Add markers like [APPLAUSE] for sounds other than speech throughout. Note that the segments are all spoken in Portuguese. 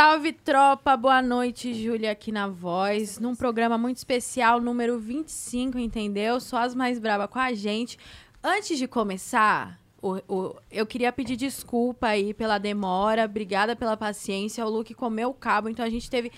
Salve tropa, boa noite, Júlia aqui na voz, num programa muito especial, número 25, entendeu? Só as mais bravas com a gente. Antes de começar, o, o- eu queria pedir desculpa aí pela demora, obrigada pela paciência. O Luke comeu o cabo, então a gente teve,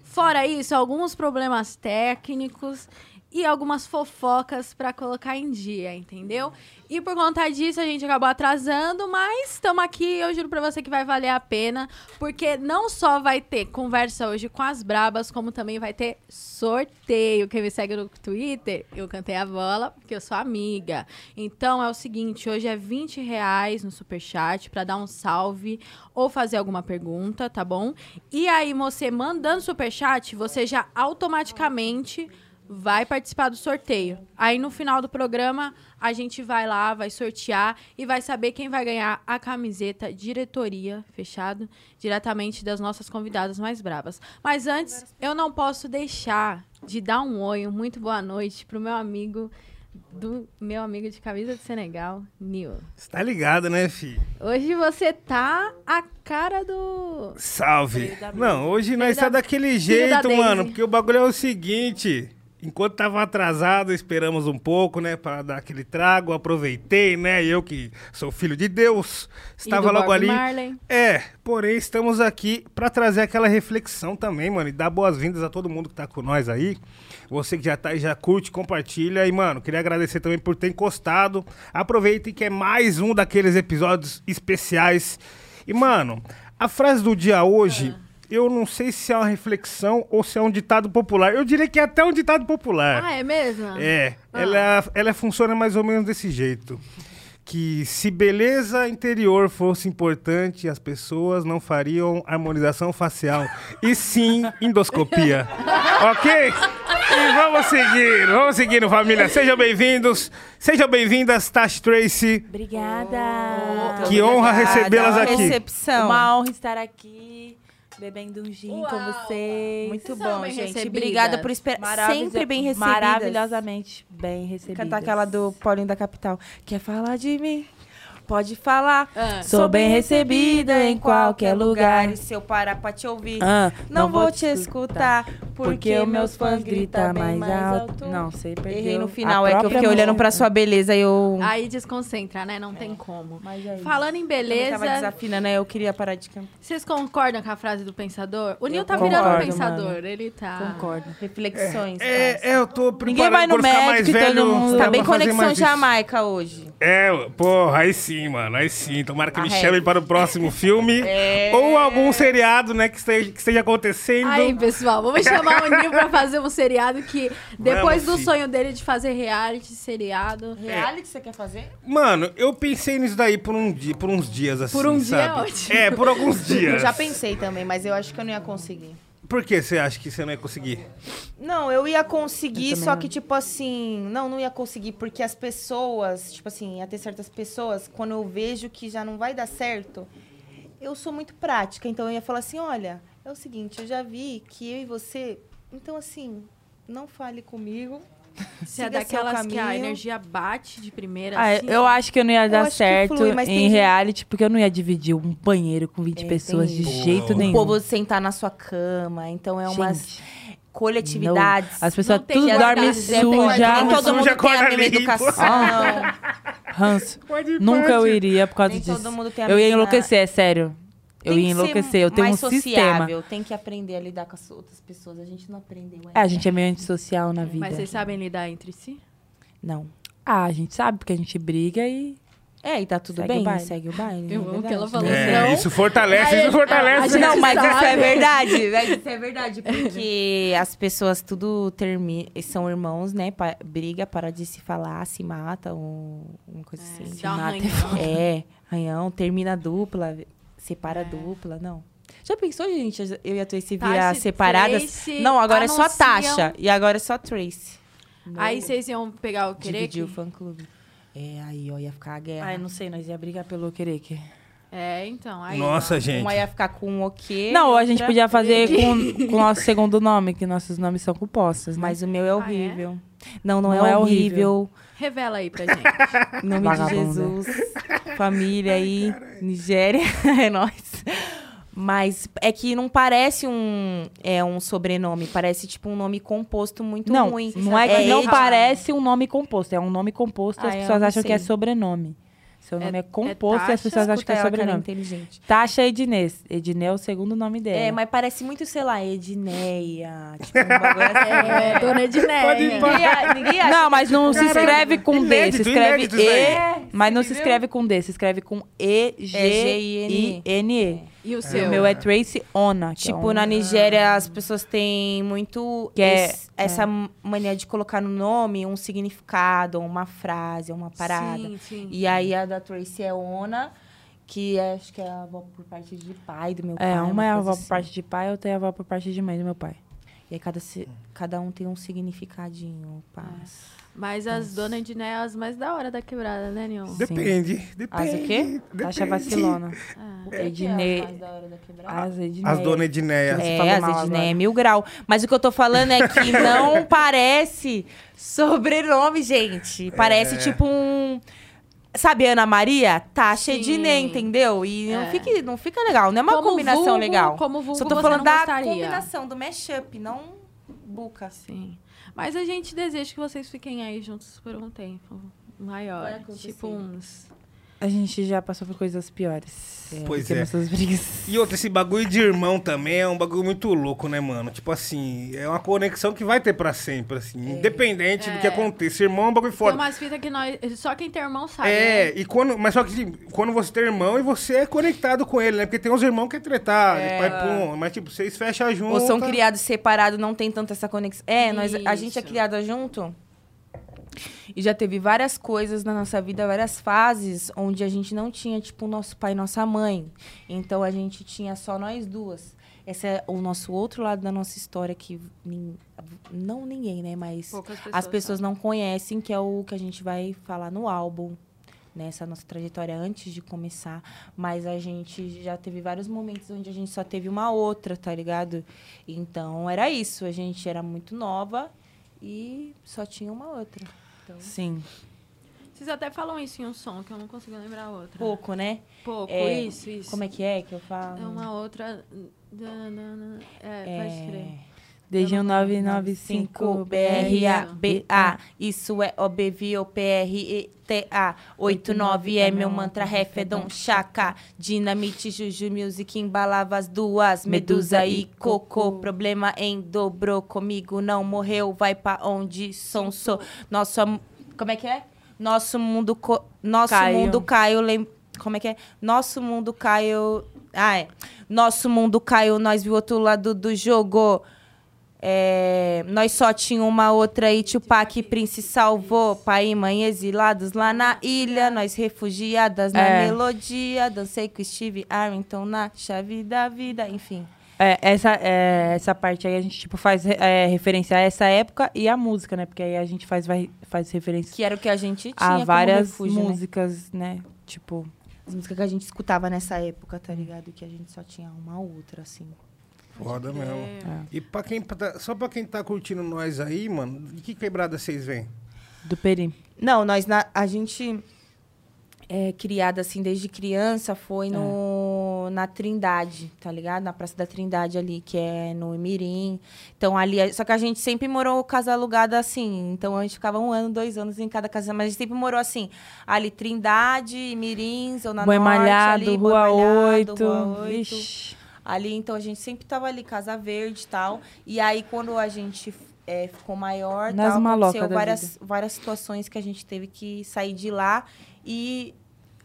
fora isso, alguns problemas técnicos e algumas fofocas pra colocar em dia, entendeu? E por conta disso a gente acabou atrasando, mas estamos aqui, eu juro pra você que vai valer a pena, porque não só vai ter conversa hoje com as brabas, como também vai ter sorteio. Quem me segue no Twitter, eu cantei a bola, porque eu sou amiga. Então é o seguinte, hoje é 20 reais no Superchat pra dar um salve ou fazer alguma pergunta, tá bom? E aí, você mandando Superchat, você já automaticamente vai participar do sorteio. Aí no final do programa a gente vai lá, vai sortear e vai saber quem vai ganhar a camiseta diretoria, fechado, diretamente das nossas convidadas mais bravas. Mas antes, eu não posso deixar de dar um oi, muito boa noite pro meu amigo do meu amigo de camisa de Senegal, Nil. Você tá ligado, né, fi? Hoje você tá a cara do Salve. Não, hoje nós da- tá daquele jeito, mano, porque o bagulho é o seguinte. Enquanto tava atrasado, esperamos um pouco, né, pra dar aquele trago. Aproveitei, né? Eu que sou filho de Deus, estava logo Bob ali. Marley. É, porém estamos aqui pra trazer aquela reflexão também, mano, e dar boas-vindas a todo mundo que tá com nós aí. Você que já tá aí, já curte, compartilha. E, mano, queria agradecer também por ter encostado. Aproveitem que é mais um daqueles episódios especiais. E, mano, a frase do dia hoje, eu não sei se é uma reflexão ou se é um ditado popular. Eu diria que é até um ditado popular. Ah, é mesmo? É, ela, ela funciona mais ou menos desse jeito. Que se beleza interior fosse importante, as pessoas não fariam harmonização facial, e sim endoscopia. [LAUGHS] ok? E vamos seguir, vamos seguindo, família. Sejam bem-vindos, sejam bem-vindas, Tash Tracy. Obrigada. Que honra recebê-las aqui. Recepção. Uma honra estar aqui, bebendo um gin com Uau. vocês. Muito Vocês bom, gente. recebidas. Obrigada por esperar. Sempre bem recebidas. Maravilhosamente bem recebidas. Cantar aquela do Paulinho da Capital. Quer falar de mim? Pode falar. Ah. Sou bem recebida em qualquer lugar. E se eu parar pra te ouvir, Ah, não, vou te escutar. Porque meus fãs gritam mais alto. Não, sei perdeu. Errei no final, é que eu fiquei olhando pra sua beleza e eu... Aí desconcentra, né? Não tem como. Mas é. Falando em Eu tava beleza, desafinando, né? Eu queria parar de cantar. vocês concordam com a frase do pensador? O Nil tá concordo, virando um mano. pensador, ele tá. Concordo. Reflexões. É, é, eu tô preparando Ninguém vai no mais médico e todo mundo- Tá bem conexão mais. Jamaica hoje. É, porra, aí sim, mano, aí sim. Tomara que me Arrega. chamem para o próximo filme. [LAUGHS] Ou algum seriado, né, que esteja, que esteja acontecendo. Aí, pessoal, vamos [LAUGHS] chamar o Nil pra fazer um seriado que, depois do fi. sonho dele de fazer reality, seriado. Reality você quer fazer? Mano, eu pensei nisso daí por, um dia, por uns dias, assim, Por um dia é sabe? ótimo. É, por alguns dias. [LAUGHS] Eu já pensei também, mas eu acho que eu não ia conseguir. Por que você acha que você não ia conseguir? Não, eu ia conseguir, Eu só que, tipo assim, não, não ia conseguir, porque as pessoas, tipo assim, ia ter certas pessoas, quando eu vejo que já não vai dar certo, eu sou muito prática, então eu ia falar assim, olha, é o seguinte, eu já vi que eu e você, então assim, não fale comigo. Você é daquelas que a energia bate de primeira. Ah, assim. eu acho que eu não ia dar certo flui, em gente- reality, porque eu não ia dividir um banheiro com 20 É, pessoas de isso. jeito nenhum. O povo sentar na sua cama, então é umas Gente, coletividades. As pessoas Não tudo que dormem Nem suja. todo mundo Suja, tem a mesma educação. [LAUGHS] Ranço. Pode Nunca eu iria por causa Nem disso. todo mundo tem a Eu ia enlouquecer, é sério. Eu Tem ia enlouquecer. Eu tenho um mais sistema. sociável, Tem que aprender a lidar com as outras pessoas. A gente não aprendeu ainda. É, a gente é meio antissocial na vida. Mas vocês sabem lidar entre si? Não. Ah, a gente sabe, porque a gente briga e É, e tá tudo segue bem. o baile. Segue o baile. Eu não é amo que ela verdade? falou. É, Não. isso fortalece, Aí, isso fortalece. a Não, mas isso sabe. é verdade. mas Isso é verdade, porque [LAUGHS] as pessoas tudo terminam. São irmãos, né? pa- briga, para de se falar, se mata, um, uma coisa É, assim. se mata. arranhão. É, ranhão, termina a dupla, separa a dupla, não. Já pensou, gente? Eu e a Tracy Tassi, virar separadas? Tracy Não, agora é só anunciam- Tasha. E agora é só Tracy. Aí vocês iam pegar o querer? Dividir o fã-clube. É, aí, ó, ia ficar a guerra. Ai, não sei, nós ia brigar pelo querer que. É, então. Aí, Nossa, ó. gente. Uma ia ficar com um o quê? Não, a gente podia fazer com com o nosso segundo nome, que nossos nomes são compostos, né? Mas o meu é é? horrível. Não, não, Não é, é horrível. Revela aí pra gente. [LAUGHS] Em nome Vagabunda. de Jesus. Família aí, Nigéria, [LAUGHS] é nóis. Mas é que não parece um, é, um sobrenome, parece tipo um nome composto muito não, ruim. não é que não Ed- parece um nome composto. É um nome composto e Ah, as pessoas não acham que é sei. sobrenome. Seu nome é, composto e as pessoas acham que é ela, cara sobrenome. inteligente. Tasha Ednês. Ednê é o segundo nome dela. É, mas parece muito, sei lá, Edneia. Tipo, um [LAUGHS] bagulho assim. É, dona Edneia. Ninguém, ninguém acha Não, mas não se escreve com D, se escreve. E, mas não se viu? escreve com D, se escreve com E, G, I, N, E. E o O seu? meu é Tracy Ona. que é Tipo, um- na Nigéria, as pessoas têm muito Que é- esse- essa mania de colocar no nome um significado, uma frase, uma parada. Sim, sim. E aí a da Tracy é Ona, que é, acho que é a avó por parte de pai do meu pai. É, uma é a avó assim. por parte de pai, outra é a avó por parte de mãe do meu pai. E aí cada, se- cada um tem um significadinho, pá. Mas as donas Edneia são as mais da hora da quebrada, né, Nion? Depende, depende. As o quê? Depende. vacilona. Ah. Ednei. da hora da quebrada? As Ednei. As donas Edneia. Você É, as mal Edneia é mil grau. Mas o que eu tô falando é que [LAUGHS] não parece sobrenome, gente. Parece É. tipo um... Sabe Ana Maria? Tasha Sim. Ednei, entendeu? E não, É. fica, não fica legal. Não é uma Como combinação vulgo- legal. Como vulgo Só tô você falando não da gostaria. combinação, do mashup, não buca. Sim. Mas a gente deseja que vocês fiquem aí juntos por um tempo maior. Vai acontecer. Tipo uns. A gente já passou por coisas piores. Pois é. nossas brigas. E outro, esse bagulho de irmão também é um bagulho muito louco, né, mano? Tipo assim, é uma conexão que vai ter pra sempre, assim. Independente do que É. aconteça. Irmão é um bagulho Tem foda. umas fitas que nós. Só quem tem irmão sabe. É, né? e quando. Mas só que assim, quando você tem irmão e você é conectado com ele, né? Porque tem uns irmãos que é tretar, de pai pum, mas tipo, vocês fecham junto. Ou são criados separados, não tem tanta essa conexão. É, nós, a gente é criada junto. E já teve várias coisas na nossa vida, várias fases, onde a gente não tinha, tipo, nosso pai e nossa mãe. Então a gente tinha só nós duas. Esse é o nosso outro lado da nossa história que nin- não ninguém, né? Mas pessoas. as pessoas não conhecem, que é o que a gente vai falar no álbum. Nessa nossa trajetória antes de começar. Mas a gente já teve vários momentos onde a gente só teve uma outra, tá ligado? Então era isso. A gente era muito nova e só tinha uma outra. Então, Sim. Vocês até falam isso em um som, que eu não consigo lembrar a outra. pouco, né? Pouco, É, isso, isso. Como é que é que eu falo? É uma outra. da- É, pode crer. Desde um 995 BRABA. Isso é OBVOPRETA. 89 é meu mantra, refedon, chaka. Dinamite, Juju Music, embalava as duas. Medusa e Cocô. Problema em dobro comigo, não morreu. Vai pra onde som sou. Nosso. Como é que é? Nosso mundo. co- Nosso Caiu. mundo caiu. Lem... Como é que é? Nosso mundo caiu. Ah, é. Nosso mundo caiu, nós viu outro lado do jogo. É, nós só tinha uma outra e Tupac Prince salvou. Pai e mãe exilados lá na ilha. Nós refugiadas na É. melodia. Dancei com Steve Arrington na chave da vida. Enfim. É, essa, é, essa parte aí a gente tipo, faz é, referência a essa época e a música, né? Porque aí a gente faz, vai, faz referência Que era o que a gente tinha a como várias refúgio, né? músicas, né? Tipo, As músicas que a gente escutava nessa época, tá ligado? Que a gente só tinha uma outra, assim. Foda mesmo. é, E pra quem tá- só pra quem tá curtindo nós aí, mano, de que quebrada vocês vêm? do Peri. Não, nós na- a gente é criada assim desde criança foi no na Trindade, tá ligado? Na Praça da Trindade ali, que é no Mirim. Então ali, só que a gente sempre morou casa alugada assim. Então a gente ficava um ano, dois anos em cada casa, mas a gente sempre morou assim, ali Trindade, Mirim, Zona Boi Norte, Malhado, ali, Rua Malhado, 8. Rua 8. Vixe. Ali, então, a gente sempre tava ali, Casa Verde e tal. E aí, quando a gente é, ficou maior, Nas tal, aconteceu várias, várias situações que a gente teve que sair de lá. E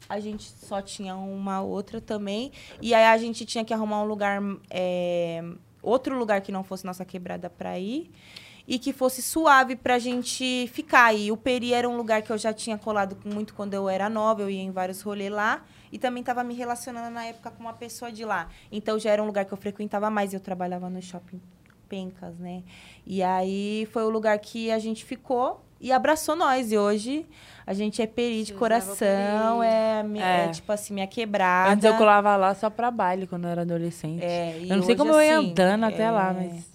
a gente só tinha uma outra também. E aí, a gente tinha que arrumar um lugar... é, outro lugar que não fosse nossa quebrada pra ir. E que fosse suave pra gente ficar. E o Peri era um lugar que eu já tinha colado muito quando eu era nova. Eu ia em vários rolês lá. E também estava me relacionando na época com uma pessoa de lá. Então já era um lugar que eu frequentava mais. Eu trabalhava no shopping Pencas, né? E aí foi o lugar que a gente ficou e abraçou nós. E hoje a gente é peri de coração. É, é É. tipo assim, minha quebrada. Antes eu colava lá só pra baile quando eu era adolescente. É, eu não sei como eu ia assim, andando até lá, é, mas.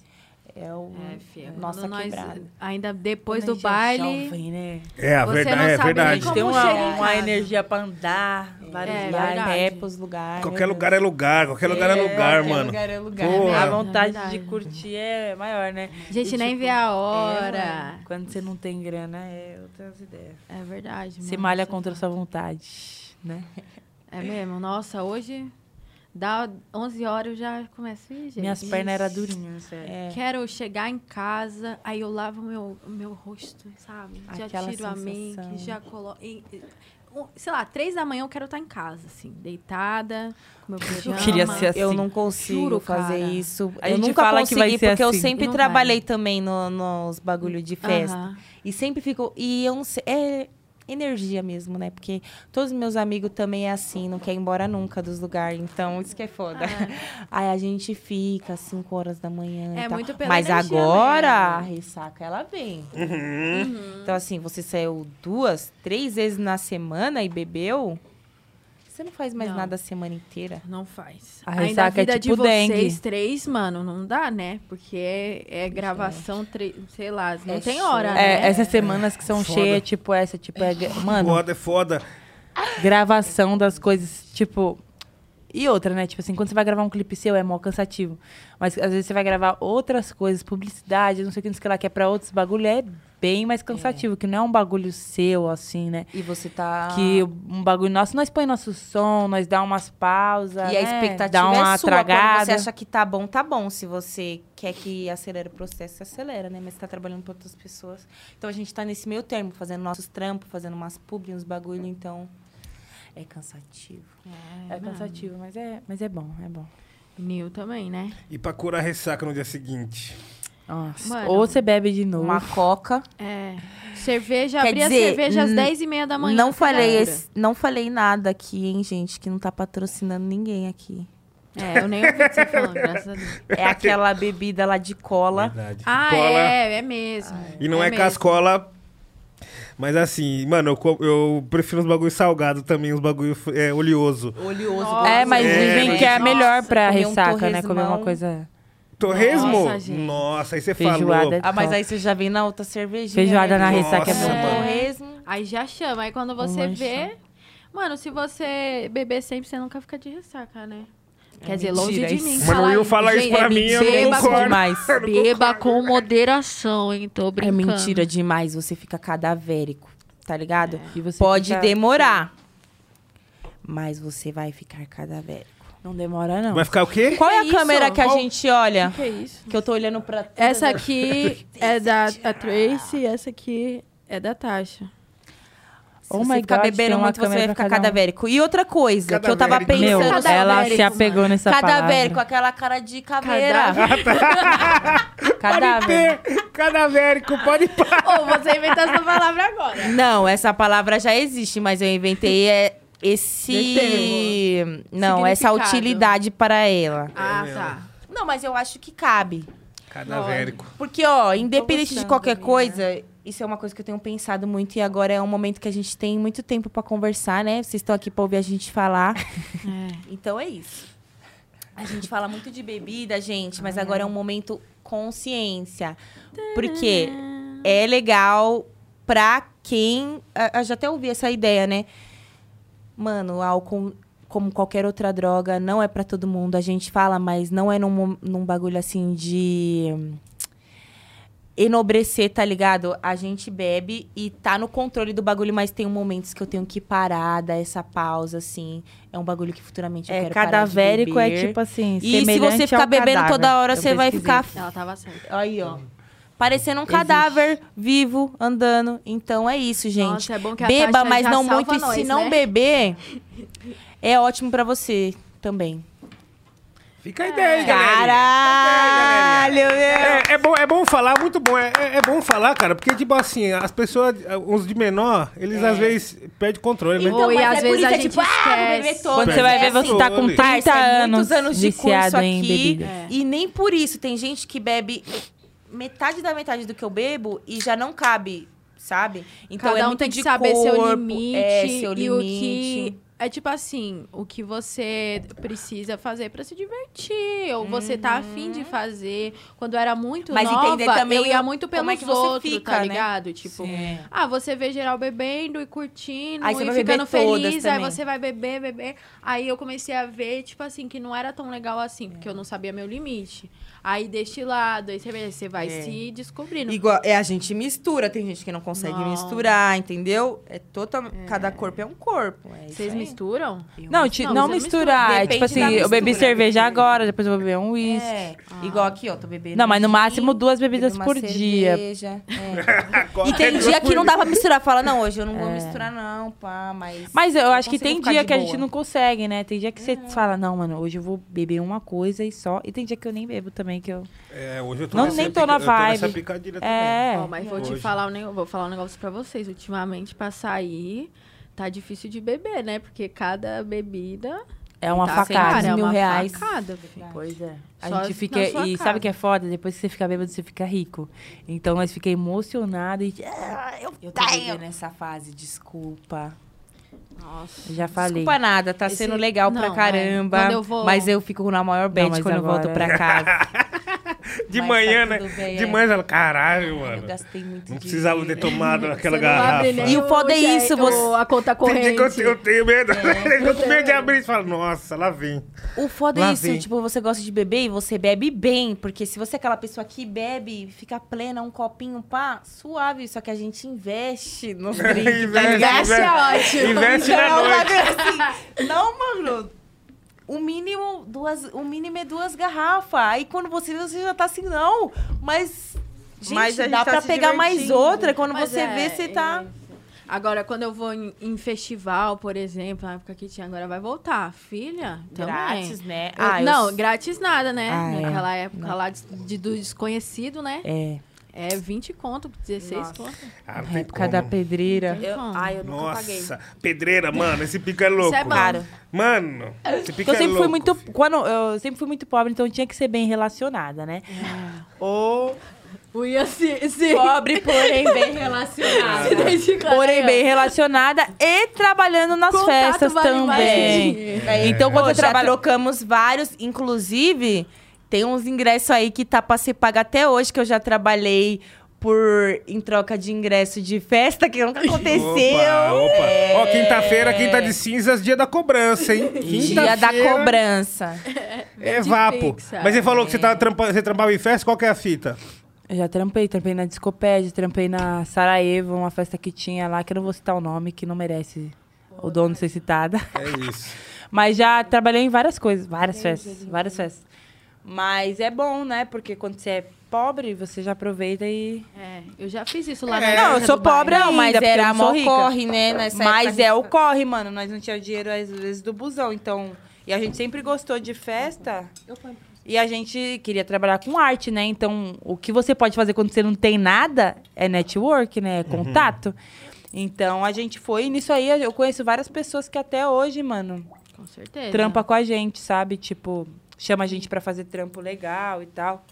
É o É, filho. nossa nós- quebrada. Ainda depois do Energia baile. Jovem, né? É, a Você verdade, não é verdade. nem gente tem uma, uma energia pra andar, vários É, lugares. pros lugares. Qualquer lugar é lugar, qualquer lugar é lugar, qualquer mano. lugar é lugar. Porra. né? A É vontade verdade. de curtir é maior, né? A gente E, nem tipo, vê a é, hora. mano, quando você não tem grana, é outras ideias. É, verdade. Você malha contra a sua vontade, né? É mesmo? Nossa, hoje dá 11 horas eu já começo. Ih, gente. Minhas pernas eram durinhas, sério. É. Quero chegar em casa, aí eu lavo meu, meu rosto, sabe? Já Aquela tiro a sensação. make, já coloco. Sei lá, três da manhã eu quero estar em casa, assim, deitada, com meu pijama. queria ser assim. Eu não consigo Juro, fazer cara. isso. A eu nunca fala que vai consegui, ser porque eu assim. sempre Não trabalhei também no- nos bagulho de festa. Aham. E sempre fico. E eu não sei. É energia mesmo, né? Porque todos os meus amigos também é assim, não quer ir embora nunca dos lugares. Então, isso que é foda. [LAUGHS] Aí a gente fica às 5 horas da manhã. É e tal. muito pela Mas agora a mesmo. ressaca ela vem. Uhum. Então, assim, você saiu duas, três vezes na semana e bebeu. Você não faz mais Não. nada a semana inteira. Não faz. A Ainda a é vida tipo de vocês dengue. três, mano, não dá, né? Porque é, é gravação, tre- sei lá, não É tem hora, É, né? essas semanas que são Foda. cheias, tipo essa, tipo, é, mano, Foda, é foda. gravação das coisas, tipo. E outra, né? Tipo assim, quando você vai gravar um clipe seu, é mó cansativo. Mas às vezes você vai gravar outras coisas, publicidade, não sei o que, não sei o que lá, que é pra outros bagulho, é bem mais cansativo, que não é um bagulho seu, assim, né? E você tá. Que um bagulho nosso, nós põe nosso som, nós dá umas pausas. E a né? expectativa dá uma é sua. tragada. Quando você acha que tá bom, tá bom. Se você quer que acelere o processo, você acelera, né? Mas você tá trabalhando para outras pessoas. Então a gente tá nesse meio termo, fazendo nossos trampos, fazendo umas publi, uns bagulho, então. É cansativo. É cansativo, mas é, mas é bom, é bom. Nil também, né? E pra curar a ressaca no dia seguinte? Nossa. Mano. Ou você bebe de novo. Uma coca. É. Cerveja, Quer abri a dizer, cerveja às n- 10 e meia da manhã. não falei, esse- não falei nada aqui, hein, gente, que não tá patrocinando ninguém aqui. É, eu nem ouvi o que você falando, graças a Deus. É aquela bebida lá de cola. Verdade. Ah, Cola. é, é mesmo. E não é, mesmo. cascola. Mas assim, mano, eu, eu prefiro uns bagulho salgado também, uns bagulho é, oleoso. Oleoso. Nossa, É, mas É, dizem que é melhor pra comer um ressaca, né? Comer uma coisa. Torresmo? Nossa, gente. Nossa, aí você Feijoada falou. é Ah, mas top. aí você já vem na outra cervejinha. Feijoada né? na ressaca é bom. mano. Torresmo. Aí já chama. Aí quando você Um vê. Mano, se você beber sempre, você nunca fica de ressaca, né? Quer É dizer, longe mentira de isso. mim. Mano, o Will fala isso pra é mim, eu não beba concordo. demais. [LAUGHS] Eu não Beba concordo. com moderação, hein? Tô É brincando. mentira demais, você fica cadavérico, tá ligado? E você Pode fica- demorar, mas você vai ficar cadavérico. Não demora, não. Vai ficar o quê? Qual é a isso? câmera que a Qual- gente olha? Que isso? Que eu tô olhando pra... Essa aqui [LAUGHS] é da a Tracy e essa aqui é da Tasha. Se Oh você my ficar God, bebendo muito, você vai ficar cada um. cadavérico. E outra coisa que eu tava Cadavérico. pensando... Meu, Cadavérico, ela se mano. apegou nessa Cadavérico, palavra. aquela cara de caveira. [LAUGHS] Ter, cadavérico, pode pá. Ô, você inventou essa palavra agora. Não, essa palavra já existe, mas eu inventei é, esse... Não, essa utilidade para ela. Ah, tá. Não, mas eu acho que cabe. Cadavérico. Porque, ó, independente de qualquer menina. coisa, isso é uma coisa que eu tenho pensado muito e agora é um momento que a gente tem muito tempo pra conversar, né? Vocês estão aqui pra ouvir a gente falar. [LAUGHS] É. Então é isso. A gente fala muito de bebida, gente, mas agora é um momento consciência. Porque é legal pra quem. Eu já até ouvi essa ideia, né? Mano, o álcool, como qualquer outra droga, não é pra todo mundo. A gente fala, mas não é num, num bagulho assim de. Enobrecer, tá ligado? A gente bebe e tá no controle do bagulho, mas tem momentos que eu tenho que parar, dar essa pausa, assim. É um bagulho que futuramente eu É, quero parar de cadavérico é tipo assim, E se você ficar bebendo cadáver. toda hora, Eu você vai pesquisei. ficar Ela tava certa. Aí, ó. Parecendo um cadáver vivo, andando. Então é isso, gente. Nossa, é bom que a Beba, mas já não salva muito. E se nós, não né? beber, é ótimo pra você também. Fica a ideia, galera. Caralho, meu. É, é bom, é bom falar, muito bom. É, é- é bom falar, cara, porque, tipo assim, as pessoas, uns de menor, eles às vezes perdem controle, né? Então, e mas às é por vezes isso a que é gente tipo, ah, esquece. Quando você vai É ver, você tá com 30 Parça, é anos, anos de viciado curso em aqui, bebida. É. E nem por isso. Tem gente que bebe metade da metade do que eu bebo e já não cabe, sabe? Então Cada é um muito tem que de saber seu corpo, limite, é, seu e o limite. que é tipo assim, o que você precisa fazer pra se divertir, ou você tá afim de fazer. Quando eu era muito Mas nova, entender também eu ia muito como é pelos que você outros, fica, tá né? ligado? Tipo, Sim. ah, você vê geral bebendo e curtindo Aí você e ficando feliz, aí você vai beber, beber. Aí eu comecei a ver, tipo assim, que não era tão legal assim, porque eu não sabia meu limite. Aí destilado, aí você, vai É. se descobrindo. Igual, é, a gente mistura, tem gente que não consegue Não. misturar, entendeu? É total, Cada corpo é um corpo. É Vocês aí. Misturam? Não, ti- Não, não, você misturar. mistura. É, tipo assim, eu bebi cerveja agora, depois eu vou beber um uísque. É, igual aqui, ó, tô bebendo. Não, mas no máximo duas bebidas por uma dia. cerveja, é. E tem dia que não dá pra misturar. Fala, não, hoje eu não vou misturar, não, pá, mas. Mas eu acho que tem dia que a boa. gente não consegue, né? Tem dia que você fala, não, mano, hoje eu vou beber uma coisa e só. E tem dia que eu nem bebo também, que eu... É, hoje eu tô Não, nessa nem tô na pica- eu nessa vibe. picadilha também. É. Ó, mas vou te Hoje. falar um negócio, vou falar um negócio pra vocês. Ultimamente, pra sair, tá difícil de beber, né? Porque cada bebida É uma tá facada. cara, é mil uma reais. facada, filho. Pois é. A Só gente fica. E casa. sabe o que é foda? Depois que você fica bêbado, você fica rico. Então nós fica emocionado e. Ah, eu Eu tô tenho. vivendo essa fase, desculpa. Nossa. Eu Já falei. Desculpa nada, tá Esse- sendo legal pra não, é. caramba. Eu vou- Mas eu fico na maior bad mas quando eu volto agora- pra casa. [LAUGHS] De Mas manhã, tá né? bem, de é. manhã, ela, caralho, Eu mano. gastei muito Não precisava ter tomado [LAUGHS] aquela não garrafa. nem E o foda é isso, cheque, você- A conta corrente. eu, eu tenho medo. É. [LAUGHS] eu tô com medo de abrir e falo, nossa, lá vem. O foda Lá é isso, vem. tipo, você gosta de beber e você bebe bem. Porque se você é aquela pessoa que bebe, fica plena, um copinho, pá, suave. Só que a gente investe nos drinks, tá Investe, ligado? Investe é ótimo. Investe na Então, noite. assim, não, mano. O mínimo, duas, o mínimo é duas garrafas. Aí quando você vê, você já tá assim, não. Mas, gente, Mas dá tá pra pegar mais outra. Quando Mas você é, vê, você tá... Agora, quando eu vou em, em festival, por exemplo, na época que tinha, agora vai voltar. Filha, também. Grátis, né? Eu- Ah, eu não, s- grátis nada, né? Ah, é. Naquela época lá de, de- do desconhecido, né? É. É 20 conto, 16 Nossa. conto. Ah, não Na época da pedreira. Eu, ai, eu nunca paguei. Nossa, pedreira, mano, esse pica é louco. Isso é. Caro. Mano, esse Porque eu é sempre louco. fui muito. Quando, eu sempre fui muito pobre, então tinha que ser bem relacionada, né? Ou Ui, se, se, Pobre, porém bem [LAUGHS] identificar porém bem relacionada e trabalhando nas Contato festas vale também. É, Então, quando Pô, já trabalha- trocamos vários, inclusive, tem uns ingressos aí que tá pra ser pago até hoje, que eu já trabalhei por em troca de ingresso de festa, que nunca [LAUGHS] aconteceu. Opa, opa. É. Ó, quinta-feira, quinta de cinzas, dia da cobrança, hein? Dia da cobrança. É vapo. Mas você falou que você, tava trampa, você trampava em festa, qual que é a fita? Eu já trampei, trampei na Discopédia, trampei na Sarajevo, uma festa que tinha lá, que eu não vou citar o nome, que não merece o dono ser citada. É isso. [LAUGHS] Mas já trabalhei em várias coisas, várias festas, várias festas. Mas é bom, né? Porque quando você é pobre, você já aproveita e... É, eu já fiz isso lá É. na Não, eu sou pobre Não, mas ainda, eu era não sou mó rica. corre, né? Nessa Mas é o corre, mano. Nós não tínhamos dinheiro, às vezes, do busão. Então, e a gente sempre gostou de festa. E a gente queria trabalhar com arte, né? Então, o que você pode fazer quando você não tem nada é network, né? É contato. Então, a gente foi. E nisso aí, eu conheço várias pessoas que até hoje, mano, Com certeza. trampa com a gente, sabe? Tipo, chama a gente pra fazer trampo legal e tal.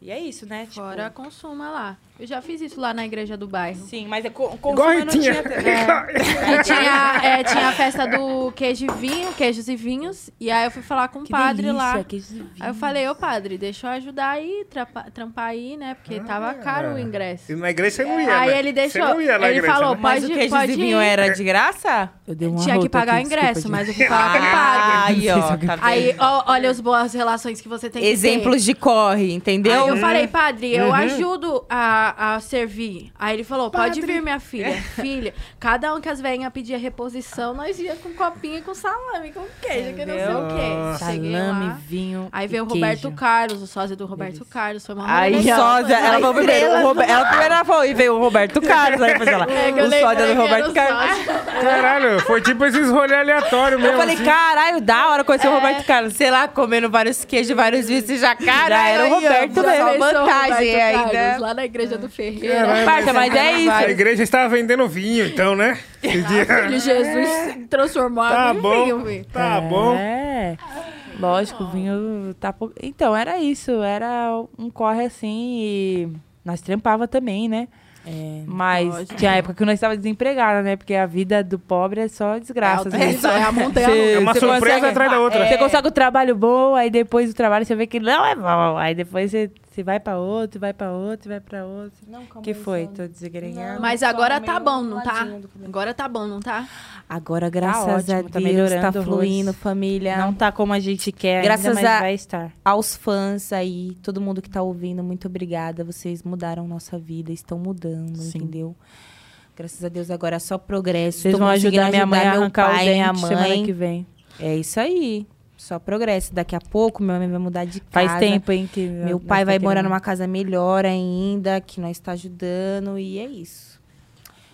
E é isso, né? Tipo, Fora consuma lá. Eu já fiz isso lá na igreja do bairro. Sim, mas é co Igual consumo a não tinha... Aí tinha, é, tinha a festa do queijo e vinho, queijos e vinhos. E aí eu fui falar com o padre delícia, lá. queijo de vinho. Aí eu falei, ô padre, deixa eu ajudar aí, trapa- trampar aí, né? Porque tava caro o ingresso. E na igreja você não ia, Aí né? ele deixou. Você não ia na ele igreja, falou, né? Mas pode, o queijo pode de vinho ir. era de graça? Eu dei uma Tinha que pagar aqui, o ingresso, desculpa, mas eu fui falar com o padre. Aí, ó. Tá Aí, ó, olha as boas relações que você tem que ter. Exemplos de corre, entendeu? Aí eu falei, padre, eu Uhum. ajudo a, a servir. Aí ele falou, pode vir, minha filha. [LAUGHS] Filha, cada um que as velhinhas pedia reposição, nós ia com copinho e com salame, com queijo, que não sei o quê. Salame, lá. vinho. Aí e veio o queijo. Roberto Carlos, o sósia do Roberto Carlos. Foi uma Aí, sósia, ela falou primeiro, o Robe- ela primeiro falou, e veio o Roberto Carlos, aí depois [LAUGHS] ela, É o sósia do Roberto Carlos. Caralho, foi tipo esses rolês aleatórios mesmo. Eu falei, assim. caralho, da hora conhecer o Roberto Carlos. Sei lá, comendo vários queijos, vários vícios já cara. Já era o Roberto só mesmo. O vantagem ainda. Carlos, lá na igreja do Ferreira. Caralho, Parça, mas é isso. A igreja estava vendendo vinho, então, né? Dia- [LAUGHS] Filho, Jesus transformou Tá água em bom, vinho, filho. tá bom. É, lógico, o vinho tá... Então, era isso, era um corre assim e nós trampava também, né? É, Mas pode. tinha época que nós estávamos desempregados, né? Porque a vida do pobre é só desgraça. É, né? é a montanha Cê- É uma surpresa consegue- atrás da outra. Você consegue o trabalho bom, aí depois do trabalho você vê que não é bom. Aí depois você, você vai pra outro, vai pra outro, vai pra outro. Não, calma que foi? só- Tô desgrenhando. Mas Só agora meio tá bom, não tá? Agora tá bom, não tá? Agora, graças ótimo, a tá Deus, melhorando tá rosto. fluindo, família. Não tá como a gente quer Graças ainda, mas a- vai estar. aos fãs aí, todo mundo que tá ouvindo, muito obrigada. Vocês mudaram nossa vida, estão mudando, Sim. entendeu? Graças a Deus agora é só progresso. Vocês Tô vão conseguindo ajudar minha mãe a meu arrancar pai, o minha dente semana mãe. que vem. É isso aí. Só progresso. Daqui a pouco minha mãe vai mudar de casa. Faz tempo, hein? Que Meu pai vai morar numa casa melhor ainda, que nós está ajudando e é isso.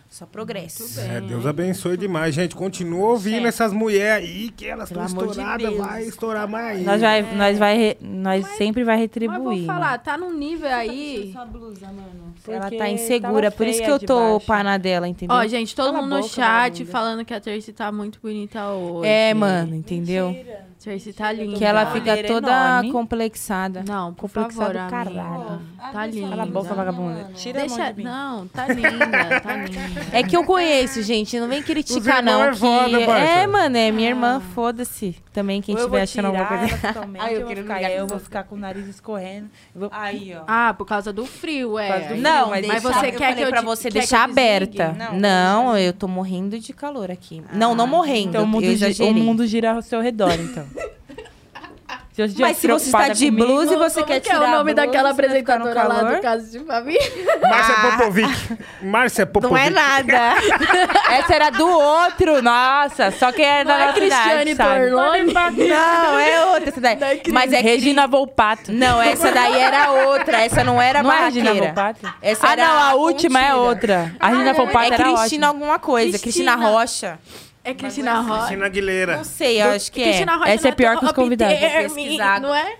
Só progresso. É, Deus abençoe demais, gente. Continua ouvindo essas mulheres aí, que elas estão de estouradas. Deus. vai estourar mais. Nós, vai, nós, vai nós sempre vai Mas retribuir. vou falar, tá num nível aí. blusa, mano. Ela tá insegura, por isso que eu tô pana dela, entendeu? Ó, gente, todo Cala a mundo no boca, chat vagabunda. falando que a Tracy tá muito bonita hoje. é, mano, entendeu? Tracy tá linda. Que ela fica toda enorme. complexada. Não, por Complexado favor, caralho. Tá linda. Cala a boca, vagabunda. Tira a mão Deixa... de mim. Não, tá linda, tá [LAUGHS] linda. É que eu conheço, gente. Não vem criticar, não. é que... foda, é, mano, é minha irmã, foda-se. Também quem estiver achando alguma coisa. Ai, eu quero ficar, ligar eu vou ficar com o nariz escorrendo. Vou- Aí, ó. Ah, por causa do frio, é. Por causa do Aí- Não, mas mas deixa- você eu quer falei que eu pra você deixar aberta. Não, eu tô morrendo de calor aqui. não, não morrendo. Então o mundo gira ao seu redor, então. Se Mas se você está de comigo- blusa e você quer que é tirar o nome a blusa, daquela apresentadora lá calor? do Caso de Família? [LAUGHS] Márcia Ah. Popovic. Márcia Popovic. Não é nada. [LAUGHS] Essa era do outro, nossa. Só que era Não da é nossa Cristiane sabe? Torlone? Não, é outra essa daí. Mas é. Regina Volpato. Não, essa daí era outra. Essa não era Não é a Regina. Volpato? Essa ah, era não, a última é contida. outra. A Regina Volpato É era Cristina ótima. alguma coisa. Cristina, Cristina. Rocha. É Cristina Rocha. Cristina Aguilera. Não sei, eu acho que é. Cristina Rocha Essa é pior que os convidados. pesquisar Não é?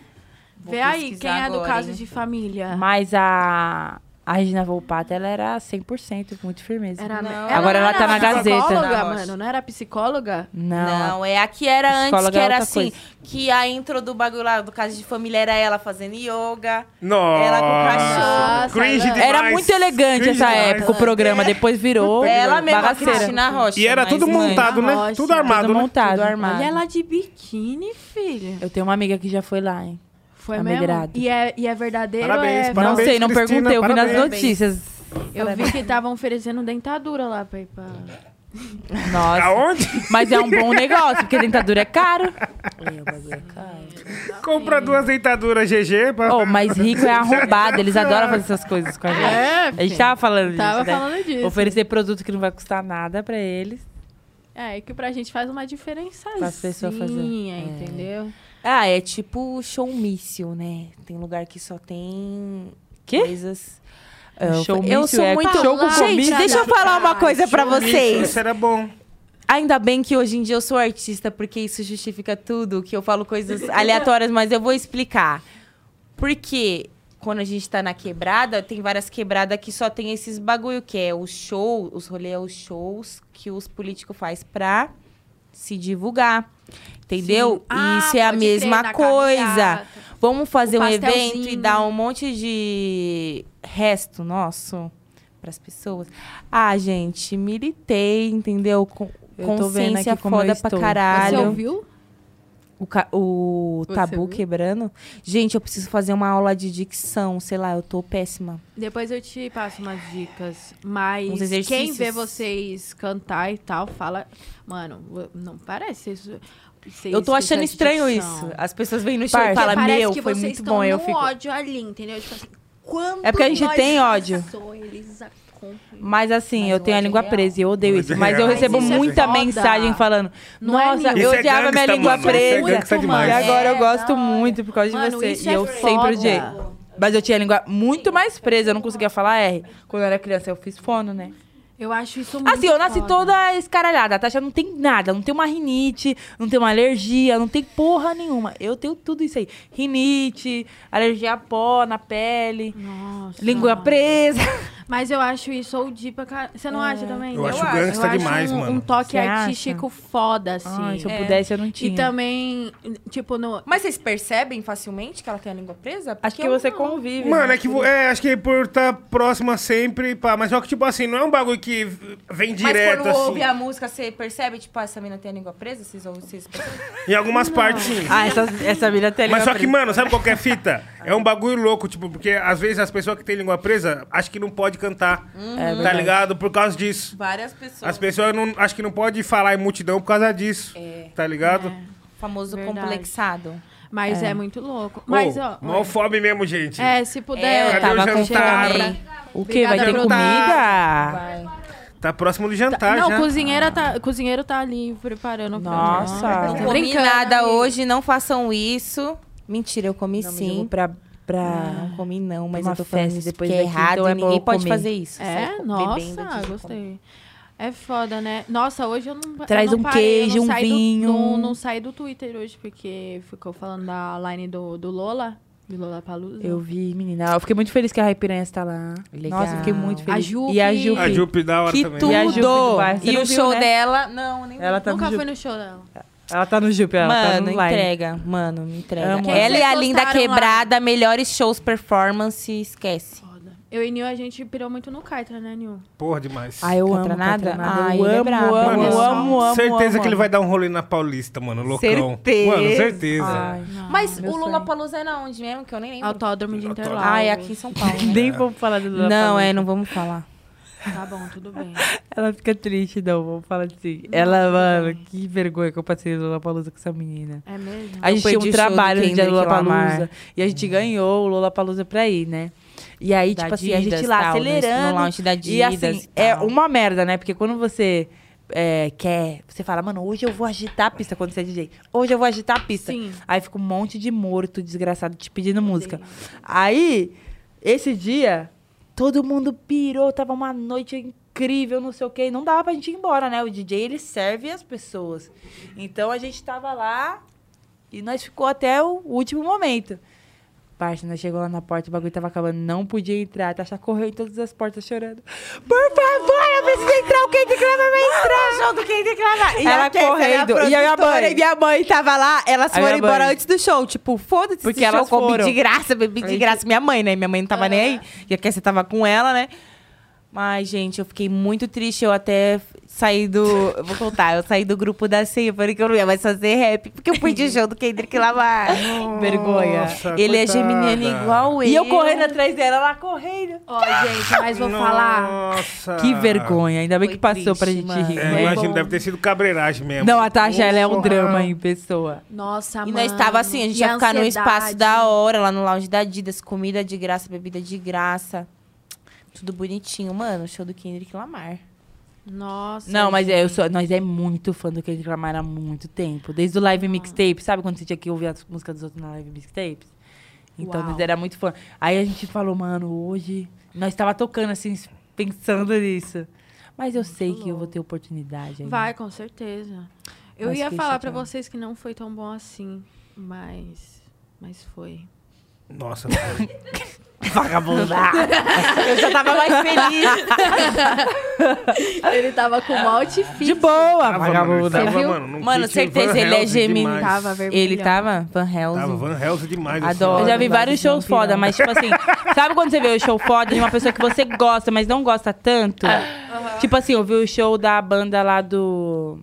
Vou Vê aí, quem é do agora, Caso hein? de Família. Mas a, a Regina Volpato, ela era 100%, com muito firmeza. Era, Não. Agora não ela tá na Gazeta. psicóloga, Não, mano? Não era psicóloga? Não. Não, é a que era antes, que é era assim, coisa. que a intro do bagulho lá, do caso de família, era ela fazendo yoga. Nossa. Ela com cachorro. Nossa. Era muito elegante Cringe essa demais. época, o programa. Depois virou ela mesma, a bagaceira. Cristina Rocha. E era tudo mãe, montado, né? Rocha. Tudo armado, Tudo né? montado. Tudo armado. Olha ela de biquíni, filha. Eu tenho uma amiga que já foi lá, hein? Foi Tá mesmo? E é, e é verdadeiro Parabéns, é... Parabéns, não sei, não Cristina, perguntei. Eu vi nas parabéns. notícias. Eu vi que estavam oferecendo dentadura lá pra ir pra... Nossa. Aonde? Mas é um bom negócio, porque dentadura é caro. É, é caro. Compra duas dentaduras GG. Pra... Oh, mas rico é arrombado, eles [LAUGHS] adoram fazer essas coisas com a gente. É, A gente tava falando disso, Tava né? falando disso. Oferecer produto que não vai custar nada pra eles. É, que pra gente faz uma diferença. Pra as pessoas fazer. É. Ah, é tipo showmício, né? Tem lugar que só tem Quê? coisas... Showmício eu sou é muito... show com Gente, deixa eu falar uma coisa pra vocês. Isso era bom. Ainda bem que hoje em dia eu sou artista, porque isso justifica tudo, que eu falo coisas [LAUGHS] aleatórias, mas eu vou explicar. Porque quando a gente tá na quebrada, tem várias quebradas que só tem esses bagulho, que é o show, os rolês, os shows que os políticos faz pra se divulgar. Entendeu? Ah, isso é a mesma coisa. carreata. Vamos fazer um evento e dar um monte de resto nosso pras pessoas. Ah, gente, militei, entendeu? Com Eu tô vendo consciência aqui como eu foda pra estou. Você caralho. ouviu? O, o tabu quebrando. Gente, eu preciso fazer uma aula de dicção, sei lá, eu tô péssima. Depois eu te passo umas dicas. Mas quem vê vocês cantar e tal, fala... Mano, não parece isso. vocês eu tô achando estranho isso. As pessoas vêm no show Parça. e falam, meu, que foi vocês muito bom. Eu fico. ódio ali, entendeu? Tipo assim, quando É porque a gente tem ódio. eles Mas assim, Mas eu tenho a é língua real. presa e eu odeio O isso. é Mas eu recebo Mas é muita foda. mensagem falando: Não é Nossa, eu é odiava minha gangsta, língua mano. Isso é presa. demais. E agora eu É, gosto muito por causa Mano, de você. E é eu foda. sempre odiei. Mas eu tinha a língua muito mais presa, eu não conseguia falar R. Quando eu era criança, eu fiz fono, né? Eu acho isso muito Assim, eu nasci foda. toda escaralhada. A Tasha não tem nada. Não tem uma rinite, não tem uma alergia, não tem porra nenhuma. Eu tenho tudo isso aí. Rinite, alergia a pó na pele, Nossa. língua presa. Mas eu acho isso OG pra caralho. Você não acha também? Eu acho acho. gangsta Eu acho demais, um, mano. Um toque Você artístico foda, assim. Ai, se eu É. pudesse, eu não tinha. E também, tipo, no... Mas vocês percebem facilmente que ela tem a língua presa? Acho que Porque eu você não. convive. Mano, né? é que é, acho que por estar próxima sempre, pá, mas só que tipo assim, não é um bagulho que vem Mas direto quando assim. ouve a música, você percebe, tipo, ah, essa mina tem a língua presa? Vocês, ouvem- vocês? Em algumas partes sim. Ah, essa, essa mina tem Mas língua só que, presa. mano, sabe qual que é a fita? É um bagulho louco, tipo, porque às vezes as pessoas que têm língua presa acham que não pode cantar, É tá ligado? Por causa disso. Várias pessoas. As pessoas não, acham que não pode falar em multidão por causa disso, tá ligado? É, Famoso Verdade. complexado. mas é. É. muito louco. Mas, Ô, ó... mó fome mesmo, gente. É, se É, puder... eu Cadê tava o jantar? O quê? Vai ter comida? Vai. Tá próximo do jantar não, já. cozinheira tá, cozinheiro tá ali preparando pra Nossa. Não Comi nada hoje, não façam isso. Mentira, eu comi Não, sim. vou pra... pra... Não comi não, mas Uma eu tô falando isso depois porque é errado então é e ninguém pode comer. fazer isso. É, nossa, de comer. gostei. É foda, né? Nossa, hoje eu não Traz eu não um parei, queijo, não um saí do- vinho. não, não saí do Twitter hoje, porque ficou falando da line do, do Lola, do Lola Palusa. Eu vi, menina. Eu fiquei muito feliz que a Raipiranha está lá. Legal. Nossa, eu fiquei muito feliz. A Jupe. E a Jupe. A Jupe da hora Que também. E a Jupe tudo! E o viu, show né? dela... Não, nem Ela tá Nunca fui Jupe. no show dela. Ela tá no Jupe, ela tá Mano, no line. entrega. Mano, me entrega. Amo. Ela e a Linda gostaram lá? Quebrada, melhores shows performance, esquece. Foda. Eu e Nil, a gente pirou muito no Kaitra, né, Nil? Porra, demais. Ah, eu amo? Catranada. Ah, eu ele é amo, brabo. amo, Mano, amo, amo, certeza amo, que ele amo. vai dar um rolê na Paulista, mano, loucão. Certeza. Mano, certeza. Ai, Mas meu o Lula. Palusa é na onde mesmo? Que eu nem lembro. Autódromo de. Interlagos. Ah, é aqui em São Paulo. [LAUGHS] né? Nem vamos falar do Lula Não, Palusa. é, não vamos falar. Tá bom, tudo bem. [LAUGHS] Ela fica triste, não, vamos falar assim. Ela, mano, que vergonha que eu passei no Lula Palusa com essa menina. É mesmo? A gente tinha um trabalho no dia do. Palusa. E a gente ganhou o Lula Palusa pra ir, né? E aí, Da tipo assim, a gente Adidas, lá tal, no- acelerando. No lounge da E Adidas assim, e é tal. uma merda, né? Porque quando você é, quer, você fala, mano, hoje eu vou agitar a pista quando você é DJ. Hoje eu vou agitar a pista. Sim. Aí fica um monte de morto, desgraçado, te pedindo música. Aí, esse dia, todo mundo pirou, tava uma noite incrível, não sei o quê. Não dava pra gente ir embora, né? O DJ, ele serve as pessoas. Então, a gente tava lá e nós ficou até o último momento. Parça, nós chegou lá na porta, o bagulho tava acabando, não podia entrar. Tasha correu em todas as portas chorando. Por favor, eu preciso entrar, o Kendrick Lamar vai entrar. show do Kendrick Lamar. E ela correndo. E a minha mãe? E minha mãe tava lá, elas foram embora antes do show. Tipo, foda-se Porque show, comi de graça, bebi de graça. Minha mãe, né? Minha mãe não tava nem aí. E a Kessia tava com ela, né? Mas, gente, eu fiquei muito triste. Eu até saí do... Vou contar. Eu saí do grupo da ceia. Falei que eu não ia mais fazer rap. Porque eu fui de show do Kendrick Lamar. Vergonha. Nossa, Ele é coitada. geminiano igual eu. E eu correndo atrás dela, ela correndo. Ó, gente, mas vou falar. Nossa. Que vergonha. Ainda bem Foi que passou pra triste, gente mano. rir. É, Foi imagino, bom. deve ter sido cabreiragem mesmo. Não, a Tasha, ela é um drama em pessoa. Nossa, E mano. nós tava assim, a gente e ia ficar num ansiedade. espaço da hora, lá no lounge da Adidas, comida de graça, bebida de graça. Tudo bonitinho, mano. Show do Kendrick Lamar. Nossa. Não, mas é, eu sou, nós é muito fã do Kendrick Lamar há muito tempo. Desde o live mixtape. Sabe quando você tinha que ouvir as músicas dos outros na live mixtapes? Então, Uau. nós era muito fã. Aí a gente falou, mano, hoje... Nós tava tocando, assim, pensando nisso. Mas eu sei que eu vou ter oportunidade. ainda. Vai, com certeza. Eu Mas ia falar pra chateada. vocês que não foi tão bom assim, mas. Mas foi. Nossa, [LAUGHS] Vagabunda! Eu já tava mais feliz. Ele tava com mal outfit. De boa, tava, mano, vagabunda. tava, viu? mano, Mano, certeza, ele é gemini. Tava vermelhão. Ele tava Van Helsing. Tava Van Helsing demais. Adoro. Eu já vi Vários shows viram. foda, mas tipo assim, sabe quando você vê o show foda de uma pessoa que você gosta, mas não gosta tanto? Tipo assim, eu vi o show da banda lá do.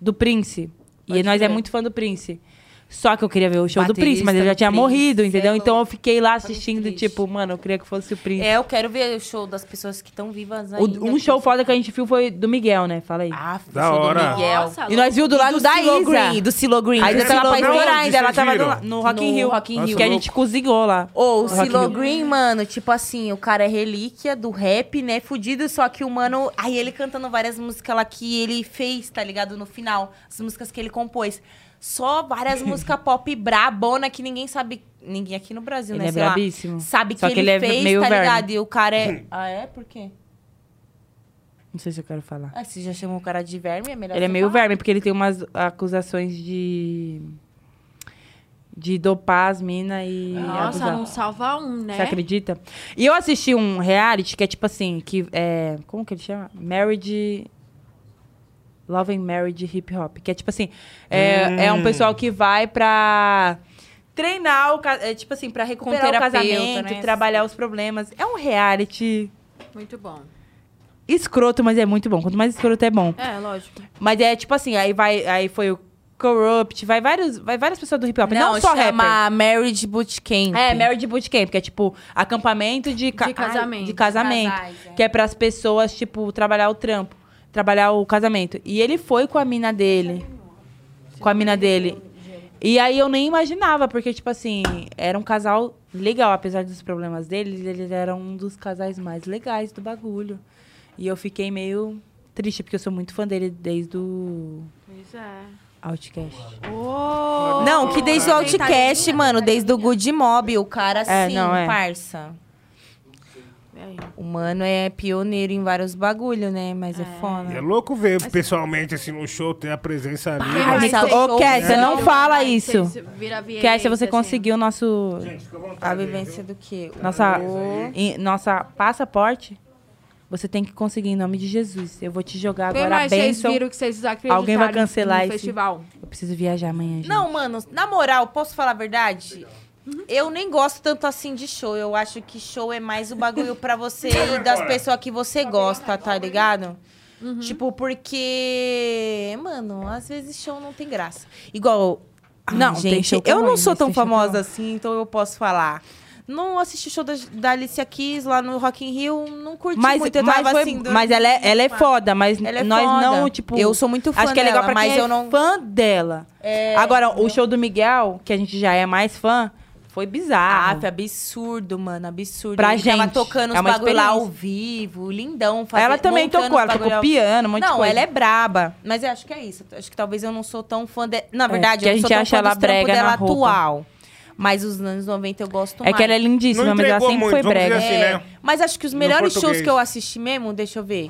Do Prince. E Pode nós é muito fã do Prince. Só que eu queria ver o show do Prince, mas ele já do tinha Prince, morrido, é entendeu? Então eu fiquei lá assistindo, tipo, mano, eu queria que fosse o Prince. É, eu quero ver o show das pessoas que estão vivas O- ainda. um show foda que a gente viu foi do Miguel, né? Fala aí. Ah, Da show hora. do Miguel. Nossa, e nós viu do lado do da Silo Isa. Green, do Silo Green. A Isa do tava pra estourar ainda, ela tava viram? no, no Rock in Rio. Rock in Rio. Que a gente cozinhou lá. Ô, o No Rock in Silo. Green, mano, tipo assim, o cara é relíquia do rap, né? Fudido, só que o mano. Aí ele cantando várias músicas lá que ele fez, tá ligado? No final. As músicas que ele compôs. Só várias [LAUGHS] músicas pop brabona que ninguém sabe. Ninguém aqui no Brasil, Ele né? é sei lá, brabíssimo. sabe Só que, que ele, ele é fez, meio tá verme. ligado? E o cara é. ah, é? Por quê? Não sei se eu quero falar. Ah, você já chamou o cara de verme, é melhor Ele é meio falar. verme, porque ele tem umas acusações de. De dopar as minas e. Nossa, abusar. não salva um, né? Você acredita? E eu assisti um reality que é tipo assim, que é. Como que ele chama? Marriage. Love and Marriage Hip Hop. Que é tipo assim, é, é um pessoal que vai pra treinar o é, tipo assim, pra recuperar o casamento, né? trabalhar os problemas. É um reality Muito bom. escroto, mas é muito bom. Quanto mais escroto é bom. É, lógico. Mas é tipo assim, aí vai, aí foi o Corrupt, vai vários, vai várias pessoas do hip hop, não, Não, só rapper. chama Marriage Bootcamp. É, Marriage Bootcamp, que é tipo acampamento de, ca- De casamento. de casamento. Casais, é. Que é pras pessoas, tipo, trabalhar o trampo, trabalhar o casamento. E ele foi com a mina dele. Com a mina dele. E aí eu nem imaginava, porque, tipo assim, era um casal legal, apesar dos problemas deles, eles eram um dos casais mais legais do bagulho. E eu fiquei meio triste, porque eu sou muito fã dele desde o Pois é. Outcast. Oh, Não, que desde o Outcast, mano, desde o Good Mob, o cara, É, assim, não, é. parça. E aí? O mano é pioneiro em vários bagulho, né? Mas é, foda. É louco ver pessoalmente, assim, no show, ter a presença ali. Mas vocês- Ô, Kessia, não fala isso. vocês vira V8, Kessia, você assim. conseguiu nosso... Gente, vontade A vivência viu? do quê? Nossa, O- em- nossa passaporte, você tem que conseguir em nome de Jesus. Eu vou te jogar Quem agora a mais vocês bênção. viram que vocês acreditaram Alguém vai cancelar no esse- festival? Eu preciso viajar amanhã, gente. Não, mano, na moral, posso falar a verdade? Eu nem gosto tanto assim de show. Eu acho que show é mais o bagulho pra você [LAUGHS] e das pessoas que você gosta, tá ligado? Tipo, porque. Mano, às vezes show não tem graça. Igual. Ai, Não, tem gente, é eu não sou tão é famosa assim, então eu posso falar. Não assisti o show da, da Alicia Keys lá no Rock in Rio, não curti Mas, muito. Eu mas, tava foi- assim, mas ela, é, ela é foda, mas Ela é nós foda. não, tipo... Eu sou muito fã Acho que é legal dela, pra quem mas é eu não- fã dela. É, Agora, o show do Miguel, que a gente já é mais fã, foi bizarro. Ah, absurdo, mano, absurdo. Pra Ele tava gente, tocando os é bagulho lá ao vivo, lindão. fazendo- ela também tocou, ela tocou ao- piano, um monte de Não, coisa. ela é braba. Mas eu acho que é isso. Acho que talvez eu não sou tão fã de... Na verdade, porque eu a não sou gente tão acha fã ela brega dela na roupa. atual. Mas os anos 90 eu gosto É mais. que ela é lindíssima, mas ela sempre muito, foi brega. assim, É, né? Mas acho que os melhores shows que eu assisti mesmo, deixa eu ver.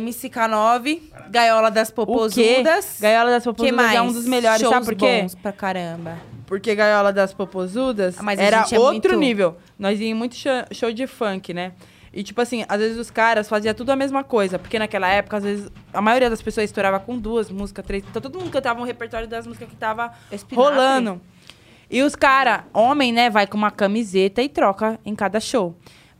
MCK9, Gaiola das? Popozudas. Gaiola das que Popozudas mais? é um dos melhores, Shows sabe por quê? bons pra caramba. Porque Gaiola das Popozudas Ah, mas era é outro muito- nível. Nós íamos muito show, show de funk, né? E, tipo assim, às vezes os caras faziam tudo a mesma coisa. Porque naquela época, às vezes, a maioria das pessoas estourava com duas músicas, três. Então todo mundo cantava um repertório das músicas que tava Espinafre. rolando. E os caras, homem, né, vai com uma camiseta e troca em cada show.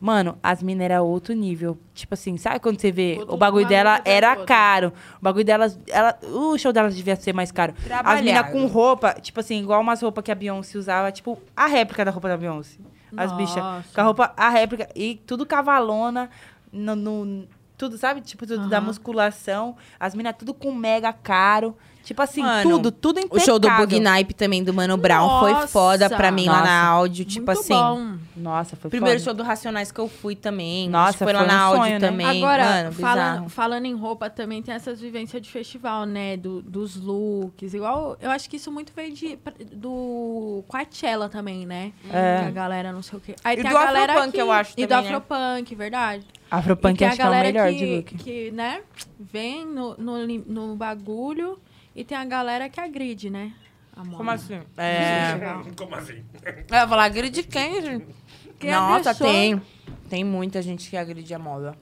Mano, as minas era outro nível. Tipo assim, sabe quando você vê Outro o bagulho dela era caro. O bagulho delas, ela, o show delas devia ser mais caro. As minas com roupa, tipo assim, igual umas roupas que a Beyoncé usava, tipo a réplica da roupa da Beyoncé. As Nossa. bichas. Com a roupa, a réplica. E tudo cavalona, no, no- tudo, sabe? Tipo, tudo da Aham. musculação. As minas tudo com mega caro. Tipo assim, Mano, tudo, tudo O impecável. show do Bug Nipe também, do Mano Brown, foi Nossa. foda pra mim lá Nossa. na áudio. Tipo Muito assim. bom. Nossa, foi Primeiro foda. show do Racionais que eu fui também. Nossa, que foi lá foi na um áudio sonho, né? também. Agora, Mano, falando, falando em roupa, também tem essas vivências de festival, né? Do- dos looks. Igual, eu acho que isso muito veio de, do Coachella também, né? É. Que a galera não sei o quê. Aí E tem do a galera Afropunk, que, eu acho E do também, né? Afropunk, verdade. Afropunk e acho que é o melhor que, de look. que, né, vem no, no, no bagulho e tem a galera que agride, né? A moda. Como assim? É... Como assim? Eu ia falar, agride quem, gente? Quem Nossa, agressou? tem. Tem muita gente que agride a moda.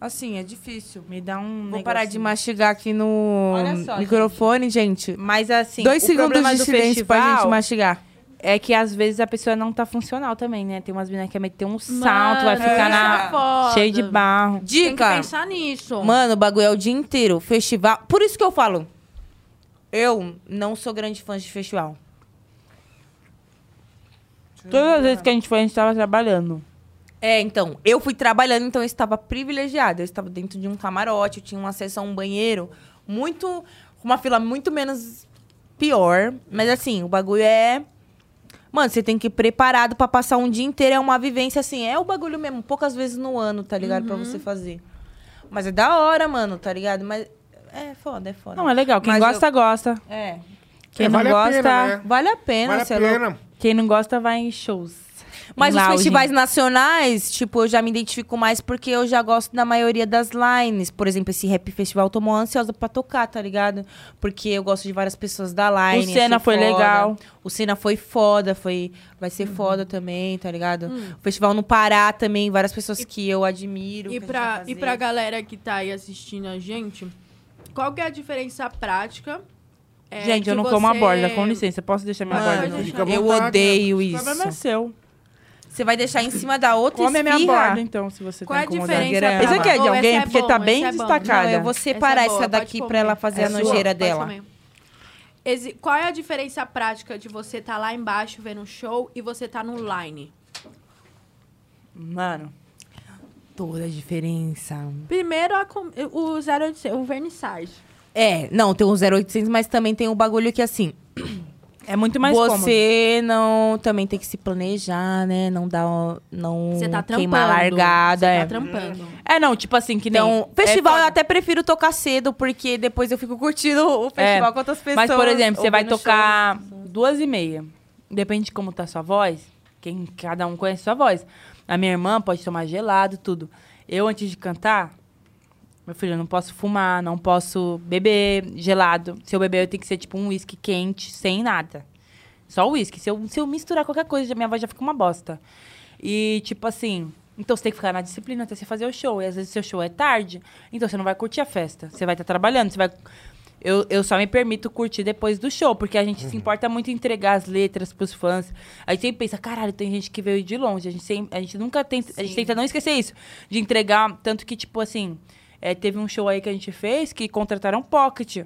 Assim, é difícil. Me dá um Vou parar de negocinho. mastigar aqui no Olha só, microfone, gente. Mas assim, Dois o segundos de do silêncio pra festival gente mastigar. É que às vezes a pessoa não tá funcional também, né? Tem umas meninas que quer meter um salto, vai Mano, ficar isso na... é foda. cheio de barro. Tem que Dica. pensar nisso. Mano, o bagulho é o dia inteiro. Festival. Por isso que eu falo. Eu não sou grande fã de festival. Todas as vezes que a gente foi, a gente tava trabalhando. É, então, eu fui trabalhando, então eu estava privilegiada. Eu estava dentro de um camarote, eu tinha um acesso a um banheiro muito. uma fila muito menos pior. Mas assim, o bagulho é. Mano, você tem que ir preparado pra passar um dia inteiro. É uma vivência assim, é o bagulho mesmo, poucas vezes no ano, tá ligado? Pra você fazer. Mas é da hora, mano, tá ligado? Mas é foda, é foda. Não, é legal. Quem Mas gosta, gosta. É. Quem É, não vale a gosta, pena, né? Vale a pena, Vale a é louco. pena. quem não gosta vai em shows. Mas os festivais nacionais, tipo, eu já me identifico mais porque eu já gosto da maioria das lines. Por exemplo, esse Rap Festival eu tô mó ansiosa pra tocar, tá ligado? Porque eu gosto de várias pessoas da line. O Senna achei foi foda. legal. O Senna foi foda, foi... vai ser Uhum. foda também, tá ligado? Hum. O festival no Pará também, várias pessoas que eu admiro. E a pra, e pra galera que tá aí assistindo a gente, qual que é a diferença prática? é, Gente, eu não como a você- borda, com licença. Posso deixar minha Mano, borda? À eu odeio O isso. problema é seu. Você vai deixar em cima da outra Come a minha borda, então, se você Qual é tá a incomodado. diferença? Esse Esse aqui é de Oh, alguém, é porque bom, tá bem é destacada. Não, eu vou Essa separar é boa, essa daqui pra ela fazer É a sua, nojeira pode dela. Exi- Qual é a diferença prática de você tá lá embaixo vendo um show e você tá no line? Mano, Toda a diferença. Primeiro, a com- o 0800, o vernissage. É, não, tem o 0800, mas também tem o bagulho que assim, é muito mais cômodo. você não também tem que se planejar, né? Não dar não Você tá trampando. queimar a largada, Você é. tá trampando. É, não, tipo assim, que nem... Então, festival é eu até prefiro tocar cedo, porque depois eu fico curtindo o festival com outras pessoas. Mas, por exemplo, você vai tocar duas e meia. Depende de como tá a sua voz. Quem, cada um conhece a sua voz. A minha irmã pode tomar gelado, tudo. Eu, antes de cantar, meu filho, eu não posso fumar, não posso beber gelado. Se eu beber, eu tenho que ser tipo um uísque quente, sem nada. Só uísque. Se eu, se eu misturar qualquer coisa, minha voz já fica uma bosta. E, tipo assim, então você tem que ficar na disciplina até você fazer o show. E às vezes seu show é tarde, então você não vai curtir a festa. Você vai estar trabalhando, você vai. Eu, eu só me permito curtir depois do show, porque a gente se importa muito em entregar as letras pros fãs. A gente sempre pensa, caralho, tem gente que veio de longe. A gente, sempre, a gente nunca tenta. A gente tenta não esquecer isso. De entregar. Tanto que, tipo assim, é, teve um show aí que a gente fez que contrataram Pocket.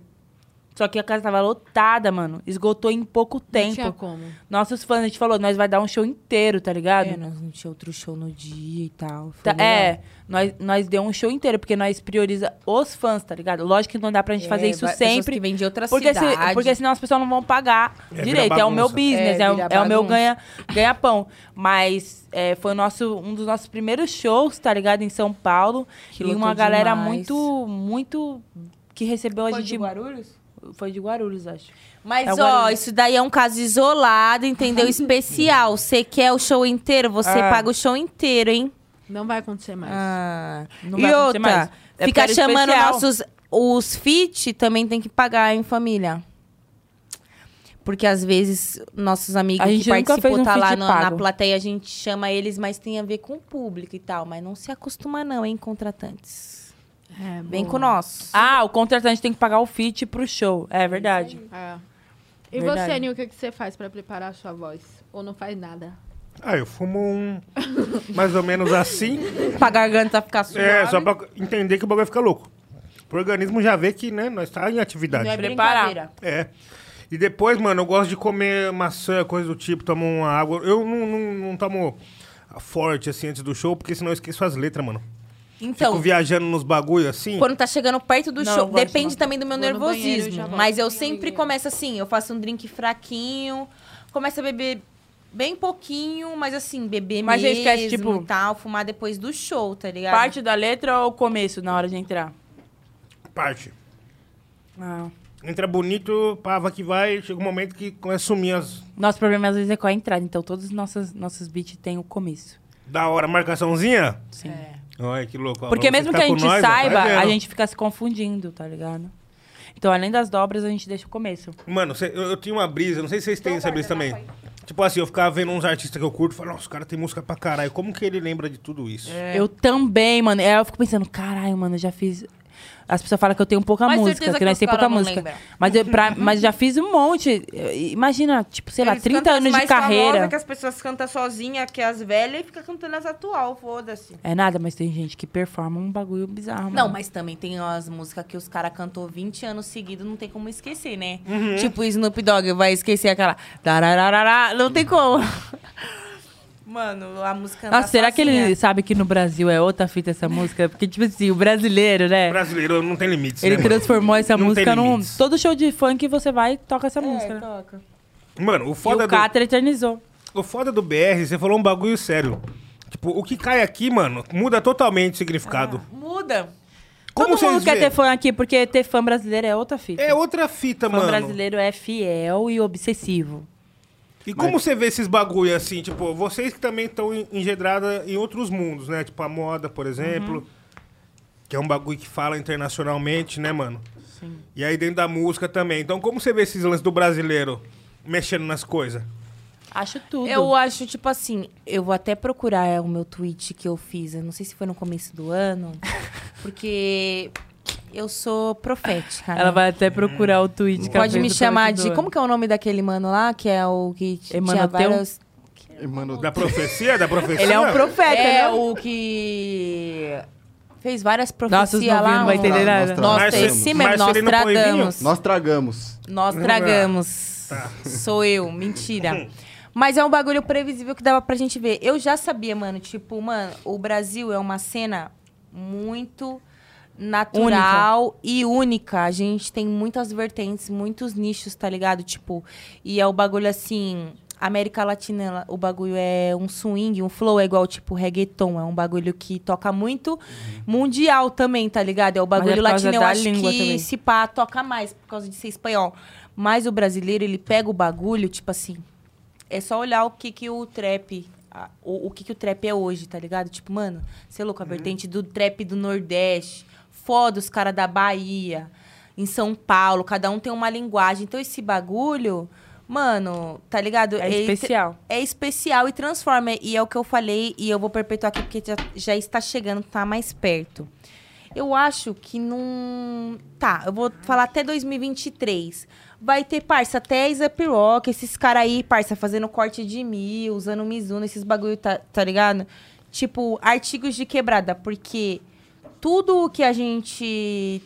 Só que a casa tava lotada, mano. Esgotou em pouco Não tinha tempo. como. Nossos fãs, a gente falou, nós vai dar um show inteiro, tá ligado? É, nós não tinha outro show no dia e tal. Tá- é, nós, nós deu um show inteiro, porque nós prioriza os fãs, tá ligado? Lógico que não dá pra gente fazer É, isso vai- pessoas sempre. que vêm de outra Porque, se- porque senão as pessoas não vão pagar É, direito. É o meu business, É, é, o, é o meu bagunça. ganha- ganha-pão. Mas é, foi o nosso, um dos nossos primeiros shows, tá ligado? Em São Paulo. Que e uma galera demais. muito, muito. que recebeu a gente. de Guarulhos? Foi de Guarulhos, acho. Mas, É ó, Guarulhos. isso daí é um caso isolado, entendeu? Especial. Você quer o show inteiro, você Ah. paga o show inteiro, hein? Não vai acontecer mais. Ah. Não e vai acontecer outra, mais. É fica chamando especial. nossos... Os fit também tem que pagar em família. Porque às vezes nossos amigos A que gente nunca participou fez um tá lá no- na plateia, a gente chama eles, mas tem a ver com o público e tal. Mas não se acostuma não, hein, contratantes. É, Vem boa. com nós. Ah, o contratante tem que pagar o fit pro show. É verdade. É. E Verdade. você, Nil, o que, que você faz pra preparar a sua voz? Ou não faz nada? Ah, eu fumo um. [LAUGHS] Mais ou menos assim. pra garganta ficar suave. É, só pra entender que o bagulho fica louco. O organismo já vê que, né, nós tá em atividade. Não é Preparar. brincadeira. É. E depois, mano, eu gosto de comer maçã, coisa do tipo, tomo uma água. Eu não, não, não tomo forte, assim, antes do show, porque senão eu esqueço as letras, mano. Então, Fico viajando nos bagulho assim. Quando tá chegando perto do Não, show, depende não. também do meu Vou banheiro nervosismo. volto. Mas eu sempre começo assim, eu faço um drink fraquinho, começo a beber bem pouquinho, mas assim, beber Mas mesmo esquece, tipo, e tal, fumar depois do show, tá ligado? Parte da letra ou o começo, na hora de entrar? Parte. Ah. Entra bonito, pava que vai, chega um momento que começa a sumir as. Nosso problema às vezes é com a entrada, então todos os nossos, nossos beats têm o começo. Da hora, marcaçãozinha? Sim. Olha que louco. Porque mesmo tá que a gente nós, vai saiba, a gente fica se confundindo, tá ligado? Então, além das dobras, a gente deixa o começo. Mano, cê- eu, eu tinha uma brisa, não sei se vocês têm essa brisa também. Tipo assim, eu ficava vendo uns artistas que eu curto e falava, nossa, o cara tem música pra caralho. Como que ele lembra de tudo isso? Eu também, mano. É, eu fico pensando, caralho, mano, eu já fiz. As pessoas falam que eu tenho pouca Mas música, certeza que que nós os temos cara pouca não música. lembra. Mas eu, pra- mas já fiz um monte. Imagina, tipo, sei lá, Eles 30 cantam as anos de mais carreira. que as pessoas cantam sozinha, que as velhas, e fica cantando as atual, foda-se. É nada, mas tem gente que performa um bagulho bizarro, Não, mano. mas também tem as músicas que os caras cantou 20 anos seguidos, não tem como esquecer, né? Uhum. Tipo o Snoop Dogg vai esquecer aquela. tarararará, Não tem como. [LAUGHS] Mano, a música Nossa, anda será que sozinha. ele sabe que no Brasil é outra fita essa música? Porque, tipo assim, o brasileiro, né? Brasileiro não tem limites, Ele né, mano? transformou essa Não música num. limites. Todo show de funk você vai e toca essa música. É, né? toca. Mano, o E foda, o Catra eternizou. do, o foda do BR, você falou um bagulho sério. Tipo, o que cai aqui, mano, muda totalmente o significado. Muda. Como Todo mundo quer vê? ter fã aqui, porque ter fã brasileiro é outra fita. É outra fita, fã mano. brasileiro é fiel e obsessivo. E como você vê esses bagulho assim, tipo, vocês que também estão engedrada em outros mundos, né? Tipo a moda, por exemplo, que é um bagulho que fala internacionalmente, né, mano? Sim. E aí dentro da música também. Então como você vê esses lances do brasileiro mexendo nas coisas? Acho tudo. Eu acho, tipo assim, eu vou até procurar o meu tweet que eu fiz. Eu não sei se foi no começo do ano. [LAUGHS] porque eu sou profética. né? Ela vai até procurar o tweet. que ela Pode me chamar de. Como que é o nome daquele mano lá? Que é o que t- tinha várias. Mano, Da profecia? Da profecia? Ele é um profeta, né? É o que fez várias Nossa, os profecias lá. novinhos não vai entender nada. Nós Nossa, esse mesmo, nós tragamos. nós tragamos. Nós tragamos. Tá. Sou eu, mentira. Mas é um bagulho previsível que dava pra gente ver. Eu já sabia, mano, tipo, mano, o Brasil é uma cena muito natural e única. A gente tem muitas vertentes, muitos nichos, tá ligado? Tipo, e é o bagulho assim. América Latina, ela- o bagulho é um swing, um flow, é igual, tipo, reggaeton. É um bagulho que toca muito mundial também, tá ligado? É o é bagulho causa latino, eu da acho língua que também. se pá, toca mais, por causa de ser espanhol. Mas o brasileiro, ele pega o bagulho, tipo assim, é só olhar o que que o trap, a- o, o que que o trap é hoje, tá ligado? Tipo, mano, você é louco, a vertente do trap do Nordeste, foda os caras da Bahia, em São Paulo, cada um tem uma linguagem. Então esse bagulho, mano, tá ligado? É Ele- especial. é especial e transforma. E é o que eu falei, e eu vou perpetuar aqui porque já, já está chegando, tá mais perto. Eu acho que não. Tá, eu vou falar até 2023. Vai ter, parça, até Isap Rock, esses caras aí, parça, fazendo corte de mil, usando Mizuno, esses bagulho, tá, tá ligado? Tipo, artigos de quebrada, porque tudo o que a gente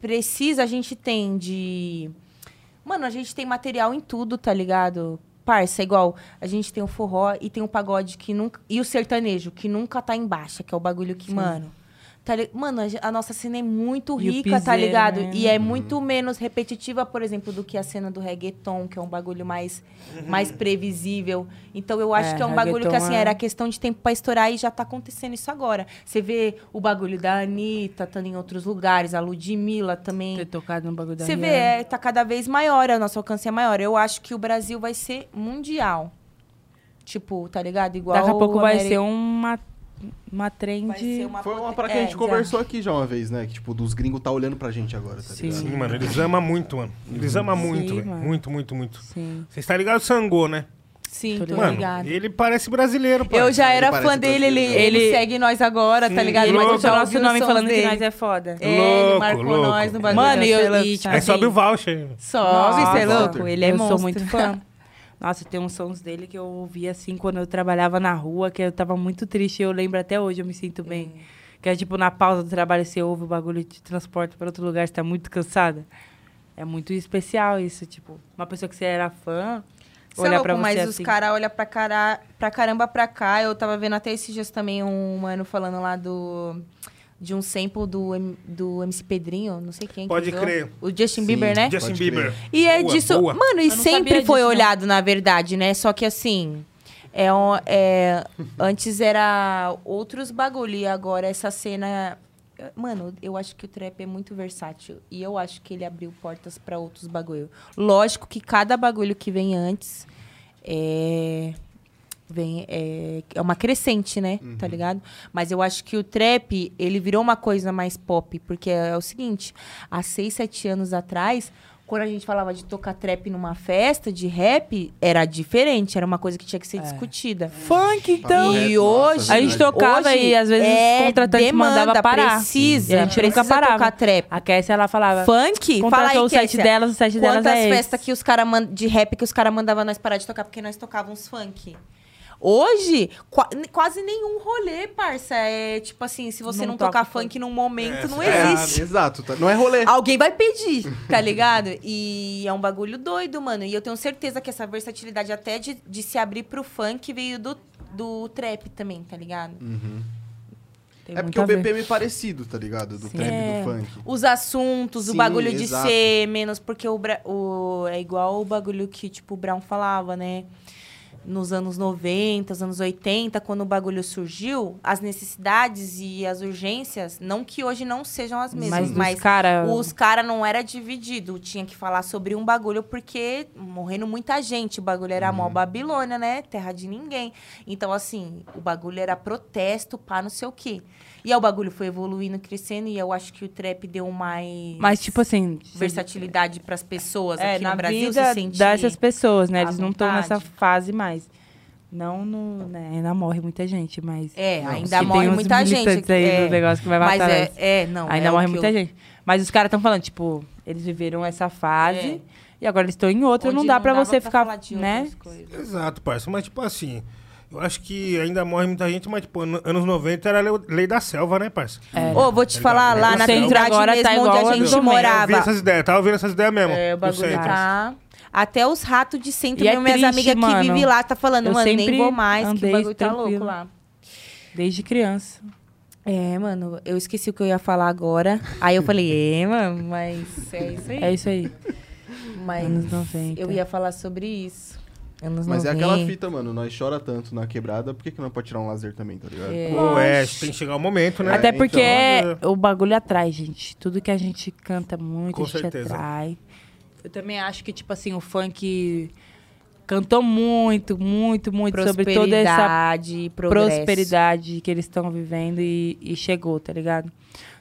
precisa, a gente tem de. Mano, a gente tem material em tudo, tá ligado? Parça, é igual, a gente tem o forró e tem o pagode que nunca. E o sertanejo, que nunca tá em baixa, que é o bagulho que, mano. Tá li- Mano, a, nossa cena é muito o rica, tá piseiro, ligado? né? E é muito menos repetitiva, por exemplo, do que a cena do reggaeton, que é um bagulho mais, mais previsível. Então eu acho É, que é um bagulho que, assim, é- era questão de tempo pra estourar e já tá acontecendo isso agora. Você vê o bagulho da Anitta, tá em outros lugares, a Ludmilla também. Ter tocado no bagulho da Você vê, é, tá cada vez maior, a nosso alcance é maior. Eu acho que o Brasil vai ser mundial. Tipo, tá ligado? Igual Daqui a pouco o vai ser uma, uma trend. vai ser uma Foi uma parada que a é, gente já. conversou aqui já uma vez, né? Que, tipo, dos gringos tá olhando pra gente agora, tá Sim. ligado? Sim, mano, eles amam muito, mano. Eles amam muito, Sim, velho. mano. Muito, muito, muito. Sim. Você está ligado o Sangô, né? Sim, Tô Mano, ligado. ele parece brasileiro, pô. Eu já Ele era parece fã dele, ele, ele Ele- segue nós agora, tá Sim, ligado? ele Mas eu louco. já o ouvi nosso os nome falando que dele. nós é foda. É, ele Louco, marcou louco. nós no bagulho. Mano, eu- louco, e, tá? Aí sobe o voucher. Sobe, você é louco. Ele é eu monstro. sou muito fã. [LAUGHS] Nossa, tem uns sons dele que eu ouvi assim quando eu trabalhava na rua, que eu tava muito triste. Eu lembro até hoje, eu me sinto bem. Que é tipo, na pausa do trabalho, você ouve o bagulho e te transporta pra outro lugar, você tá muito cansada. É muito especial isso, tipo, uma pessoa que você era fã, Cê é olhar louco, pra você mas assim. os caras olham pra, cara, pra caramba pra cá. Eu tava vendo até esses dias também um mano falando lá do... De um sample do, M- do MC Pedrinho, não sei quem. que Pode usou. crer. O Justin Sim. Bieber, né? Justin Pode Bieber. E é Boa, disso. boa. Mano, e sempre foi disso, não. olhado, na verdade, né? Só que assim. É, um- é, antes era outros bagulho e agora essa cena. Mano, eu acho que o trap é muito versátil. E eu acho que ele abriu portas pra outros bagulho. Lógico que cada bagulho que vem antes é. Vem, é, é uma crescente, né? Tá ligado? Mas eu acho que o trap, ele virou uma coisa mais pop. Porque é, o seguinte, há seis, sete anos atrás, quando a gente falava de tocar trap numa festa de rap, era diferente. Era uma coisa que tinha que ser discutida. Funk, então. É, E hoje. A gente tocava hoje e às vezes é os contratantes demanda, mandavam parar. Precisa, E a gente precisa nunca parava. tocar trap. A Cassia, ela falava. Funk? Fala aí, o set Kessia. delas, o set delas Quantas é festas que os cara de rap que os caras mandavam nós parar de tocar porque nós tocávamos funk? Hoje, qua- quase nenhum rolê, parça. É tipo assim, se você Não não, toca tocar funk. funk num momento, não É, existe. exato. tá- Não é rolê. Alguém vai pedir, tá ligado? E é um bagulho doido, mano. E eu tenho certeza que essa versatilidade até de, de se abrir pro funk veio do, do trap também, tá ligado? Tem É muito porque a o ver. BPM é parecido, tá ligado? Do trap e É. do funk. Os assuntos, o Sim, bagulho de exato. ser menos. Porque o, Bra- o- é igual o bagulho que, tipo, o Brown falava, né? Nos anos 90, os anos 80, quando o bagulho surgiu, as necessidades e as urgências, não que hoje não sejam as mesmas, Mas mas, cara... os cara não era dividido, tinha que falar sobre um bagulho porque morrendo muita gente, o bagulho era mó Babilônia, né? Terra de ninguém. Então assim, o bagulho era protesto para não sei o quê. E aí o bagulho foi evoluindo, crescendo e eu acho que o trap deu mais Mas, tipo assim... versatilidade para as pessoas é, aqui na no Brasil vida se sentir dessas pessoas, né? Eles não estão nessa vontade. fase mais. Não no... Né? Ainda morre muita gente, mas... É, Não, ainda morre tem uns muita gente. aí é, negócio que vai matar mas é, é, não. Ainda é morre muita eu- gente. Mas os caras estão falando, tipo, eles viveram essa fase É. e agora eles estão em outra, Onde não dá pra dava você ficar, falar de né? Exato, parça. Mas, tipo assim, eu acho que ainda morre muita gente, mas, tipo, an- anos 90 era lei- lei da selva, né, parça? É. Ô, vou te Tá falar, lá na centro cidade agora mesmo tá igual onde a gente 90. Eu vi morava. essas ideias, tava ouvindo essas ideias mesmo. É, o bagulho. Tá. Até os ratos de centro, E é minhas amigas que vivem lá, tá falando, Eu mano, nem vou mais, que o bagulho tá louco lá. Desde criança. É, mano, eu esqueci o que eu ia falar agora. Aí eu falei, é, mano, mas é isso aí. É isso aí. Mas Anos 90. eu ia falar sobre isso. Anos Mas é 90. aquela fita, mano. Nós chora tanto na quebrada, por que, que não pode tirar um lazer também, tá ligado? É. Pô, é, tem que chegar o momento, né? Até então, porque é. o bagulho atrai, gente. Tudo que a gente canta muito, Com a gente certeza. atrai. Eu também acho que, tipo assim, o funk cantou muito, muito, muito sobre toda essa prosperidade que eles estão vivendo e, e chegou, tá ligado?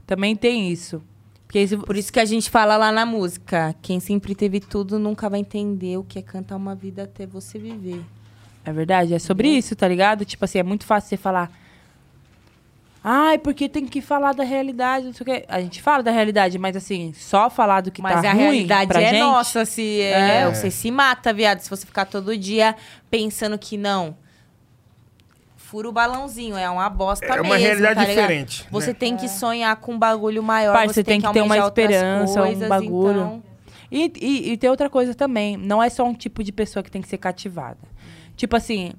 Também tem isso. Porque se- Por isso que a gente fala lá na música, quem sempre teve tudo nunca vai entender o que é cantar uma vida até você viver. É verdade, é sobre isso, tá ligado? Tipo assim, é muito fácil você falar. Ai, porque tem que falar da realidade, não sei o quê. A gente fala da realidade, mas assim, só falar do que Mas tá a ruim realidade pra é gente, nossa, se é, É. você se mata, viado, se você ficar todo dia pensando que não. Fura o balãozinho, é uma bosta É uma mesmo, realidade tá diferente. Você né? tem que sonhar com um bagulho maior, Parça, você tem, que ter uma esperança, um coisas, bagulho. Então... E, e, e tem outra coisa também. Não é só um tipo de pessoa que tem que ser cativada. Tipo assim,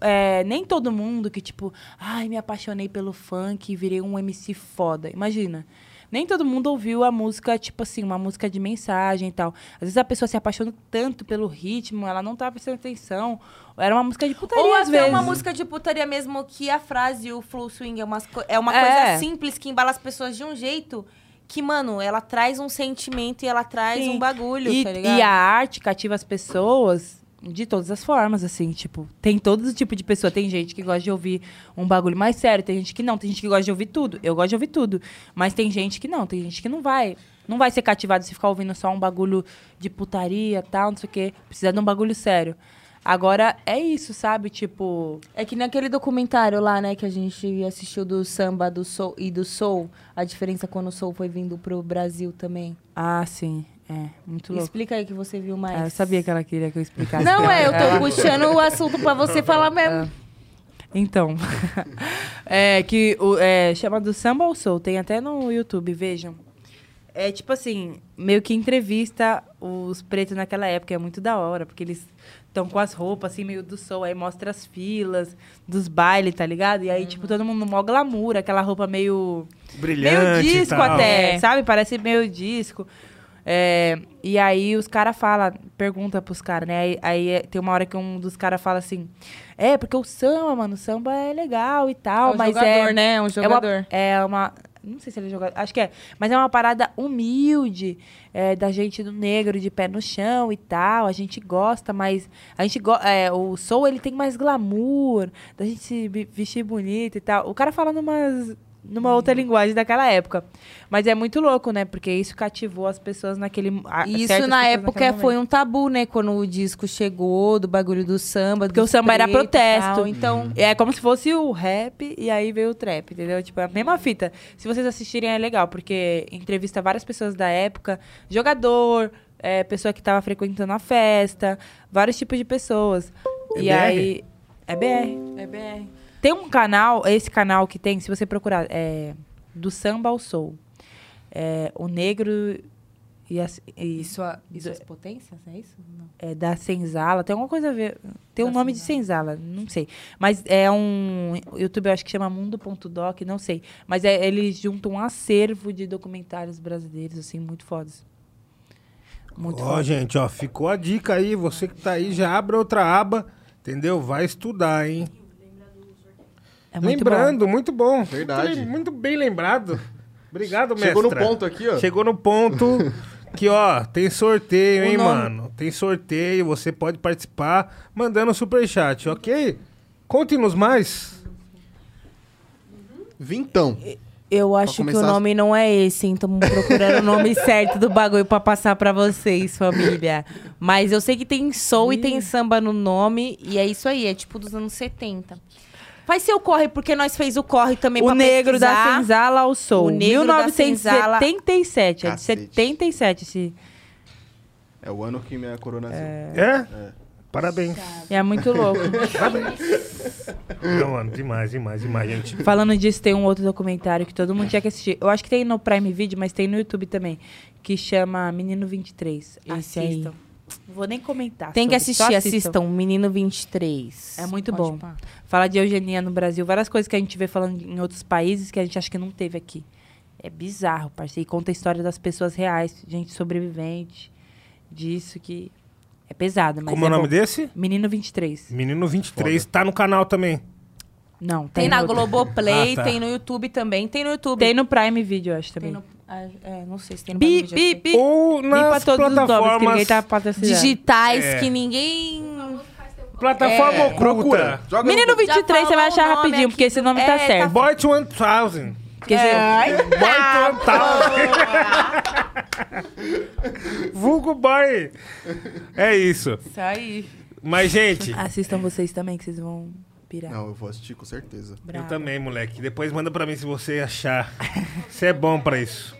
é, nem todo mundo que, tipo, ai, me apaixonei pelo funk e virei um MC foda. Imagina. Nem todo mundo ouviu a música, tipo assim, uma música de mensagem e tal. Às vezes a pessoa se apaixona tanto pelo ritmo, ela não tá prestando atenção. Era uma música de putaria, Ou às até vezes. uma música de putaria mesmo que a frase, o flow swing, é, umas co- é uma É. coisa simples que embala as pessoas de um jeito que, mano, ela traz um sentimento e ela traz Sim. um bagulho, E, tá ligado? e a arte cativa as pessoas de todas as formas, assim, tipo, tem todo tipo de pessoa. Tem gente que gosta de ouvir um bagulho mais sério, tem gente que não, tem gente que gosta de ouvir tudo. Eu gosto de ouvir tudo. Mas tem gente que não, tem gente que não vai. Não vai ser cativado se ficar ouvindo só um bagulho de putaria tal, não sei o quê. Precisa de um bagulho sério. Agora, é isso, sabe? Tipo. É que naquele documentário lá, né, que a gente assistiu do samba do soul e do soul, a diferença quando o soul foi vindo pro Brasil também. Ah, sim. É, muito louco. Explica aí que você viu mais. Ah, eu sabia que ela queria que eu explicasse. Não é, eu tô Ela- [LAUGHS] puxando o assunto pra você falar mesmo. Então, [LAUGHS] é que o, é, chama do Samba ao Soul, tem até no YouTube, vejam. É tipo assim, meio que entrevista os pretos naquela época, é muito da hora, porque eles estão com as roupas assim, meio do soul, aí mostra as filas dos bailes, tá ligado? E aí, tipo, todo mundo mó glamour, aquela roupa meio Brilhante meio e disco tal. até, É. sabe? Parece meio disco. É, e aí os caras falam, pergunta pros caras, né? Aí, aí é- tem uma hora que um dos caras fala assim: É, porque o samba, mano, o samba é legal e tal, É um mas jogador, é. né? É um É jogador. uma, é uma. Não sei se ele é jogador. Acho que é. Mas é uma parada humilde é, da gente do negro de pé no chão e tal. A gente gosta, mas. A gente go é, O soul ele tem mais glamour, da gente se vestir bonito e tal. O cara fala numas, numa outra linguagem daquela época. Mas é muito louco, né? Porque isso cativou as pessoas naquele. a- E Isso na época foi um tabu, né? Quando o disco chegou, do bagulho do samba. Porque o samba era protesto. tal. Então, É como se fosse o rap e aí veio o trap, entendeu? Tipo, é a mesma fita. Se vocês assistirem é legal, porque entrevista várias pessoas da época, jogador, é, pessoa que tava frequentando a festa, vários tipos de pessoas. É e BR? aí. É BR. É BR. Tem um canal, esse canal que tem, se você procurar, é do samba ao soul. É, o negro e, as, e e, sua, e suas potências, é isso? Não. é, da Senzala, tem alguma coisa a ver. Tem um Da nome de Senzala, não sei. Mas é um YouTube, eu acho que chama Mundo.doc, não sei. Mas é, eles juntam um acervo de documentários brasileiros, assim, muito fodas. Muito Ó, foda. gente, ó, ficou a dica aí. Você que tá aí, já abre outra aba. Entendeu? Vai estudar, hein? É muito bom. Lembrando, muito bom. Verdade. Muito, muito bem lembrado. Obrigado, mestre. Chegou no ponto aqui, ó. Chegou no ponto que, ó, tem sorteio, O hein, nome- mano? Tem sorteio, você pode participar mandando superchat, ok? Conte-nos mais. Vintão. Eu acho que o nome não é esse, então procurando o nome [LAUGHS] certo do bagulho pra passar pra vocês, família. Mas eu sei que tem soul e tem samba no nome, e é isso aí, é tipo dos anos 70. Faz seu corre, porque nós fez o corre também O pra negro da pesquisar. senzala ao soul. O negro da senzala- 1977, é de Cacete. 77 esse. É o ano que minha coroa nasceu. É? Parabéns. É muito louco. Não, mano, demais, demais, demais, gente. Falando disso, tem um outro documentário que todo mundo tinha que assistir. Eu acho que tem no Prime Video, mas tem no YouTube também. Que chama Menino 23. Esse aí. Assistam. Não vou nem comentar. Tem que sobre, só assistir, assistam. Menino 23. É muito Pode bom. pá. Fala de eugenia no Brasil, várias coisas que a gente vê falando em outros países que a gente acha que não teve aqui. É bizarro, parceiro. E conta a história das pessoas reais, gente sobrevivente, disso que é pesado, mas Como é o é nome bom. desse? Menino 23. Menino 23, tá no canal também. Não, Tem tem, na no, Globoplay, Ah, tá. tem no YouTube também. Tem no YouTube. tem no Prime Video, eu acho Tem também. no- ah, é, não sei se tem no Bi, bi, bi. Ou nas todos os nomes que plataformas, ninguém tá. Digitais É. que ninguém... plataforma É. oculta. Procura. Joga no Menino Google. 23 você vai achar rapidinho, aqui porque esse nome É, tá tá certo. Boy to 1000. Porque você- Boy to 1000. Vulgo boy. É isso. Isso aí. Mas, gente, Assistam vocês também, que vocês vão pirar. Não, eu vou assistir com certeza. eu Bravo. também, moleque. Depois manda pra mim se você achar. Você é bom pra isso.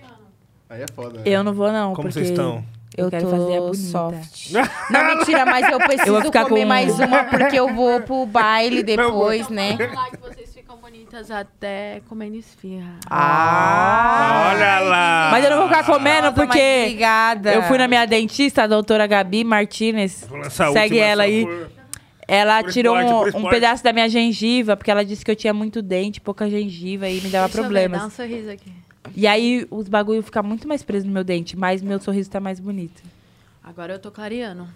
Aí é foda. né? Eu não vou, não. Como porque vocês estão? Eu, quero fazer a bonita. soft. [LAUGHS] Não, mentira, mas eu [LAUGHS] preciso Eu vou ficar comer com- mais uma porque eu vou pro [LAUGHS] baile depois, né? Vamos lá que vocês ficam bonitas até comendo esfirra. Ah. Olha lá. Mas eu não vou ficar comendo Nossa, porque Obrigada. eu fui na minha dentista, a doutora Gabi Martinez. Segue última ela aí. por- Ela Por tirou esporte, um, um pedaço da minha gengiva, porque ela disse que eu tinha muito dente, pouca gengiva e me dava Deixa eu ver, problemas. dá um sorriso aqui. E aí os bagulho ficam muito mais presos no meu dente, mas meu sorriso tá mais bonito. Agora eu tô clareando.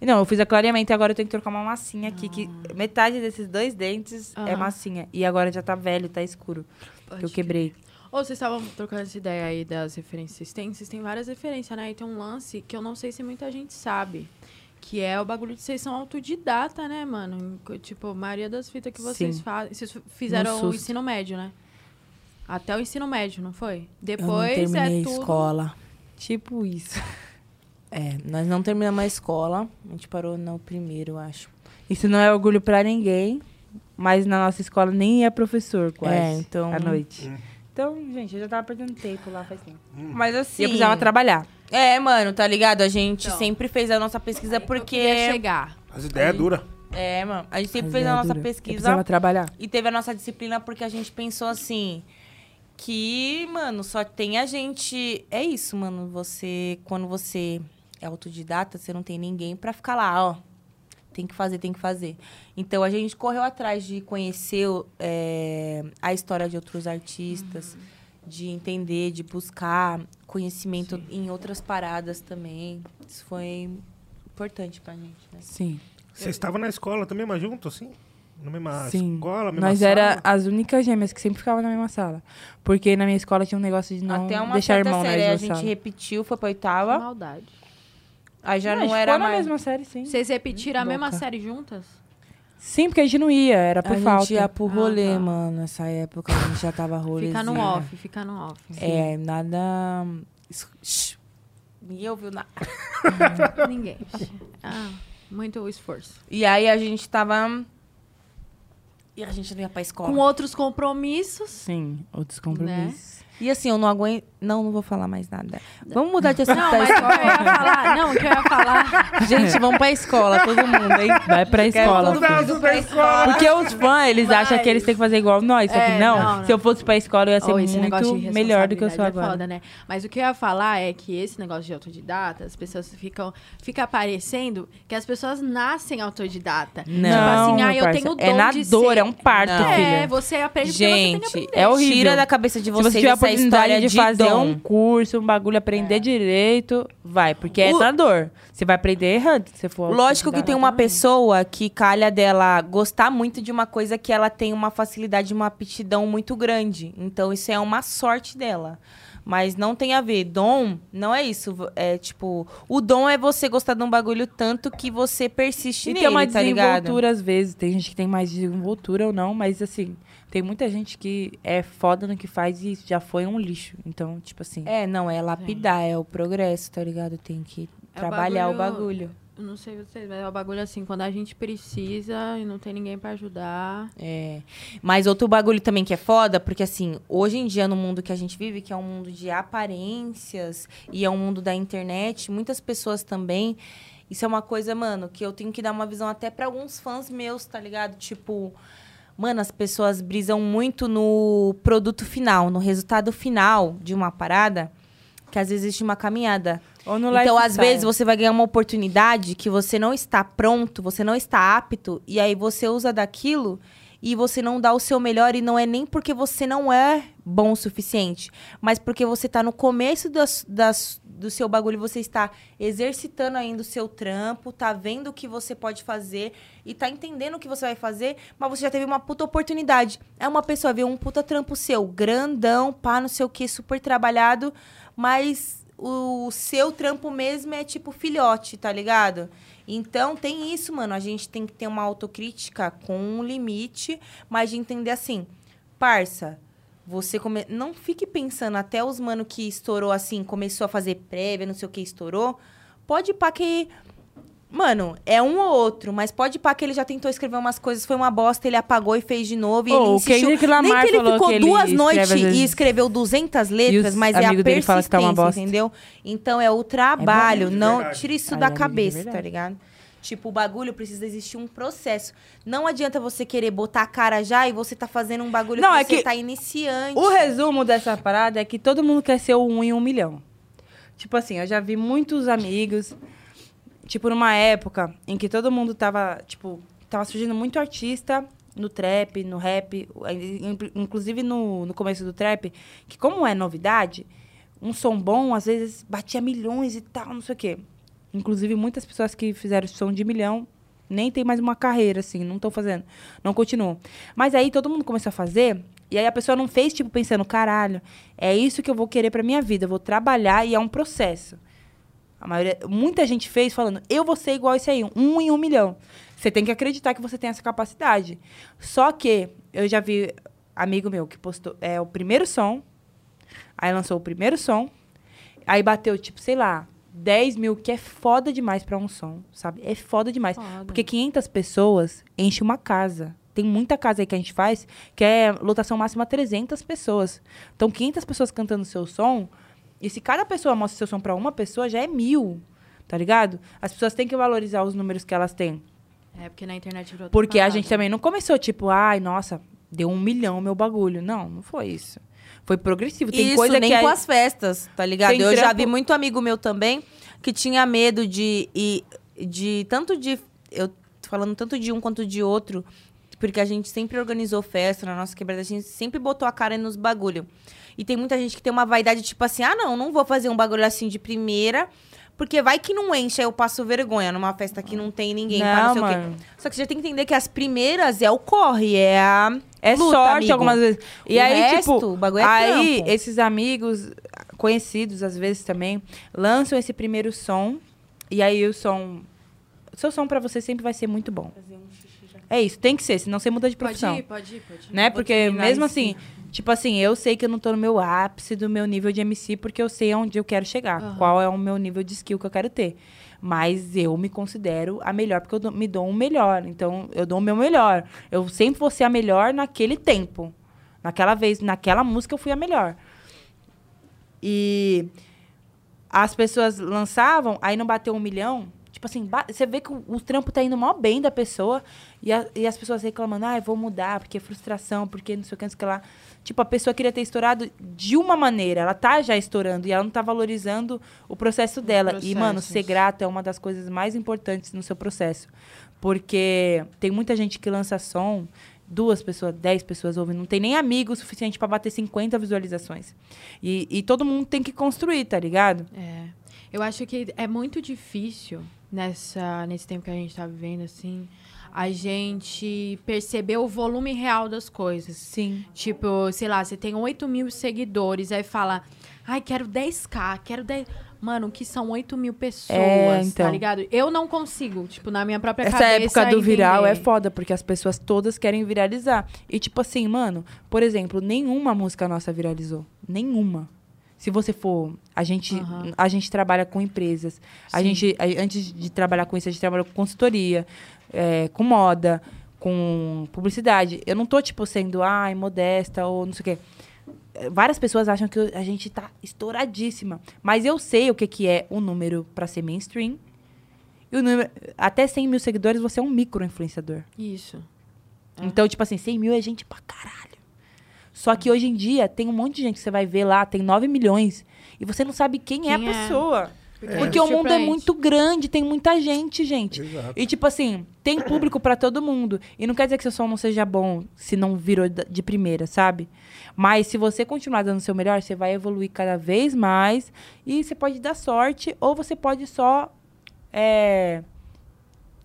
Não, eu fiz a clareamento e agora eu tenho que trocar uma massinha aqui, que metade desses dois dentes é Aham. massinha. E agora já tá velho, tá escuro. que eu quebrei. Ou vocês estavam trocando essa ideia aí das referências. Vocês têm, vocês têm várias referências, né? E tem um lance que eu não sei se muita gente sabe. Que é o bagulho de vocês são autodidata, né, mano? Tipo, a maioria das fitas que vocês Sim. fazem. Vocês fizeram o ensino médio, né? Até o ensino médio, não foi? eu não Depois terminei é a tudo. escola. Tipo isso. [LAUGHS] É, nós não terminamos a escola. A gente parou no primeiro, eu acho. Isso não é orgulho pra ninguém, mas na nossa escola nem é professor quase É, então- à noite. Então, gente, eu já tava perdendo tempo lá faz tempo. Mas assim... E eu precisava trabalhar. É, mano, tá ligado? A gente Então. sempre fez a nossa pesquisa Eu porque... queria chegar. As ideias duras. É, mano. A gente sempre fez é a nossa dura. Eu pesquisa precisava trabalhar. e teve a nossa disciplina porque a gente pensou assim... Que, mano, só tem a gente... É isso, mano. Você... Quando você é autodidata, você não tem ninguém pra ficar lá, ó. Tem que fazer, tem que fazer. Então, a gente correu atrás de conhecer é, a história de outros artistas, de entender, de buscar conhecimento em outras paradas também. Isso foi importante pra gente, né? Sim. Vocês estavam na escola também, mas junto, assim? Na mesma Sim. escola, mesma Nós sala? era as únicas gêmeas que sempre ficavam na mesma sala. Porque na minha escola tinha um negócio de não Até uma deixar certa irmão na série a mesma gente sala. repetiu, foi pra Que oitava. maldade. Aí já a não, gente era ficou na mais. mesma série, sim. Vocês repetiram a mesma Louca. série juntas? Sim, porque a gente não ia, era por a falta. gente ia pro rolê, Ah, tá. mano. Nessa época a gente já tava rolê. Fica no off, fica no off. É, nada. Ninguém ouviu nada. [LAUGHS] Ninguém. [LAUGHS] Ah, muito esforço. E aí a gente tava. E a gente não ia pra escola. Com outros compromissos. Sim, outros compromissos. E assim, eu não aguento. Não, não vou falar mais nada. Vamos mudar de assunto Não, da mas o que eu ia falar. Não, o que eu ia falar. Gente, vamos pra escola, todo mundo, hein? Vai pra escola. todo mundo pra escola. Porque os fãs, eles acham que eles têm que fazer igual nós. Só que É, não, não, não. Se eu fosse pra escola, eu ia ser Oh, esse negócio muito melhor do que eu sou responsabilidade agora. É foda, né? Mas o que eu ia falar é que esse negócio de autodidata, as pessoas ficam. Fica parecendo que as pessoas nascem autodidata. Não, tipo assim, ah, eu parça, tenho o dom é na de dor, ser. é um parto, Não. É, você aprende porque você Gente, tem que aprender. é horrível. Tira da cabeça de Se você vocês tiver a essa oportunidade história de, de fazer dom. Um curso, um bagulho, aprender direito, vai. Porque é O- na dor. Você vai aprender errando se você for. Lógico que tem uma também. pessoa que calha dela gostar muito de uma coisa que ela tem uma facilidade, uma aptidão muito grande. Então isso é uma sorte dela. Mas não tem a ver. Dom não é isso. É tipo, o dom é você gostar de um bagulho tanto que você persiste E nele, tem uma tá ligado? desenvoltura às vezes. Tem gente que tem mais desenvoltura ou não, mas assim, tem muita gente que é foda no que faz e já foi um lixo. Então, tipo assim. É, não, é lapidar, é o progresso, tá ligado? Tem que É o trabalhar o bagulho- bagulho. Eu não sei vocês, mas é o bagulho assim, quando a gente precisa e não tem ninguém pra ajudar. É. Mas outro bagulho também que é foda, porque assim, hoje em dia no mundo que a gente vive, que é um mundo de aparências e é um mundo da internet, muitas pessoas também. Isso é uma coisa, mano, que eu tenho que dar uma visão até pra alguns fãs meus, tá ligado? Tipo, mano, as pessoas brisam muito no produto final, no resultado final de uma parada, que às vezes existe uma caminhada. Ou no Então, às vezes, você vai ganhar uma oportunidade que você não está pronto, você não está apto, e aí você usa daquilo e você não dá o seu melhor, e não é nem porque você não é bom o suficiente, mas porque você está no começo das, das- do seu bagulho, você está exercitando ainda o seu trampo, tá vendo o que você pode fazer e tá entendendo o que você vai fazer, mas você já teve uma puta oportunidade. É uma pessoa ver um puta trampo seu, grandão, pá, não sei o que, super trabalhado, mas o seu trampo mesmo é tipo filhote, tá ligado? Então tem isso, mano. A gente tem que ter uma autocrítica com um limite, mas de entender assim, parça, você come... não fique pensando até os mano que estourou assim, começou a fazer prévia, não sei o que estourou. Pode ir pra que Mano, é um ou outro, mas pode pá que ele já tentou escrever umas coisas, foi uma bosta, ele apagou e fez de novo. E Ô, ele insistiu. Nem que ele ficou que duas noites e escreveu 200 letras, mas é a tá uma persistência, bosta. entendeu? Então é o trabalho, de não verdade. tira isso Ai, da de cabeça, tá ligado? Tipo, o bagulho precisa existir um processo. Não adianta você querer botar a cara já e você tá fazendo um bagulho Não, que é você que tá iniciante. O resumo dessa parada é que todo mundo quer ser o um em um milhão. Tipo assim, eu já vi muitos amigos, tipo, numa época em que todo mundo tava, tipo, tava surgindo muito artista no trap, no rap, in- inclusive no, no começo do trap, que como é novidade, um som bom, às vezes, batia milhões e tal, não sei o quê. Inclusive, muitas pessoas que fizeram som de milhão nem tem mais uma carreira, assim, não estão fazendo, não continuam. Mas aí todo mundo começou a fazer, e aí a pessoa não fez, tipo, pensando, caralho, é isso que eu vou querer pra minha vida, eu vou trabalhar e é um processo. A maioria, muita gente fez falando, eu vou ser igual esse aí, um em um milhão. Você tem que acreditar que você tem essa capacidade. Só que eu já vi amigo meu que postou é, o primeiro som, aí lançou o primeiro som, aí bateu, tipo, sei lá, 10 mil, que é foda demais pra um som, sabe? É foda demais. Foda. Porque 500 pessoas enche uma casa. Tem muita casa aí que a gente faz que é lotação máxima 300 pessoas. Então, 500 pessoas cantando seu som, e se cada pessoa mostra seu som pra uma pessoa, já é mil, tá ligado? As pessoas têm que valorizar os números que elas têm. É, porque na internet virou Porque a parada. gente também não começou, tipo, ai, nossa, deu um milhão meu bagulho. Não, não foi isso. Foi progressivo. Tem Isso, coisa nem que. com aí- as festas, tá ligado? Tem Eu já trampo- vi muito amigo meu também que tinha medo de. E, de tanto de. Eu tô falando tanto de um quanto de outro, porque a gente sempre organizou festa na nossa quebrada, a gente sempre botou a cara nos bagulho. E tem muita gente que tem uma vaidade, tipo assim, ah, não, não vou fazer um bagulho assim de primeira. Porque vai que não enche, aí eu passo vergonha numa festa que não tem ninguém, não Não, sei o mano. quê. Só que você já tem que entender que as primeiras é o corre, é a. É luta, sorte amigo. algumas vezes. E O aí, resto, tipo, o bagulho é aí trampo. esses amigos conhecidos, às vezes também, lançam esse primeiro som. E aí o som. Seu som pra você sempre vai ser muito bom. É isso, tem que ser, senão você muda de Pode profissão. ir, pode ir, pode ir. Né? Vou Porque mesmo assim, tipo assim, eu sei que eu não tô no meu ápice do meu nível de MC, porque eu sei onde eu quero chegar, Aham. qual é o meu nível de skill que eu quero ter. Mas eu me considero a melhor, porque eu dou- me dou um melhor. Então, eu dou o meu melhor. Eu sempre vou ser a melhor naquele tempo. Naquela vez, naquela música, eu fui a melhor. E as pessoas lançavam, aí não bateu um milhão. Tipo assim, você vê que o, o trampo tá indo mó bem da pessoa e, a- e as pessoas reclamando, ah, eu vou mudar, porque é frustração, porque não sei o que, não sei o que lá. Tipo, a pessoa queria ter estourado de uma maneira, ela tá já estourando e ela não tá valorizando o processo dela. E, mano, ser grato é uma das coisas mais importantes no seu processo. Porque tem muita gente que lança som duas pessoas, dez pessoas ouvem. Não tem nem amigo suficiente pra bater 50 visualizações. E, e todo mundo tem que construir, tá ligado? É. Eu acho que é muito difícil nessa, nesse tempo que a gente tá vivendo, assim, a gente perceber o volume real das coisas. Sim. Tipo, sei lá, você tem 8 mil seguidores, aí fala, ai, quero 10k, quero 10. Mano, que são 8 mil pessoas, É, então. tá ligado? Eu não consigo, tipo, na minha própria Essa cabeça. época do viral é foda, porque as pessoas todas querem viralizar. E tipo assim, mano, por exemplo, nenhuma música nossa viralizou. Nenhuma. Se você for. A gente, Aham. a gente trabalha com empresas. A Sim. gente, a- antes de trabalhar com isso, a gente trabalhou com consultoria, é, com moda, com publicidade. Eu não tô, tipo, sendo, ai, modesta ou não sei o quê. É, Várias pessoas acham que a gente tá estouradíssima. Mas eu sei o que, que é o número pra ser mainstream. E o número, até 100 mil seguidores, você é um micro-influenciador. Isso. Então, tipo assim, 100 mil é gente pra caralho. Só que hoje em dia, tem um monte de gente que você vai ver lá, tem 9 milhões. E você não sabe quem, é a Quem é? Pessoa. Porque, Porque o mundo é muito grande, tem muita gente, gente. Exato. E tipo assim, tem público pra todo mundo. E não quer dizer que seu som não seja bom se não virou de primeira, sabe? Mas se você continuar dando o seu melhor, você vai evoluir cada vez mais. E você pode dar sorte, ou você pode só é,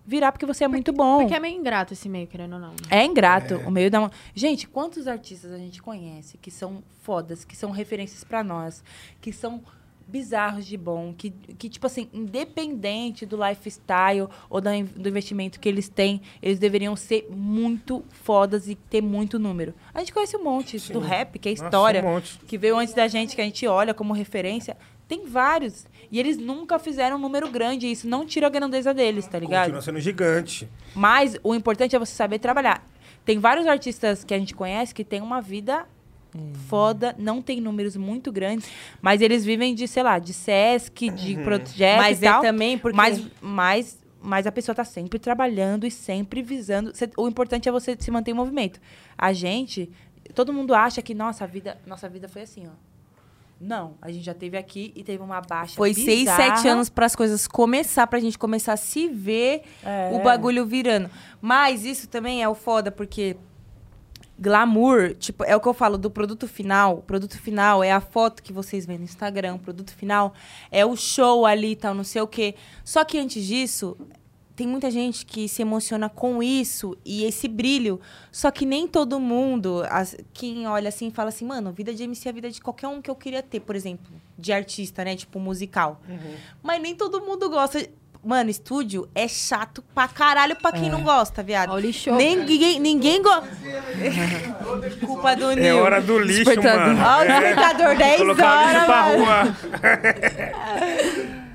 virar porque você é muito bom. Porque é meio ingrato esse meio, querendo ou não. né? É ingrato. O meio da. Gente, quantos artistas a gente conhece que são fodas, que são referências pra nós, que são bizarros de bom, que, que tipo assim, independente do lifestyle ou in- do investimento que eles têm, eles deveriam ser muito fodas e ter muito número. A gente conhece um monte do rap, que é Nossa, história, um que veio antes da gente, que a gente olha como referência. Tem vários. E eles nunca fizeram um número grande. E isso não tira a grandeza deles, tá ligado? Continua sendo gigante. Mas o importante é você saber trabalhar. Tem vários artistas que a gente conhece que têm uma vida foda, não tem números muito grandes, mas eles vivem de, sei lá, de Sesc, de projeto Mas e tal. é também porque... Mas, mas, mas a pessoa tá sempre trabalhando e sempre visando. Cê- o importante é você se manter em movimento. A gente, todo mundo acha que nossa a vida, nossa vida foi assim, ó. Não, a gente já teve aqui e teve uma baixa Foi seis, bizarra. sete anos para as coisas começar, pra gente começar a se ver É. o bagulho virando. Mas isso também é o foda, porque glamour, tipo, é o que eu falo do produto final. O produto final é a foto que vocês veem no Instagram. O produto final é o show ali tal, não sei o quê. Só que antes disso, tem muita gente que se emociona com isso e esse brilho. Só que nem todo mundo, as- quem olha assim, fala assim, mano, vida de MC é a vida de qualquer um que eu queria ter, por exemplo, de artista, né? Tipo, musical. Mas nem todo mundo gosta. Mano, estúdio é chato pra caralho pra quem não gosta, viado. Olha o lixo. Ninguém, ninguém gosta. Culpa do Nil. É hora do lixo, Despertador. mano. Ó, o É. despertador, 10 o lixo horas, pra mano. rua. [LAUGHS]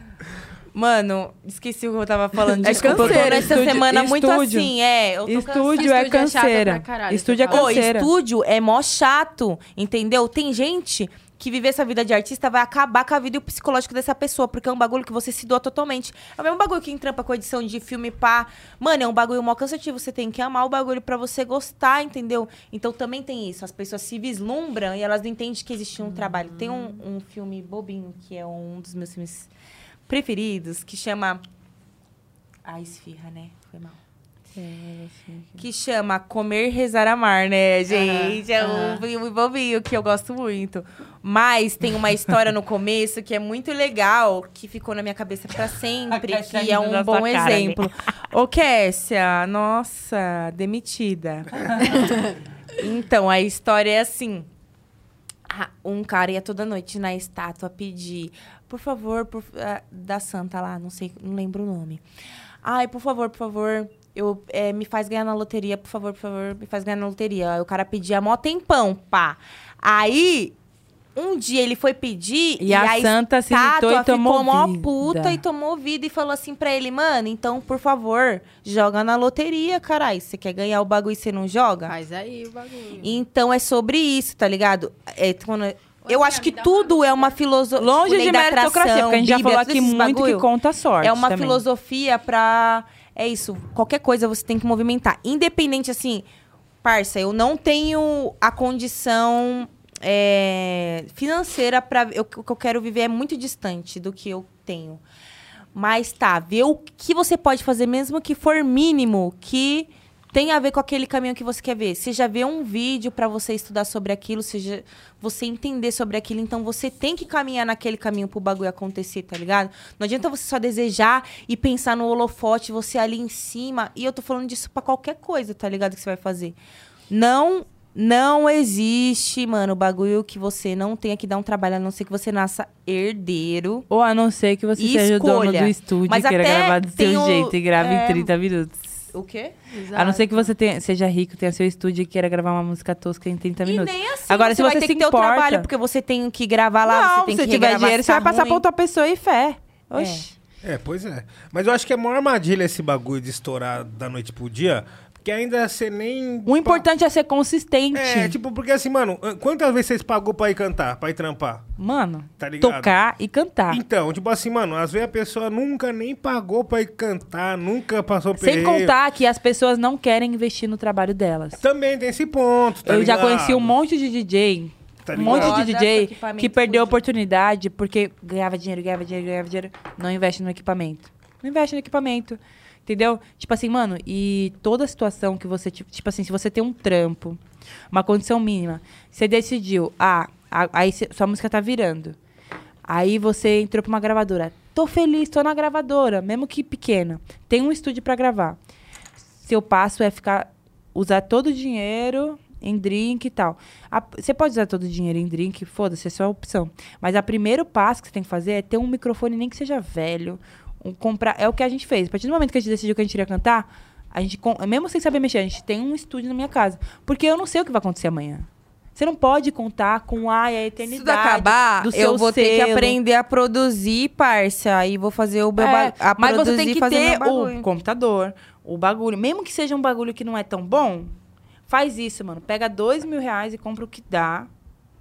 Mano, esqueci o que eu tava falando. É eu tô canseira, estúdio- semana muito estúdio. assim, é. Eu tô Estúdio Estúdio é é chato canseira. pra caralho, Estúdio é canseira. estúdio é mó chato, entendeu? Tem gente que viver essa vida de artista vai acabar com a vida e o psicológico dessa pessoa, porque é um bagulho que você se doa totalmente. É o mesmo bagulho que entrampa com edição de filme pá. Mano, é um bagulho mó cansativo, você tem que amar o bagulho pra você gostar, entendeu? Então também tem isso, as pessoas se vislumbram e elas não entendem que existe um trabalho. Tem um, um filme bobinho, que é um dos meus filmes preferidos, que chama... A Esfirra, né? Foi mal. Que chama Comer, Rezar, Amar, né, gente? é um filme bobinho que eu gosto muito. Mas tem uma história no começo que é muito legal, que ficou na minha cabeça pra sempre, [LAUGHS] que é um bom sua cara, exemplo. Ô, Kessia, nossa, demitida. então, a história é assim. Um cara ia toda noite na estátua pedir, por favor, por, ah, da santa lá, não sei, não lembro o nome. Ai, por favor, por favor, eu, é, me faz ganhar na loteria, por favor, por favor, me faz ganhar na loteria. Aí o cara pedia mó tempão, pá. Aí, um dia ele foi pedir E a santa se irritou e tomou ficou mó vida. puta e tomou vida e falou assim pra ele, mano, então, por favor, joga na loteria, caralho. Você quer ganhar o bagulho e você não joga? Faz aí o bagulho. Então é sobre isso, tá ligado? É, quando- eu acho que tudo é uma filosofia. Longe de meritocracia, porque a gente já falou aqui muito que conta sorte É uma também. filosofia pra. É isso. Qualquer coisa você tem que movimentar. Independente, assim, parça, eu não tenho a condição é, financeira para O que eu quero viver é muito distante do que eu tenho. Mas tá, ver o que você pode fazer, mesmo que for mínimo, que tem a ver com aquele caminho que você quer ver. Você já vê um vídeo pra você estudar sobre aquilo, seja você entender sobre aquilo, então você tem que caminhar naquele caminho pro bagulho acontecer, tá ligado? Não adianta você só desejar e pensar no holofote, você ali em cima. E eu tô falando disso pra qualquer coisa, tá ligado? Que você vai fazer. Não não existe, mano, bagulho que você não tenha que dar um trabalho, a não ser que você nasça herdeiro. Ou a não ser que você seja o dono do estúdio Mas e queira gravar do seu o- jeito e grave é, em 30 minutos. O quê? A não ser que você tenha- seja rico, tenha seu estúdio e queira gravar uma música tosca em 30 E minutos. nem assim Agora, você se vai você ter se que ter o importa- trabalho, porque você tem que gravar lá, não, você tem se que tiver dinheiro, você tá vai passar ruim. pra outra pessoa e fé. Oxi. É, pois é. Mas eu acho que é a maior armadilha esse bagulho de estourar da noite pro dia, porque ainda você nem... O importante é ser consistente. É, tipo, porque assim, mano, quantas vezes vocês pagou pra ir cantar, pra ir trampar? Mano, Tá ligado? tocar e cantar. Então, tipo assim, mano, às vezes a pessoa nunca nem pagou pra ir cantar, nunca passou Sem perreio. contar que as pessoas não querem investir no trabalho delas. Também tem esse ponto, tá eu já ligado? conheci um monte de DJ, Tá um monte de DJ que perdeu oportunidade porque ganhava dinheiro, ganhava dinheiro, ganhava dinheiro, não investe no equipamento. Não investe no equipamento. Entendeu? Tipo assim, mano, e toda situação que você, tipo, tipo assim, se você tem um trampo, uma condição mínima, você decidiu, ah, a- aí sua música tá virando. Aí você entrou pra uma gravadora. Tô feliz, tô na gravadora, mesmo que pequena. Tem um estúdio pra gravar. Seu passo é ficar usar todo o dinheiro em drink e tal. A- Você pode usar todo o dinheiro em drink, foda-se, é sua opção. Mas o primeiro passo que você tem que fazer é ter um microfone, nem que seja velho. Um, comprar, é o que a gente fez. A partir do momento que a gente decidiu que a gente iria cantar, a gente, mesmo sem saber mexer, a gente tem um estúdio na minha casa. Porque eu não sei o que vai acontecer amanhã. Você não pode contar com ai, a Se eternidade. tudo acabar, do eu vou ter que selo. aprender a produzir, parça. Aí vou fazer o meu É, a mas você produzir tem e que ter o computador, o bagulho. Mesmo que seja um bagulho que não é tão bom, faz isso, mano. Pega dois mil reais e compra o que dá.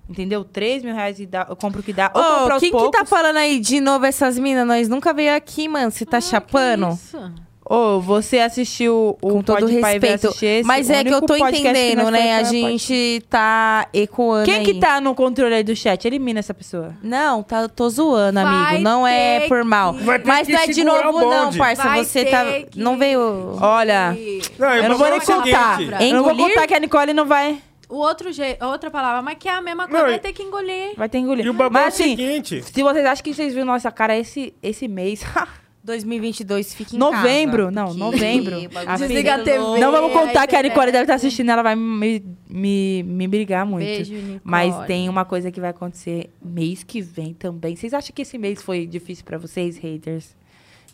Entendeu? Três mil reais e dá, eu compro o que dá. Ou Ô, aos quem que tá falando aí de novo essas minas? Nós nunca veio aqui, mano. Você tá chapando? Isso. Ô, você assistiu o Com todo respeito. esse? Mas é que eu tô que entendendo, né? foi A gente tá ecoando Quem que aí. tá no controle aí do chat? Elimina essa pessoa. Não, tá, tô zoando, Vai amigo. Não é por mal. que- Vai Mas que não é de novo, o não, parça. Vai Você tá. que- Não veio. Olha, Não, eu não vou nem contar. seguinte. Eu não vou contar que a Nicole não vai, O outro jeito, outra palavra, mas que é a mesma coisa, Não, vai e- ter que engolir. vai ter que engolir. E o babado é o Mas assim, seguinte... se vocês acham que vocês viram nossa cara esse, esse mês... [LAUGHS] 2022 fica em Novembro, casa, não, porque novembro. o bagulho Desliga a tá TV. louco. Não vamos contar aí que a você Nicole deve estar bebe. assistindo, ela vai me, me, me brigar muito. Beijo, Nicole. Mas tem uma coisa que vai acontecer mês que vem também. Vocês acham que esse mês foi difícil pra vocês, haters?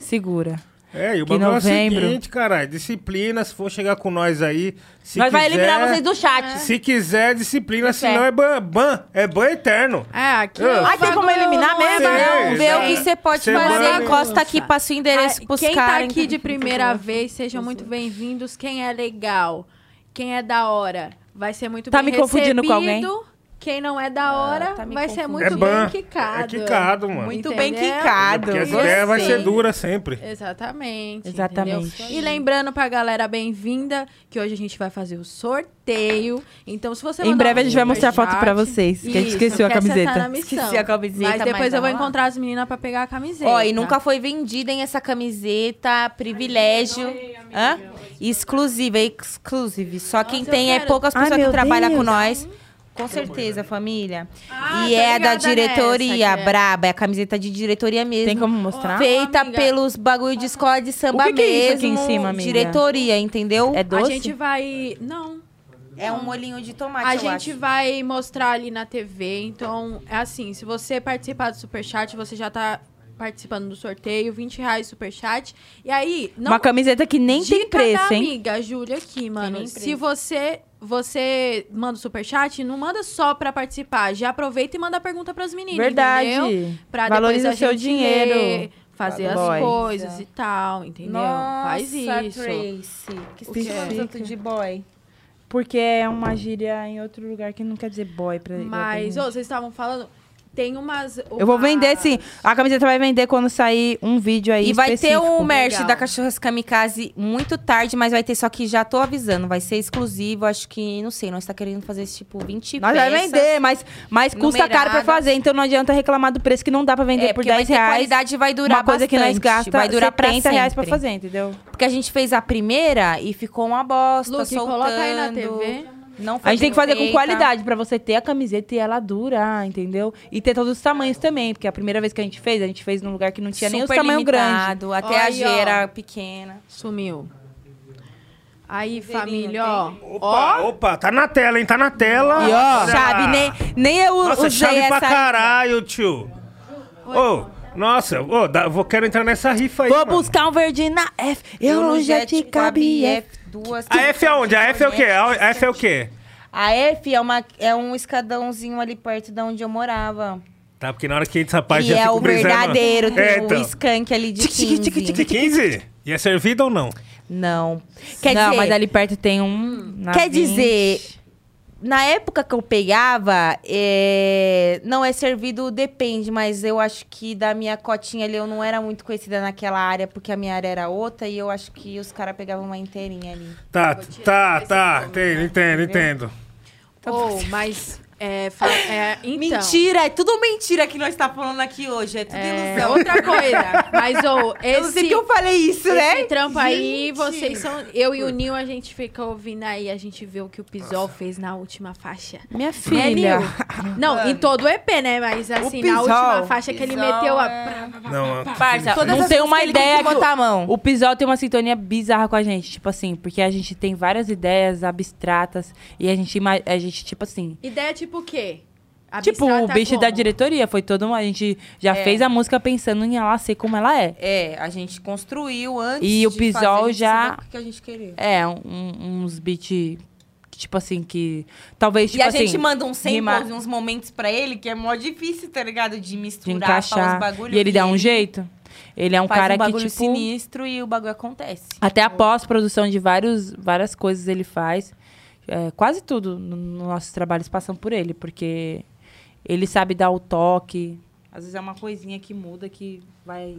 Segura. É, e o Que bagulho é seguinte, caralho. Disciplina, se for chegar com nós aí. Se Nós vai quiser, eliminar vocês do chat. Se quiser, disciplina, Se senão é ban, ban. É ban eterno. É, aqui. Ah. o Ah, tem como eliminar não é mesmo? bagunça. Sei, Vê o que você pode Você fazer. Encosta aqui, passa o endereço Ah, pros Quem caras. tá aqui de primeira vez, sejam muito bem-vindos. Quem é legal, quem é da hora, vai ser muito Tá bem me confundindo com recebido. alguém? Quem não é da hora, tá me vai ser muito É ban. bem quicado. É quicado, mano. Muito Entendeu? bem quicado. Porque Gostei. ideia vai ser dura sempre. Exatamente. Exatamente. entendeu? E lembrando pra galera bem-vinda que hoje a gente vai fazer o sorteio. Então, se você Em breve um a gente vai mostrar superchat- foto pra vocês, que a gente esqueceu a que camiseta. Tá na missão. Esqueci a camiseta, Mas depois mas eu vou lá. encontrar as meninas pra pegar a camiseta. Ó, e nunca foi vendida em essa camiseta, privilégio. Hã? Exclusiva, exclusive. Só quem Nossa, tem eu é quero. poucas Ai, pessoas que meu trabalham Deus. com nós. Com certeza, família. Ah, e é da diretoria, nessa, é- braba. É a camiseta de diretoria mesmo. Tem como mostrar? Feita Amiga. pelos bagulho de escola de samba O que que é isso aqui mesmo. em cima, amiga? Diretoria, entendeu? É A doce? gente vai... Não. É um molinho de tomate, A eu gente acho. vai mostrar ali na TV. Então, é assim, se você participar do Superchat, você já tá participando do sorteio. 20 reais Superchat. E aí... Não Uma camiseta que nem tem Dica preço, da hein? amiga, Júlia, aqui, mano. Se preço. você você manda o superchat, não manda só pra participar. Já aproveita e manda a pergunta pras meninas, Verdade. entendeu? Pra Valoriza depois a seu gente dinheiro. ler, fazer as coisas e tal, entendeu? Faz Nossa, isso. Tracy. Que O que chamamos fica? outro de boy. Porque é uma gíria em outro lugar que não quer dizer boy pra Mas, ô, vocês estavam falando... tem umas. Eu vou vender, sim. A camiseta vai vender quando sair um vídeo aí E vai ter específico. o merch Legal. da Cachorras Kamikaze muito tarde, mas vai ter só que já tô avisando. Vai ser exclusivo, acho que, não sei, nós tá querendo fazer esse tipo 20 Nós vai vender, mas, mas custa caro pra fazer, então não adianta reclamar do preço que não dá pra vender É, por porque vai 10 ter reais. qualidade e vai durar uma coisa que nós bastante. gasta Vai durar pra 70 reais pra fazer, entendeu? Porque a gente fez a primeira e ficou uma bosta, Luke, soltando. coloca aí na TV. Não A gente tem que fazer com qualidade pra você ter a camiseta e ela durar, entendeu? E ter todos os tamanhos também, porque a primeira vez que a gente fez, a gente fez num lugar que não tinha nem os Super tamanhos grandes. Até Olha a aí, G ó. era pequena. Sumiu. Aí, Zerinho, família, ó. Opa, opa, tá na tela, hein? Tá na tela. E ó, Chave, nem, nem eu Nossa, usei chave pra essa. caralho, tio. Ô, nossa, ô, dá- vou, quero entrar nessa rifa aí, Vou mano. buscar um verde na F, eu no jet cabe F. duas. A F é onde? A F é o quê? A F é o quê? A F é, uma, é um escadãozinho ali perto de onde eu morava. Tá, porque na hora que entra essa parte e é o brisando. verdadeiro, tem É, então. o skunk ali de Tic, tic, tic, 15. De 15? E é servido ou não? Não. Quer não, dizer, mas ali perto tem um. Quer 20. dizer, na época que eu pegava, é, não é servido, depende, mas eu acho que da minha cotinha ali eu não era muito conhecida naquela área, porque a minha área era outra, e eu acho que os caras pegavam uma inteirinha ali. Tá, tá, tá. Entendo, entendo, entendo. Ou, mas. É, fa- é, então. Mentira, é tudo mentira que nós tá falando aqui hoje, é tudo É, ilusão. outra coisa. Mas, ou, esse. Eu não sei que eu falei isso, Esse né? trampo aí, Gente. vocês são. Eu e o Nil, a gente fica ouvindo aí, a gente vê o que o Pisol fez na última faixa. Minha Né, filha. Nil? Não, em todo o EP, né? Mas assim, na Pisol- última faixa que ele meteu a. é- Não, Parça, Todas não tem uma ideia que que botar a mão. O Pisol tem uma sintonia bizarra com a gente, tipo assim, porque a gente tem várias ideias abstratas e a gente, a gente tipo assim, Ideia tipo o quê? tipo o Abstrata bicho da como? diretoria, foi todo uma, a gente já É. fez a música pensando em ela ser como ela é. É, a gente construiu antes E o de Pisol a já- o que a gente queria. É, um- uns beats tipo assim que talvez E tipo a assim, gente manda uns rima- samples, uns momentos pra ele, que é mó difícil, tá ligado? De de misturar, encaixar os bagulhos. e ele dá um jeito. Ele é um cara um que tipo sinistro e o bagulho acontece. Até a pós-produção de vários, várias coisas ele faz. É, quase tudo no- nos nossos trabalhos passam por ele, porque ele sabe dar o toque. Às vezes é uma coisinha que muda que vai.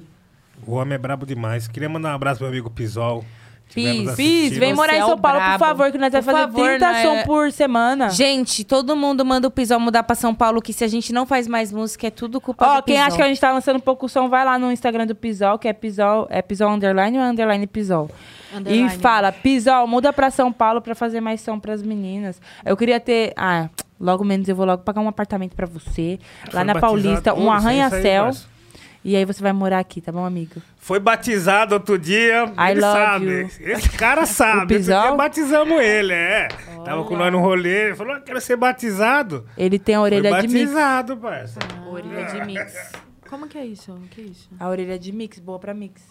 O homem é brabo demais. Queria mandar um abraço pro meu amigo Pisol. Pis. Pis, vem morar em é São Paulo, por favor, que nós vamos fazer favor, 30 né? som por semana. Gente, todo mundo manda o Pisol mudar pra São Paulo, que se a gente não faz mais música, é tudo culpa Ó, do quem Pisol. acha que a gente tá lançando pouco som, vai lá no Instagram do Pisol, que é Pisol, é Pisol Underline ou Underline Pisol. Underline. E fala, Pisol, muda pra São Paulo pra fazer mais som pras meninas. Eu queria ter. Ah, logo menos eu vou logo pagar um apartamento pra você. Lá Foi na batizado Paulista, um arranha-céu. E aí você vai morar aqui, tá bom, amigo? Foi batizado outro dia. I ele love sabe. you. Esse cara [LAUGHS] sabe. Outro dia batizamos ele, é. Tava com nós no rolê. Ele falou: "Ah, quero ser batizado. Ele tem a Foi orelha de mix. batizado, parça. Orelha de mix. Como que é isso? O que é isso? A orelha de mix, boa pra mix.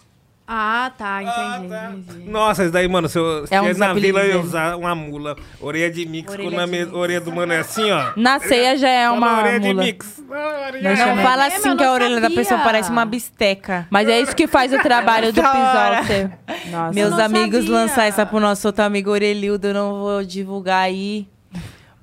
Ah, tá, entendi. tá. entendi. Nossa, isso daí, mano, se eu se É um na vila eu usar uma mula. Orelha de mix. Orelha quando a de me- mix. orelha do mano é assim, ó. Na ceia já é uma orelha de mula. mix. Ah, orelha- Nós Não chamamos- fala É, assim que a orelha da sabia. pessoa parece uma bisteca. Mas é isso que faz o [LAUGHS] trabalho do Da. Nossa. Meus não amigos sabia. lançar essa pro nosso outro amigo Orelildo, eu não vou divulgar aí.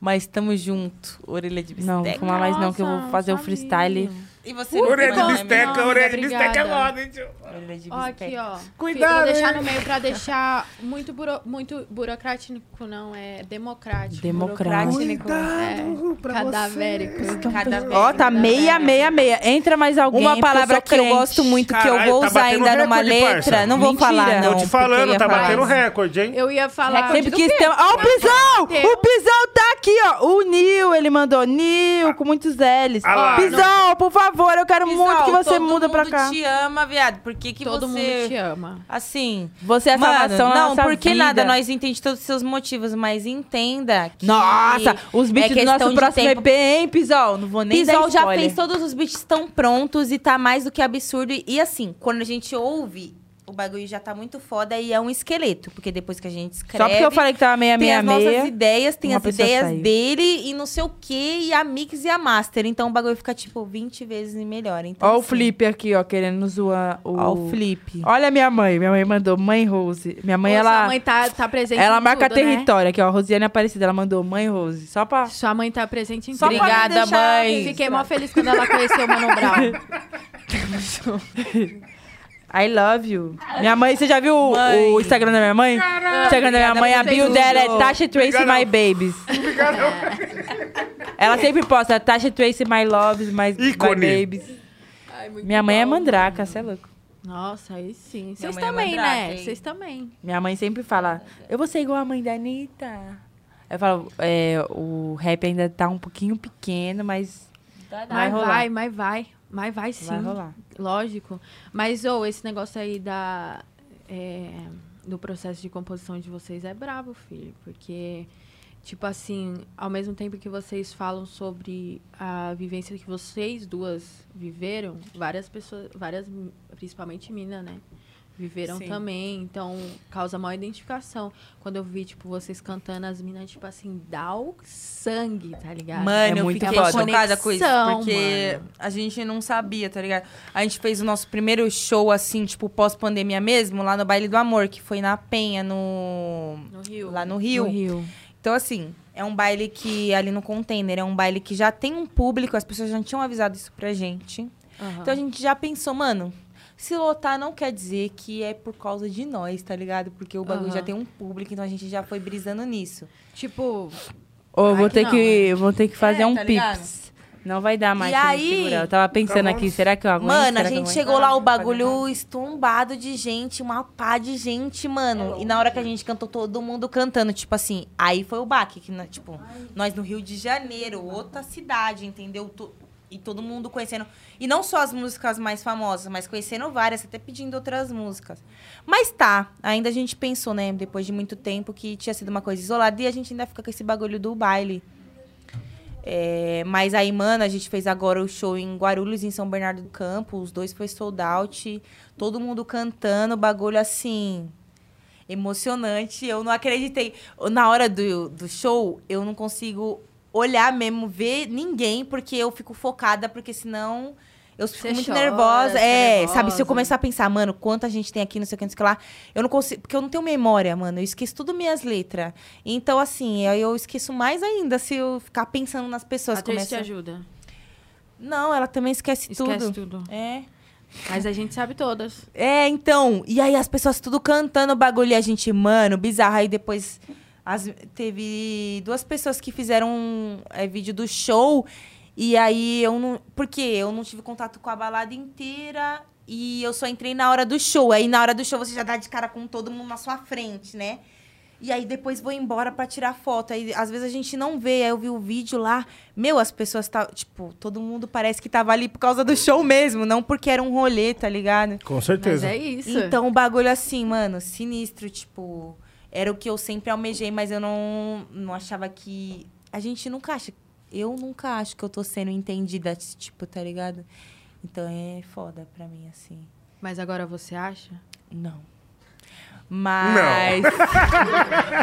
Mas tamo junto. Orelha de bisteca. Não, vou fumar mais não, que eu vou fazer o não freestyle. E você Orelha de não, bisteca, Não, orelha de bisteca é moda, hein, tio? Orelha de Ó, aqui, ó. Cuidado, Vou deixar no meio pra [LAUGHS] deixar muito, buro, muito burocrático, não, é democrático. Democrático. Cuidado pra Cadavérico. Cadavérico. Ó, tá meia, meia, meia. Entra mais alguém. Uma porque palavra que eu gosto muito, que eu vou tá usar ainda numa recorde, parça. letra. Não vou Mentira. falar, não. Tô te porque falando, eu ia tá falar batendo recorde, hein? Eu ia falar. Sempre quis ter. Ó, o Pisol! O Pisol tá aqui, ó. O Nil, ele mandou. Nil, com muitos L's. Ah. Pisol, por favor, eu quero muito que você muda pra mundo cá. te ama, viado. Por que que Todo você... mundo te ama. Assim... Você é a Mano, salvação não, nossa porque vida. nada, nós entendemos todos os seus motivos, mas entenda que... Nossa, os beats é do nosso próximo tempo. EP, hein, Pisol? Não vou nem dar Pisol já spoiler. fez todos os beats estão prontos e tá mais do que absurdo. E, e assim, quando a gente ouve, o bagulho já tá muito foda e é um esqueleto. Porque depois que a gente escreve... Só porque eu falei que tava meia, Tem meia, as nossas meia. ideias, tem as ideias saiu. dele e não sei o quê, e a mix e a master. Então o bagulho fica, tipo, 20 vezes melhor. Então, Ó o assim, Felipe aqui, ó, querendo zoar o... Ó o Felipe. Olha a minha mãe. Minha mãe mandou Mãe Rose. Minha mãe, Ô, ela... Sua mãe tá, tá presente Ela em marca tudo, né? território aqui, ó. Rosiane Aparecida, ela mandou Mãe Rose. Só pra... Sua mãe tá presente em tudo. Obrigada, mãe. Fiquei mó feliz quando ela conheceu o Mano Brown. [LAUGHS] [LAUGHS] I love you. Minha mãe, você já viu o- Mãe. o Instagram da minha mãe? o Instagram da minha mãe, a bio dela é. Tasha Tracy Obrigado. My Babies. Ela sempre posta Tasha Tracy My Loves, My, my. Babies. Minha mãe é mandraca, você é louco. Nossa, aí sim. Vocês é também, mandrake, né? hein? Vocês também. Minha mãe sempre fala, eu vou ser igual a mãe da Anitta. Eu falo, é, o rap ainda tá um pouquinho pequeno, mas vai Mas rolar. vai, mas vai. Mas vai sim. Vai rolar. Lógico. Mas, ô, esse negócio aí da, é, do processo de composição de vocês é brabo, filho. Porque, tipo assim, ao mesmo tempo que vocês falam sobre a vivência que vocês duas viveram, várias pessoas, várias, principalmente mina, né? Viveram Sim. também, então causa maior identificação. Quando eu vi, tipo, vocês cantando, as minas, tipo assim, dá o sangue, tá ligado? Mano, É eu muito fiquei foda. chocada com isso, porque mano. a gente não sabia, tá ligado? A gente fez o nosso primeiro show, assim, tipo, pós-pandemia mesmo, lá no Baile do Amor, que foi na Penha, no... No Rio. Lá no Rio. No Rio. Então, assim, é um baile que, ali no container, é um baile que já tem um público, as pessoas já tinham avisado isso pra gente. Aham. Então a gente já pensou, mano, se lotar não quer dizer que é por causa de nós, tá ligado? Porque o bagulho Aham. já tem um público, então a gente já foi brisando nisso. Tipo, Ou vou ter não, que, vou ter que fazer É, um tá pips. Não vai dar mais E pra me aí- segurar. Eu tava pensando aqui, será que eu aguento? Mano, a Será eu gente chegou lá, o bagulho estombado de gente, uma pá de gente, mano. E na hora que a gente cantou, todo mundo cantando, tipo assim, aí foi o baque, que, né, tipo, nós no Rio de Janeiro, outra cidade, entendeu? E todo mundo conhecendo. E não só as músicas mais famosas, mas conhecendo várias, até pedindo outras músicas. Mas tá, ainda a gente pensou, né, depois de muito tempo, que tinha sido uma coisa isolada e a gente ainda fica com esse bagulho do baile. É, mas aí, mano, a gente fez agora o show em Guarulhos, em São Bernardo do Campo. Os dois foi sold out. Todo mundo cantando, bagulho assim. Emocionante. Eu não acreditei. Na hora do, do show, eu não consigo olhar mesmo, ver ninguém, porque eu fico focada, porque senão. Eu fico Você muito chora, nervosa. É, sabe? Se eu nervosa. começar a pensar, mano, quanta gente tem aqui, não sei o que, não sei o que lá. Eu não consigo. Porque eu não tenho memória, mano. Eu esqueço tudo minhas letras. Então, assim, aí eu esqueço mais ainda se eu ficar pensando nas pessoas. a Tracy te Começa... ajuda. Não, ela também esquece, Esquece tudo. tudo. É. Mas a gente sabe todas. É, então. E aí as pessoas tudo cantando o bagulho e a gente, mano, bizarro. Aí depois as- teve duas pessoas que fizeram é, vídeo do show. E aí eu não. Porque eu não tive contato com a balada inteira. E eu só entrei na hora do show. Aí na hora do show você já dá de cara com todo mundo na sua frente, né? E aí depois vou embora pra tirar foto. Aí às vezes a gente não vê. Aí eu vi o vídeo lá. Meu, as pessoas tá, tipo, todo mundo parece que tava ali por causa do show mesmo, não porque era um rolê, tá ligado? Com Mas certeza. é isso. Então o bagulho assim, mano, sinistro, tipo, era o que eu sempre almejei, mas eu não não achava que a gente nunca acha, eu nunca acho que eu tô sendo entendida, tipo, tá ligado? Então é foda pra mim assim. Mas agora você acha? Não. Mas.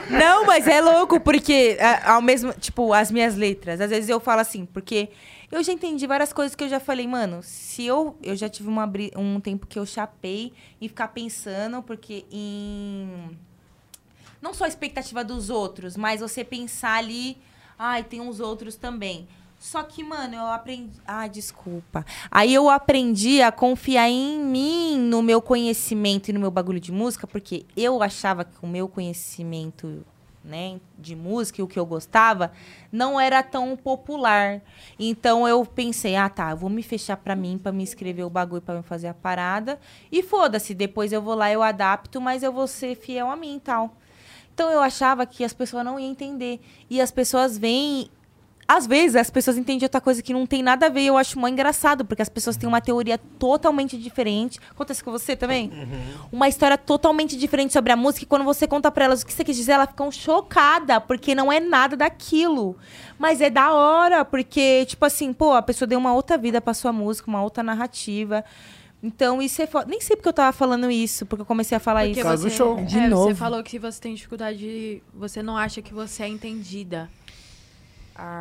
Não. [LAUGHS] mas é louco, porque a- ao mesmo. Tipo, as minhas letras. Às vezes eu falo assim, porque eu já entendi várias coisas que eu já falei, mano. Se eu. Eu já tive uma, um tempo que eu chapei em ficar pensando, porque em. Não só a expectativa dos outros, mas você pensar ali. Ai, tem uns outros também. Só que, mano, eu aprendi. Ah, desculpa. Aí eu aprendi a confiar em mim, no meu conhecimento e no meu bagulho de música, porque eu achava que o meu conhecimento, né, de música e o que eu gostava, não era tão popular. Então eu pensei, ah, tá, eu vou me fechar pra mim, pra me escrever o bagulho, pra me fazer a parada. E foda-se, depois eu vou lá, eu adapto, mas eu vou ser fiel a mim e tal. Então eu achava que as pessoas não iam entender. E as pessoas vêm. Às vezes as pessoas entendem outra coisa que não tem nada a ver. e Eu acho mó engraçado, porque as pessoas têm uma teoria totalmente diferente. Acontece com você também? Uma história totalmente diferente sobre a música. E quando você conta pra elas o que você quis dizer, elas ficam chocadas, porque não é nada daquilo. Mas é da hora, porque, tipo assim, pô, a pessoa deu uma outra vida pra sua música, uma outra narrativa. Então, isso é foda. Nem sei porque eu tava falando isso, porque eu comecei a falar Porque isso. Caso do você, show. De é, novo. Você falou que você tem dificuldade de... Você não acha que você é entendida.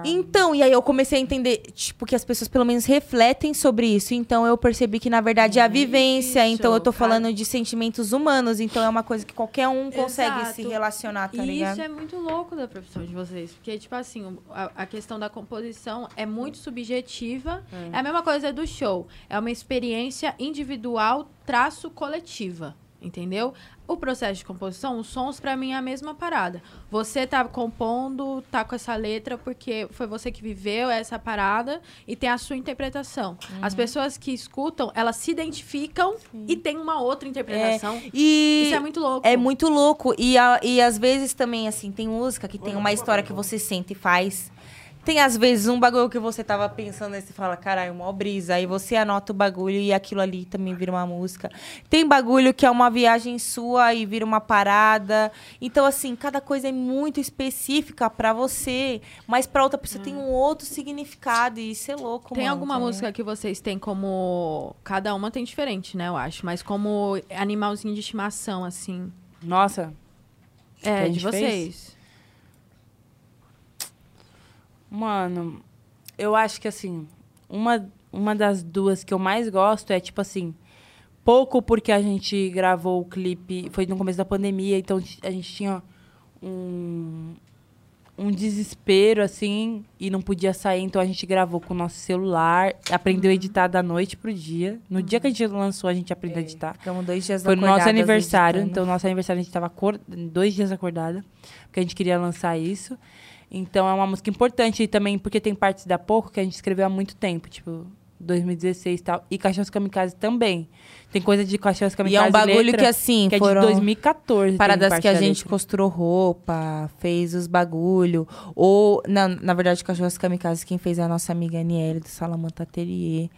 Então, e aí eu comecei a entender, tipo, que as pessoas pelo menos refletem sobre isso. Então eu percebi que, na verdade, é a vivência. Isso, então eu tô cara. falando de sentimentos humanos. Então é uma coisa que qualquer um consegue Exato. se relacionar, tá e ligado? isso é muito louco da profissão de vocês. Porque, tipo assim, a, a questão da composição é muito subjetiva. É. a mesma coisa do show. É uma experiência individual traço coletiva. Entendeu? O processo de composição, os sons, pra mim, é a mesma parada. Você tá compondo, tá com essa letra, porque foi você que viveu essa parada e tem a sua interpretação. As pessoas que escutam, elas se identificam e tem uma outra interpretação. E Isso é muito louco. É muito louco. E, a- e às vezes também, assim, tem música que tem uma história que você sente e faz. Tem, às vezes, um bagulho que você tava pensando e você fala, caralho, mó brisa. Aí você anota o bagulho e aquilo ali também vira uma música. Tem bagulho que é uma viagem sua e vira uma parada. Então, assim, cada coisa é muito específica pra você. Mas pra outra pessoa tem um outro significado. E isso é louco, Tem mano, alguma ligado? música que vocês têm como. Cada uma tem diferente, né, eu acho. Mas como animalzinho de estimação, assim. Nossa, É, de gente fez? vocês. Mano, eu acho que assim, uma, uma das duas que eu mais gosto é tipo assim, pouco porque a gente gravou o clipe, foi no começo da pandemia, então a gente tinha um, um desespero assim e não podia sair, então a gente gravou com o nosso celular, aprendeu a editar da noite pro dia. No dia que a gente lançou, a gente aprendeu a editar. Ficamos dois dias Foi no nosso aniversário. editando. Então, no nosso aniversário, a gente tava dois dias acordada. Porque a gente queria lançar isso. Então, é uma música importante. E também porque tem partes da Pouco que a gente escreveu há muito tempo. Tipo, 2016 e tal. E Cachorros Kamikaze também. Tem coisa de Cachorros Kamikaze E é um bagulho letra, que, assim, que é de 2014. tem paradas que a gente letra. costurou roupa, fez os bagulho. Ou, na, na verdade, Cachorros Kamikaze, quem fez é a nossa amiga Aniele, do Salamanta Atelier.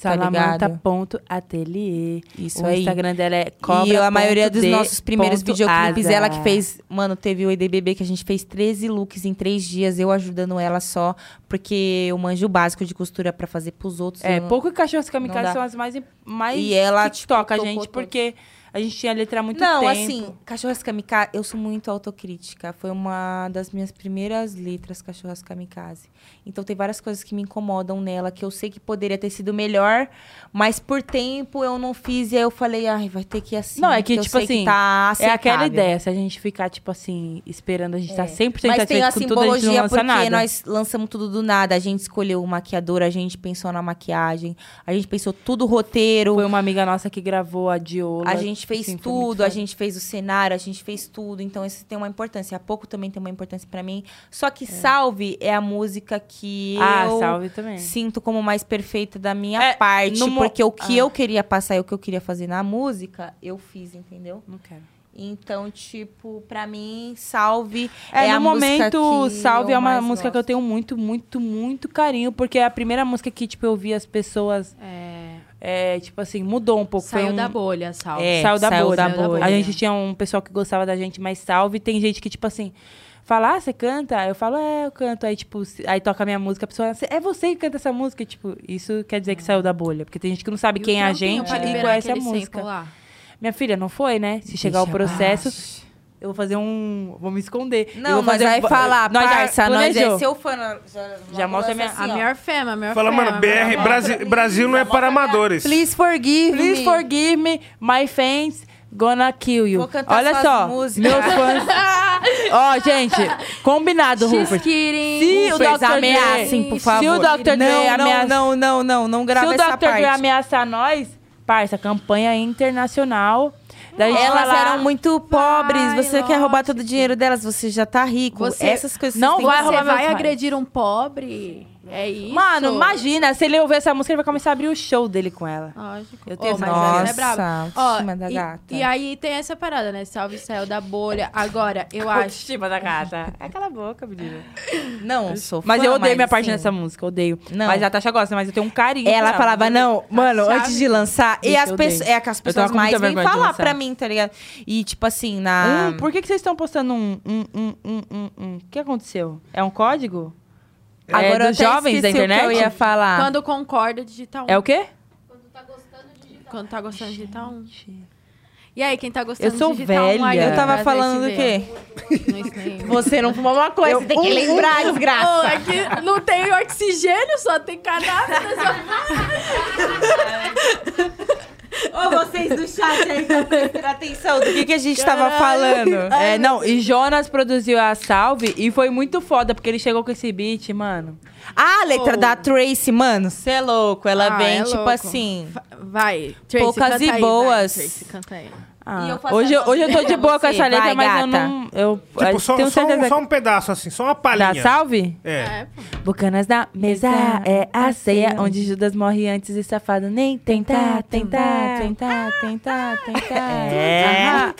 Tá? Salamanta.atelier. Isso o aí. Instagram dela é cobra. e a maioria dos nossos primeiros videoclipes, ela que fez. Mano, teve o EDBB que a gente fez 13 looks em três dias, eu ajudando ela só, porque eu manjo o básico de costura pra fazer pros outros. É, pouco e cachorros kamikaze são as mais, mais E ela, que tipo, toca a tocou gente, porque a gente tinha letra há muito Não, tempo. assim, Cachorras Kamikaze, eu sou muito autocrítica. Foi uma das minhas primeiras letras, Cachorras Kamikaze. Então tem várias coisas que me incomodam nela, que eu sei que poderia ter sido melhor, mas por tempo eu não fiz e aí eu falei, ai, vai ter que ir assim. Não, é que, tipo assim, tá É aquela ideia, se a gente ficar, tipo assim, esperando a gente tá 100% Mas tem a com tudo, a não simbologia porque nada. nós lançamos tudo do nada. A gente escolheu o maquiador, a gente pensou na maquiagem, a gente pensou tudo roteiro. Foi uma amiga nossa que gravou a Diola. A gente fez assim, foi muito tudo, a gente fez o cenário, a gente fez tudo. Então, isso tem uma importância. Há pouco também tem uma importância pra mim. Só que Salve é a música que Ah, eu salve também. sinto como mais perfeita da minha É, parte. no Porque o que Ah. eu queria passar e o que eu queria fazer na música, eu fiz, entendeu? Não quero. Então, tipo, pra mim, Salve É, é, no a momento, Salve é uma música que eu gosto. tenho muito, muito, muito carinho, porque é a primeira música que, tipo, eu vi as pessoas, É, é, tipo assim, mudou um pouco. saiu um... da bolha, salve. É, saiu da saiu bolha. da bolha. A gente tinha um pessoal que gostava da gente, mas salve. Tem gente que, tipo assim, fala, ah, você canta? Eu falo, é, eu canto. Aí, tipo, aí toca a minha música, a pessoa, "Cê- é você que canta essa música? Tipo, isso quer dizer que saiu da bolha. Porque tem gente que não sabe E quem é a gente e conhece a aquele música. Minha filha, não foi, né? Se chegar o Deixa processo, abaixo. Eu vou fazer um. Vou me esconder. Eu Não, vou mas fazer- vai falar, Nós já parça, nós é seu fã. Já, Já mostra a minha- A maior fama, a maior Fala, fama. mano, BR, Brasil, Brasil não é para amadores. Please forgive Please me. forgive me, my fans gonna kill you. Vou cantar Olha suas só, músicas. meus fãs. [LAUGHS] Ó, gente, combinado, Rupert. Se o Vocês Dr. ameacem, por favor. Se o Dr. Dre não, ameaça- não, não, não, não Se grava o essa Dr. Dre parte. ameaçar nós, parça, campanha internacional. Daí Elas lá- eram muito pobres. Vai, você quer roubar lógico. todo o dinheiro delas, você já tá rico. Você Essas coisas não vai roubar vai agredir um pobre? É isso? Mano, imagina, se ele ouvir essa música, ele vai começar a abrir o show dele com ela. Lógico. Eu tenho mas nossa, ela é braba. Ó, da e, gata. e aí tem essa parada, né? Salve saiu da bolha. Agora, eu acho. Autoestima da gata. É aquela boca, menina. Não, sou Mas fã, eu odeio minha parte assim, nessa música, odeio. Não. Mas a Tasha gosta, mas eu tenho um carinho. Ela falava, não, mano, chave- antes de lançar. E Bicho, as eu pessoas. É que as Eu pessoas mais vêm falar pra mim, tá ligado? E, tipo assim, na. Hum, por que, que vocês estão postando um, um, um, um, um, um? O que aconteceu? É um código? Agora é eu dos jovens da internet? eu ia falar. Quando concorda, digita um. É o quê? Quando tá gostando de digitar um. E aí, quem tá gostando Eu sou de digitar um aí? velha. Eu tava falando do quê? [LAUGHS] Você não fumou uma coisa, você tem que lembrar, desgraça. Ô, aqui não tem oxigênio, só tem cadáver [LAUGHS] Ô, vocês do chat aí, tá prestando atenção do que, que a gente tava falando. [LAUGHS] É, não, e Jonas produziu a Salve e foi muito foda, porque ele chegou com esse beat, mano. Ah, a letra Oh. da Tracy, mano, você é louco. Ela Ah, vem, é tipo louco. assim. Vai, Tracy, Poucas e aí, boas. Vai, Tracy, canta aí. Ah, E eu hoje, hoje eu tô de boa com essa letra, Vai, mas eu gata. não. Eu, Tipo, eu só, tenho só, certeza um, só um pedaço, assim, só uma palhinha. Salve? É. É. Bucanas da mesa é a ceia onde Judas morre antes e safado nem tentar, tentar, tentar, tentar, tentar. É.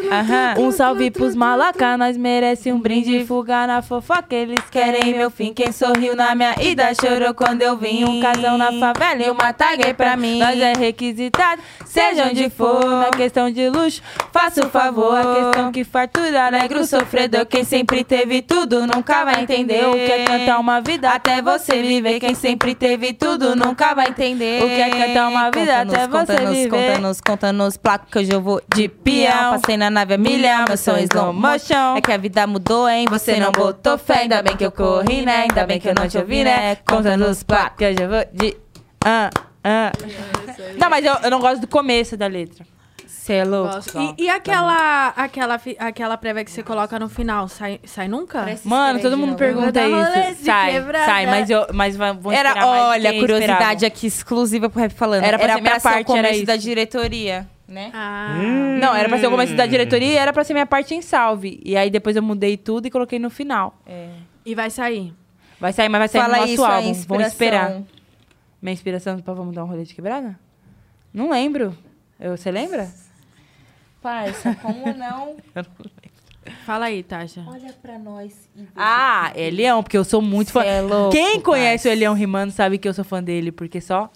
Um salve pros malaca, nós merece um brinde. Fuga na fofoca, eles querem meu fim. Quem sorriu na minha ida chorou quando eu vim. Um casão na favela e uma tag pra mim. Nós é requisitado, seja onde for. Na questão de luxo, faça o favor. A questão que fartura, alegre o sofredor. Quem sempre teve tudo nunca vai entender o que é cantar uma vida até você viver. Quem sempre teve tudo nunca vai entender o que é cantar uma vida até você Conta-nos, viver. conta-nos, conta-nos, placa que hoje eu vou de peão. Passei na nave a milhão, meu som é slow motion. É que a vida mudou, hein? Você não botou fé, ainda bem que eu corri, né? Ainda bem que eu não te ouvi, né? Conta-nos, placa que hoje eu vou de... Ah, ah. Não, mas eu, eu não gosto do começo da letra. Você é louco? E, e aquela, aquela, aquela prévia que você coloca no final, sai, sai nunca? Parece- Mano, todo mundo pergunta isso. Sai, quebrada. sai, mas eu mas esperar Era, mais olha, curiosidade esperava. aqui exclusiva pro Rap Falando. Era pra era ser minha ser o parte, era começo da isso. diretoria, né? Ah, Não, era pra ser o começo da diretoria e era pra ser minha parte em salve. E aí depois eu mudei tudo e coloquei no final. e vai sair. Vai sair, mas vai sair Fala no nosso isso, a álbum. Vamos esperar. Minha inspiração pra vamos dar um rolê de quebrada? Não lembro. Eu- Você lembra? Parça, como não? [LAUGHS] Fala aí, Tasha. Olha pra nós e Ah, é Leão, porque eu sou muito fã. Cê é louco, Quem conhece parça. o Leão rimando sabe que eu sou fã dele, porque só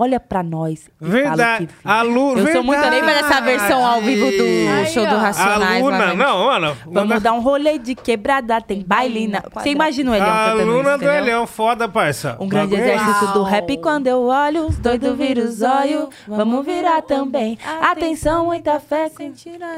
olha pra nós. e fala Verdade. que- A Lu, Eu sou muito verdade. Lembra dessa versão ao vivo do Aí, show do ó. A Racionais? Luna, lá, não, mano. Vamos dar um rolê de quebrada, tem bailina. Você imagina o Elião A Luna isso, do? Elião, foda, parça. Um grande Bagulho é exército do rap quando eu olho, os doidos viram os olhos. Vamos virar também. Atenção, muita fé.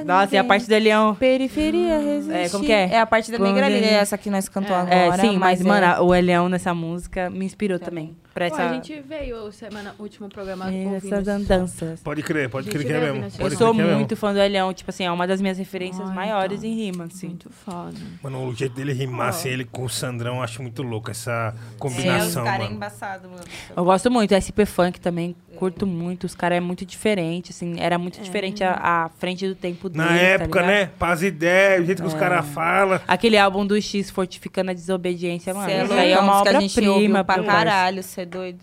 Nossa, e a parte do Elião. Periferia resistir. É, como que é? É a parte da Quando Negra Líder, ele- essa que nós cantamos É, agora. sim, mas, é- mano, o Elião nessa música me inspirou também. Pra Pô, essa, a gente veio semana, último programa ouvindo essas andanças. Pode crer, pode crer que é vai mesmo. nesse Eu sou é muito fã do Elião, tipo assim, é uma das minhas referências Ah, maiores então. em rima, assim. Muito foda. Mano, o jeito dele rimar, assim, ele com o Sandrão, eu acho muito louco essa É, os combinação, caras é mano. embaçado, mano. Eu gosto muito, SP Funk também, curto muito, os caras é muito diferente, assim, era muito diferente a, a frente do tempo dele, Na tá época, ligado? né? Paz e ideia, o jeito que os caras falam. Aquele álbum do X, Fortificando a Desobediência, mano, Cê é isso aí é uma que a gente ouviu obra-prima. pra caralho, você é doido.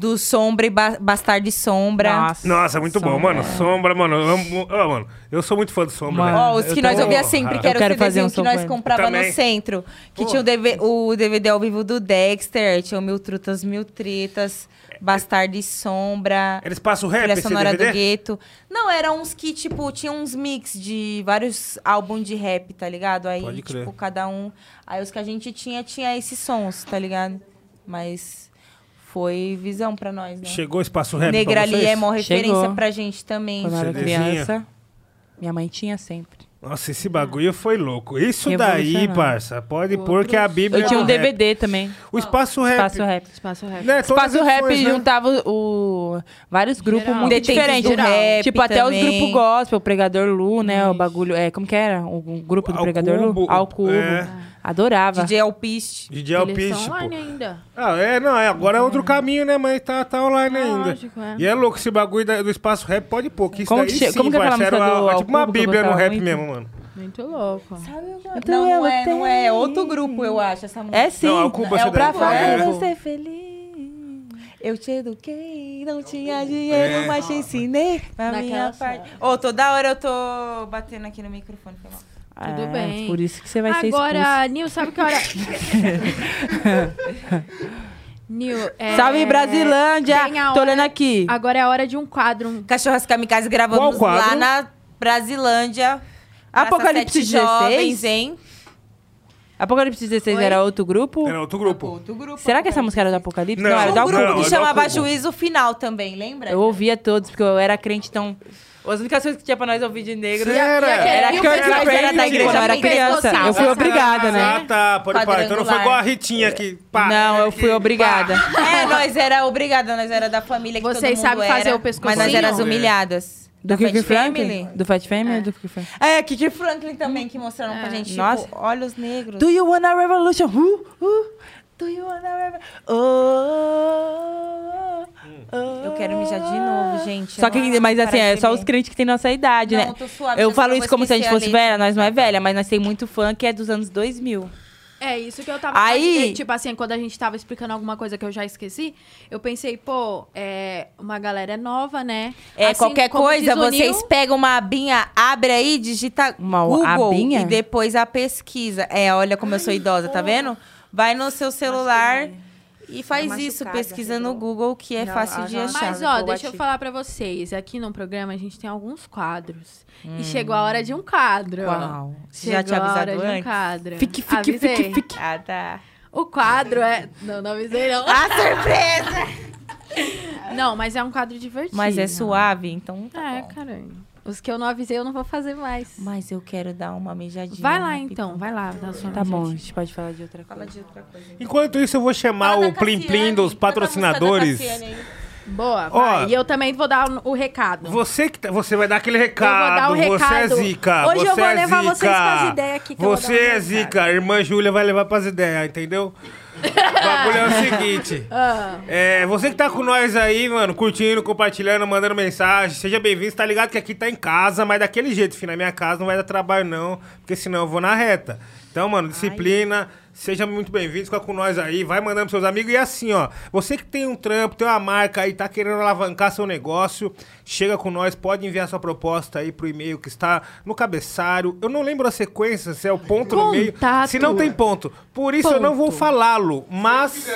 Do Sombra e ba Bastardo Sombra. Nossa. Nossa, muito bom, Sombra. mano. Sombra, mano. Eu, amo, mano, eu sou muito fã do Sombra, Mano. Ó, os Eu que nós tô- ouvia sempre, que era Eu quero o fazer um CDzinho que nós comprava no centro. Que Pô. tinha o, DV o DVD ao vivo do Dexter, tinha o Mil Trutas, Mil Tretas, Bastardo e Sombra, Eles passam o rap, Trilha esse Sonora do DVD? Gueto. Não, eram uns que, tipo, tinha uns mix de vários álbuns de rap, tá ligado? Aí, Pode crer. tipo, cada um... Aí os que a gente tinha, tinha esses sons, tá ligado? Mas foi visão pra nós, né? Chegou o espaço rap Negra ali é mó referência Chegou. pra gente também. Quando eu era criança, minha mãe tinha sempre. Nossa, esse bagulho foi louco. Isso daí, parça, pode pôr que é a Bíblia Eu tinha um do rap. DVD também, O espaço rap. Espaço Rap. Espaço rap. Né, Espaço Rap edições, né? juntava o, vários grupos Geral. muito diferentes. do rap tipo, até os também. grupos gospel, o Pregador Lu, né? O bagulho. É, como que era? O, grupo do Ao Pregador Cubo, Lu? Ao Cubo. é. Adorava. DJ Alpiste. DJ Alpiste, estão online pô. ainda. Ah, é, não, é, agora é outro caminho, né, mas tá, tá online Ah, ainda. lógico, é. E é louco, esse bagulho da- do espaço rap pode pôr, que isso Como daí que sim, como que é aquela parceiro, música do é tipo uma bíblia no rap muito? mesmo, mano. Muito louco. Não, não é, não é. É outro grupo, eu acho, essa música. É sim. Não, Ao Cubo É essa o pra fazer é. você feliz. Eu te eduquei, não tinha dinheiro, É. mas te ensinei. Na Naquela minha parte. Ô, toda hora eu tô batendo aqui no microfone. foi mal. Tudo É, bem. Por isso que você vai ser expulso. Agora, Nil, sabe que hora... [LAUGHS] Nil, é... Salve, Brasilândia! tem a Tô hora- olhando aqui. Agora é a hora de um quadro. um- Cachorras Kamikaze gravamos lá na Brasilândia. Praça Apocalipse Sete Jovens, 16? hein? Apocalipse 16 Oi? era outro grupo? Era outro grupo. Outro grupo. Será que essa música era do Apocalipse? Não, era Um do grupo não, que chamava. Juízo Final também, lembra? Eu ouvia todos, porque eu era crente, então... As únicas coisas que tinha pra nós ouvir de negro... Era. Era pescoço da igreja, eu era assim, criança. Eu fui obrigada, né? Ah, tá. Pode parar. Então não foi igual a Ritinha que... Pá, Não, eu fui obrigada. É, nós era obrigada, nós era da família que Vocês todo mundo sabem fazer o pescocinho? Mas nós eras É. humilhadas. Do Kiki Franklin? Family. Do Fat Family ou do Kiki Franklin? É, Kiki Franklin também, que mostraram pra gente, tipo, Nossa. olhos negros. Do you want a revolution? Uh, uh, do you want a revolution? Oh, oh. Eu quero mijar de novo, gente. Só eu que, mas assim, é só os crentes que têm nossa idade, Não, né? tô suave, eu falo isso como se a gente fosse letra. velha, nós não é velha, mas nós tem muito fã que é dos anos 2000. É isso que eu tava Aí- é, Tipo assim, quando a gente tava explicando alguma coisa que eu já esqueci, eu pensei, pô, é, uma galera nova, né? É, Assim, qualquer coisa, desuniu- vocês pegam uma abinha, abre aí, digita Uma Google abinha? e depois a pesquisa. É, olha como eu sou idosa, tá vendo? Vai no seu celular e faz Tá isso, pesquisa no. Google, que é Não, fácil ah, de já- achar. Mas, ó, deixa eu falar pra vocês. Aqui no programa a gente tem alguns quadros. Hum. E chegou a hora de um quadro. Qual? Chegou Já tinha a hora avisado de um antes? quadro. Fique, fique, Avisei. fique, fique. Ah, tá. O quadro é... Não, não avisei, não. A surpresa! Não, mas é um quadro divertido. Mas é suave, então tá É, bom. caralho. Os que eu não avisei, eu não vou fazer mais. Mas eu quero dar uma mijadinha. Vai lá, então. Vai lá. dá sua Tá bom, a gente pode falar de outra Fala coisa. de outra coisa. Enquanto isso, eu vou chamar Fala o da Plim Plim Cassiane. dos Canta a música da patrocinadores. Cassiane aí. Boa, vai. E eu também vou dar o, recado. Você que tá- você vai dar aquele Eu recado. vou dar o Você é recado. zica. Hoje você eu vou é levar zica. vocês pras ideias aqui que eu vou Você dar um é recado. zica. A irmã Júlia vai levar pras ideias, entendeu? O bagulho é o seguinte. [LAUGHS] Ah, É, você que tá com nós aí, mano, curtindo, compartilhando, mandando mensagem, seja bem-vindo. Você tá ligado que aqui tá em casa, mas daquele jeito, filho. Na minha casa não vai dar trabalho, não, porque senão eu vou na reta. Então, mano, disciplina. Seja muito bem-vindo, fica com nós aí, vai mandando pros seus amigos. E assim, ó, você que tem um trampo, tem uma marca aí, tá querendo alavancar seu negócio, chega com nós, pode enviar sua proposta aí pro e-mail que está no cabeçalho. Eu não lembro a sequência, se é o ponto no meio. Contato. Se não tem ponto. Por isso eu não vou Ponto. falá-lo, mas...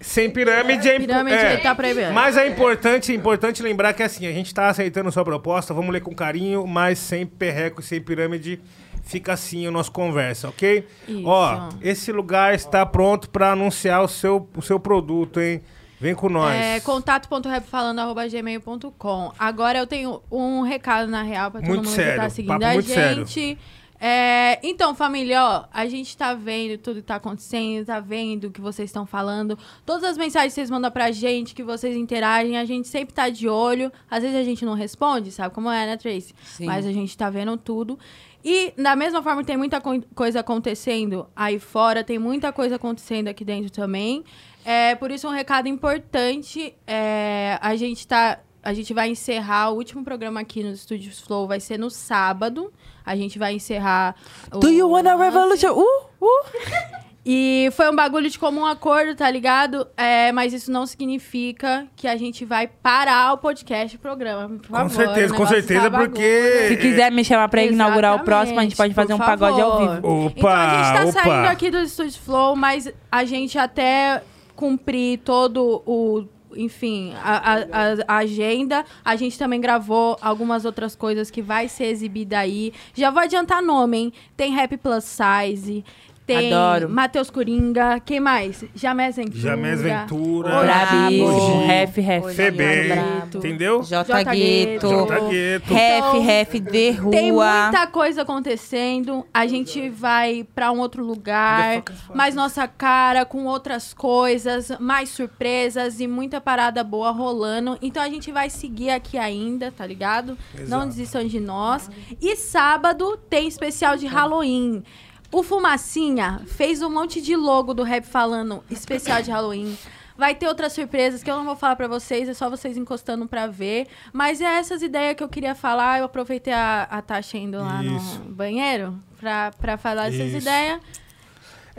Sem pirâmide é impo- Pirâmide é. tá proibido. Mas é importante, importante lembrar que assim, a gente tá aceitando sua proposta, vamos ler com carinho, mas sem perreco e sem pirâmide. Fica assim a nossa conversa, ok? Isso. Ó, esse lugar está pronto para anunciar o seu, o seu produto, hein? Vem com nós. é, contato.rapfalando.gmail.com Agora eu tenho um recado na real pra todo Muito mundo sério, que tá seguindo papo a gente. É, então, família, ó, a gente tá vendo tudo que tá acontecendo, tá vendo o que vocês estão falando. Todas as mensagens que vocês mandam pra gente, que vocês interagem, a gente sempre tá de olho. Às vezes a gente não responde, sabe como é, né, Tracy? Sim. Mas a gente tá vendo tudo. E da mesma forma tem muita co- coisa acontecendo aí fora, tem muita coisa acontecendo aqui dentro também. É, por isso um recado importante, é, a gente tá a gente vai encerrar o último programa aqui nos Estúdios Flow, vai ser no sábado. A gente vai encerrar o Do you want a revolution? Uh, uh. [LAUGHS] E foi um bagulho de comum acordo, tá ligado? É, mas isso não significa que a gente vai parar o podcast o programa. Por com favor, certeza, com certeza, tá porque. Se quiser me chamar pra inaugurar o Exatamente, próximo, a gente pode fazer um por pagode ao favor. vivo. Opa, então a gente tá opa. saindo aqui do Estúdio Flow, mas a gente até cumprir todo o. Enfim, a, a- a- a agenda. A gente também gravou algumas outras coisas que vai ser exibida aí. Já vou adiantar nome, hein? Tem Rap Plus Size. Tem Adoro. Matheus Coringa. Quem mais? Jamés Ventura. Jamés Ventura. Brabo. Brabíssimo, ref, ref. Brabo. entendeu? J Gueto. J Gueto. Ref, Então, ref de rua. Tem muita coisa acontecendo. A gente vai pra um outro lugar, mais nossa cara, com outras coisas, mais surpresas e muita parada boa rolando. Então a gente vai seguir aqui ainda, tá ligado? Não Exato. desistam de nós. E sábado tem especial de Halloween. O Fumacinha fez um monte de logo do Rap falando especial de Halloween. Vai ter outras surpresas que eu não vou falar pra vocês, é só vocês encostando pra ver. Mas é essas ideias que eu queria falar. Eu aproveitei a, a Tasha indo lá Isso. no banheiro pra, pra falar essas Isso. ideias.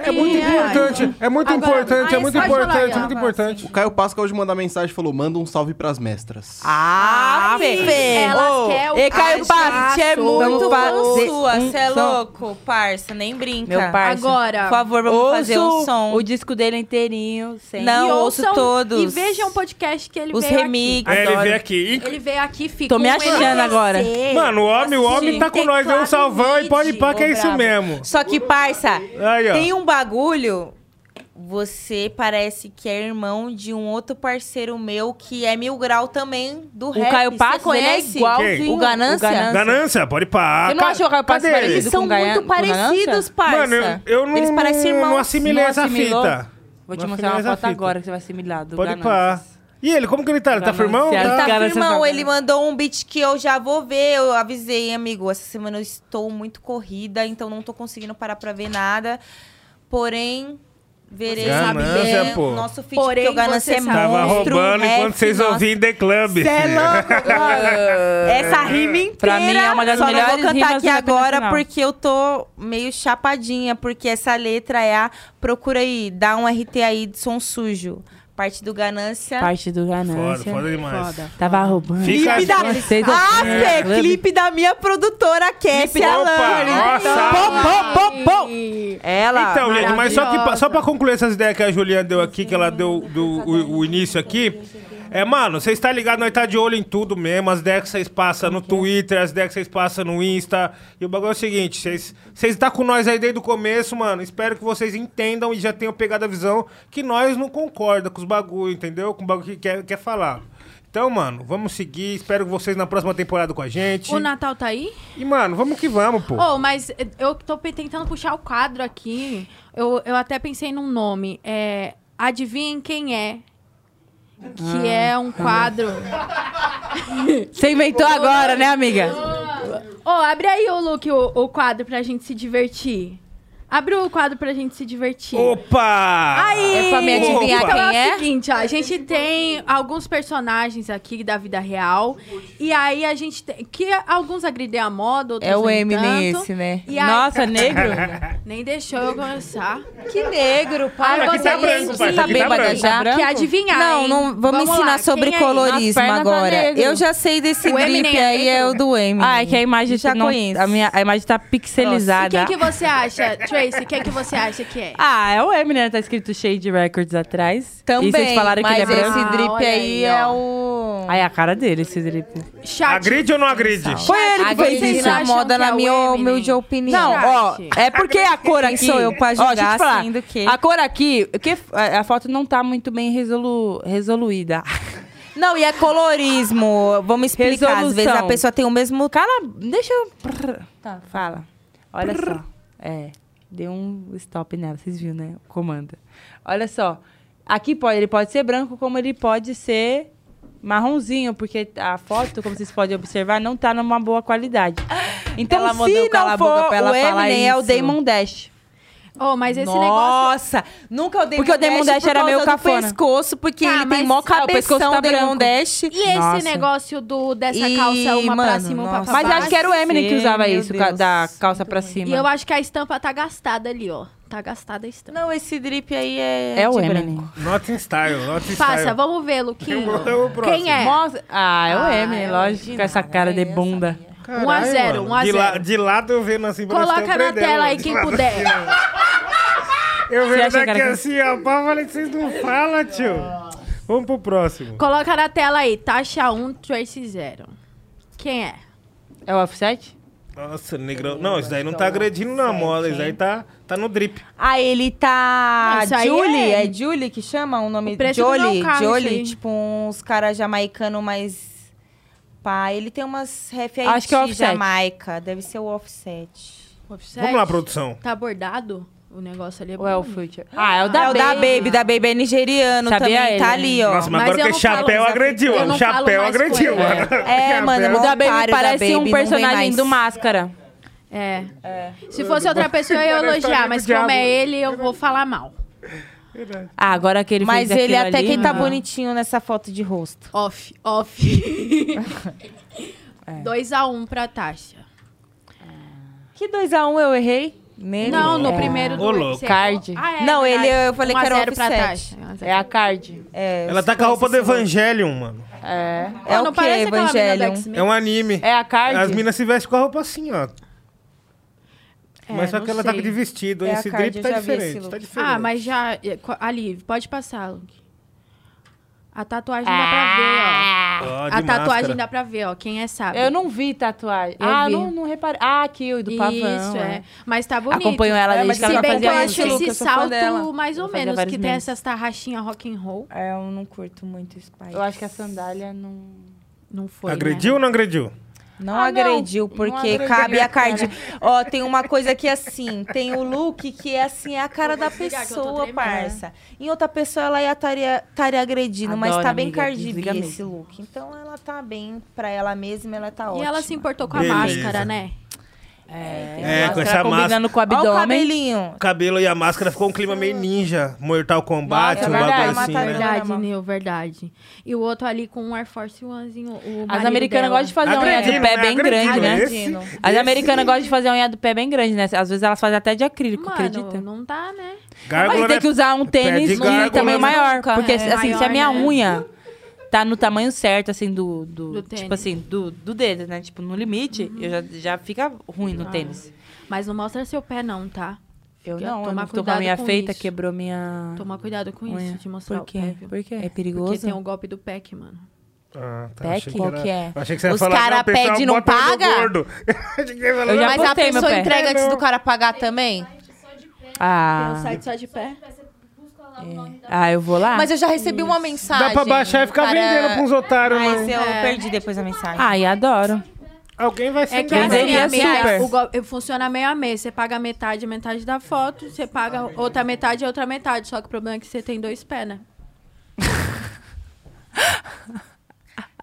É muito É, importante, é muito Agora, importante, é muito importante, é muito importante. O Caio Pascal hoje mandou mensagem e falou: manda um salve pras mestras. Ah, Fê. Ô, querem o E Caio. Passe, é Muito fazer sua, um você é louco, parça, nem brinca. Meu parça. Agora, Por favor, vamos fazer um Ouço som. o disco dele inteirinho, sem... Não, e ouço todos. E vejam o podcast que ele Os veio remix. É, ele veio aqui. Ele veio aqui, ficou Tô me um achando agora. Mano, o homem, o homem tá com nós, deu um salvão e pode ir pra que é isso mesmo. Só que, parça, tem um bagulho. Você parece que é irmão de um outro parceiro meu que é mil grau também do O rap. Caio Cê Passos, ele é conhece? igualzinho. O Ganância? Ganância, pode parar. Você não achou o Caio Passos Cadê ele? parecido Eles são muito parecidos, parça. Mano, eu, eu não, Eles parecem irmãos. não assimilei Não essa assimilou? fita. Vou te Não mostrar uma foto agora que você vai assimilar do Pode Ganância. parar. E ele, como que ele tá? Ele tá firmão? Ele Tá? tá Cara, firmão, essa- ele mandou um beat que eu já vou ver. Eu avisei, amigo. Essa semana eu estou muito corrida, então não tô conseguindo parar pra ver nada. Porém, verei bem pô. o nosso feat, Porém, porque o Ganância é sabe. Tava monstro. roubando rap, enquanto vocês nossa. ouviam The Club. Cê é louco. [LAUGHS] Essa rima inteira. Pra mim, é uma das Só melhores não vou cantar aqui agora porque eu tô meio chapadinha. Porque essa letra é a... Procura aí, dá um RT aí de som sujo. Parte do Ganância. Parte do Ganância. Foda, foda demais. Tava roubando. Fica Clipe da... Vocês Ah, Clube? clipe da minha produtora, Cassie Opa, Alane. nossa. Pô, pô, pô, pô. Ela... Então, gente, mas só, que, só pra concluir essas ideias que a Juliana deu aqui, que ela deu do, o, o início aqui. É, mano, vocês tá ligado, nós tá de olho em tudo mesmo. As que vocês passam no Twitter, as que vocês passam no Insta. E o bagulho é o seguinte, vocês vocês tá com nós aí desde o começo, mano. Espero que vocês entendam e já tenham pegado a visão que nós não concorda com os bagulho, entendeu? Com o bagulho que quer, quer falar. Então, mano, vamos seguir. Espero que vocês na próxima temporada com a gente. O Natal tá aí? E, mano, vamos que vamos, pô. Oh, mas eu tô tentando puxar o quadro aqui. Eu, eu até pensei num nome. É, Adivinhem quem é. Que é um quadro. Você inventou agora, né, amiga? Ô, abre aí, o Luke, o, o quadro pra gente se divertir. Abre o quadro pra gente se divertir. Opa! Aí! É pra me adivinhar então quem é? é? o seguinte, ó, a gente tem alguns personagens aqui da vida real. E aí a gente tem. Que alguns agridem a moda, outros É o nem Eminem tanto. esse, né? E aí- Nossa, negro? [LAUGHS] Nem deixou eu começar. Que negro, pai. Aí aqui tá você- branco, Você pai. tá aqui tá bêbada branco. já? Que adivinhar. Não, hein? não, vamos, lá, ensinar sobre quem é colorismo pernas tá agora. negro. eu já sei desse O Eminem drip é aí, é o do Eminem. Ah, é que a imagem já não, conheço. A, minha, a imagem tá E pixelizada. quem que você acha, Tracy? Quem que você acha que é? Ah, é o Eminem, né? tá escrito Shade Records atrás. Também, E vocês falaram que mas ele é branco. esse Ah, drip olha aí, aí, é ó. o... Ai, a cara dele, esse drip. Chat. Agride ou não agride? Foi ele que fez isso. na moda, é na minha humilde opinião. Não, ó, é porque a cor aqui... sou eu pra Ó, julgar, te falar. sendo que- A cor aqui, que a foto não tá muito bem resolu, resoluída. Não, e é colorismo. Vamos explicar. Às vezes Resolução. a pessoa tem o mesmo... Cala, deixa eu... Tá, fala. Olha só. É, deu um stop nela, vocês viram, né? O comando. Olha só. Aqui pode, ele pode ser branco, como ele pode ser marronzinho, porque a foto, como vocês podem observar, não tá numa boa qualidade. [LAUGHS] Então, Ela se não a boca for pra ela o Eminem, é o. Damon Dash. Oh, mas esse negócio. Nossa! Nunca o Damon Porque o Damon Dash era meio cafona. pescoço, porque Tá, ele tem mó Ah, o pescoço cabeção, tá Damon. Dash. E esse Nossa. negócio do, dessa E, calça uma pra mano, cima, uma pra nossa. Mas acho que era o Eminem que usava Meu isso, Deus. da calça pra cima. E eu acho que a estampa tá gastada ali, ó. Tá gastada a estampa. Não, esse drip aí é. É o Eminem. branco. Not in style, not in Passa, style. vamos ver, Luquinho. O. Quem é? Mostra- Ah, é o Ah, Eminem, é lógico, com essa cara de bunda. 1 a 0 mano. 1 a de, 0 la- de lado eu vendo assim. que Coloca na tela aí de quem puder. Eu vendo que daqui era- assim, ó. Pá, falei que vocês não falam, tio. Vamos pro próximo. Coloca na tela aí, taxa 1, Tracy 0. Quem é? É o offset? Nossa, negrão. Não, isso daí não tá agredindo na moda. Isso daí tá, tá no drip. Ah, ele tá. Não, isso aí Julie? é- É... Julie que chama o nome? O preço do Jolie. meu carro, isso Jolie, tipo uns caras jamaicanos mais. Pá, ele tem umas ref aí Acho que é o Offset. Jamaica. Deve ser o offset. Offset? Vamos lá, produção. Tá bordado? O negócio ali é Ou é bonito. Future? Ah, é o da é o da Baby, da Baby é nigeriano Sabia também. ele, tá ali, ó. Nossa, mas, Mas agora eu que não chapéu falo- agrediu. O chapéu agrediu, mano. É, mano. O da Baby da parece um Baby, vem personagem mais. do Máscara. É. Se fosse outra pessoa, eu ia Parece elogiar, mas como é ele, eu vou falar mal. Ah, agora que ele Mas fez ele até ali, que tá ah. bonitinho nessa foto de rosto. Off, off. [LAUGHS] 2x1 pra Tasha. Que 2x1 eu errei? Nele? Não, no É. primeiro do Ô, Card. Ah, é, Não, verdade. ele- eu falei que era 1 a 0 pra offset. Tati. 1 a 0. É a card. É, Ela tá com a roupa do Evangelion, mano. É. É Pô, o não que, Evangelion? É um anime. É a card? As minas se vestem com a roupa assim, ó. É, mas só que ela tá sei. de vestido. É esse drip tá esse diferente. Tá diferente. Ah, mas já. é, Ali, pode passar, Luke. A tatuagem dá pra ver, ó. Ó, A tatuagem máscara. dá pra ver, ó. Quem é sabe. Eu não vi tatuagem. Eu ah, vi. Não, não reparei. Ah, aqui, o do pavão. Isso, é. Mas tá bonito. Acompanho ela É, desde que ela Se bem que eu acho esse eu salto dela. mais ou menos, que tem memes. essas tarraxinhas rock and roll. É, eu não curto muito Spike. Eu acho que a sandália não... Não foi, Agrediu né? ou não agrediu? Não Ah, não. agrediu, Não porque agrediu cabe a card. [LAUGHS] Ó, tem uma coisa que assim, tem o look que é assim, é a cara da pessoa, tremendo. parça. Em outra pessoa ela ia estaria estaria agredindo, mas Adoro, tá bem amiga, Cardi esse look. Então ela tá bem pra ela mesma, ela tá E ótima. ela se importou com a Beleza. máscara, né? É, com Máscara essa combinando máscara. com o Ó o abdômen. cabelinho. O cabelo e a máscara ficou um clima meio ninja. Mortal Kombat, Nossa, um é bagulho verdade, assim, né? Verdade, Não, Nil, verdade. E o outro ali com um Air Force Onezinho. O As marido americanas dela. gostam de fazer a unha do pé né? bem grande, né? esse- As americanas gostam de fazer a unha do pé bem grande, né? Às vezes elas fazem até de acrílico, Mano, acredita? não tá, né? Gárgula, Mas tem né? que usar um tênis de tamanho né? maior. Porque, é. assim, se a minha né? unha tá no tamanho certo, assim, do... do, Do tênis. tipo assim, do, do dedo, né? Tipo, no limite, eu já, já fica ruim no Ah. tênis. Mas não mostra seu pé, não, tá? Eu Fica- não, eu tomar não tô com a cuidado unha com feita, isso. quebrou minha... Tomar cuidado com unha. isso, de mostrar Por quê? o pé, viu? Por quê? É perigoso? Porque tem o golpe do PEC, mano. Ah, tá. Pack? Achei Qual era- que é? Achei que você ia Os falar, cara não, pessoal, pede e não paga? gordo. [LAUGHS] Eu já Mas a pessoa pé. entrega antes Não. do cara pagar também? Tem Ah, um site só de pé. Ah, eu vou lá? Mas eu já recebi uma mensagem. Dá pra baixar e ficar Cara, vendendo pra uns otários, Mas mano. eu É. perdi depois a mensagem. Ai, adoro. Alguém vai ser É que assim, Venderia a meia, super. o golpe funciona meio a meio. Você paga metade, metade da foto. Você paga outra metade e outra metade. Só que o problema é que você tem dois pés, né? [LAUGHS]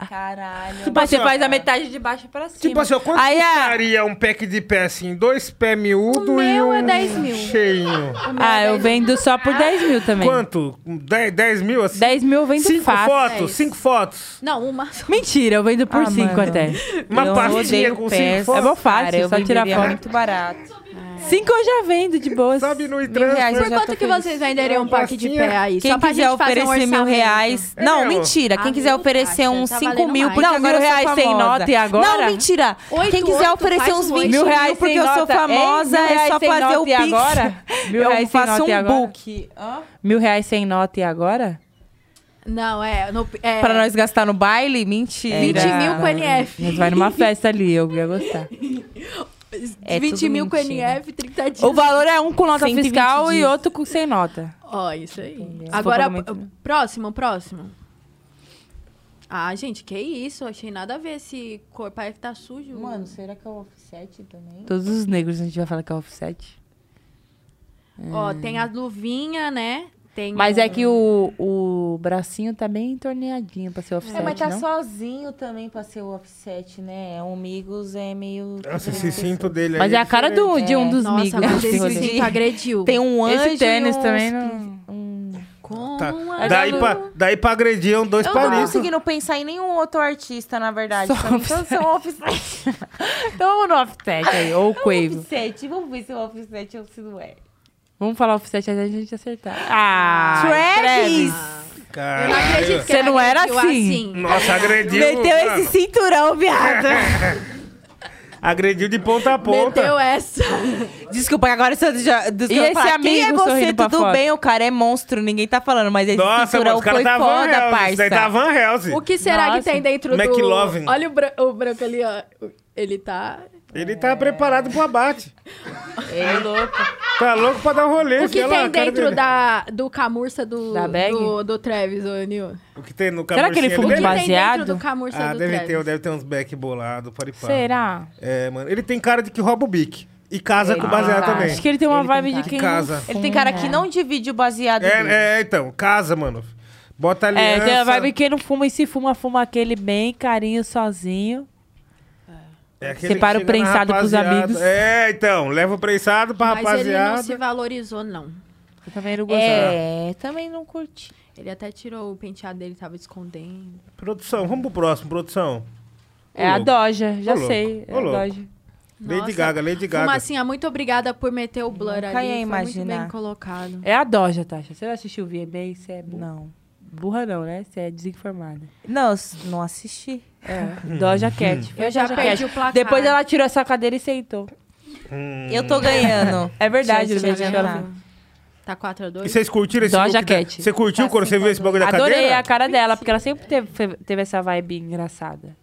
Caralho. Mas você assim, ó, faz a metade de baixo pra cima. Tipo assim, ó, quanto Aí, ah, custaria um pack de pé assim? Dois pés miúdo O e meu um é 10 mil. cheinho. Ah, eu vendo só por 10 mil também. Quanto? 10, 10 mil assim? 10 mil eu vendo Cinco fácil. fotos? Dez. Cinco fotos. Não, uma. Mentira, eu vendo por Ah, 5 mano. até. Uma eu pastinha com pés. cinco fotos. É bom fácil, Cara, eu só tirar foto. muito barato. 5 eu já vendo de boa. Sobe no reais, transfer. eu Por quanto que feliz. vocês venderiam um pack de pé aí? Quem só pra quiser gente fazer um oferecer mil orçamento. reais. É, não, ó. mentira. Ah, Quem quiser mil, oferecer uns tá 5 valendo mil, mais. porque Não, agora mil eu sou reais sem nota e agora? Não, mentira. Oito, Quem quiser oito, oferecer faz uns um 20 oito. Mil mil, reais porque sem eu sou nota, hein? famosa, Mil é reais só sem fazer nota o e pix. agora? [LAUGHS] Mil eu reais sem faço nota um e agora? book. Mil reais sem nota e agora? Não, é. No, é Pra nós gastar no baile? Mentira. 20 mil com NF. A gente vai numa festa ali, eu ia gostar. [LAUGHS] É 20 tudo mil com mentira. NF, 30 dias. O valor é um com nota 120 fiscal e dias. outro com sem nota. Ó, isso aí. Agora, né? próximo, próximo. Ah, gente, que isso? Achei nada a ver esse corpo aí que tá sujo. Mano, será que é o offset também? Todos os negros a gente vai falar que é offset. Ó, tem a luvinha, né? Tem Mas o- é que o, o bracinho tá bem entorneadinho pra ser offset, É, mas tá não? sozinho também pra ser o offset, né? O Migos é meio... Nossa, esse cinto dele aí. Mas é a cara do, diferente. de um dos Nossa, migos. mas [LAUGHS] esse cinto agrediu. Tem um anjo Esse tênis também não... um- Como Tá. Daí, pra, daí pra agredir é um dois Eu não tô palitos. conseguindo pensar em nenhum outro artista, na verdade. Só mim, todos são offset. [LAUGHS] Então vamos no offset aí, ou Quavo. offset. Vamos ver se o offset ou se não é. Vamos falar offset até a gente acertar. Ah, Travis! Cara, Eu não acredito que Você não era agrediu assim. Nossa, agrediu. Meteu mano. esse cinturão, viado. [LAUGHS] Agrediu de ponta a ponta. Meteu essa. Desculpa, agora você já... E esse Quem é amigo você? Tudo foto? bem, o cara é monstro, ninguém tá falando. Mas esse Nossa, cinturão mano, foi tá foda, Helsing. Isso parça. daí tá Van Helsing. O que será Nossa. que tem dentro do... McLovin. Olha o, bran- o branco ali, ó. Ele tá... Ele tá preparado pro abate. Ele é louco. Tá louco pra dar um rolê. O que lá, tem cara dentro da, do camurça do, Da bag? do, do Travis, ô Nil? O que tem no Será que ele fuma dele? baseado? dentro do camurça Ah, do deve Travis? ter, deve ter uns back bolados, pode pá. Será? É, mano. Ele tem cara de que rouba o bique. E casa com o baseado Ah, também. Acho que ele tem uma Ele vibe tem de quem casa. Ele tem cara que não divide o baseado dele. É, é, então, casa, mano. Bota aliança. É, tem a vibe que quem não fuma e se fuma, fuma aquele bem carinho sozinho. É aquele Separa que o prensado pros rapaziada. amigos. É, então, leva o prensado pra Mas ele não rapaziada. se valorizou, não. Eu também não gostava. É, também não curti. Ele até tirou o penteado dele, tava escondendo. Produção, vamos pro próximo, produção. É a. Doja, já Ô, sei. É Ô, a louco. Doja. Lady Nossa, Gaga, Lady Gaga. Fumacinha, muito obrigada por meter o blur Nunca ali. ia Foi muito imaginar. bem colocado. É a Doja, Tasha. Você não assistiu o VMA? Você é burra. Não. Burra não, né? Você é desinformada. Não, não assisti. É. Doja Cat. Foi Eu já Doja perdi Cat. o placar. Depois ela tirou essa cadeira e sentou. Eu tô ganhando. [LAUGHS] É verdade, Gente, no vídeo já ela tá. fez. Tá 4 a 2 E vocês curtiram esse Doja look da- Cat. Você curtiu Tá quando você viu esse bagulho da Adorei cadeira? a cara dela, porque ela sempre teve, teve essa vibe engraçada.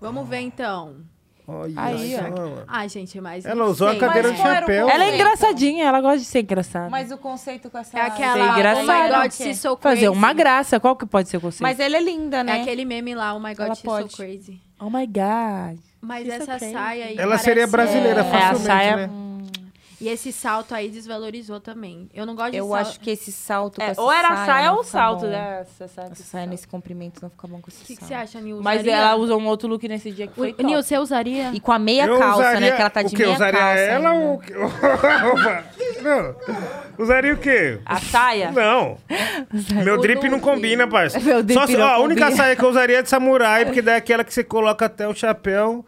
Vamos ver então. Olha Aí, ó. Ah, gente, mas. Ela usou a sei, cadeira mas de chapéu. Ela é engraçadinha, ela gosta de ser engraçada. Mas o conceito com essa... É aquela. Ser engraçado. Oh my God, so Fazer crazy. uma graça, qual que pode ser o conceito? Mas ela é linda, né? É aquele meme lá, oh my God, Ela she's pode. so crazy. Oh my God. Mas She's essa saia aí. Ela seria parece- brasileira É, a facilmente, saia- né? E esse salto aí desvalorizou também. Eu não gosto de Eu salto. acho que esse salto É, ou era a saia não ou salto, né? Essa saia, Essa saia nesse comprimento não fica bom com esse O que, você acha, Nil? Mas Usaria? ela usou um outro look nesse dia que foi. Nil, você usaria? E com a meia Eu calça, usaria, né? Que ela tá de o quê? meia Usaria calça ela ainda. ou... o quê? [LAUGHS] Opa, não. Usaria o quê? A saia? Não. Meu drip não combina, parça. Meu drip Só se- não ó, a única combina. saia que eu usaria é de samurai, porque daí é aquela que você coloca até o chapéu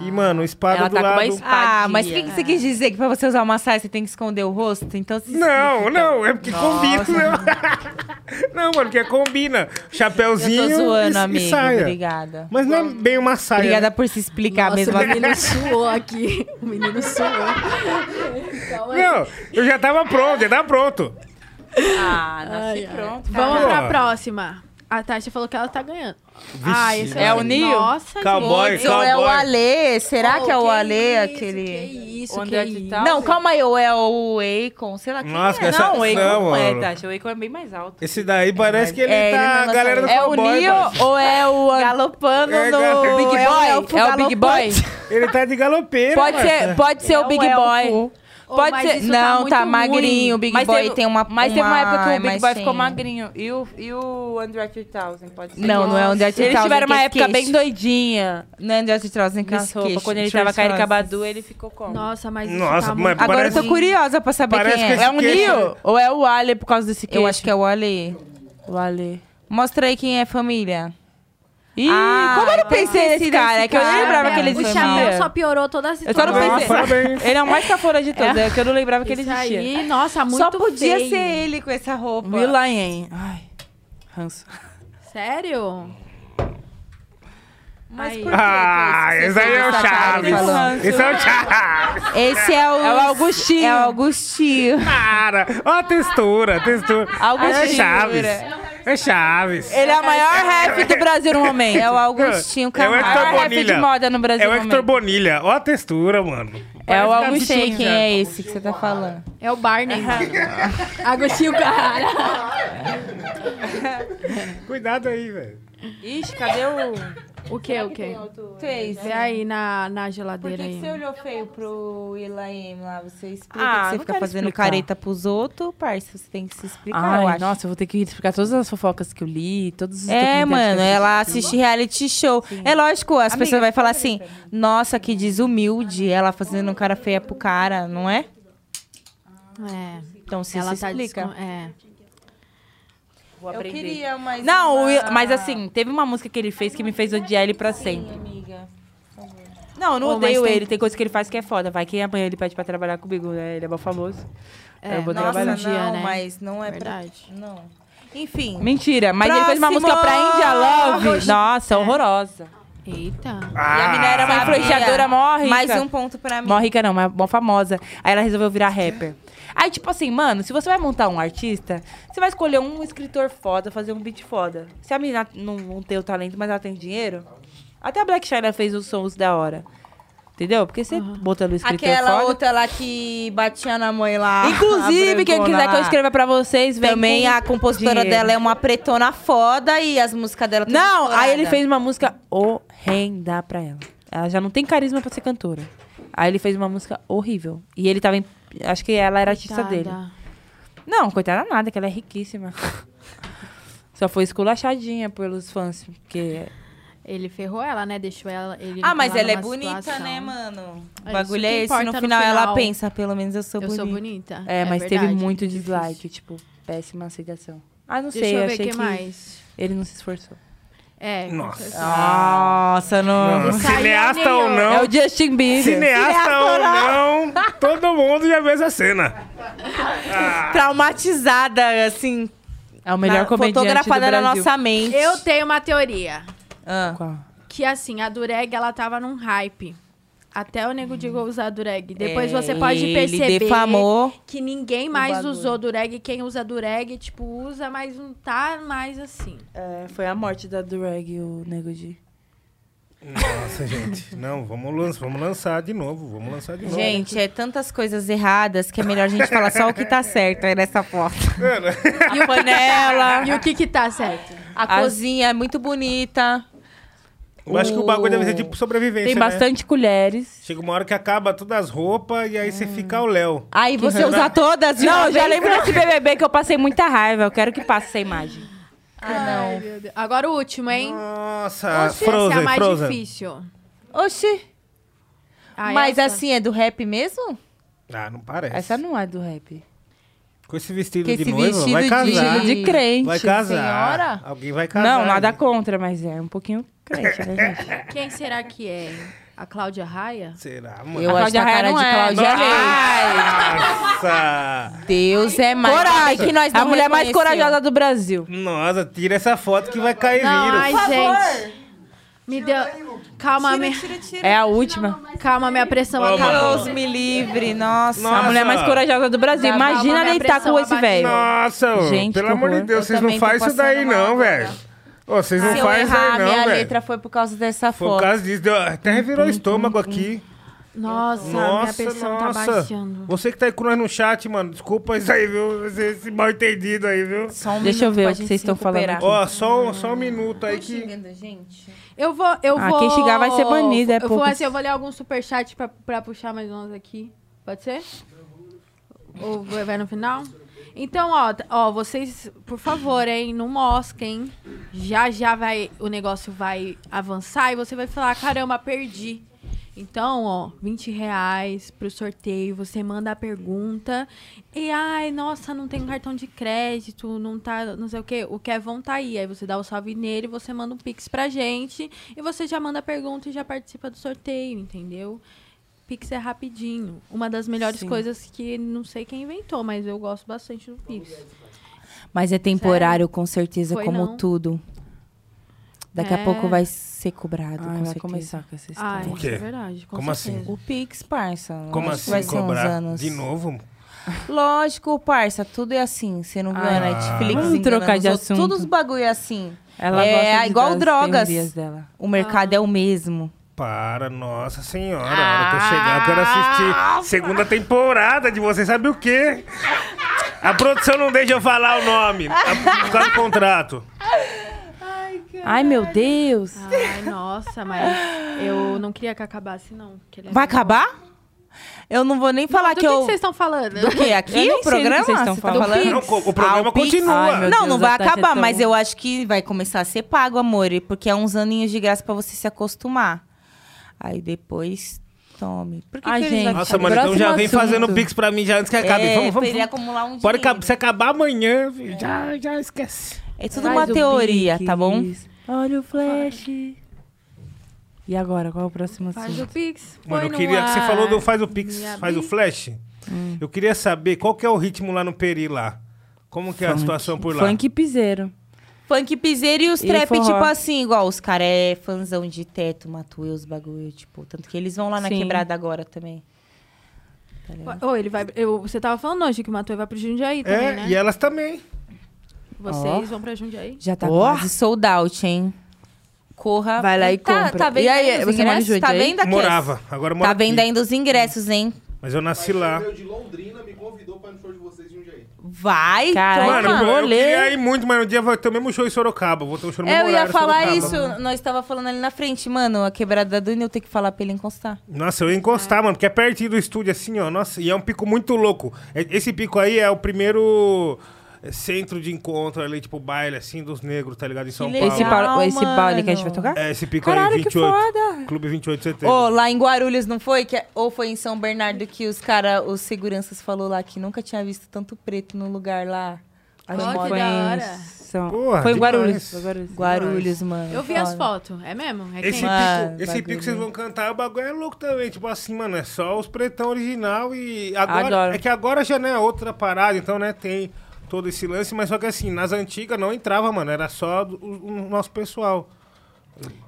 e, mano, espada Ela do tá com uma lado. espada. Ah, mas o que, que você quis dizer? Que pra você usar uma saia você tem que esconder o rosto? Então se Não, não, é porque combina. [LAUGHS] Não, mano, porque combina. Eu Chapéuzinho tô zoando, e, amigo. e saia. Obrigada. Mas não é bem uma saia. Obrigada por se explicar Nossa, mesmo. o menino suou aqui. O menino suou. [LAUGHS] Não, eu já tava pronto, já tava pronto. Ah, nasci Ai, ai. pronto. Vamos Pô. pra próxima. A Tasha falou que ela tá ganhando. ah, esse É o Nil? Nossa, Cowboy, gente. Ou é o Cowboy. Ale? Será Oh, que é o Ale isso, aquele... Que isso, Onde que é isso. tá? Não, calma aí. Ou é o Akon? Sei lá quem Nossa, é. que essa- Não, o Akon Não, não é, mano. Tasha. O Akon é bem mais alto. Esse daí parece que ele É, ele tá não a galera do lança- É o cowboy, Nil ou é o... [LAUGHS] Galopando É, no... Big Boy? É o, É o Big Boy? Ele tá de galopeira, Pode ser, pode ser É o Big elfo. Boy. Pode ser. isso Não, muito tá ruim. magrinho. O Big Mas Boy teve- tem uma Mas teve uma época que o Big. Boy ficou magrinho. E o, e o André 3000, pode ser. Não, não é o André Eles 3000 tiveram uma é época bem doidinha Não é André 3000 que nas roupas. Quando ele tava com a Erika shorts. Badu, ele ficou como? Nossa, mas Nossa, tá mas muito... Agora eu tô curiosa pra saber Parece quem que é. É um queixo- Nil ou é o Ale por causa desse queixo? Eu acho que é o Ale. o Ale. Mostra aí quem é família. Ih, Ah, como eu não pensei nesse cara? É que eu nem lembrava que ele velho. O existia. chapéu só piorou toda a Eu só situação. não Nossa, pensei. parabéns. [LAUGHS] Ele é o mais cafona de todos, é, que eu não lembrava que ele existia. aí, nossa, muito Só podia feio. ser ele com essa roupa. Will.i.am. Ai, ranço. Sério? Mas Aí. por que Ah, que esse aí é o Chaves. Esse é o Chaves. Esse é o... É o Augustinho. É o Augustinho. Cara, ó a textura, a textura. Augustinho. É Chaves. É Chaves. Ele é o maior rap do Brasil no momento. É o Augustinho É o. Hector maior rap de Bonilha. moda no Brasil É o Hector momento. Bonilha. Ó a textura, mano. É o Augustinho. quem é esse que você tá falando. É o Barney. [LAUGHS] Agostinho Carrara. Cuidado aí, velho. Ixi, cadê o... O que, o que? Fez. Vê aí na, na Por geladeira que, que aí. você olhou feio pro Ilaem lá? Você explica Ah, que você fica fazendo explicar. careta pros outros, parça. Você tem que se explicar, Ai, eu acho. nossa, eu vou ter que explicar todas as fofocas que eu li, todos os É, que mano, ela assiste reality show. É lógico, as pessoas vão falar assim, nossa, que desumilde, ela fazendo cara feia pro cara, não é? É. Então se Ela se tá explica. descon- É. Vou Eu aprender. queria mais Não, uma- mas assim, teve uma música que ele fez que me fez odiar ele pra sempre. amiga. Não, eu não mas odeio tem- ele. Tem coisa que ele faz que é foda. Vai que amanhã ele pede pra trabalhar comigo, né? Ele é mó famoso. É, eu vou nossa, trabalhar. Dia, não, né? mas não é Verdade. pra... Não. Enfim. Mentira, mas ele fez uma Próximo! música pra India Love. Nossa, horrorosa. Eita. E a mina era uma influenciadora mó rica. Mais um ponto pra mim. Mó rica não, mas mó famosa. Aí ela resolveu virar rapper. Aí, tipo assim, mano, se você vai montar um artista, você vai escolher um escritor foda, fazer um beat foda. Se a menina não, não tem o talento, mas ela tem dinheiro, até a Black China fez os sons da hora. Entendeu? Porque você botando o escritor Aquela foda... outra lá que batia na mãe lá. Inclusive, quem quiser que eu escreva pra vocês, vem Também com a compositora dinheiro. dela é uma pretona foda e as músicas dela Não, aí ele fez uma música horrenda pra ela. Ela já não tem carisma pra ser cantora. Aí ele fez uma música horrível. E ele tava em... Acho que ela era artista dele. Coitada. Não, coitada nada, que ela é riquíssima. [LAUGHS] Só foi esculachadinha pelos fãs, porque... Ele ferrou ela, né? Deixou ela. Ah, mas ela é bonita, situação. né, mano? É O bagulho é esse. No no final, ela final. pensa, pelo menos eu sou Eu bonita. sou bonita. É, mas teve verdade. muito Difícil. dislike, tipo, péssima aceitação. Ah, não Deixa sei, eu eu ver o achei que que mais. ele não se esforçou. É. Nossa. Nossa, não. Não, Isso aí é cineasta ou não, É o Justin Bieber. cineasta ou não, todo mundo já viu essa cena. Traumatizada, assim. É o melhor na- comediante fotografada do na Brasil. nossa mente. Eu tenho uma teoria. Ah. Qual? Que assim, a Dureg, ela tava num hype. Até o Nego Digo usar a Dureg. Depois É, você pode perceber defamou que ninguém mais usou Dureg. Quem usa Dureg, tipo, usa, mas não tá mais assim. É, foi a morte da Durag, o Nego de. Nossa, gente. Não, vamos, lan- vamos lançar de novo. Vamos lançar de novo. Gente, é tantas coisas erradas que é melhor a gente falar só o que tá certo aí nessa foto. Mano, E o panela. E o que que tá certo? A As- cozinha é muito bonita. Eu acho que o bagulho deve ser tipo sobrevivência, Tem né? bastante colheres. Chega uma hora que acaba todas as roupas e aí você fica o Léo. Aí você [LAUGHS] usa todas de Não, eu já lembro desse BBB que eu passei muita raiva. Eu quero que passe essa imagem. Ai, meu Deus. Agora o último, hein? Nossa, Oxi, esse é Frozen, a mais Frozen. difícil. Oxi. Ah, Mas essa? assim, é do rap mesmo? Ah, não parece. Essa não é do rap. Com esse vestido Que de esse noiva, vestido vai casar. Vestido de crente. Vai casar. senhora. Alguém vai casar. Não, nada contra, mas é um pouquinho crente, né, gente? [LAUGHS] Quem será que é? A Cláudia Raia? Será, mano? Eu A acho que a Raia cara não de é. Cláudia Não. Leite. Nossa! Deus é mais. Coragem. A mulher mais corajosa do Brasil. Nossa, tira essa foto que vai cair Não, vírus. ai, gente. Me deu... Calma, minha... É a última. Calma, minha pressão acabou. Deus me livre, nossa. Nossa. A mulher mais corajosa do Brasil. Tá, Imagina minha deitar com esse velho. Nossa, Gente, pelo amor de. Deus, Eu vocês não fazem isso daí não, velho. Vocês não fazem isso daí não, minha letra foi por causa dessa Foi por foto. causa disso, deu- até revirou o estômago aqui. Nossa, minha Nossa, pressão tá nossa. baixando. Você que tá aí com nós no chat, mano, desculpa isso aí, viu? Esse, esse mal entendido aí, viu? Só um Deixa eu ver o que vocês estão falando. Ó, só, um- só um minuto aí que... xingando a gente? Eu vou, eu Ah, vou... quem xingar vai ser banido, é Eu vou, poucas. assim, eu vou ler alguns superchats pra, pra puxar mais uns aqui. Pode ser? Ou vai no final? Então, ó, ó, vocês, por favor, hein, não mosquem. Já, já vai, o negócio vai avançar e você vai falar, caramba, perdi. Então, ó, 20 reais pro sorteio, você manda a pergunta. E, ai, nossa, não tem cartão de crédito, não tá, não sei o quê. O Kevon tá aí. Aí você dá o salve nele, você manda um pix pra gente. E você já manda a pergunta e já participa do sorteio, entendeu? Pix é rapidinho. Uma das melhores Sim. coisas que não sei quem inventou, mas eu gosto bastante do Pix. Mas é temporário, com certeza, Foi como não. tudo. Daqui É. a pouco vai ser cobrado, Ai, com vai certeza. começar com essa Ah, história. O quê? isso é verdade. Com Como certeza. assim? O Pix, parça. Como assim vai ser uns cobrar anos. de novo? Lógico, parça, tudo é assim. Você não viu Ah, a Netflix vamos trocar de assunto. Todos os bagulho é assim. Ela É, gosta de igual drogas. O mercado é o mesmo. Para, nossa senhora. A hora que eu chegar, eu quero assistir segunda temporada de Você Sabe o Quê? A produção não deixa eu falar o nome. Por causa do contrato. Ai, meu Deus. Ai, nossa, mas eu não queria que acabasse, não. que ele é Vai bom. acabar? Eu não vou nem falar Do que, que, que eu... vocês estão falando? Do que? Aqui? Eu nem O sei do que programa? vocês estão Você tá falando. falando? Não, co- o programa Ah, o Pix? continua. Ai, meu Não, Deus, não a vai Tati é acabar, tão- mas eu acho que vai começar a ser pago, amor. Porque é uns aninhos de graça pra você se acostumar. Aí depois, tome. Por que, Ai, que eles gente. vão Nossa, mano, então Próximo já vem assunto. fazendo pix pra mim já antes que acabe. É, vamos, vamos, vamos. acumular um Pode dinheiro. se acabar amanhã, filho, já, já esquece. É tudo Faz uma o teoria, Pix. tá bom? Olha o flash. E agora, qual é o próximo Faz o assunto? Pix. Mano, eu queria que você falou do faz o pix, faz o flash. Eu queria saber qual que é o ritmo lá no Peri lá. Como que é a Funk. situação por lá? Funk piseiro. Funk piseiro e os E trap, forró. tipo assim, igual os caras é fãzão de teto, Matuê, os bagulho, tipo. Tanto que eles vão lá na Sim. quebrada agora também. Tá ligado? Ele vai. eu- você tava falando hoje que o Matuê vai pro Jundiaí também, É, né? e elas também. Vocês vão pra Jundiaí? Já tá Ó. quase sold out, hein? Corra. Vai lá e tá, compra. Tá vendo E aí, os você mora em ingressos? Tá Jundiaí? vendo aqui? Morava, agora mora Tá vendo aqui. ainda os ingressos, hein? Mas eu nasci lá. Veio de Londrina, me convidou pra ir no show de vocês de um jeito. Vai, Caralho, toma. Mano, eu rolê. queria ir muito, mas no dia vai ter o mesmo show em Sorocaba. Vou ter um show no mesmo Eu ia horário em falar Sorocaba. isso, nós tava falando ali na frente, mano, a quebrada do Nil tem que falar pra ele encostar. Nossa, eu ia encostar, mano, porque é pertinho do estúdio, assim, ó. Nossa, e é um pico muito louco. É- Esse pico aí é o primeiro centro de encontro ali, tipo, baile, assim, dos negros, tá ligado? Em São. Paulo. Esse, ba- esse baile que a gente vai tocar? É, esse pico Caralho, aí, que 28. foda. Clube 28 de setembro. Ô, lá em Guarulhos, não foi? Que, é- ou foi em São Bernardo que os cara, os seguranças falou lá que nunca tinha visto tanto preto no lugar lá. Acho que que foi da em hora. São... Porra, Foi em. Guarulhos. Guarulhos. Guarulhos, mano. Eu vi as Foda. fotos. É mesmo? É Esse? Mano, pico, esse bagulho. pico que vocês vão cantar, o bagulho é louco também. Tipo assim, mano, é só os pretão original e agora. Adoro. É que agora já não é outra parada, então, né, tem todo esse lance, mas só que assim, nas antigas não entrava, mano, era só o, o nosso pessoal.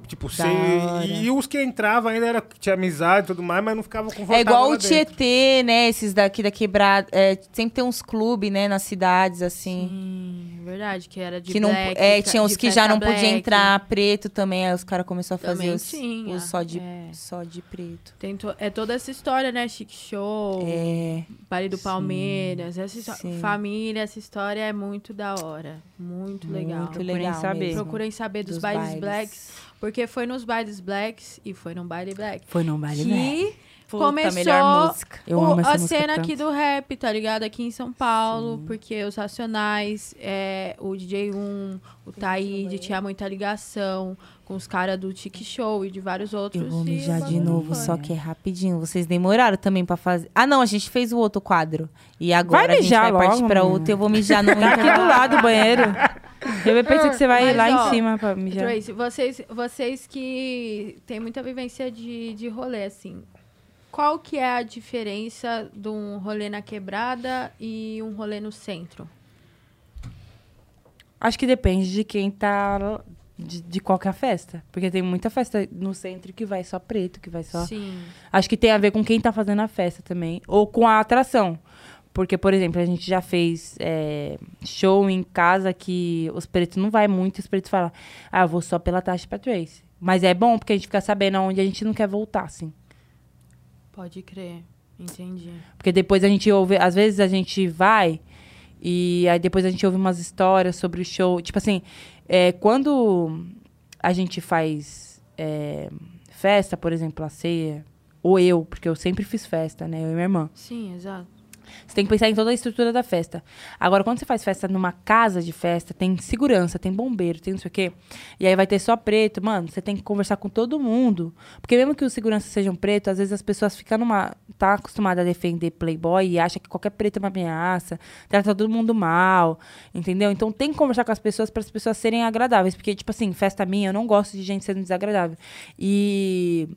Tipo, hora. E, os que entravam ainda era tinha amizade e tudo mais, mas não ficava com É igual o dentro. Tietê, né? Esses daqui da quebrada. É, sempre tem uns clubes, né, nas cidades, assim. Hum, verdade, que era de que não, black, é, tinha uns que já não podia black. entrar preto também. Aí os caras começaram a fazer Também os, tinha, os só, de, é. só de preto. Tem to- é toda essa história, né? Chic Show, É. Baile do sim, Palmeiras. Essa histó- sim. família, essa história é muito da hora. Muito legal. Muito Procurem legal saber. mesmo. Procurem saber dos, Dos bailes, bailes. blacks. Porque foi nos bailes blacks e foi num baile black. Foi num baile, que Puta, começou melhor música. Eu o- amo essa a cena tanto. aqui do rap, tá ligado? Aqui em São Paulo, porque os Racionais, é, o DJ1, o Taíde, tinha muita ligação com os caras do Tiki Show e de vários outros. Eu vou mijar o de novo, foi. só que é rapidinho. Vocês demoraram também pra fazer. Ah, não, a gente fez o outro quadro. E agora Vai a gente vai partir logo, pra menina. outro. Eu vou mijar no Tá aqui do lado do banheiro. [LAUGHS] Eu pensei que você vai Mas, lá ó, em cima pra mijar. Tracy, vocês, vocês que têm muita vivência de, de rolê, assim, qual que é a diferença de um rolê na quebrada e um rolê no centro? Acho que depende de quem tá. De, de qual que é a festa. Porque tem muita festa no centro que vai só preto, que vai só. Sim. Acho que tem a ver com quem tá fazendo a festa também. Ou com a atração. Porque, por exemplo, a gente já fez é, show em casa que os pretos não vai muito, os pretos falam, ah, eu vou só pela taxa pra Trace. Mas é bom porque a gente fica sabendo aonde a gente não quer voltar, assim. Pode crer. Entendi. Porque depois a gente ouve, às vezes a gente vai e aí depois a gente ouve umas histórias sobre o show. Tipo assim, é, quando a gente faz é, festa, por exemplo, a ceia, ou eu, porque eu sempre fiz festa, né? Eu e minha irmã. Sim, exato. Você tem que pensar em toda a estrutura da festa. Agora, quando você faz festa numa casa de festa, tem segurança, tem bombeiro, tem não sei o quê. E aí vai ter só preto. Mano, você tem que conversar com todo mundo. Porque mesmo que os seguranças sejam pretos, às vezes as pessoas ficam numa... Tá acostumada a defender playboy e acha que qualquer preto é uma ameaça. Trata todo mundo mal, entendeu? Então tem que conversar com as pessoas para as pessoas serem agradáveis. Porque, tipo assim, festa minha, eu não gosto de gente sendo desagradável. E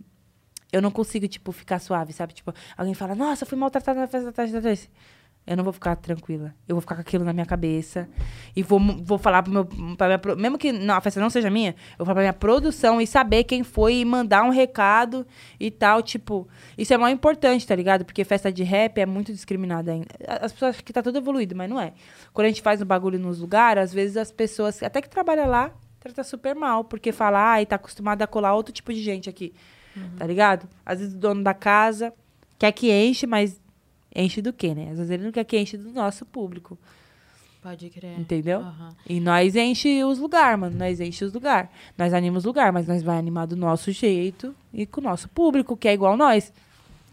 eu não consigo, tipo, ficar suave, sabe? Tipo, alguém fala, nossa, fui maltratada na festa da tarde da Tracy. Eu não vou ficar tranquila. Eu vou ficar com aquilo na minha cabeça. E vou, vou falar pro meu. Pra minha, mesmo que não, a festa não seja minha, eu vou falar pra minha produção e saber quem foi e mandar um recado e tal. Tipo, isso é muito importante, tá ligado? Porque festa de rap é muito discriminada ainda. As pessoas acham que tá tudo evoluído, mas não é. Quando a gente faz um bagulho nos lugares, às vezes as pessoas, até que trabalham lá, trata super mal. Porque fala, ai, tá acostumada a colar outro tipo de gente aqui. Tá ligado? Às vezes o dono da casa quer que enche, mas enche do quê, né? Às vezes ele não quer que enche do nosso público. Pode crer. Entendeu? Aham. E nós enche os lugares, mano. Nós enche os lugares. Nós animamos os lugares, mas nós vai animar do nosso jeito e com o nosso público, que é igual nós.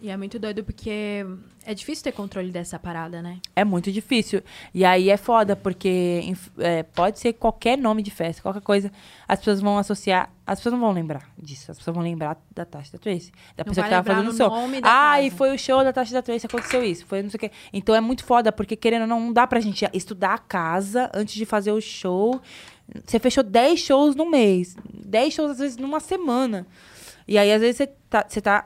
E é muito doido porque é difícil ter controle dessa parada, né? É muito difícil. E aí é foda, porque é, pode ser qualquer nome de festa, qualquer coisa. As pessoas vão associar. As pessoas não vão lembrar disso. As pessoas vão lembrar da Tasha da Tracy. Da Não pessoa que tava fazendo o show. Ah, e casa. foi o show da Tasha da Tracy, aconteceu isso. Foi não sei o quê. Então é muito foda, porque querendo ou não, não dá pra gente estudar a casa antes de fazer o show. Você fechou 10 shows no mês. 10 shows, às vezes, numa semana. E aí, às vezes, você tá, você tá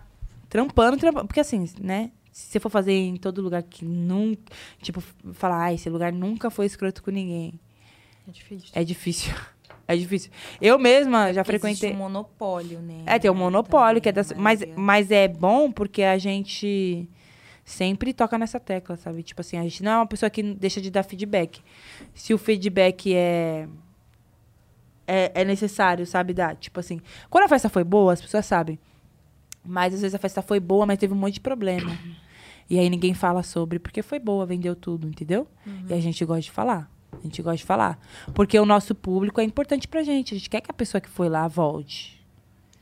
trampando, trampando. Porque assim, né? Se você for fazer em todo lugar que nunca. Tipo, falar, ah, esse lugar nunca foi escroto com ninguém. É difícil. É difícil. [LAUGHS] É difícil. Eu mesma já Existe frequentei. um monopólio, né? É, tem um monopólio, que é das... Também, mas, mas é bom porque a gente sempre toca nessa tecla, sabe? Tipo assim, a gente não é uma pessoa que deixa de dar feedback. Se o feedback é. É, é necessário, sabe? Dar. Tipo assim. Quando a festa foi boa, as pessoas sabem. Mas às vezes a festa foi boa, mas teve um monte de problema. E aí ninguém fala sobre, porque foi boa, vendeu tudo, entendeu? E a gente gosta de falar. A gente gosta de falar. Porque o nosso público é importante pra gente. A gente quer que a pessoa que foi lá volte.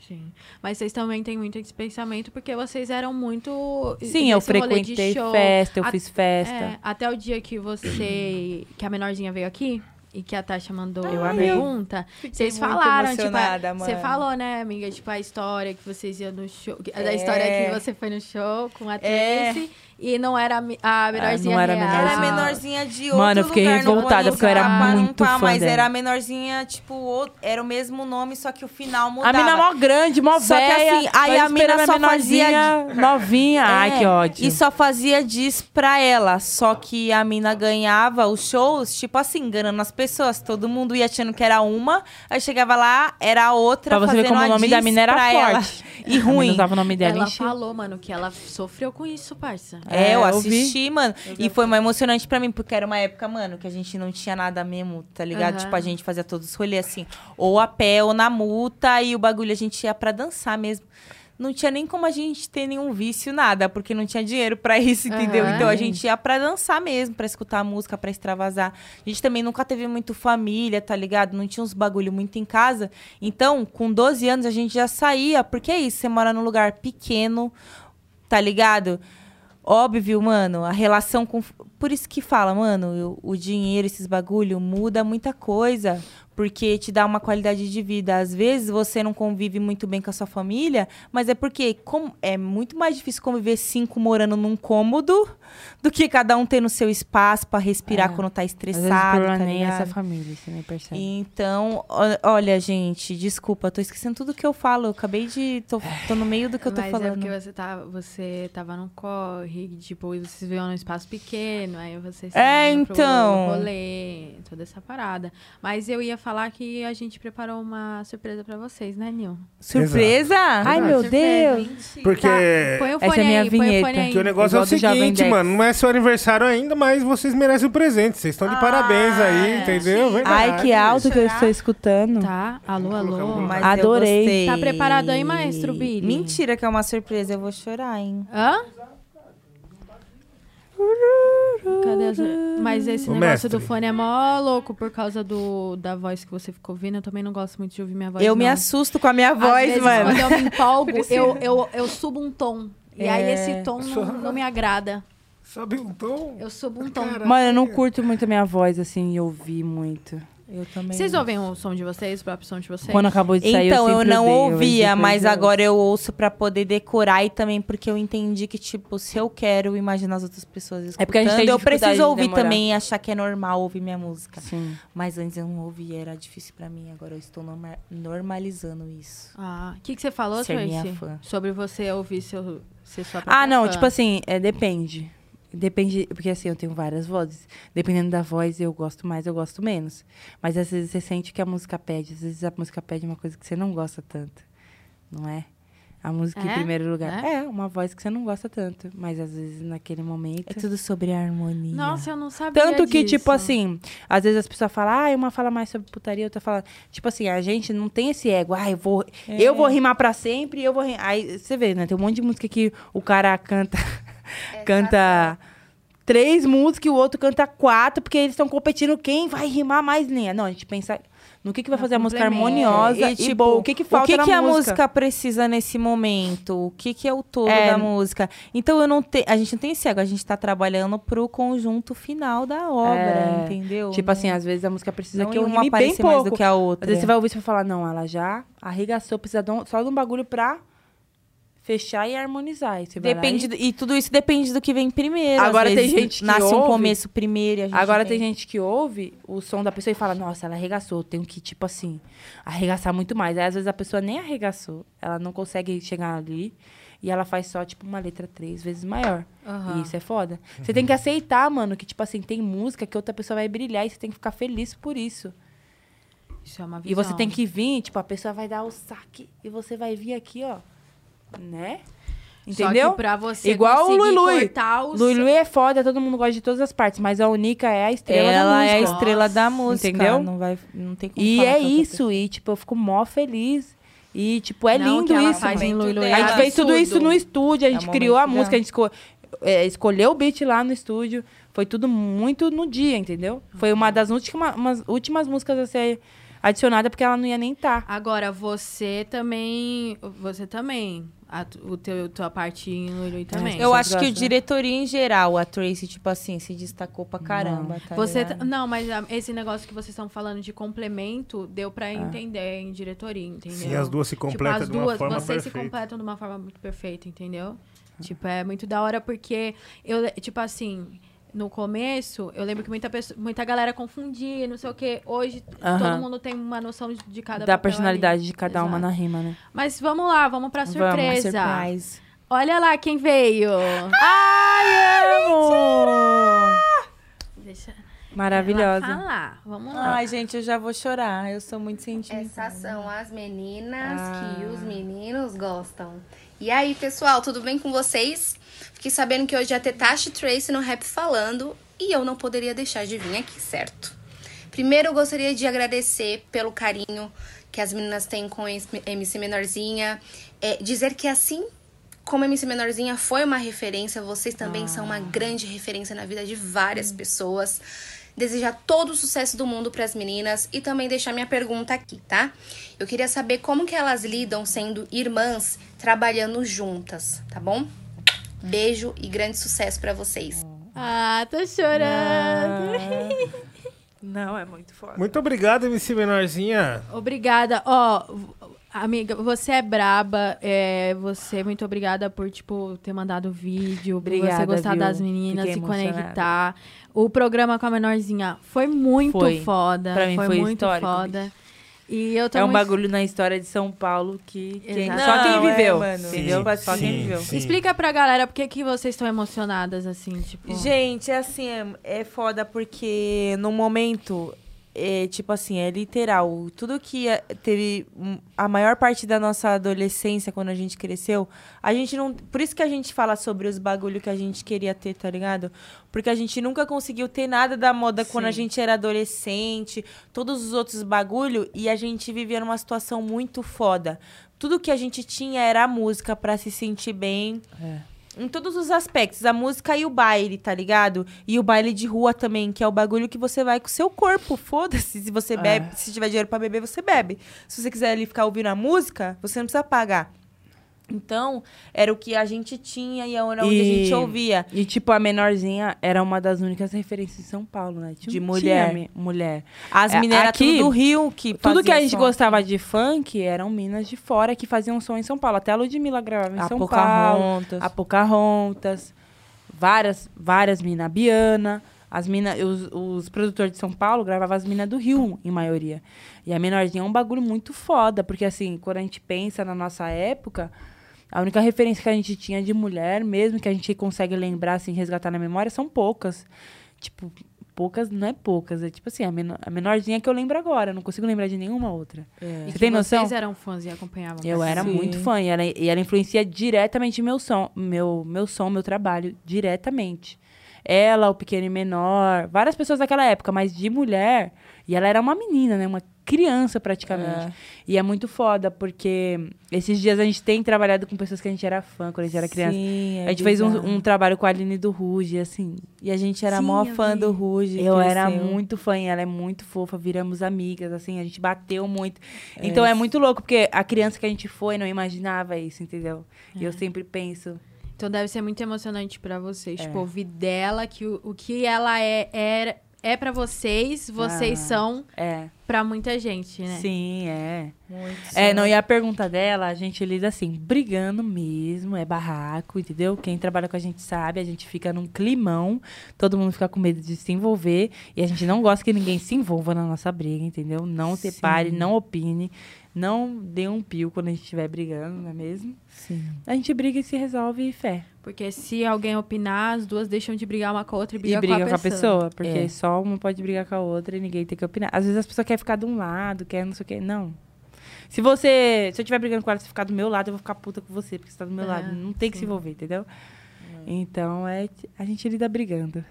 Sim. Mas vocês também têm muito esse pensamento porque vocês eram muito. Sim, eu frequentei show. festa, eu A- fiz festa. É, até o dia que você. que a menorzinha veio aqui, e que a Tasha mandou Eu a pergunta, vocês falaram, tipo, emocionada, você mano. falou, né, amiga, tipo, a história que vocês iam no show, da É. história que você foi no show com a É. E não era a mi- a menorzinha não era a real. Era menorzinha. menorzinha de outro Mano, eu fiquei lugar, revoltada, porque eu era muito tá, fã Mas dela. era a menorzinha, tipo, o- era o mesmo nome, só que o final mudava. A mina mó grande, mó Só que velha. assim, aí a mina só fazia menorzinha, novinha. Ai, É, que ódio. E só fazia diz pra ela. Só que a mina ganhava os shows, tipo assim, enganando as pessoas. Todo mundo ia achando que era uma, aí chegava lá, era a outra. Pra você ver como o a nome da mina era pra ela. forte. E A mina ruim. usava o nome dela Ela falou, mano, que ela sofreu com isso, parça. É, É, eu eu assisti, mano. E foi mais emocionante pra mim, porque era uma época, mano, que a gente não tinha nada mesmo, tá ligado? Aham. Tipo, a gente fazia todos os rolês assim, ou a pé ou na multa, e o bagulho a gente ia pra dançar mesmo. Não tinha nem como a gente ter nenhum vício, nada, porque não tinha dinheiro pra isso, entendeu? Aham. Então a gente ia pra dançar mesmo, pra escutar a música, pra extravasar. A gente também nunca teve muito família, tá ligado? Não tinha uns bagulho muito em casa. Então, com 12 anos, a gente já saía, porque é isso, você mora num lugar pequeno, tá ligado? Óbvio, mano, a relação com. Por isso que fala, mano, eu- o dinheiro, esses bagulho, muda muita coisa. Porque te dá uma qualidade de vida. Às vezes você não convive muito bem com a sua família, mas é porque como é muito mais difícil conviver cinco morando num cômodo do que cada um tendo seu espaço pra respirar É. quando tá Às vezes estressado. tá nem é essa família, você nem percebe. Então, olha, gente, desculpa, tô esquecendo tudo que eu falo. Eu acabei de. tô, tô no meio do que eu tô Mas falando. é porque você, tá, você tava num corre, tipo, e vocês viam num espaço pequeno, aí vocês É, iam pro então. rolê, toda essa parada. Mas eu ia falar que a gente preparou uma surpresa pra vocês, né, Nil? Surpresa? Ai, meu Surpresa. Deus. Porque, Tá, põe o Essa é minha aí, põe o vinheta. fone aí. porque o negócio é o seguinte, mano. Não é seu aniversário ainda, mas vocês merecem o presente. Vocês estão de Ah, parabéns aí, é. entendeu? Verdade. Ai, que alto que eu estou escutando. Tá, alô, alô. um- Mas Adorei. Tá preparado aí, maestro Billy? Mentira que é uma surpresa, eu vou chorar, hein? Hã? Cadê essa... Mas esse Ô, negócio mestre. do fone é mó louco por causa do, da voz que você ficou ouvindo. Eu também não gosto muito de ouvir minha voz. eu me não. assusto com a minha Às voz, vezes, mano. quando eu me empolgo, [LAUGHS] eu, eu, eu subo um tom. E aí É. esse tom não, não me agrada. Sobe um tom. Eu subo um tom. Mano, eu não curto muito a minha voz, assim, e ouvir muito. Eu também. Vocês ouvem o som de vocês, o próprio som de vocês? Quando acabou de sair, Então, eu eu não odeio, ouvia, depois mas eu- agora eu ouço pra poder decorar e também porque eu entendi que, tipo, se eu quero imaginar as outras pessoas escutando, É porque a gente tem eu preciso de ouvir demorar. também e achar que é normal ouvir minha música. Sim. Mas antes eu não ouvia, era difícil pra mim. Agora eu estou norma- normalizando isso. Ah, o que, que você falou, Ser minha Tracy? fã. Sobre você ouvir seu, ser sua própria Ah, não, fã. tipo assim, é, depende. Depende, porque assim, eu tenho várias vozes. Dependendo da voz, eu gosto mais, eu gosto menos. Mas às vezes você sente que a música pede. Às vezes a música pede uma coisa que você não gosta tanto. Não é? A música É? em primeiro lugar. É? É? uma voz que você não gosta tanto. Mas às vezes naquele momento. É tudo sobre a harmonia. Nossa, eu não sabia Tanto que, disso. tipo assim, às vezes as pessoas falam, ah, uma fala mais sobre putaria, outra fala. Tipo assim, a gente não tem esse ego, ah, eu vou, eu vou rimar pra sempre, eu vou rimar. Aí você vê, né? Tem um monte de música que o cara canta. Canta três músicas e o outro canta quatro, porque eles estão competindo quem vai rimar mais linha. Não, a gente pensa no que, que vai fazer a música harmoniosa E, e, tipo, boa. O que, que falta o que, na que a música? música precisa nesse momento? O que, que é o todo É. da música? Então eu não te... a gente não tem esse ego, a gente tá trabalhando pro conjunto final da obra, É. entendeu? Tipo assim, às vezes a música precisa não que eu uma rime bem mais do que a Às outra. vezes você vai ouvir e vai falar, não, ela já arregaçou, precisa de um- só de um bagulho pra fechar e harmonizar. E você vai lá Depende e- do- e tudo isso depende do que vem primeiro. Agora Às tem vezes gente que nasce um ouve- começo primeiro e a gente Agora tem gente que ouve o som da pessoa e fala, nossa, ela arregaçou, eu tenho que, tipo assim, arregaçar muito mais. Aí às vezes a pessoa nem arregaçou, ela não consegue chegar ali e ela faz só, tipo, uma letra três vezes maior. Aham. E isso é foda. Você tem que aceitar, mano, que, tipo assim, tem música que outra pessoa vai brilhar e você tem que ficar feliz por isso. Isso é uma E visão. você tem que vir, tipo, a pessoa vai dar o saque e você vai vir aqui, ó. Né? Entendeu? Só que pra você Igual o cortar os... Lulu é foda, todo mundo gosta de todas as partes, mas a Única é a estrela Ela da é a música. estrela da Nossa, música. entendeu? Não, vai, não tem como E falar é isso, e tipo, eu fico mó feliz. E, tipo, é Não, lindo isso. faz em mano. Lui Lui A é gente fez tudo isso no estúdio, a É gente um criou a música, a gente esco- é, escolheu o beat lá no estúdio. Foi tudo muito no dia, entendeu? Foi uma das últimas, umas últimas músicas a ser adicionada, porque ela não ia nem estar. Agora, você também... Você também... a, o teu, tua parte em Lulu também. Eu acho que o diretoria em geral, a Tracy, tipo assim, se destacou pra caramba, tá Você não, mas ah, esse negócio que vocês estão falando de complemento deu pra entender em diretoria, entendeu? Sim, as duas se completam tipo, as de uma duas, forma vocês se perfeita. completam de uma forma muito perfeita, entendeu? Tipo, é muito da hora porque eu, tipo assim, no começo, eu lembro que muita, pessoa, muita galera confundia, não sei o quê. Hoje, todo mundo tem uma noção de, cada Da personalidade ali. de cada uma Exato. na rima, né? Mas vamos lá, vamos pra Vamos, surpresa. Surprise. Olha lá quem veio. [LAUGHS] Ai, amo! Deixa ela Maravilhosa. falar. Vamos lá. Ai, gente, eu já vou chorar. Eu sou muito sentimental. Essas são as meninas que Ah. os meninos gostam. E aí, pessoal, tudo bem com vocês? Fiquei sabendo que hoje é a Tetashi Trace no Rap Falando e eu não poderia deixar de vir aqui, certo? Primeiro, eu gostaria de agradecer pelo carinho que as meninas têm com a MC Menorzinha. É, dizer que assim como a MC Menorzinha foi uma referência, vocês também são uma grande referência na vida de várias pessoas. Desejar todo o sucesso do mundo para as meninas e também deixar minha pergunta aqui, tá? Eu queria saber como que elas lidam sendo irmãs trabalhando juntas, tá bom? Beijo e grande sucesso para vocês. Ah, tô chorando. Não, é muito foda. Muito obrigado, MC Menorzinha. Obrigada. Ó, v- amiga, você é braba. É, você, muito obrigada por, tipo, ter mandado o vídeo, por você Obrigada, gostar viu? das meninas, Fiquei se conectar. O programa com a menorzinha foi muito Foi. foda. Pra mim foi, foi muito histórico, foda. E eu tô É um muito- bagulho na história de São Paulo que quem- Exato. só quem Não, é, viveu, mano. entendeu? Sim, só quem viveu. sim. Explica pra galera por que, que vocês estão emocionadas, assim, tipo... Gente, é assim, é, é foda porque no momento, é tipo assim, é literal. Tudo que é- teve a maior parte da nossa adolescência, quando a gente cresceu, a gente não. Por isso que a gente fala sobre os bagulho que a gente queria ter, tá ligado? Porque a gente nunca conseguiu ter nada da moda quando a Sim. gente era adolescente, todos os outros bagulho, e a gente vivia numa situação muito foda. Tudo que a gente tinha era música pra se sentir bem. Em todos os aspectos, a música e o baile, tá ligado? E o baile de rua também, que é o bagulho que você vai com o seu corpo, foda-se. Se você bebe, se tiver dinheiro pra beber, você bebe. Se você quiser ali ficar ouvindo a música, você não precisa pagar. Então, era o que a gente tinha e era onde a E- gente ouvia. E, tipo, a menorzinha era uma das únicas referências de São Paulo, né? Tinha- De tinha mulher. me- mulher. As É, mineiras aqui, tudo do Rio que Tudo que a gente som. gostava de funk eram minas de fora que faziam som em São Paulo. Até a Ludmilla gravava em A São Paulo. Pocahontas. A Pocahontas. Várias, várias minas. A Biana. As mina, os, os produtores de São Paulo gravavam as minas do Rio, em maioria. E a menorzinha é um bagulho muito foda, porque assim, quando a gente pensa na nossa época, a única referência que a gente tinha de mulher, mesmo que a gente consegue lembrar, assim, resgatar na memória, são poucas. Tipo, poucas não é poucas. É tipo assim, a, menor, a menorzinha que eu lembro agora. Não consigo lembrar de nenhuma outra. E Você tem noção? Vocês eram fãs e acompanhavam. Eu era Sim. muito fã e ela, e ela influencia diretamente meu som, meu, meu som, meu trabalho, diretamente. Ela, o pequeno e menor, várias pessoas daquela época, mas de mulher. E ela era uma menina, né? Uma criança praticamente. É. E é muito foda, porque esses dias a gente tem trabalhado com pessoas que a gente era fã quando a gente era criança. Sim, é a gente fez um, bizarro. um trabalho com a Aline do Ruge, assim. E a gente era Sim, mó fã vi. do Ruge. Eu era muito fã, e ela é muito fofa, viramos amigas, assim, a gente bateu muito. Então é muito louco, porque a criança que a gente foi não imaginava isso, entendeu? E É. eu sempre penso. Então deve ser muito emocionante pra vocês, É. tipo, ouvir dela que o, o que ela é, é, é para vocês, vocês Ah. são É. pra muita gente, né? Sim, é. Muito É, não, e a pergunta dela, a gente lida assim, brigando mesmo, é barraco, entendeu? Quem trabalha com a gente sabe, a gente fica num climão, todo mundo fica com medo de se envolver, e a gente não gosta que ninguém se envolva na nossa briga, entendeu? Não separe, não opine, não dê um pio quando a gente estiver brigando, não é mesmo? Sim. A gente briga e se resolve e fé. Porque se alguém opinar, as duas deixam de brigar uma com a outra e E brigam briga com a pessoa. pessoa, porque É. só uma pode brigar com a outra e ninguém tem que opinar. Às vezes as pessoas querem ficar de um lado, querem não sei o quê. Não. Se você. Se eu estiver brigando com ela, você ficar do meu lado, eu vou ficar puta com você, porque você tá do meu É, lado. Não tem que se envolver, entendeu? Então é. A gente lida brigando.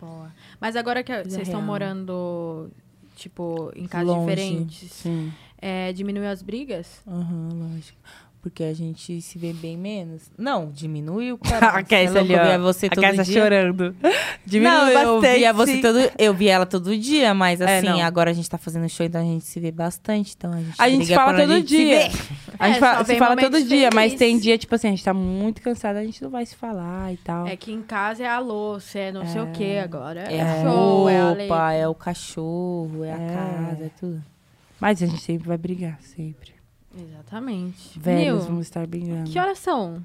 Boa. Mas agora que vocês estão morando, tipo, em casas Longe. diferentes, Sim. é, diminuiu as brigas? Aham, lógico. Porque a gente se vê bem menos. Não, diminuiu, [LAUGHS] cara. A Cassia ali, eu via você A todo Cassia dia. chorando. [LAUGHS] Diminuiu Não, eu bastante, via você todo... Eu via ela todo dia, mas É, assim, não. agora a gente tá fazendo show, então a gente se vê bastante. Então a gente A gente fala todo a gente se dia. [LAUGHS] A gente É, fala, se fala todo dia, mas tem dia, tipo assim, a gente tá muito cansada, a gente não vai se falar e tal. É que em casa é a louça, é não sei o que agora. É a show, é a lei. roupa, é o cachorro, é a É. casa, é tudo. Mas a gente sempre vai brigar, sempre. Exatamente. Velhos Nil, vão estar brigando. que horas são?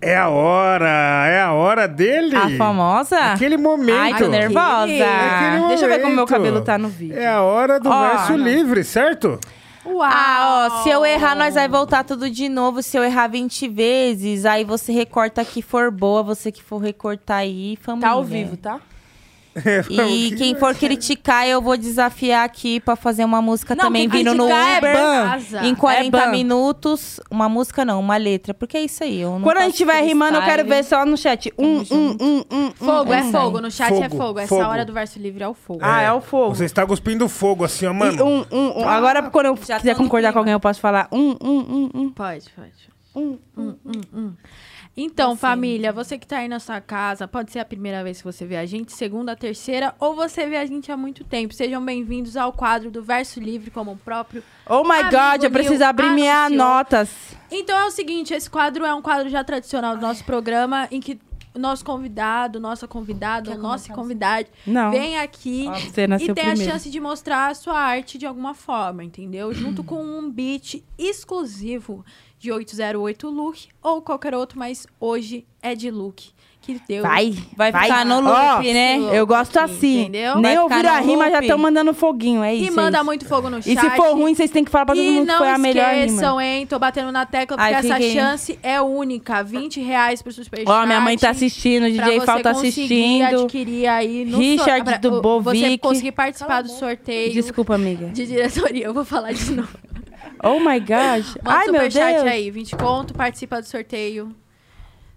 É a hora, é a hora dele. A famosa? Aquele momento. Ai, tô nervosa. Aquele Deixa eu ver como meu cabelo tá no vídeo. É a hora do Ó, verso não. livre, certo? Uau! Ah, ó, se eu errar, nós vai voltar tudo de novo. Se eu errar 20 vezes, aí você recorta que for boa, você que for recortar aí, família. Tá ao vivo, tá? [LAUGHS] E quem for criticar, eu vou desafiar aqui pra fazer uma música Não, também vindo no é Uber. Casa. Em 40 É minutos, uma música não, uma letra. Porque é isso aí. Eu não Quando a gente estiver rimando, eu quero ver só no chat. Um, um, um, um, Fogo, um, é um. fogo. No chat é Fogo. Essa fogo. hora do verso livre é o fogo. Ah, é o fogo. Você está cuspindo fogo assim, ó, mano. E um, um, um. Agora, quando eu Já quiser no concordar com alguém, eu posso falar um, um, um, um. Pode, pode. Um, Hum, hum, hum. Então, família, você que tá aí na sua casa, pode ser a primeira vez que você vê a gente, segunda, terceira, ou você vê a gente há muito tempo. Sejam bem-vindos ao quadro do Verso Livre, como o próprio. Oh my Amigo God, eu preciso abrir minhas notas. Então é o seguinte, esse quadro é um quadro já tradicional do nosso programa, em que o nosso convidado, nossa convidada, o nosso convidado Não. vem aqui Você e tem primeiro. a chance de mostrar a sua arte de alguma forma, entendeu? Junto com um beat exclusivo de 808 Look ou qualquer outro, mas hoje é de Look. Que deu. Vai, Vai ficar no loop, Ó, né? Eu gosto assim. Entendeu? Nem Vai ouviram ficar a rima, já estão mandando foguinho, é isso. E é manda isso. muito fogo no chat. E se for ruim, vocês têm que falar pra todo E mundo que não foi a melhor rima. esqueçam, hein? Tô batendo na tecla, porque Ai, essa fiquem- chance é única. 20 reais pro superchat. Ó, minha mãe tá assistindo, o DJ você Fal tá assistindo. adquirir aí no Richard pra- do o- Você Bovic. conseguir participar do sorteio Desculpa, amiga. de diretoria. Eu vou falar de [LAUGHS] novo. Oh my gosh. Manda Ai, meu superchat Deus. aí, 20 conto, participa do sorteio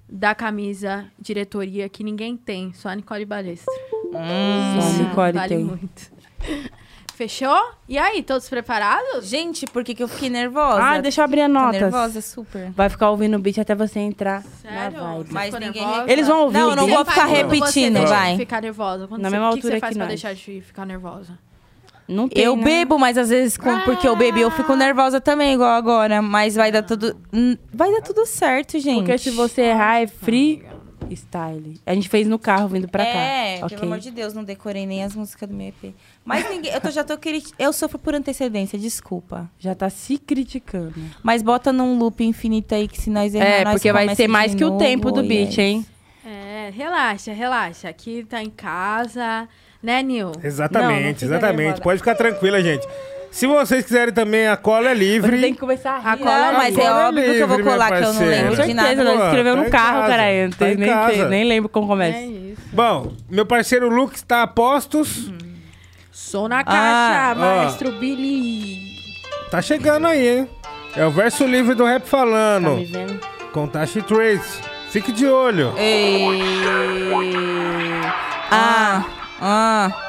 da camisa diretoria que ninguém tem, só a Nicole Balestra. Só a Nicole vale tem. muito. [LAUGHS] Fechou? E aí, todos preparados? Gente, por que, que eu fiquei nervosa? Ah, deixa eu abrir a Tô notas. nervosa, super. Vai ficar ouvindo o beat até você entrar Sério? na vibe. Mas ninguém nervosa? Eles vão ouvir Não, o eu não vou ficar você repetindo, deixa vai. de ficar nervosa? Quando Na você, mesma o que que altura você faz que pra nós. deixar de ficar nervosa? Não tem, Eu né? bebo, mas às vezes, com- porque eu bebi, eu fico nervosa também, igual agora. Mas vai dar tudo. Vai dar tudo certo, gente. Porque se você errar, é free style. A gente fez no carro vindo pra cá. É, pelo amor de Deus, não decorei nem as músicas do meu EP. Mas ninguém. Eu tô- já tô querendo. Eu sofro por antecedência, desculpa. Já tá se criticando. Mas bota num loop infinito aí que se nós errar, É, nós porque vai ser mais que o novo, tempo do beat, é hein? É, relaxa, relaxa. Aqui tá em casa, né, Nil? Não, Exatamente, não fica exatamente. nervosa. Pode ficar tranquila, gente. Se vocês quiserem também, a cola é Você livre. tem que começar a A rir. cola Não, mas é Agora óbvio que eu vou livre, colar que eu não lembro Com de certeza, nada. nós escreveu Tá no carro, casa, cara. Eu tá em nem, casa. nem lembro como começa. É isso. Bom, meu parceiro Luke está a postos. Som na Ah, caixa, ó. maestro Billy. Tá chegando aí, hein? É o verso livre do rap Tá falando. me vendo? Com Tashi Trace. Fique de olho. Ei. Ah, ah.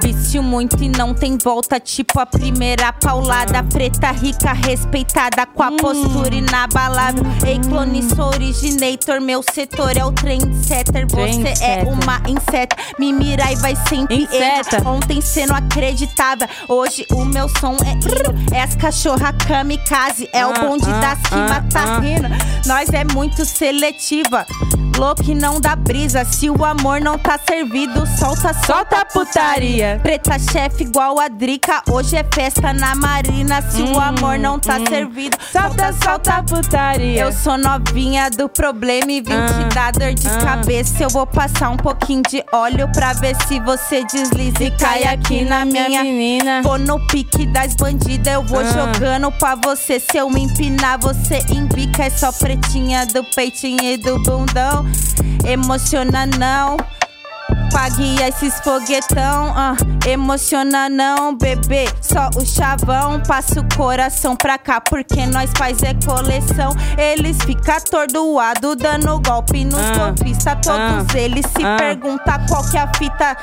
Vício muito e não tem volta, tipo a primeira paulada. Preta rica, respeitada, com a postura inabalável. Ei, clone, sou originator, meu setor é o trendsetter. Você é uma inseta, me mira e vai sempre erra. Ontem cê não acreditava, hoje o meu som é hino. É as cachorra kamikaze, é o Ah, bonde ah, das rimas, ah, tá ah. rindo. Nós é muito seletiva. Louco e não dá brisa. Se o amor não tá servido, solta, solta a putaria. Preta chefe igual a Drica. Hoje é festa na marina. Se o amor não tá servido, solta, solta a putaria. eu sou novinha do problema e vim Ah, te dar dor de ah. cabeça. Eu vou passar um pouquinho de óleo pra ver se você desliza e cai aqui na minha. menina. Vou no pique das bandidas, eu vou Ah. jogando pra você. Se eu me empinar, você embica. É só pretinha do peitinho e do bundão. Emociona não. Pague esses foguetão, ah, emociona não, bebê. Só o chavão, passa o coração pra cá, porque nós faz é coleção. Eles ficam atordoados, dando golpe nos Ah, golpistas. Todos ah, eles se ah. perguntam qual que é a fita.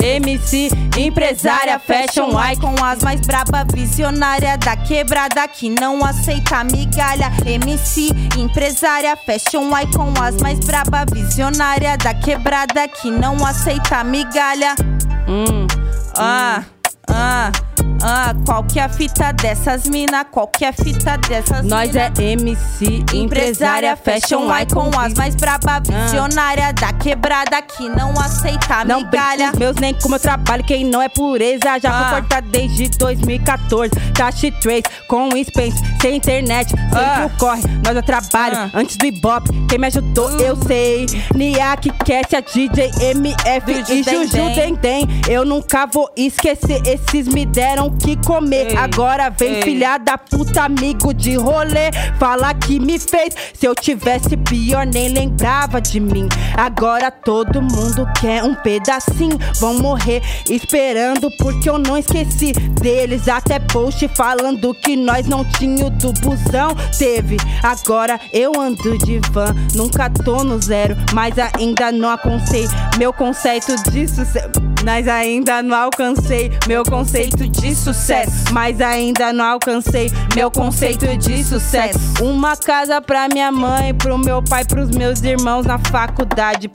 MC, empresária, fashion icon. com as mais braba visionária da quebrada que não aceita migalha. MC, empresária, fashion icon, as mais braba visionária da quebrada que não aceita migalha. Hum, Ah, ah, Ah, qual que é a fita dessas mina? Qual que é a fita dessas Nós mina? é MC, Empresária, fashion icon, as mais braba, visionária da quebrada que não aceita Não migalha. os meus nem com meu trabalho, quem não é pureza Já Ah. foi cortado desde 2014 Tashi Trace com Spence, sem internet Sempre Ah. corre, nós é trabalho Ah. Antes do Ibope, quem me ajudou eu sei Niak, Kessia, DJ, MF e Juju. Dendem Eu nunca vou esquecer, esses me deram que comer. Ei. Agora vem Ei. filha da puta, amigo de rolê. Fala que me fez, se eu tivesse pior nem lembrava de mim. Agora todo mundo quer um pedacinho. Vão morrer esperando porque eu não esqueci deles. Até post falando que nós não tinha o do busão. Teve, agora eu ando de van. Nunca tô no zero, mas ainda não alcancei Meu conceito de sucesso mas ainda não alcancei meu conceito de sucesso. Mas ainda não alcancei meu conceito de sucesso. Uma casa pra minha mãe, pro meu pai, pros meus irmãos na faculdade.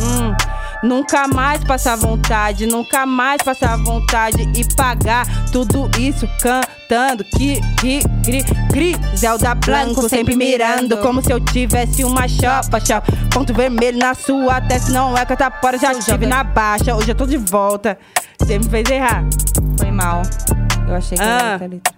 Hum, Nunca mais passar vontade, nunca mais passar vontade e pagar tudo isso cantando que que cri cri Zelda Blanco sempre mirando como se eu tivesse uma chopa, chopa. Ponto vermelho na sua testa, não é catapora, já Sou tive jovem. na baixa, hoje eu tô de volta. Você me fez errar. Foi mal. Eu achei que Ah. era outra letra.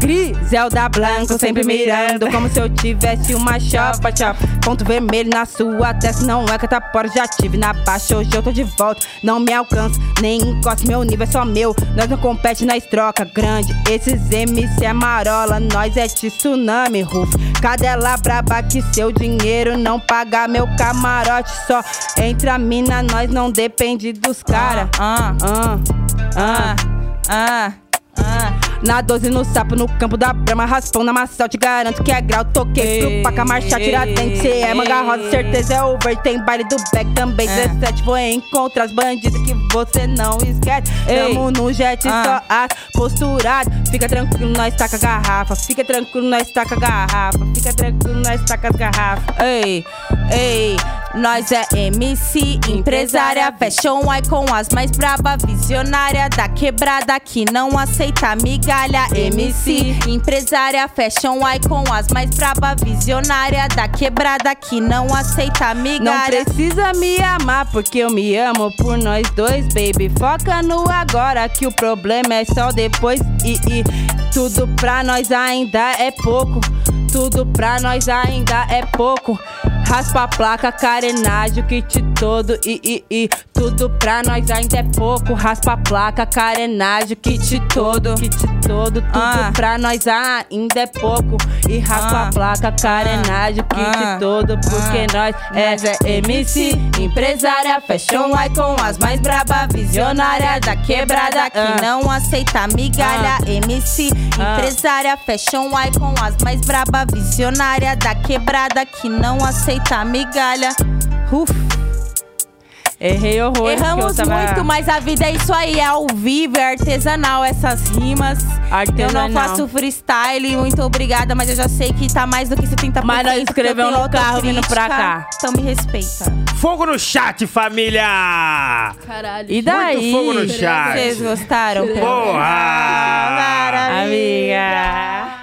Griselda Blanco sempre mirando Como se eu tivesse uma chopa, chopa. Ponto vermelho na sua testa Não é catapora, já tive na baixa Hoje eu tô de volta, não me alcança Nem encosta, meu nível é só meu. Nós não compete, nós troca grande. Esses MC é marola Nós é tsunami, roof Cadela braba que seu dinheiro não paga? Meu camarote só Entra a mina, nós não depende dos cara. Ah, ah, ah. ah, ah. Na 12 no sapo, no campo da brama, raspão na maçã, te garanto que é grau. Toquei pro paca marchar, tiradente, cê é manga rosa, certeza é over. Tem baile do back também, É. 17. Vou encontrar os bandidos que você não esquece. Ei. Tamo no jet, Ah. só as posturado. Fica tranquilo, nós taca a garrafa. Fica tranquilo, nós taca a garrafa. Fica tranquilo, nós taca as garrafas. Ei, ei, nós é MC, empresária, fashion icon, as mais braba, visionária da quebrada que não aceita migalha. MC, empresária, fashion icon, as mais braba, visionária da quebrada que não aceita Não migalha. precisa me amar, porque eu me amo por nós dois, baby. Foca no agora, que o problema é só depois. E, e tudo pra nós ainda é pouco. Tudo pra nós ainda é pouco. Raspa a placa, carenagem, o kit todo. E, e, e tudo pra nós ainda é pouco. Raspa a placa, carenagem, o kit todo. Kit todo, tudo Ah. pra nós ainda é pouco. E raspa Ah. a placa, carenagem, o kit Ah. todo. Porque nós é, Nós é MC, empresária, fashion icon, as mais braba, visionária da quebrada que Ah. não aceita migalha. MC, Ah. empresária, fashion icon, as mais braba, visionária da quebrada que não aceita migalha. Uf. Errei horror. Erramos muito, mas a vida é isso aí, é ao vivo, é artesanal essas rimas. Eu não faço freestyle, muito obrigada, mas eu já sei que tá mais do que 70%. Mas eu escreveu no carro vindo pra cá. Então me respeita. Fogo no chat, família! Caralho. E daí? Muito fogo no chat. Vocês gostaram? Porra! Amiga.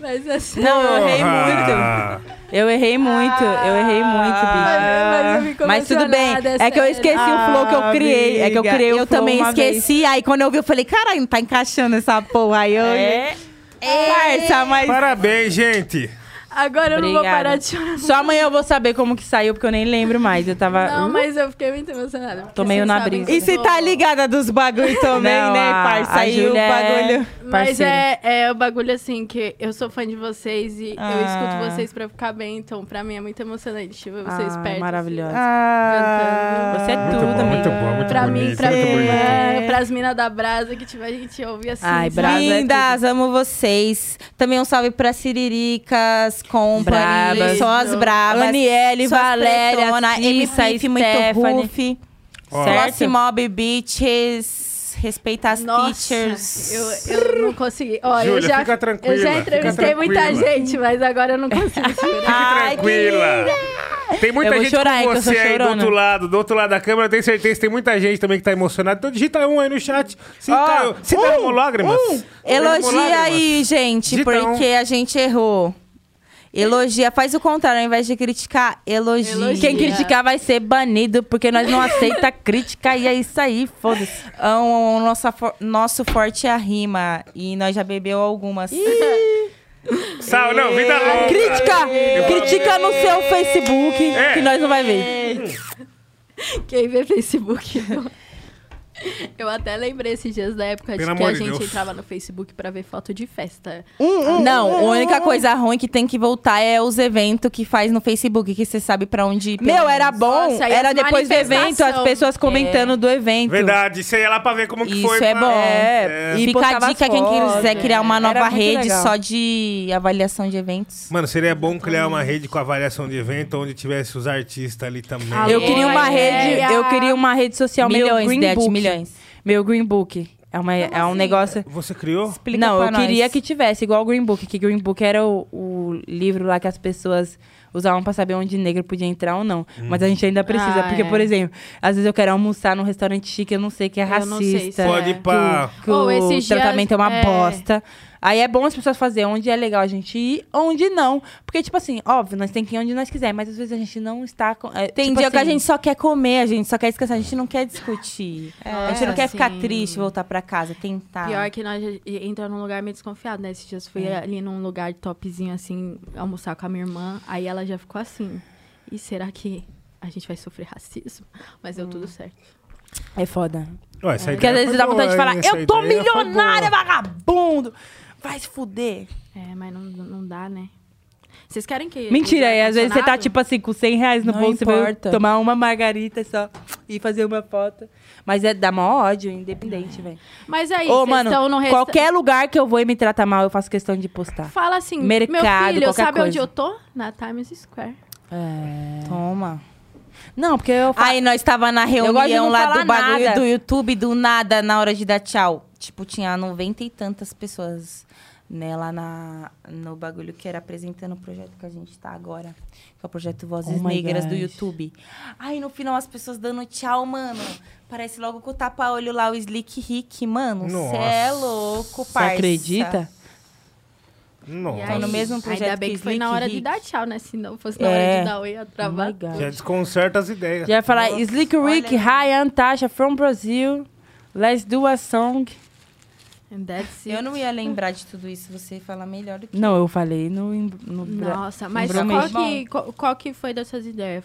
Mas assim. Não, eu errei muito. Eu errei muito, eu errei muito, Mas eu bicho. fico Mas tudo bem, é que eu sério. esqueci o flow que eu criei. É que eu Amiga, criei o Eu também uma vez. esqueci. Aí quando eu vi, eu falei, caralho, não tá encaixando essa porra aí. Eu... É. Parça, mas Parabéns, gente! Agora eu não vou Obrigada. parar de chorar. só amanhã eu vou saber como que saiu, porque eu nem lembro mais. Eu tava. Não, Uh, mas eu fiquei muito emocionada. Tô meio na brisa. E eu você tá ligada dos bagulho [LAUGHS] também, Não, né, a- parça? Aí o é- bagulho. Mas parceira. é, é o bagulho assim, que eu sou fã de vocês e eu Ah. escuto vocês pra ficar bem, então pra mim é muito emocionante ver vocês Ah, perto. maravilhosa. Ah, Você é Muito tudo, bom, amiga. muito bom, muito Pra mim, bonito, pra muito mim, é, pras minas da Brasa que tiver, a gente ouve assim. Ai? Brasa é Lindas, amo vocês. Também um salve pra Siriricas, Company, Brabas. só as brabas. Aniele, Valéria, pretona, Cissa, M-Piff, muito. Ó. Flossy Mob Bitches. Respeita as Nossa, teachers. eu, eu não consegui. Ó, eu Júlia, já, fica tranquila, eu já fica entrevistei muita gente, mas agora eu não consigo [LAUGHS] segurar. Ai, Tranquila! Tem muita Eu gente chorar, com eu você aí do outro lado, do outro lado da câmera. Eu tenho certeza que tem muita gente também que tá emocionada. Então digita um aí no chat. Se, Ó, caiu, se um, derramou lágrimas. um. Elogia aí, gente, Digita um. porque a gente errou. Elogia, faz o contrário, ao invés de criticar, elogia. Elogia. Quem criticar vai ser banido, porque nós não aceita [LAUGHS] crítica e é isso aí, foda-se. Ah, o nosso, for- nosso forte é a rima. E nós já bebeu algumas. Sal, não, vida louca. Crítica! Critica no seu Facebook, É. que nós não vai ver. Quem vê Facebook. não. Eu até lembrei esses dias da época de que a gente Deus. entrava no Facebook pra ver foto de festa. Não, a única coisa ruim que tem que voltar é os eventos que faz no Facebook, que você sabe pra onde ir. Meu, era bom. Nossa, era depois do evento, as pessoas comentando do evento. Verdade, você ia lá pra ver como que Isso foi. é pra- bom. É, E e fica a dica quem quiser criar uma é. nova Era muito rede legal. só de avaliação de eventos. Mano, seria bom criar uma rede com avaliação de evento onde tivesse os artistas ali também. Ah, Eu queria uma rede, eu queria uma rede social Milhões, de Book. Milhões. Meu Green Book. É, uma, é um negócio. Você criou? Explica não, pra eu nós. queria que tivesse, igual o Green Book, que Green Book era o, o livro lá que as pessoas usavam pra saber onde negro podia entrar ou não. Mas a gente ainda precisa, Ah, porque, é. por exemplo, às vezes eu quero almoçar num restaurante chique, eu não sei que é Eu não sei racista. se é. Pode ir pra. que Ou o tratamento é uma é. Aí é bom as pessoas fazerem onde é legal a gente ir, onde não. Porque, tipo assim, óbvio, nós temos que ir onde nós quiser, mas às vezes a gente não está... com- é, Tem tipo dia que a assim, gente só quer comer, a gente só quer descansar, a gente não quer discutir. a gente não quer ficar sim. triste, voltar pra casa, tentar. Pior que nós entramos num lugar meio desconfiado, né? Esses dias fui ali num lugar topzinho, assim, almoçar com a minha irmã. Aí ela já ficou assim. E será que a gente vai sofrer racismo? Mas deu tudo certo. É foda. Ué, essa Porque às vezes dá vontade de falar, eu tô milionária, vagabundo! Vai se fuder. É, mas não, não dá, né? Vocês querem que. Mentira, aí às vezes você tá tipo assim, com 100 reais no Não bolso, você vai importa. tomar uma margarita só e fazer uma foto. Mas é dá mó ódio, independente, velho. Mas aí, Ô, vocês mano, resta- qualquer lugar que eu vou e me trata mal, eu faço questão de postar. Fala assim, Mercado, meu filho, qualquer sabe onde coisa. eu tô? Na Times Square. É... Toma. Não, porque eu faço... Aí nós tava na reunião lá do bagulho nada. do YouTube, do nada, na hora de dar tchau. Tipo, tinha noventa e tantas pessoas, né, lá na, no bagulho que era apresentando o projeto que a gente tá agora. Que é o projeto Vozes Oh Negras do. YouTube. Aí no final as pessoas dando tchau, mano. Parece logo com o tapa-olho lá, o Slick Rick, mano. Cê é Nossa. louco, Você parça. acredita? Nossa. E Tô no mesmo projeto Ainda bem que que foi na Slick hora de Rick. dar tchau, né? Se não fosse na É. hora de dar oi, ia Oh travar. God. Já desconcerta as ideias. Já ia falar, Slick Rick, olha hi, I'm Tasha from Brazil. Let's do a song. And that's it. Eu não ia lembrar de tudo isso, você fala melhor do que Não, eu falei no... no Nossa, mas qual que, qual, qual que foi dessas ideias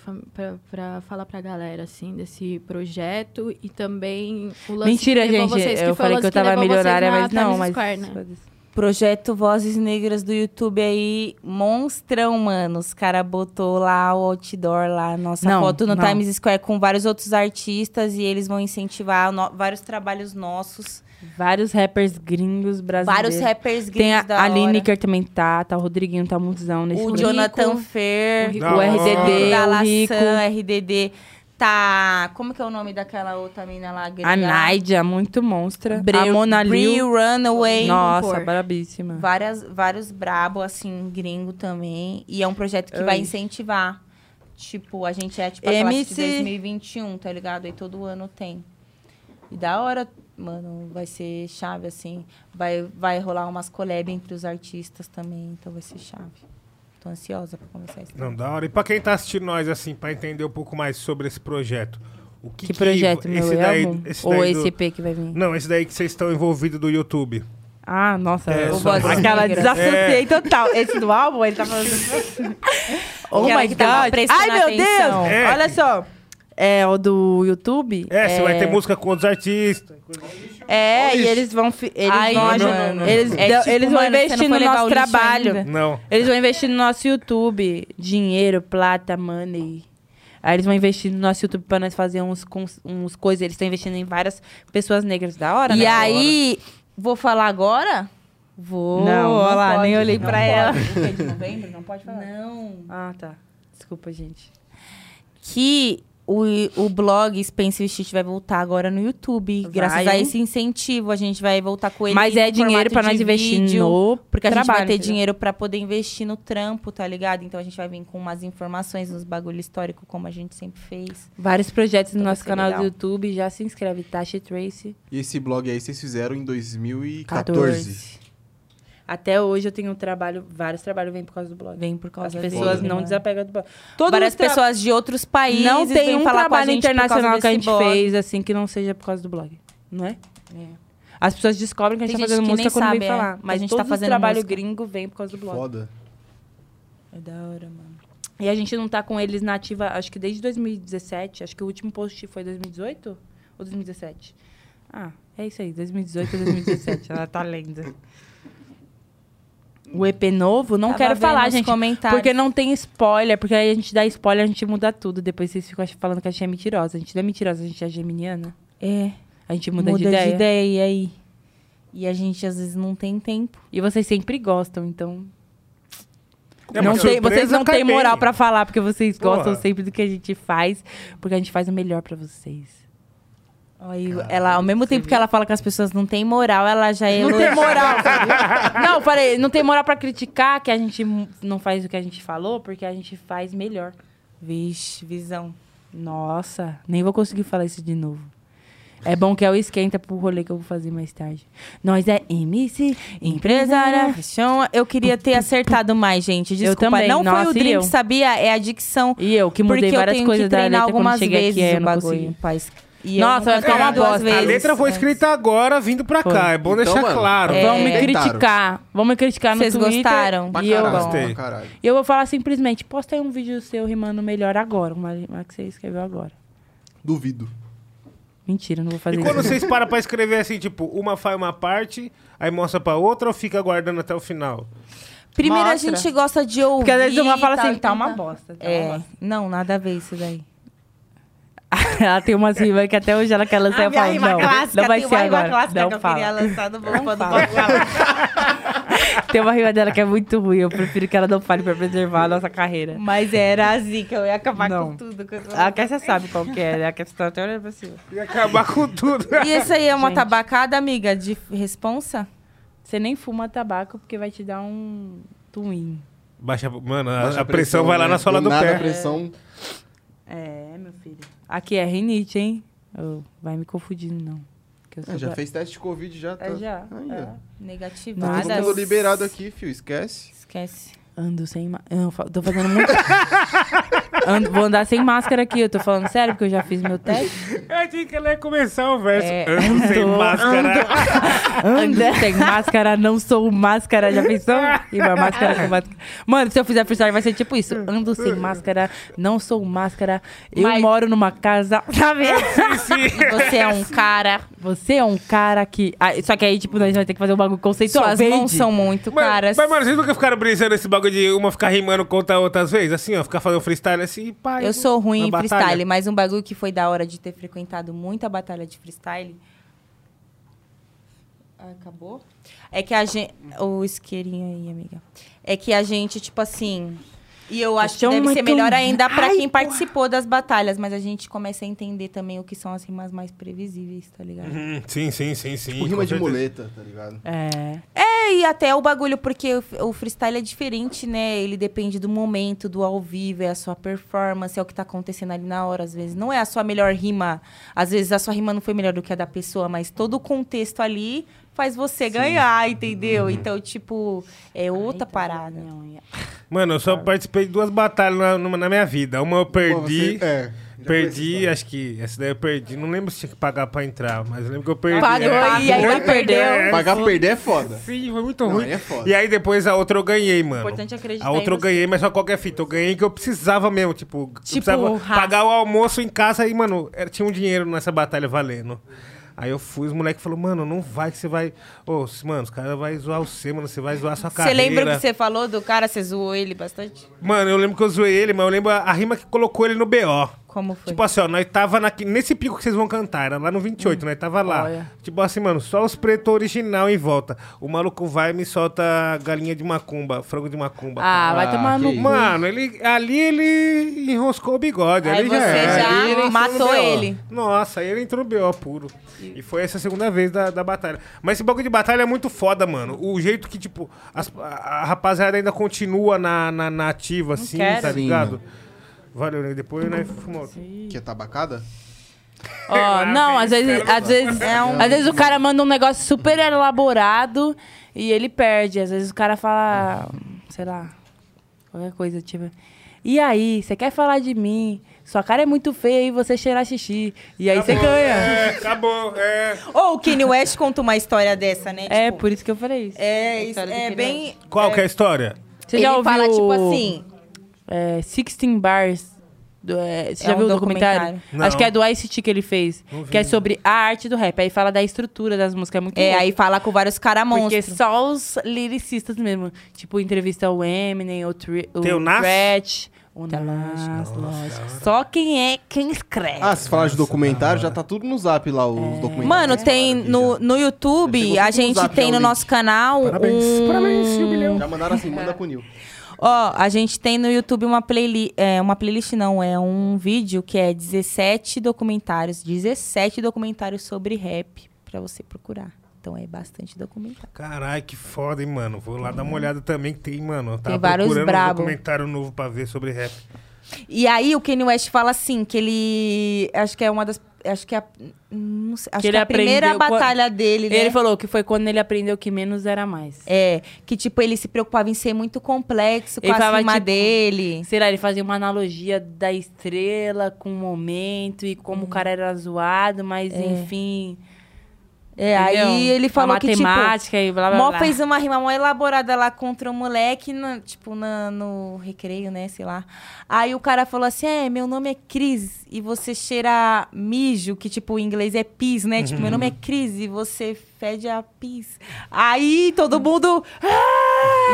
pra falar pra galera, assim, desse projeto e também o lance Mentira, que gente. vocês, que eu falei que eu tava vocês milionária, na mas não, Times mas... Né? Projeto Vozes Negras do YouTube aí, monstrão, mano. Os caras botou lá o outdoor lá, nossa Não, foto no não. Times Square com vários outros artistas e eles vão incentivar no- vários trabalhos nossos. Vários rappers gringos brasileiros. Vários rappers gringos Tem a, da a. Lineker também tá, tá o Rodriguinho, tá muitzão nesse O projeto. Jonathan Fer, o Rico. O. RDD, da o Laçã, Rico, RDD. Tá. Como que é o nome daquela outra mina lá? a gringa? Naidia, muito monstra. Bre- a Mona Liu. Runaway. Nossa, brabíssima. Várias, vários brabo, assim, gringo também. E é um projeto que Ai. vai incentivar. Tipo, a gente é tipo a classe MC. de 2021, tá ligado? Aí todo ano tem. E da hora, mano, vai ser chave, assim. Vai, vai rolar umas collab entre os artistas também, então vai ser chave. Tô ansiosa pra começar isso. Não, da hora. E pra quem tá assistindo nós, assim, pra entender um pouco mais sobre esse projeto. O que, Que projeto, meu? esse daí, esse Ou daí esse do- EP que vai vir. Não, esse daí que vocês estão envolvidos do YouTube. Ah, nossa. É, eu gosto Aquela Negras. desassociei total. Esse do álbum, ele tá falando... [LAUGHS] oh Aquela my que tava God. Ai, meu atenção. Deus. É. Olha só. É, o do YouTube. É, você vai ter música com outros artistas. É, Olha e isso. eles vão... fi- Eles Ai, vão... não, ajudar- não, não. Eles, É dão- tipo, eles vão mano, você não investir foi no levar nosso o lixo trabalho. ainda. Não. Eles vão investir no nosso YouTube. Dinheiro, plata, money. Aí eles vão investir no nosso YouTube pra nós fazer uns, cons- uns coisas. Eles estão investindo em várias pessoas negras da hora, E né? aí, vou falar agora? Vou. Não, olha não lá, pode, nem olhei não pra pode. ela. De novembro? Não pode falar? Não. Ah, tá. Desculpa, gente. Que o, o blog Spencer Street vai voltar agora no YouTube. Vai, graças a esse incentivo, a gente vai voltar com ele. Mas no é dinheiro pra nós investir vídeo, no Porque a gente vai trabalho, ter entendeu? dinheiro pra poder investir no trampo, tá ligado? Então a gente vai vir com umas informações, uns bagulho histórico, como a gente sempre fez. Vários projetos no Então vai nosso canal legal. do YouTube. Já se inscreve, Tasha Tracy. E esse blog aí vocês fizeram em 2014. 14. Até hoje eu tenho um trabalho, vários trabalhos vêm por causa do blog. Vem por As causa pessoas dele, não né? desapegam do blog. Todos Várias tra- pessoas de outros países Não tem um trabalho internacional que a gente blog. fez, assim, que não seja por causa do blog. Não é? As pessoas descobrem que a gente Tem tá fazendo música quando sabe, vem é. falar. Mas a gente todos tá fazendo os trabalho música. gringo vem por causa do blog. Foda. É da hora, mano. E a gente não tá com eles na ativa, acho que desde 2017. Acho que o último post foi 2018 ou 2017? Ah, é isso aí, 2018 ou 2017. Ela tá lendo. O EP novo, não Tava quero falar, gente. Porque não tem spoiler, porque aí a gente dá spoiler, a gente muda tudo. Depois vocês ficam falando que a gente é mentirosa. A gente não é mentirosa, a gente é geminiana. É, A gente muda, muda, de, ideia. e aí? E a gente às vezes não tem tempo. E vocês sempre gostam, então. É não tem- vocês não têm moral pra falar, porque vocês Porra. gostam sempre do que a gente faz, porque a gente faz o melhor pra vocês. Aí, ela, ao mesmo tempo que ela fala que as pessoas não têm moral, ela já é. Não tem moral. [LAUGHS] não, falei, não tem moral pra criticar que a gente não faz o que a gente falou, porque a gente faz melhor. Vixe, visão. Nossa, nem vou conseguir falar isso de novo. É bom que é o esquenta pro rolê que eu vou fazer mais tarde. Nós é MC, Empresária, fashion. Eu queria ter acertado mais, gente. Desculpa, também. não foi Nossa, o e Drink, eu? sabia? É a dicção. E eu, que mudei porque eu várias tenho coisas que da treinar letra quando algumas cheguei vezes aqui, eu o não bagulho, consegui. E Nossa, eu vai ficar uma bosta. A vezes letra foi escrita agora, vindo pra Foi. cá. É bom Então, deixar mano, claro. é, Vão me Tentaram. criticar. Vão me criticar no Vocês Twitter. gostaram? Pra E eu, caralho, Gostei. pra caralho. E eu vou falar simplesmente, posta aí um vídeo seu rimando melhor agora, uma, uma que você escreveu agora. Duvido. Mentira, não vou fazer E isso. quando vocês param pra escrever assim, tipo, uma faz uma parte, aí mostra pra outra ou fica aguardando até o final? Primeiro Mostra. a gente gosta de ouvir. Porque às vezes uma fala tal, assim, tá uma tal. bosta. Tá uma É, bosta. não, nada a ver isso daí. [LAUGHS] ela tem umas rimas que até hoje ela quer lançar e eu falo, não, não vai ser agora. não fala. lançar no Não fala. [LAUGHS] Tem uma rima dela que é muito ruim, eu prefiro que ela não fale pra preservar a nossa carreira. Mas era assim, que eu ia acabar Não. com tudo. que eu- A Kessia sabe qual que é, né? A Kessia tá até olhando pra cima. E acabar com tudo. E isso aí é uma Gente. tabacada, amiga, de responsa? Você nem fuma tabaco porque vai te dar um twin. Baixa, mano, a, Baixa a pressão vai lá né? na sola do, nada, pé. A pressão... É, meu filho. Aqui é rinite, hein? Ô, vai me confundindo, não. Sou já fez teste de Covid, já tá. É, já. Aí, é. Negativada. Todo mundo liberado aqui, fio, esquece. Esquece. Ando sem máscara. Tô fazendo muito. [LAUGHS] Ando- vou andar sem máscara aqui, eu tô falando sério, porque eu já fiz meu teste. Eu achei que ela ia começar o verso. É, Ando sem ando, máscara. Ando sem máscara, não sou máscara, já pensou? E uma máscara com máscara. Mano, se eu fizer freestyle vai ser tipo isso. Ando sem máscara, não sou máscara, eu Mas- moro numa casa, sabe? Você é um cara. Você é um cara que... Ah, só que aí, tipo, nós vamos ter que fazer um bagulho conceitual. Vende. mãos são muito Mas, caras. mas, mano, vocês nunca ficaram brisando esse bagulho de uma ficar rimando contra a outra às vezes? Assim, ó, ficar fazendo freestyle assim, pá. Eu sou ruim em batalha. freestyle, mas um bagulho que foi da hora de ter frequentado muita batalha de freestyle. Acabou? É que a gente. O isqueirinho aí, amiga. É que a gente, tipo assim. E eu acho que deve ser muito- melhor ainda pra Ai, quem participou das batalhas, mas a gente começa a entender também o que são as rimas mais previsíveis, tá ligado? Uhum, sim, sim, sim, sim. Tipo, rima de muleta, tá ligado? É. É, e até o bagulho, porque o, freestyle é diferente, né? Ele depende do momento, do ao vivo, é a sua performance, é o que tá acontecendo ali na hora, às vezes. Não é a sua melhor rima, às vezes a sua rima não foi melhor do que a da pessoa, mas todo o contexto ali faz você ganhar, entendeu? Então, tipo, é outra parada. Minha unha. Mano, eu só participei de duas batalhas na, numa- na minha vida. Uma eu perdi. Pô, você- é, já Perdi, acho que essa daí eu perdi. Não lembro se tinha que pagar pra entrar, mas eu lembro que eu perdi. Pagou É, e ainda muito- perdeu. é, Pagar perder é foda. Sim, foi muito Não, ruim. aí é foda. E aí depois a outra eu ganhei, mano. Importante é acreditar A outra eu você. ganhei, mas só qualquer fita. Eu ganhei que eu precisava mesmo, tipo, eu precisava pagar o almoço em casa e, mano, era- tinha um dinheiro nessa batalha valendo. Aí eu fui, os moleques falaram, mano, não vai que você vai. Ô, mano, os caras vão zoar você, mano, você vai zoar sua Você carreira. lembra o que você falou do cara? Você zoou ele bastante? Mano, eu lembro que eu zoei ele, mas eu lembro a, a rima que colocou ele no BO. Como foi? Tipo assim, ó, nós tava naqui- nesse pico que vocês vão cantar, era lá no 28, nós tava lá. Olha. Tipo assim, mano, só os pretos original em volta. O maluco vai e me solta galinha de macumba, frango de macumba. Ah, vai Ah, tomar no que cu. Mano, ele, ali ele enroscou o bigode. Aí ali já, você já Ali ele no matou ele. Nossa, aí ele entrou no BO puro. E foi essa segunda vez da, da batalha. Mas esse bagulho de batalha é muito foda, mano. O jeito que, tipo, as- a, a rapaziada ainda continua na, na, na ativa, assim, quero. tá Sim, ligado? Valeu, né? Depois, né, fumou. Que é tabacada? Ó, não, às vezes, às vezes, às vezes o cara manda um negócio super elaborado e ele perde. Às vezes o cara fala, sei lá, qualquer coisa, tipo. E aí, você quer falar de mim? Sua cara é muito feia e você cheirar xixi. E aí você ganha. É, acabou, é. Ou o Kanye West conta uma história dessa, né? É, Tipo, por isso que eu falei isso. É, A isso é bem. Qual que é a história? Você ele já ouviu fala, tipo assim. É, 16 Bars? do- é, você já É um viu o documentário? documentário. Não. Acho que é do Ice-T que ele fez. Não vi, que é não. sobre a arte do rap. Aí fala da estrutura das músicas. É muito É, louco. aí fala com vários caras Porque monstros. só os lyricistas mesmo. Tipo, entrevista o Eminem, o, tri, o Tem o Nas? Threat, o Nas, lógico. Só quem é quem escreve. Ah, se falar de documentário, já tá tudo no zap lá, os documentários. Mano, tem Aqui no, no YouTube, a gente tem no o nosso canal Parabéns, um... parabéns, Jubileu. Já mandaram assim, manda pro Nil. Ó, a gente tem no YouTube uma playlist, é, uma playlist não, é um vídeo que é 17 documentários, 17 documentários sobre rap pra você procurar. Então é bastante documentário. Caralho, que foda, hein, mano. Vou lá dar uma olhada também, que tem, mano. Eu tava Tem vários procurando brabo. um documentário novo pra ver sobre rap. E aí o Kanye West fala assim, que ele acho que é uma das acho que é a, sei, acho que, é a primeira batalha dele, né? Ele falou que foi quando ele aprendeu que menos era mais. É, que tipo ele se preocupava em ser muito complexo com Ele a falava, rima tipo, dele. Sei lá, ele fazia uma analogia da estrela com o momento e como o cara era zoado, mas enfim. É, entendeu? aí ele falou que tipo matemática e blá blá Mó blá. fez uma rima mó elaborada lá contra o moleque, na- tipo, na- no recreio, né? Sei lá. Aí o cara falou assim: é, meu nome é Cris e você cheira mijo, que tipo, em inglês é pis, né? Tipo, meu nome é [LAUGHS] Cris e você fede a pis. Aí todo mundo. Ah,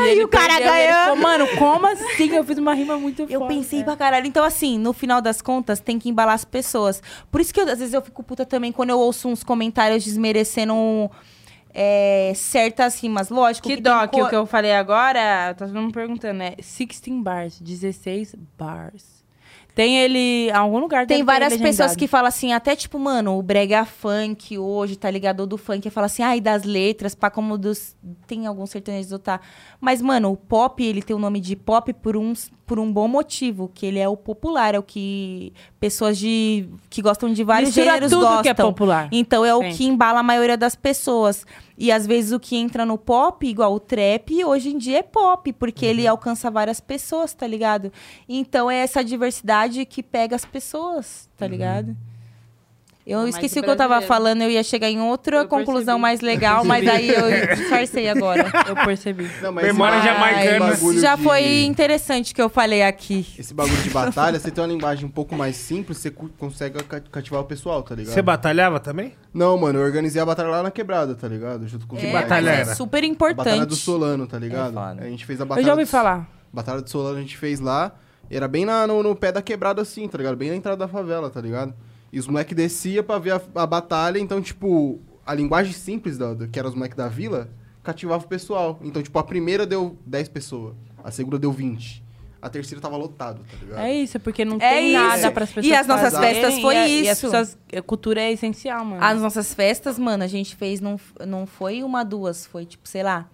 e, ele o cara perdeu, e ele ganhou. ficou, Mano, como assim? Eu fiz uma rima muito Eu foda. pensei pra caralho. Então, assim, no final das contas, tem que embalar as pessoas. Por isso que eu, às vezes eu fico puta também quando eu ouço uns comentários desmerecendo é, certas rimas. Lógico Que que, dó, tem que o co- que eu falei agora, tá todo mundo perguntando, é 16 bars, 16 bars. Tem ele em algum lugar Tem várias pessoas que falam assim, até tipo, mano, o brega funk hoje, tá ligado? Do funk, fala assim, ai, das letras, pá, como dos... Tem alguns sertanejos, tá? Mas, mano, o pop, ele tem o nome de pop por um, por um bom motivo, que ele é o popular, é o que pessoas de que gostam de vários Mistura gêneros tudo gostam. que é popular. Então é o Sim. que embala a maioria das pessoas. E às vezes o que entra no pop, igual o trap, hoje em dia é pop, porque ele alcança várias pessoas, tá ligado? Então é essa diversidade que pega as pessoas, tá ligado? Eu Mas esqueci o que eu tava falando, eu ia chegar em outra Eu conclusão percebi. mais legal, mas aí eu [LAUGHS] disfarcei agora. Eu percebi. Não, mas Memória esse- jamaicana. Já de- foi interessante o que eu falei aqui. Esse bagulho de batalha, você tem uma linguagem um pouco mais simples, você consegue ca- cativar o pessoal, tá ligado? Você batalhava também? Não, mano, eu organizei a batalha lá na quebrada, tá ligado? Junto com os É, moleques. batalha mas é era? super A importante. batalha do Solano, tá ligado? foda. a gente fez a Eu batalha. já ouvi do- falar. Batalha do Solano a gente fez lá. Era bem na- no, no pé da quebrada assim, tá ligado? Bem na entrada da favela, tá ligado? E os moleques desciam pra ver a, a batalha, então, tipo, a linguagem simples, da, que era os moleques da vila, cativava o pessoal. Então, tipo, a primeira deu 10 pessoas, a segunda deu 20. A terceira tava lotado, tá ligado? É isso, porque não É tem isso. nada para as pessoas E as nossas fazerem, festas foi e a- E as isso. pessoas, a cultura é essencial, mano. As nossas festas, mano, a gente fez, não, não foi uma, duas, foi tipo, sei lá,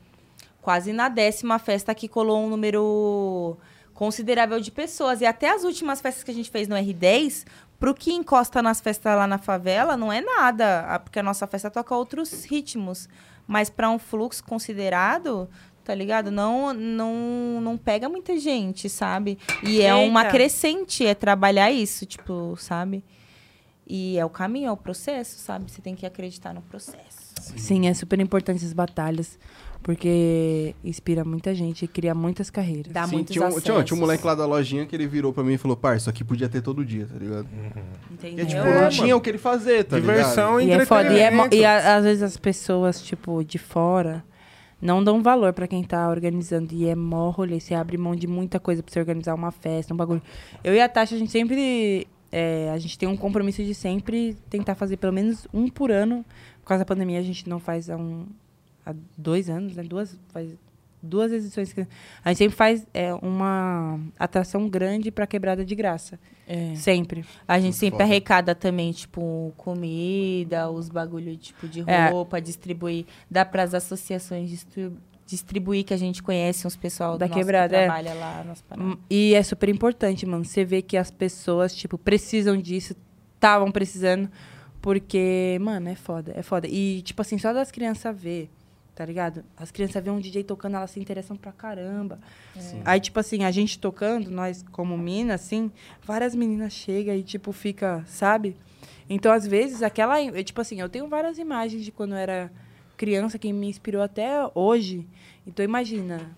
quase na décima festa que colou um número considerável de pessoas. E até as últimas festas que a gente fez no R10, pro que encosta nas festas lá na favela, não é nada, porque a nossa festa toca outros ritmos. Mas para um fluxo considerado, tá ligado? Não, não, não pega muita gente, sabe? E é uma crescente, é trabalhar isso, tipo, sabe? E é o caminho, é o processo, sabe? Você tem que acreditar no processo. Sim, é super importante as batalhas, porque inspira muita gente e cria muitas carreiras. Dá Sim, muitos tinha, um, tinha, tinha um moleque lá da lojinha que ele virou pra mim e falou, par, isso aqui podia ter todo dia, tá ligado? Entendeu? E, tipo, É, não tinha mano. o que ele fazer, tá Diversão ligado? E é foda. E, é entretenimento. e a- às vezes as pessoas, tipo, de fora, não dão valor pra quem tá organizando. E é mó rolê. Você abre mão de muita coisa pra você organizar uma festa, um bagulho. Eu e a Tasha, a gente sempre é, a gente tem um compromisso de sempre tentar fazer pelo menos um por ano. Por causa da pandemia, a gente não faz há, um, há dois anos, né? Duas, faz duas edições. que A gente sempre faz é, uma atração grande para quebrada de graça. É. Sempre. A gente sempre Foda. arrecada também, tipo, comida, os bagulho, tipo, de É. roupa, distribuir. Dá pras associações distri- distribuir, que a gente conhece uns pessoal Da nosso quebrada, que é. trabalha lá nas. Hum, E é super importante, mano. Você vê que as pessoas, tipo, precisam disso, estavam precisando, porque, mano, é foda, é foda. E, tipo assim, só das crianças ver, tá ligado? As crianças vêem um DJ tocando, elas se interessam pra caramba. Aí, tipo assim, a gente tocando, nós como mina, assim, várias meninas chegam e, tipo, fica, sabe? Então, às vezes, aquela. Tipo assim, eu tenho várias imagens de quando eu era criança que me inspirou até hoje. Então, imagina.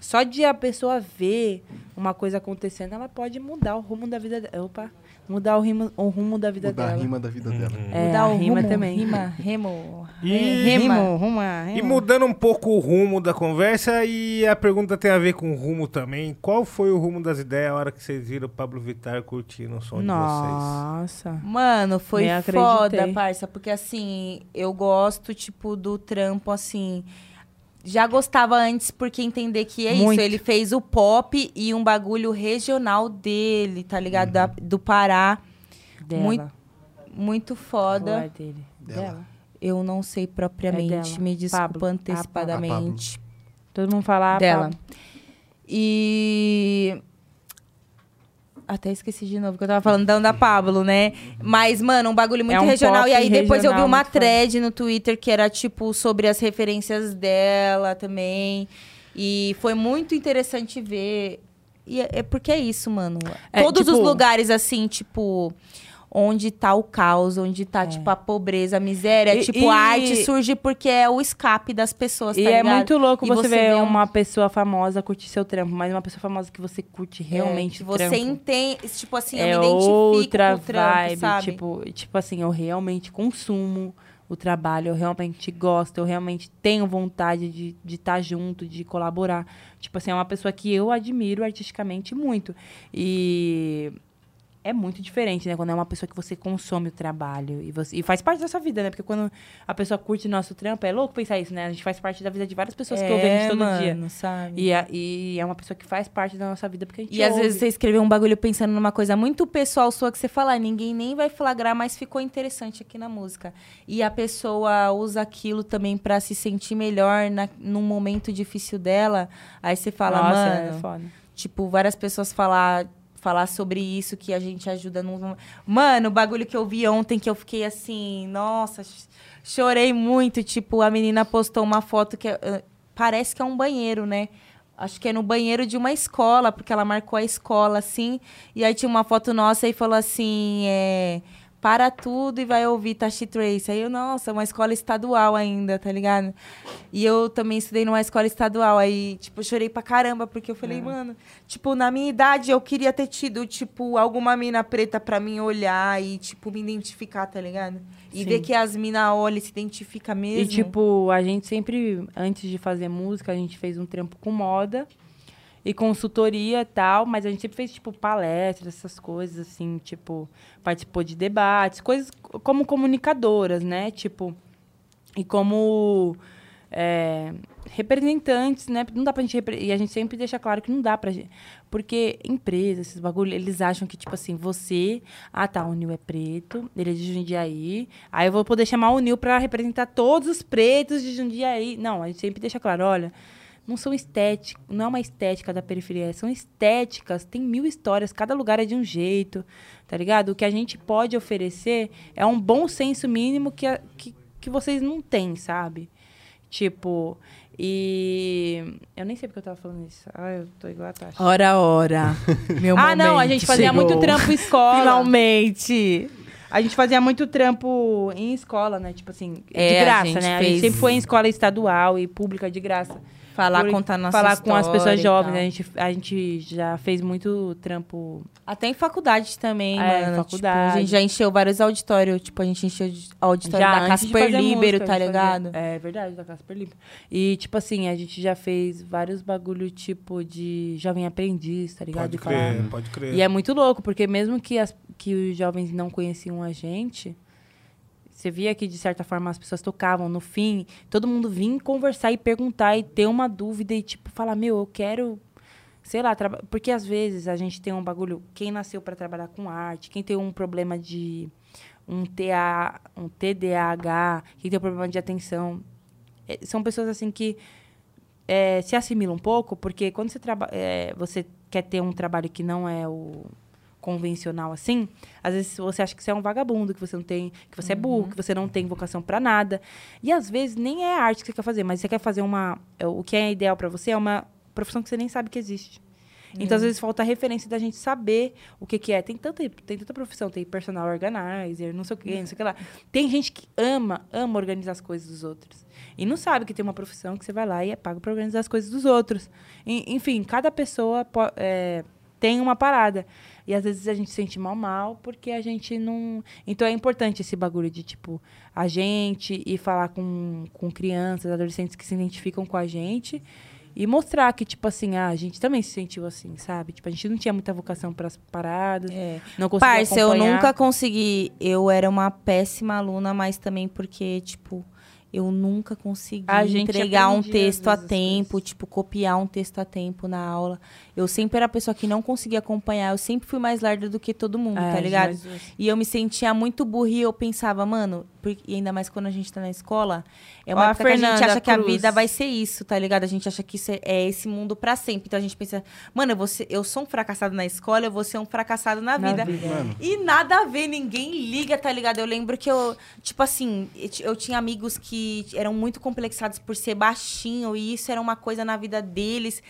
Só de a pessoa ver uma coisa acontecendo, ela pode mudar o rumo da vida dela. Opa! Mudar o, rimo, o rumo da vida Mudar a dela. rima da vida dela. É, Mudar a o rima rumo, também. Rima, remo. E- rema. Rimo, ruma, E rima. mudando um pouco o rumo da conversa, e a pergunta tem a ver com o rumo também. Qual foi o rumo das ideias a hora que vocês viram o Pablo Vittar curtindo o som de vocês? Nossa. Mano, foi foda, parça. Porque, assim, eu gosto, tipo, do trampo, assim... Já gostava antes, porque entender que é Muito. isso. Ele fez o pop e um bagulho regional dele, tá ligado? Da- do Pará. Dela. Muito Muito foda. Falar dele. Dela. Dela. Eu não sei É propriamente. dela. Me desculpa Pablo. A antecipadamente. Todo mundo fala ah, dela. Pablo. E. Até esqueci de novo que eu tava falando da Ana Pablo, né? Mas, mano, um bagulho muito É um regional. E aí depois eu vi uma thread no Twitter que era, tipo, sobre as referências dela também. E foi muito interessante ver. E é, é porque é isso, mano. É, Todos os tipo- lugares, assim, tipo. Onde tá o caos, onde tá, tipo, a pobreza, a miséria. É. E- tipo, e- a arte surge porque é o escape das pessoas, tá E é ligado? muito louco você, você ver um- uma pessoa famosa curtir seu trampo, mas uma pessoa famosa que você curte realmente É, o você trampo. entende, tipo assim, é eu me identifico outra com o trampo, vibe, sabe? tipo, tipo assim, eu realmente consumo o trabalho, eu realmente gosto, eu realmente tenho vontade de estar de tá junto, de colaborar. Tipo assim, é uma pessoa que eu admiro artisticamente muito. E é muito diferente, né? Quando é uma pessoa que você consome o trabalho e, você, e faz parte da sua vida, né? Porque quando a pessoa curte nosso trampo, é louco pensar isso, né? A gente faz parte da vida de várias pessoas que ouvem a gente todo dia. mano, sabe? E é, e é uma pessoa que faz parte da nossa vida porque a gente E às ouve. vezes você escreveu um bagulho pensando numa coisa muito pessoal sua que você fala, "Ah, ninguém nem vai flagrar, mas ficou interessante aqui na música. E a pessoa usa aquilo também pra se sentir melhor na, num momento difícil dela. Aí você fala, Nossa, mano, é foda. tipo, várias pessoas falar falar sobre isso que a gente ajuda no Mano, o bagulho que eu vi ontem que eu fiquei assim, nossa, ch- chorei muito, tipo, a menina postou uma foto que é, parece que é um banheiro, né? Acho que é no banheiro de uma escola, porque ela marcou a escola assim, e aí tinha uma foto nossa e falou assim, é, para tudo e vai ouvir Tashi Trace. Aí eu, nossa, uma escola estadual ainda, tá ligado? E eu também estudei numa escola estadual. Aí, tipo, eu chorei pra caramba, porque eu falei, É. mano, tipo, na minha idade eu queria ter tido, tipo, alguma mina preta pra mim olhar e, tipo, me identificar, tá ligado? E Sim. ver que as minas olham e se identificam mesmo. E, tipo, a gente sempre, antes de fazer música, a gente fez um trampo com moda e consultoria e tal, mas a gente sempre fez, tipo, palestras, essas coisas, assim, tipo, participou de debates, coisas como comunicadoras, né? Tipo, e como é, representantes, né? Não dá pra gente. E a gente sempre deixa claro que não dá pra gente. Porque empresas, esses bagulho, eles acham que, tipo assim, você. Ah, tá, o Nil é preto, ele é de Jundiaí. Aí eu vou poder chamar o Nil pra representar todos os pretos de Jundiaí. Não, a gente sempre deixa claro, olha. Não são estéticas, não é uma estética da periferia, são estéticas, tem mil histórias, cada lugar é de um jeito, tá ligado? O que a gente pode oferecer é um bom senso mínimo que, a- que, que vocês não têm, sabe? Tipo, e. Eu nem sei porque eu tava falando isso. Ah, eu tô igual a Tasha. Ora, ora. [LAUGHS] Meu Ah, não, a gente fazia muito trampo escola. Finalmente. A gente fazia muito trampo em escola, né? Tipo assim, É, de a graça, gente né? A fez- gente sempre foi em escola estadual e pública de graça. Falar, Por- contar nossa Falar com as pessoas jovens? A gente, a gente já fez muito trampo. Até em faculdade também, É, mano. faculdade. Tipo, a gente já encheu vários auditórios. Tipo, a gente encheu auditório já da Casper Libero, música, tá ligado? fazia- É verdade, da Casper Libero. E, tipo assim, a gente já fez vários bagulho, tipo, de jovem aprendiz, tá ligado? Pode crer, pode crer. E é muito louco, porque mesmo que as que os jovens não conheciam a gente, você via que, de certa forma, as pessoas tocavam. No fim, todo mundo vinha conversar e perguntar e ter uma dúvida e, tipo, falar, meu, eu quero, sei lá, porque às vezes a gente tem um bagulho, quem nasceu para trabalhar com arte, quem tem um problema de um, TA, um TDAH, quem tem um problema de atenção, eh, são pessoas assim que eh, se assimilam um pouco, porque quando você, traba eh, você quer ter um trabalho que não é o convencional assim, às vezes você acha que você é um vagabundo, que você não tem, que você é burro, que você não tem vocação para nada. E às vezes nem é a arte que você quer fazer, mas você quer fazer uma é, o que é ideal para você é uma profissão que você nem sabe que existe. Então, às vezes, falta a referência da gente saber o que, que é. Tem tanta, tem tanta profissão, tem personal organizer, não sei o quê, não sei o que lá. Tem gente que ama, ama organizar as coisas dos outros. E não sabe que tem uma profissão que você vai lá e é pago para organizar as coisas dos outros. E, enfim, cada pessoa é, tem uma parada. E às vezes a gente se sente mal, mal, porque a gente não. Então é importante esse bagulho de, tipo, a gente ir falar com, com crianças, adolescentes que se identificam com a gente e mostrar que, tipo assim, ah, a gente também se sentiu assim, sabe? Tipo, a gente não tinha muita vocação para as paradas, É. não conseguia Parça, eu acompanhar. nunca consegui. Eu era uma péssima aluna, mas também porque, tipo, eu nunca consegui entregar um texto a tempo, coisas. tipo, copiar um texto a tempo na aula. Eu sempre era a pessoa que não conseguia acompanhar. Eu sempre fui mais lerda do que todo mundo, É, tá ligado? Jesus. E eu me sentia muito burra e eu pensava, mano, por- e ainda mais quando a gente tá na escola, é Ó uma a época que a gente acha que a Cruz. vida vai ser isso, tá ligado? A gente acha que isso é, é esse mundo pra sempre. Então a gente pensa, mano, eu, vou ser- eu sou um fracassado na escola, eu vou ser um fracassado na, Na vida. vida. E nada a ver, ninguém liga, tá ligado? Eu lembro que eu, tipo assim, eu tinha amigos que eram muito complexados por ser baixinho, e isso era uma coisa na vida deles.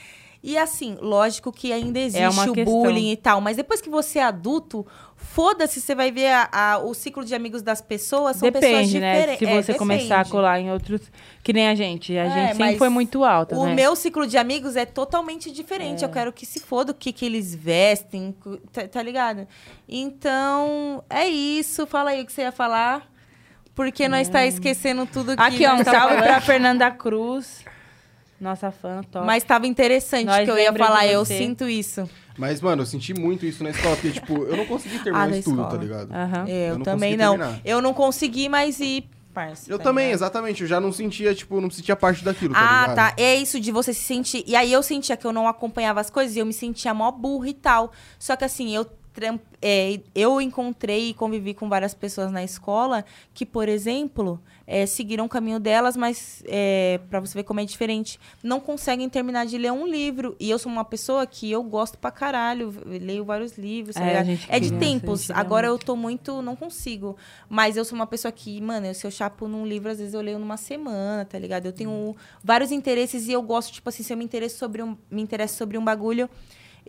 E assim, lógico que ainda existe É o questão. bullying e tal, mas depois que você é adulto, foda-se, você vai ver a- a- o ciclo de amigos das pessoas, são pessoas Depende, né? diferentes. Se É, você começar a colar em outros. Que nem a gente. A É, gente sempre foi muito alta, O né? meu ciclo de amigos é totalmente diferente. Eu quero que se foda o que, que eles vestem, tá, tá ligado? Então, é isso. Fala aí o que você ia falar. Porque nós tá esquecendo tudo que Aqui, ó, um tá salve pra Fernanda Cruz. Nossa fã, top. Mas tava interessante Nós que eu ia falar. Eu sinto isso. mas, mano, eu senti muito isso na escola, porque, tipo, eu não consegui terminar Ah, na isso tudo, escola. tá ligado? Aham. É, eu, Eu não também não. terminar. Eu não consegui, mas e... Parça, Eu tá também, ligado? exatamente. Eu já não sentia, tipo, não sentia parte daquilo, tá Ah, ligado? tá. É isso de você se sentir. E aí eu sentia que eu não acompanhava as coisas e eu me sentia mó burra e tal. Só que assim, eu, é, eu encontrei e convivi com várias pessoas na escola que, por exemplo, é, seguiram o caminho delas, mas é, para você ver como é diferente, não conseguem terminar de ler um livro. E eu sou uma pessoa que eu gosto pra caralho, leio vários livros, tá É, É de a tempos. Agora eu tô muito. Não consigo. Mas eu sou uma pessoa que, mano, eu- se eu chapo num livro, às vezes eu leio numa semana, tá ligado? Eu tenho vários interesses e eu gosto, tipo assim, se eu me interesso sobre um, me interesso sobre um bagulho,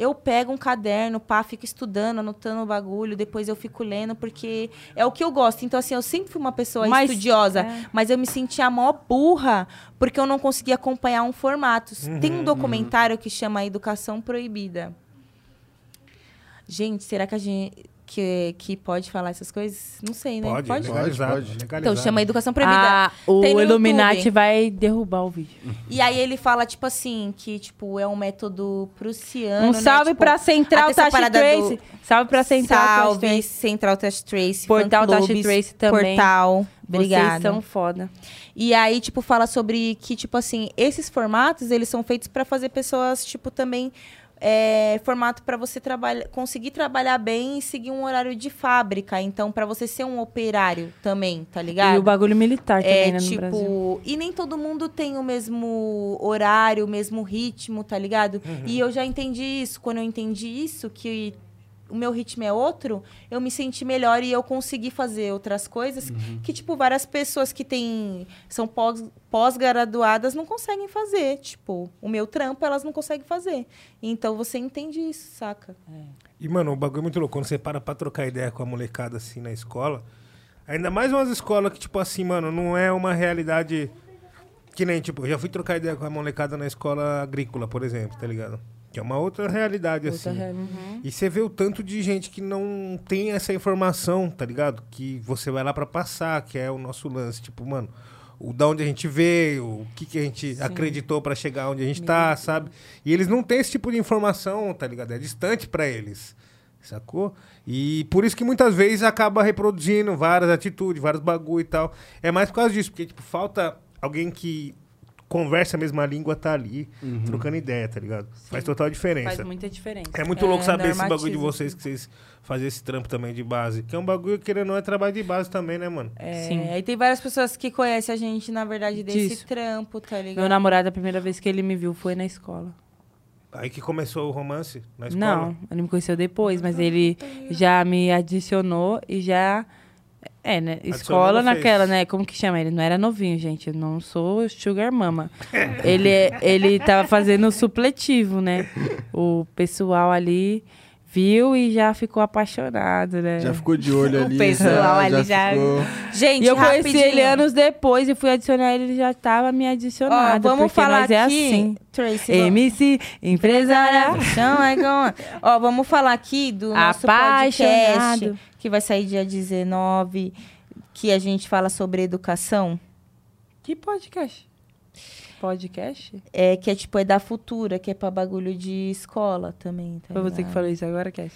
eu pego um caderno, pá, fico estudando, anotando o bagulho, depois eu fico lendo, porque é o que eu gosto. Então, assim, eu sempre fui uma pessoa Mas, estudiosa, é. mas eu me sentia mó burra porque eu não conseguia acompanhar um formato. Tem Uhum, um documentário que chama Educação Proibida. Gente, será que a gente que, que pode falar essas coisas? Não sei, né? Pode, Pode, pode. legalizado. Então, chama Educação Proibida. Ah, o Illuminati YouTube. vai derrubar o vídeo. E aí ele fala, tipo assim, que tipo, é um método prussiano. Um né? salve Tipo, pra Central parada Trace. do- Salve pra Central Salve, Trace. Central Tash Trace. Portal Tashi Trace também. Portal. Vocês Obrigada. são foda. E aí, tipo, fala sobre que, tipo assim, esses formatos, eles são feitos pra fazer pessoas, tipo, também... É, formato pra você trabalhar, conseguir trabalhar bem e seguir um horário de fábrica. Então, pra você ser um operário também, tá ligado? E o bagulho militar também, É, né, no tipo, Brasil. e nem todo mundo tem o mesmo horário, o mesmo ritmo, tá ligado? Uhum. E eu já entendi isso. Quando eu entendi isso, que o meu ritmo é outro, eu me senti melhor e eu consegui fazer outras coisas Uhum. que, tipo, várias pessoas que têm, são pós- pós-graduadas não conseguem fazer. Tipo, o meu trampo elas não conseguem fazer. Então você entende isso, saca? E, mano, o bagulho é muito louco. Quando você para pra trocar ideia com a molecada assim na escola, ainda mais umas escolas que, tipo assim, mano, não é uma realidade. Que nem, tipo, eu já fui trocar ideia com a molecada na escola agrícola, por exemplo, tá ligado? Que é uma outra realidade, Outra assim. real- Uhum. E você vê o tanto de gente que não tem essa informação, tá ligado? Que você vai lá pra passar, que é o nosso lance. Tipo, mano, o da onde a gente veio, o que, que a gente acreditou pra chegar onde a gente tá, sabe? E eles não têm esse tipo de informação, tá ligado? É distante pra eles. Sacou? E por isso que muitas vezes acaba reproduzindo várias atitudes, vários bagulho e tal. É mais por causa disso, porque, tipo, falta alguém que conversa a mesma língua, tá ali, trocando ideia, tá ligado? Faz total diferença. Faz muita diferença. É muito louco saber esse bagulho de vocês, que vocês fazem esse trampo também de base. Que é um bagulho, querendo ou não, é trabalho de base também, né, mano? É, Sim. Aí tem várias pessoas que conhecem a gente, na verdade, desse Disso. trampo, tá ligado? Meu namorado, a primeira vez que ele me viu foi na escola. Aí que começou o romance na escola. Não, ele me conheceu depois, mas ele já me adicionou e já. É, né? Escola naquela, fez. né? Como que chama? Ele não era novinho, gente. Eu não sou sugar mama. [LAUGHS] ele, é- ele tava fazendo supletivo, né? O pessoal ali viu e já ficou apaixonado, né? Já ficou de olho [LAUGHS] O ali. pessoal ali já- ficou- Gente, E eu conheci rapidinho. ele anos depois e fui adicionar ele, ele já tava me Ó, adicionado. vamos porque falar é aqui, assim. Tracy, vamos- MC, empresária. Então, é Ó, vamos falar aqui do [LAUGHS] nosso podcast, Apaixonado. Que vai sair dia 19, que a gente fala sobre educação. Que podcast? Podcast? É, que é tipo, é da Futura, que é pra bagulho de escola também. Tá Foi você que falou isso agora, Cash?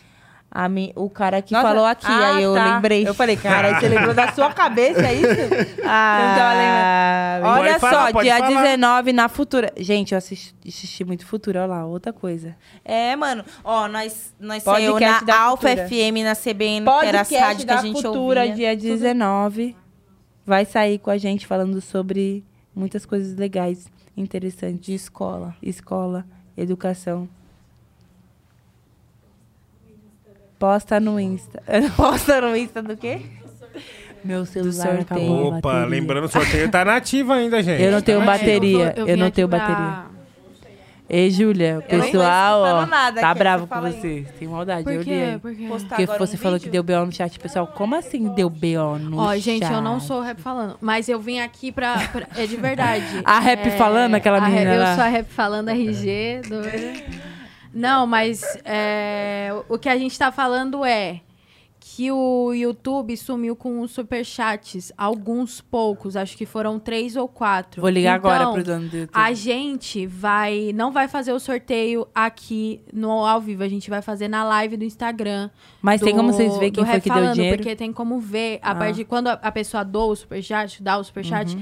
A mi- o cara que Nossa, falou aqui, ah, aí eu tá. lembrei. Eu falei, cara, você lembrou da sua cabeça, é isso? [LAUGHS] Ah, Olha Pode falar, só, dia falar. 19 na Futura. Gente, eu assisti, assisti muito Futura, olha lá, outra coisa. É, mano. Ó, nós, nós Podcast saímos na da Alfa Futura. FM, na CBN, que era as rádios que a gente Futura, ouvia. dia 19, vai sair com a gente falando sobre muitas coisas legais, interessantes. De escola. Escola, educação. Posta no Insta. [LAUGHS] Posta no Insta do quê? Meu celular sorteio. acabou Opa, lembrando, o sorteio tá nativo ainda, gente. Eu não tenho Tá bateria. vou- eu vim não tenho pra- bateria. Ei, Júlia, o Eu pessoal, ó, tá aqui, bravo com você. Tem maldade, Por eu li. Por Porque agora você um falou vídeo? que deu BO no chat. Pessoal, como assim deu BO no Ó, chat? gente, eu não sou rap falando, mas eu vim aqui pra. pra- é de verdade. [LAUGHS] A rap É, falando, aquela a rap- menina Eu sou a rap falando RG. doida. Não, mas é, o que a gente tá falando é que o YouTube sumiu com os superchats. Alguns poucos, acho que foram três ou quatro. Vou ligar agora Então, pro dono do YouTube. A gente vai. Não vai fazer o sorteio aqui no ao vivo. A gente vai fazer na live do Instagram. Mas tem do- como vocês verem quem foi que deu dinheiro? Porque tem como ver, a Ah. partir de quando a, a pessoa doa o superchat, dá o superchat,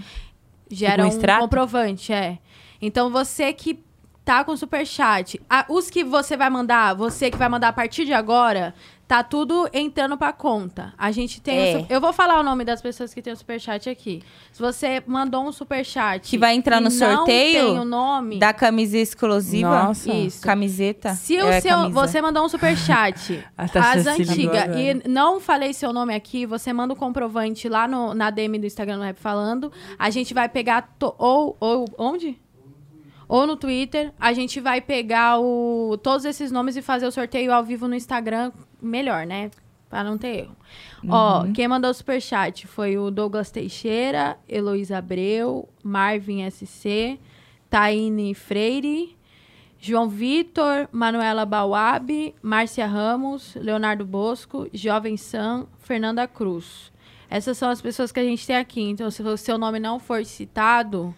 gera um um, comprovante, é. Então você que tá com superchat, a- os que você vai mandar, você que vai mandar a partir de agora, tá tudo entrando pra conta. A gente tem. É. eu vou falar o nome das pessoas que tem o superchat aqui. Se você mandou um superchat. Que vai entrar no e sorteio Não tem o nome. Da camisa exclusiva. Nossa. Isso. Camiseta. Se o É, seu, camisa. você mandou um superchat, A [LAUGHS] Tassia as se ligou antigas, e não falei seu nome aqui, você manda o comprovante lá no, na DM do Instagram no Rap Falando. A gente vai pegar, to- ou, ou onde? Ou no Twitter. A gente vai pegar o, todos esses nomes e fazer o sorteio ao vivo no Instagram. Melhor, né? Pra não ter erro. Ó, quem mandou o superchat foi o Douglas Teixeira, Heloísa Abreu, Marvin SC, Taine Freire, João Vitor, Manuela Bauab, Márcia Ramos, Leonardo Bosco, Jovem Sam, Fernanda Cruz. Essas são as pessoas que a gente tem aqui. Então, se o seu nome não for citado,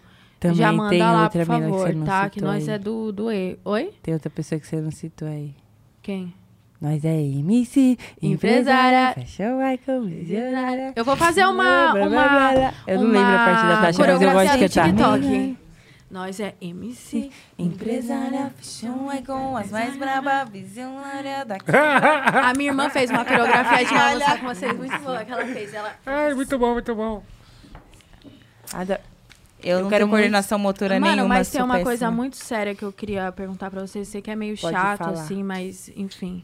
Também já manda tem lá, outra por mina que favor, você não tá? Que citou nós aí. é do, do E. Oi? Tem outra pessoa que você não citou aí. Quem? Nós é MC, Empresária. empresária, fashion icon, visionária. Eu vou fazer uma. uma Eu não lembro a parte da Tasha, mas eu gosto de cantar. TikTok. Nós é MC. Empresária, fashion icon, as mais braba, visionária daqui. A minha irmã fez uma coreografia de uma música com vocês muito boa que ela fez. Ela... Ai, muito bom, muito bom. Eu, Eu não quero tenho muito- coordenação motora Mano, nenhuma, mas tem uma coisa péssima. muito séria que eu queria perguntar pra vocês. Sei que é meio Pode chato, falar. assim, mas enfim.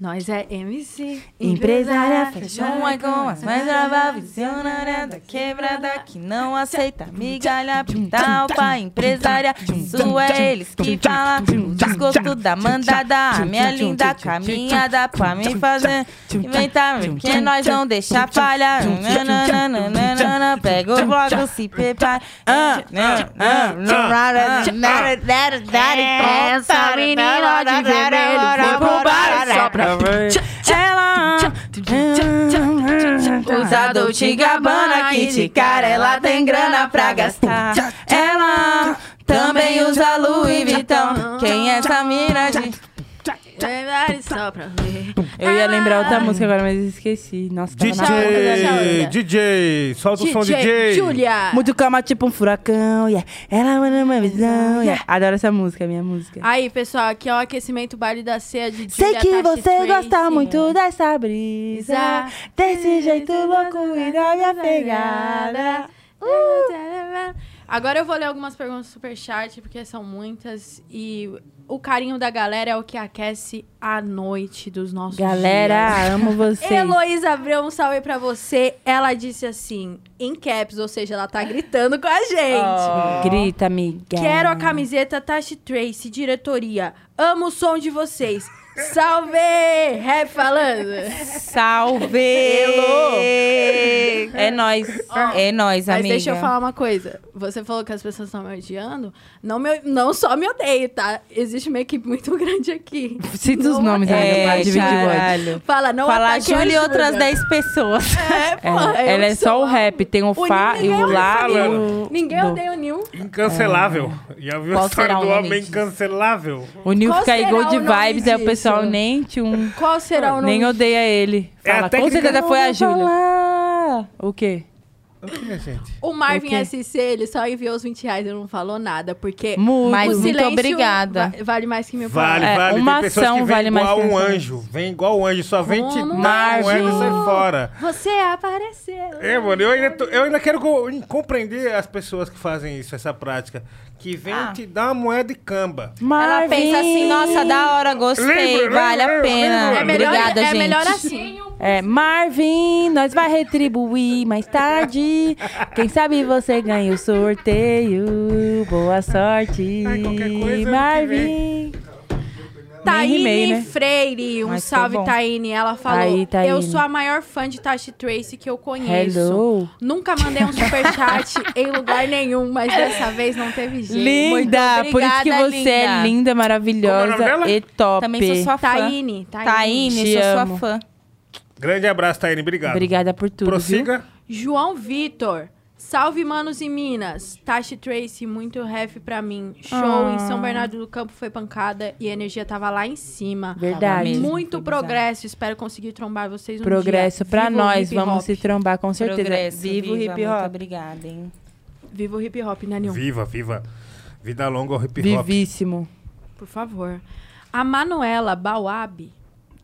Nós é MC. Empresária, Fashion icon, as mais braba, visionária da quebrada que não aceita migalha, pintar pra empresária. Isso é eles que falam o desgosto da mandada. A minha linda caminhada pra me fazer inventar, que nós não deixa falha. Pega o bloco, se prepara. Essa menina de vermelho foi pro bar só pra Ela Usa Dolce Gabbana, Kit Cara, ela tem grana pra gastar. Ela também usa Louis Vuitton. Quem é essa mina de... Verdade, só pra ver. Eu ia lembrar outra Ah. música agora, mas esqueci. Nossa, tava na DJ, DJ, solta o som DJ. Julia. Muito calma, tipo um furacão, yeah. Ela manda uma visão, yeah. Adoro essa música, é minha música. Aí, pessoal, aqui é o aquecimento baile da ceia de Sei Julia que Tati você Tracy. gosta muito dessa brisa, desse jeito louco e da minha pegada. Agora eu vou ler algumas perguntas do Superchat, porque são muitas. E o carinho da galera é o que aquece a noite dos nossos Galera, dias. [LAUGHS] amo vocês. Heloísa Abreu, um salve pra você. Ela disse assim, em caps, ou seja, ela tá gritando com a gente. Grita, amiga. Quero a camiseta Tashi Trace, diretoria. Amo o som de vocês. Salve! Rap falando. Salve! É nóis. É nóis, Mas amiga. deixa eu falar uma coisa. Você falou que as pessoas estão me odiando. Não, me, não só me odeio, tá? Existe uma equipe muito [LAUGHS] grande aqui. Cita os nomes, pra É, dividir. Fala, não Fala a a Júlia e outras Júlia. 10 pessoas. É, porra, eu Ela é só o a- rap, tem o O Fá e o Lá o... Ninguém do. odeia o Nil. Incancelável. Já viu a Qual história será do homem disso? incancelável? O Nil fica igual de vibes, aí o pessoal disso? nem tchum, Qual será o nome? nem odeia ele. É a Fala, com técnica- certeza foi a Júlia. O quê? O que, gente? O Marvin O? SC, ele só enviou os 20 reais e não falou nada, porque Muito. Mas o muito silêncio obrigada. va- vale mais que mil Vale. É, vale. uma Tem pessoas ação vale mais igual que um anjo. Vem igual um anjo, só vem te dar um e anjo. sai fora. Você apareceu. É, mano, eu ainda, tô- eu ainda quero co- compreender as pessoas que fazem isso, essa prática. Que vem Ah. te dar uma moeda e camba. Ela Marvin. pensa assim, nossa, da hora, gostei, Lembra, vale a lembra, pena. lembra. É melhor, Obrigada, é gente. melhor assim. É, Marvin, nós vai retribuir mais tarde. Quem sabe você ganha o sorteio. Boa sorte, Ai, qualquer coisa, Marvin. Taine rimei, né? Freire, um Mas salve. Taine. Ela falou: Aí, Taine. Eu sou a maior fã de Tashi Trace que eu conheço. Hello. Nunca mandei um superchat [LAUGHS] em lugar nenhum, mas dessa vez não teve jeito. Linda, Muito por isso que obrigada, você é linda. linda, é o maravilhosa nome dela? e top. Também sou sua fã. Taine, Taine. Taine, Te sou amo. sua fã. Grande abraço, Taine. Obrigado. Obrigada por tudo, viu? Prossiga. João Vitor. Salve, manos e minas. Tashi Trace, muito ref pra mim. Show em Ah. São Bernardo do Campo foi pancada e a energia tava lá em cima. Verdade. Muito progresso. Espero conseguir trombar vocês um Progresso dia. pra Viva o nós, vamos se trombar com certeza. Progresso, Viva o hip Muito hop. obrigada, hein. Viva o hip hop, né, Nil? Viva, viva. Vida longa ao hip hop. Vivíssimo. Por favor. A Manuela Bauab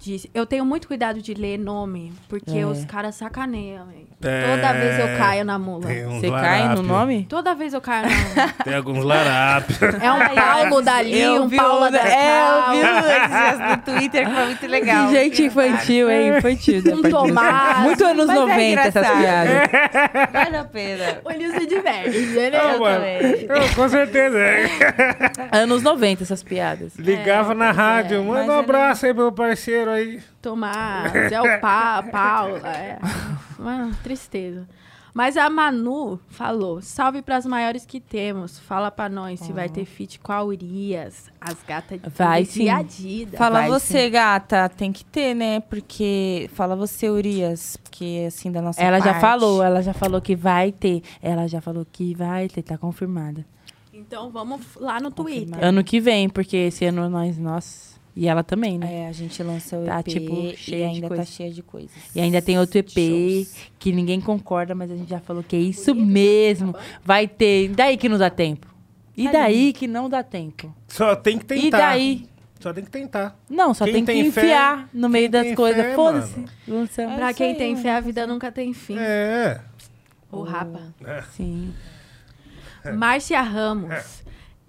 disse: Eu tenho muito cuidado de ler nome, porque É. os caras sacaneiam. hein? É, Toda vez eu caio na mula. Tem uns Você cai no larápio. nome? Toda vez eu caio na mula. [LAUGHS] Tem alguns larápios. É um Paulo dali, Eu um Paula um- da É, eu vi Cal, esses no Twitter que foi muito legal. Que gente infantil, hein? Infantil. da um. Tomás. Muito anos Mas é 90 essas piadas. Vale a pena. O Nil se diverte, também. Eu, com certeza. é. Anos 90 essas piadas. Ligava na rádio. mas Manda um abraço aí pro meu parceiro aí. Tomás, é o pa, [LAUGHS] Paula. É. Uma tristeza. Mas a Manu falou: salve pras maiores que temos. Fala pra nós se vai ter feat com a Urias, as gatas de Vai de sim. Adidas. Fala Vai, você, gata. Tem que ter, né? Porque. Fala você, Urias. Porque, assim, da nossa Ela já parte. falou, ela já falou que vai ter. Ela já falou que vai ter, tá confirmada. Então vamos lá no Twitter. Ano que vem, porque esse ano nós, nós. E ela também, né? É, a gente lança o EP Tá, tipo, e cheia de ainda coisa. tá cheia de coisas. E ainda tem outro EP Shows. que ninguém concorda, mas a gente já falou que é isso mesmo. Vai ter. E daí que não dá tempo? E daí que não dá tempo? Só tem que tentar. E daí? Só tem que tentar. Não, só Quem tem que tem fé- enfiar no meio das tem coisas. Foda-se. Lançamos. Pra quem aí, tem né? fé, a vida nunca tem fim. É. O rapa. Sim. Márcia Ramos.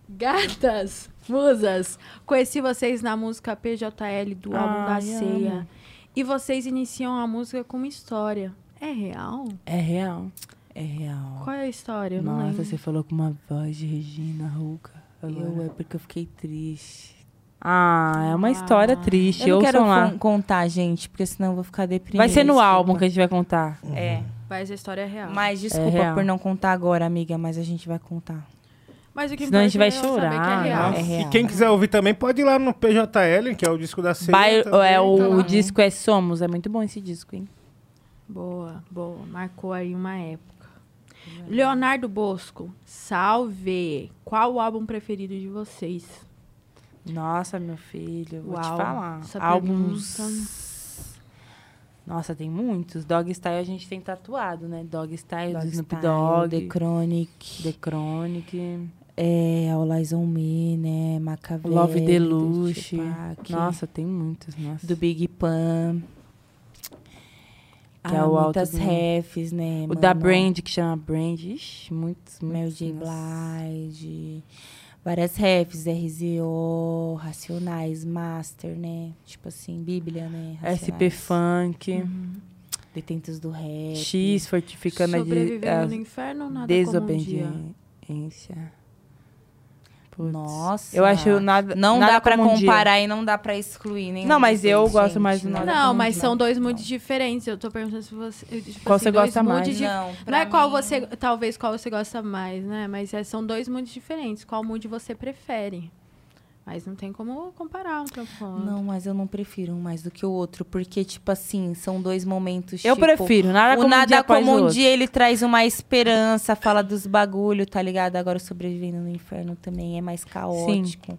Gatas, musas. Conheci vocês na música PJL do álbum da Ai, Ceia. amo. E vocês iniciam a música com uma história. É real? É real. É real. Qual é a história? Eu não Nossa, lembro. você falou com uma voz de Regina Ruca. Eu é porque eu fiquei triste. Ah, é uma história triste. Eu não quero lá. con- contar, gente, porque senão eu vou ficar deprimida. Vai ser no desculpa. álbum que a gente vai contar. É. Mas a história é real. Mas desculpa real. por não contar agora, amiga, mas a gente vai contar. Mas o que Senão a gente vai é que chorar, é real. É E real. quem quiser ouvir também pode ir lá no PJL, que é o disco da Ceia. Vai- também, é, tá o lá. disco é Somos. É muito bom esse disco, hein? Boa, boa. Marcou aí uma época. Leonardo Bosco, salve! Qual o álbum preferido de vocês? Nossa, meu filho, vou te Uau, falar. essa Álbuns. pergunta- Nossa, tem muitos. Dog Style a gente tem tatuado, né? Dog Style, do Snoop Dogg, The Chronic, The Chronic, é, All Eyes on Me, né? Machiavelli. Love Deluxe. Nossa, tem muitos, nossa. Do Big Pan. Que é ah, o alto muitas refs, né? o da mano? Brand, que chama Brand. Ixi, muitos, muitos. J. nossa. Blige. Várias refs, RZO, Racionais, Master, né? Tipo assim, Bíblia, né? SP Racionais. Funk. Detentos do rap. X, fortificando a Sobrevivendo a no inferno, nada como um dia. desobediência. Putz. Nossa. Eu acho nada. Não nada dá um dia. comparar e não dá pra excluir nenhum Não, mas eu dois, gosto gente, mais do não. Nada Não, como mas um são dia. dois moods diferentes. Eu tô perguntando se você. tipo Qual assim, você gosta mais? dif- Não, Não é qual mim- você. Talvez qual você gosta mais, né? Mas é, são dois moods diferentes. Qual mood você prefere? Mas não tem como comparar um com o outro. Não, mas eu não prefiro um mais do que o outro, porque, tipo assim, são dois momentos, Eu tipo, prefiro, nada o como um nada dia como o um dia ele traz uma esperança, fala dos bagulho, tá ligado? Agora o sobrevivendo no inferno também é mais caótico.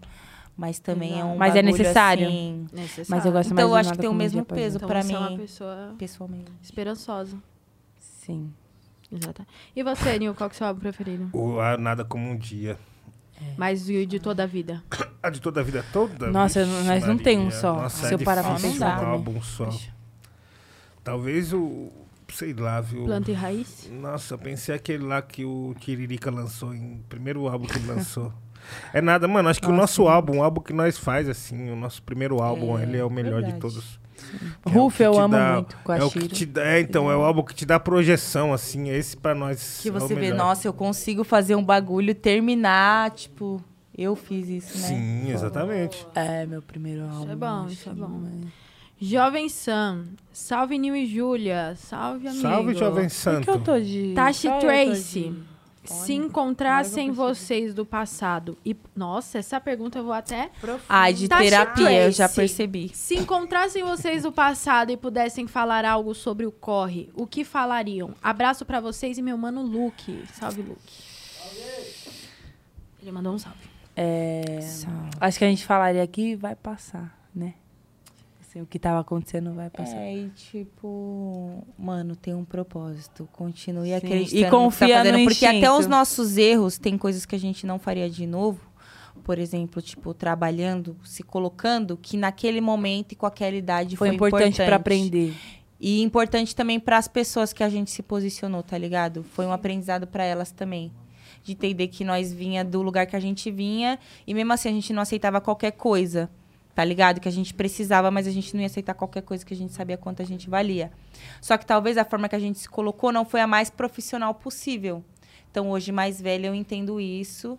Mas também é um Mas é necessário. assim, Necessário. Mas eu gosto Então eu mais do acho que tem o mesmo o peso. Então pra você é uma mim. pessoa pessoalmente. esperançosa. Sim. Exato. E você, Nil, qual que é o seu álbum preferido? O Nada Como Um Dia. Mais de, de toda a vida. [COUGHS] A de toda a vida toda? Nossa, Vixe, nós não Maria. tem um só. Nossa, Se é eu parar pra pensar, um né? álbum só. Talvez o... Sei lá, viu? Planta e raiz? Nossa, eu pensei aquele lá que o Tiririca lançou, em primeiro álbum que ele lançou. É nada, mano, acho que o nosso álbum, o álbum que nós faz, assim, o nosso primeiro álbum, É, ele é o melhor de verdade. todos. Ruf, É o eu que amo dá- muito com a É o que te dá, é, então, é o álbum que te dá projeção, assim, esse pra nós Que é o você vê, nossa, eu consigo fazer um bagulho, terminar, tipo, eu fiz isso, né? Sim, exatamente. É, meu primeiro álbum. é bom, isso é que bom. é. Jovem Sam. Salve, Nil e Júlia. Salve, amigo. Salve, Jovem Por que Santo. eu tô de. Tashi Tracy. Se encontrassem vocês do passado e... Nossa, essa pergunta eu vou até... Ai, de Tasha terapia, eu já percebi. Se encontrassem vocês do passado e pudessem falar algo sobre o corre, o que falariam? Abraço pra vocês e meu mano Luke. Salve, Luke. Ele mandou um salve. É, acho que a gente falaria aqui vai passar, né? Assim, o que tava acontecendo vai passar. É, e tipo, mano, tem um propósito. Continue Sim, acreditando e no que confia tá fazendo, no porque até instinto. os nossos erros tem coisas que a gente não faria de novo. Por exemplo, tipo, trabalhando, se colocando, que naquele momento e com aquela idade Foi, foi, importante pra aprender. E importante também para as pessoas que a gente se posicionou, tá ligado? Foi um aprendizado para elas também. De entender que nós vinha do lugar que a gente vinha e mesmo assim a gente não aceitava qualquer coisa, tá ligado? Que a gente precisava, mas a gente não ia aceitar qualquer coisa que a gente sabia quanto a gente valia. Só que talvez a forma que a gente se colocou não foi a mais profissional possível. Então hoje mais velha eu entendo isso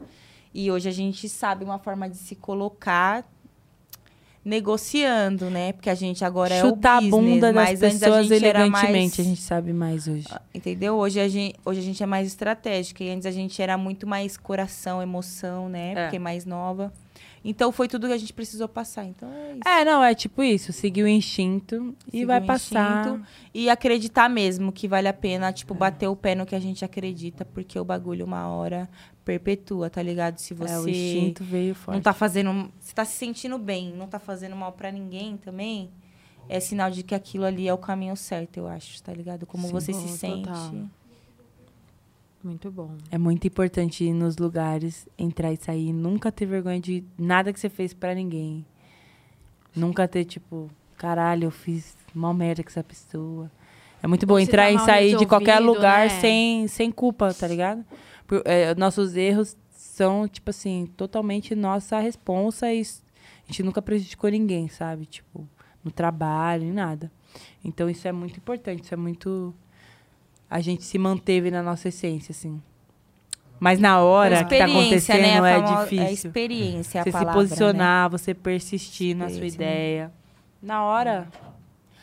e hoje a gente sabe uma forma de se colocar negociando, né? Porque a gente agora Chutar é o a business, bunda das mas a pessoas gente era elegantemente, mais- a gente sabe mais hoje. Entendeu? Hoje a, gente, hoje a gente é mais estratégica. E antes a gente era muito mais coração, emoção, né? É. Porque é mais nova. Então foi tudo que a gente precisou passar. Então é isso. É, não, é tipo isso, seguir o instinto e Seguir vai passar. instinto E acreditar mesmo que vale a pena, É. tipo, bater o pé no que a gente acredita, porque o bagulho uma hora perpetua, tá ligado? Se você É, o instinto veio forte. não tá fazendo. Você tá se sentindo bem, não tá fazendo mal pra ninguém também. É sinal de que aquilo ali é o caminho certo, eu acho, tá ligado? Como Sim. você Oh, se sente. total. Muito bom. É muito importante ir nos lugares, entrar e sair, nunca ter vergonha de nada que você fez pra ninguém. Nunca ter, tipo, caralho, eu fiz mal merda com essa pessoa. É muito bom Ou entrar e sair de qualquer lugar né? sem, sem culpa, tá ligado? Por- é, nossos erros são, tipo assim, totalmente nossa responsa e a gente nunca prejudicou ninguém, sabe? Tipo, no trabalho, em nada. Então isso é muito importante, isso é muito. A gente se manteve na nossa essência, assim. Mas na hora que tá né? acontecendo A é difícil. É experiência, a você palavra, se posicionar, você persistir na sua né? ideia. Na hora,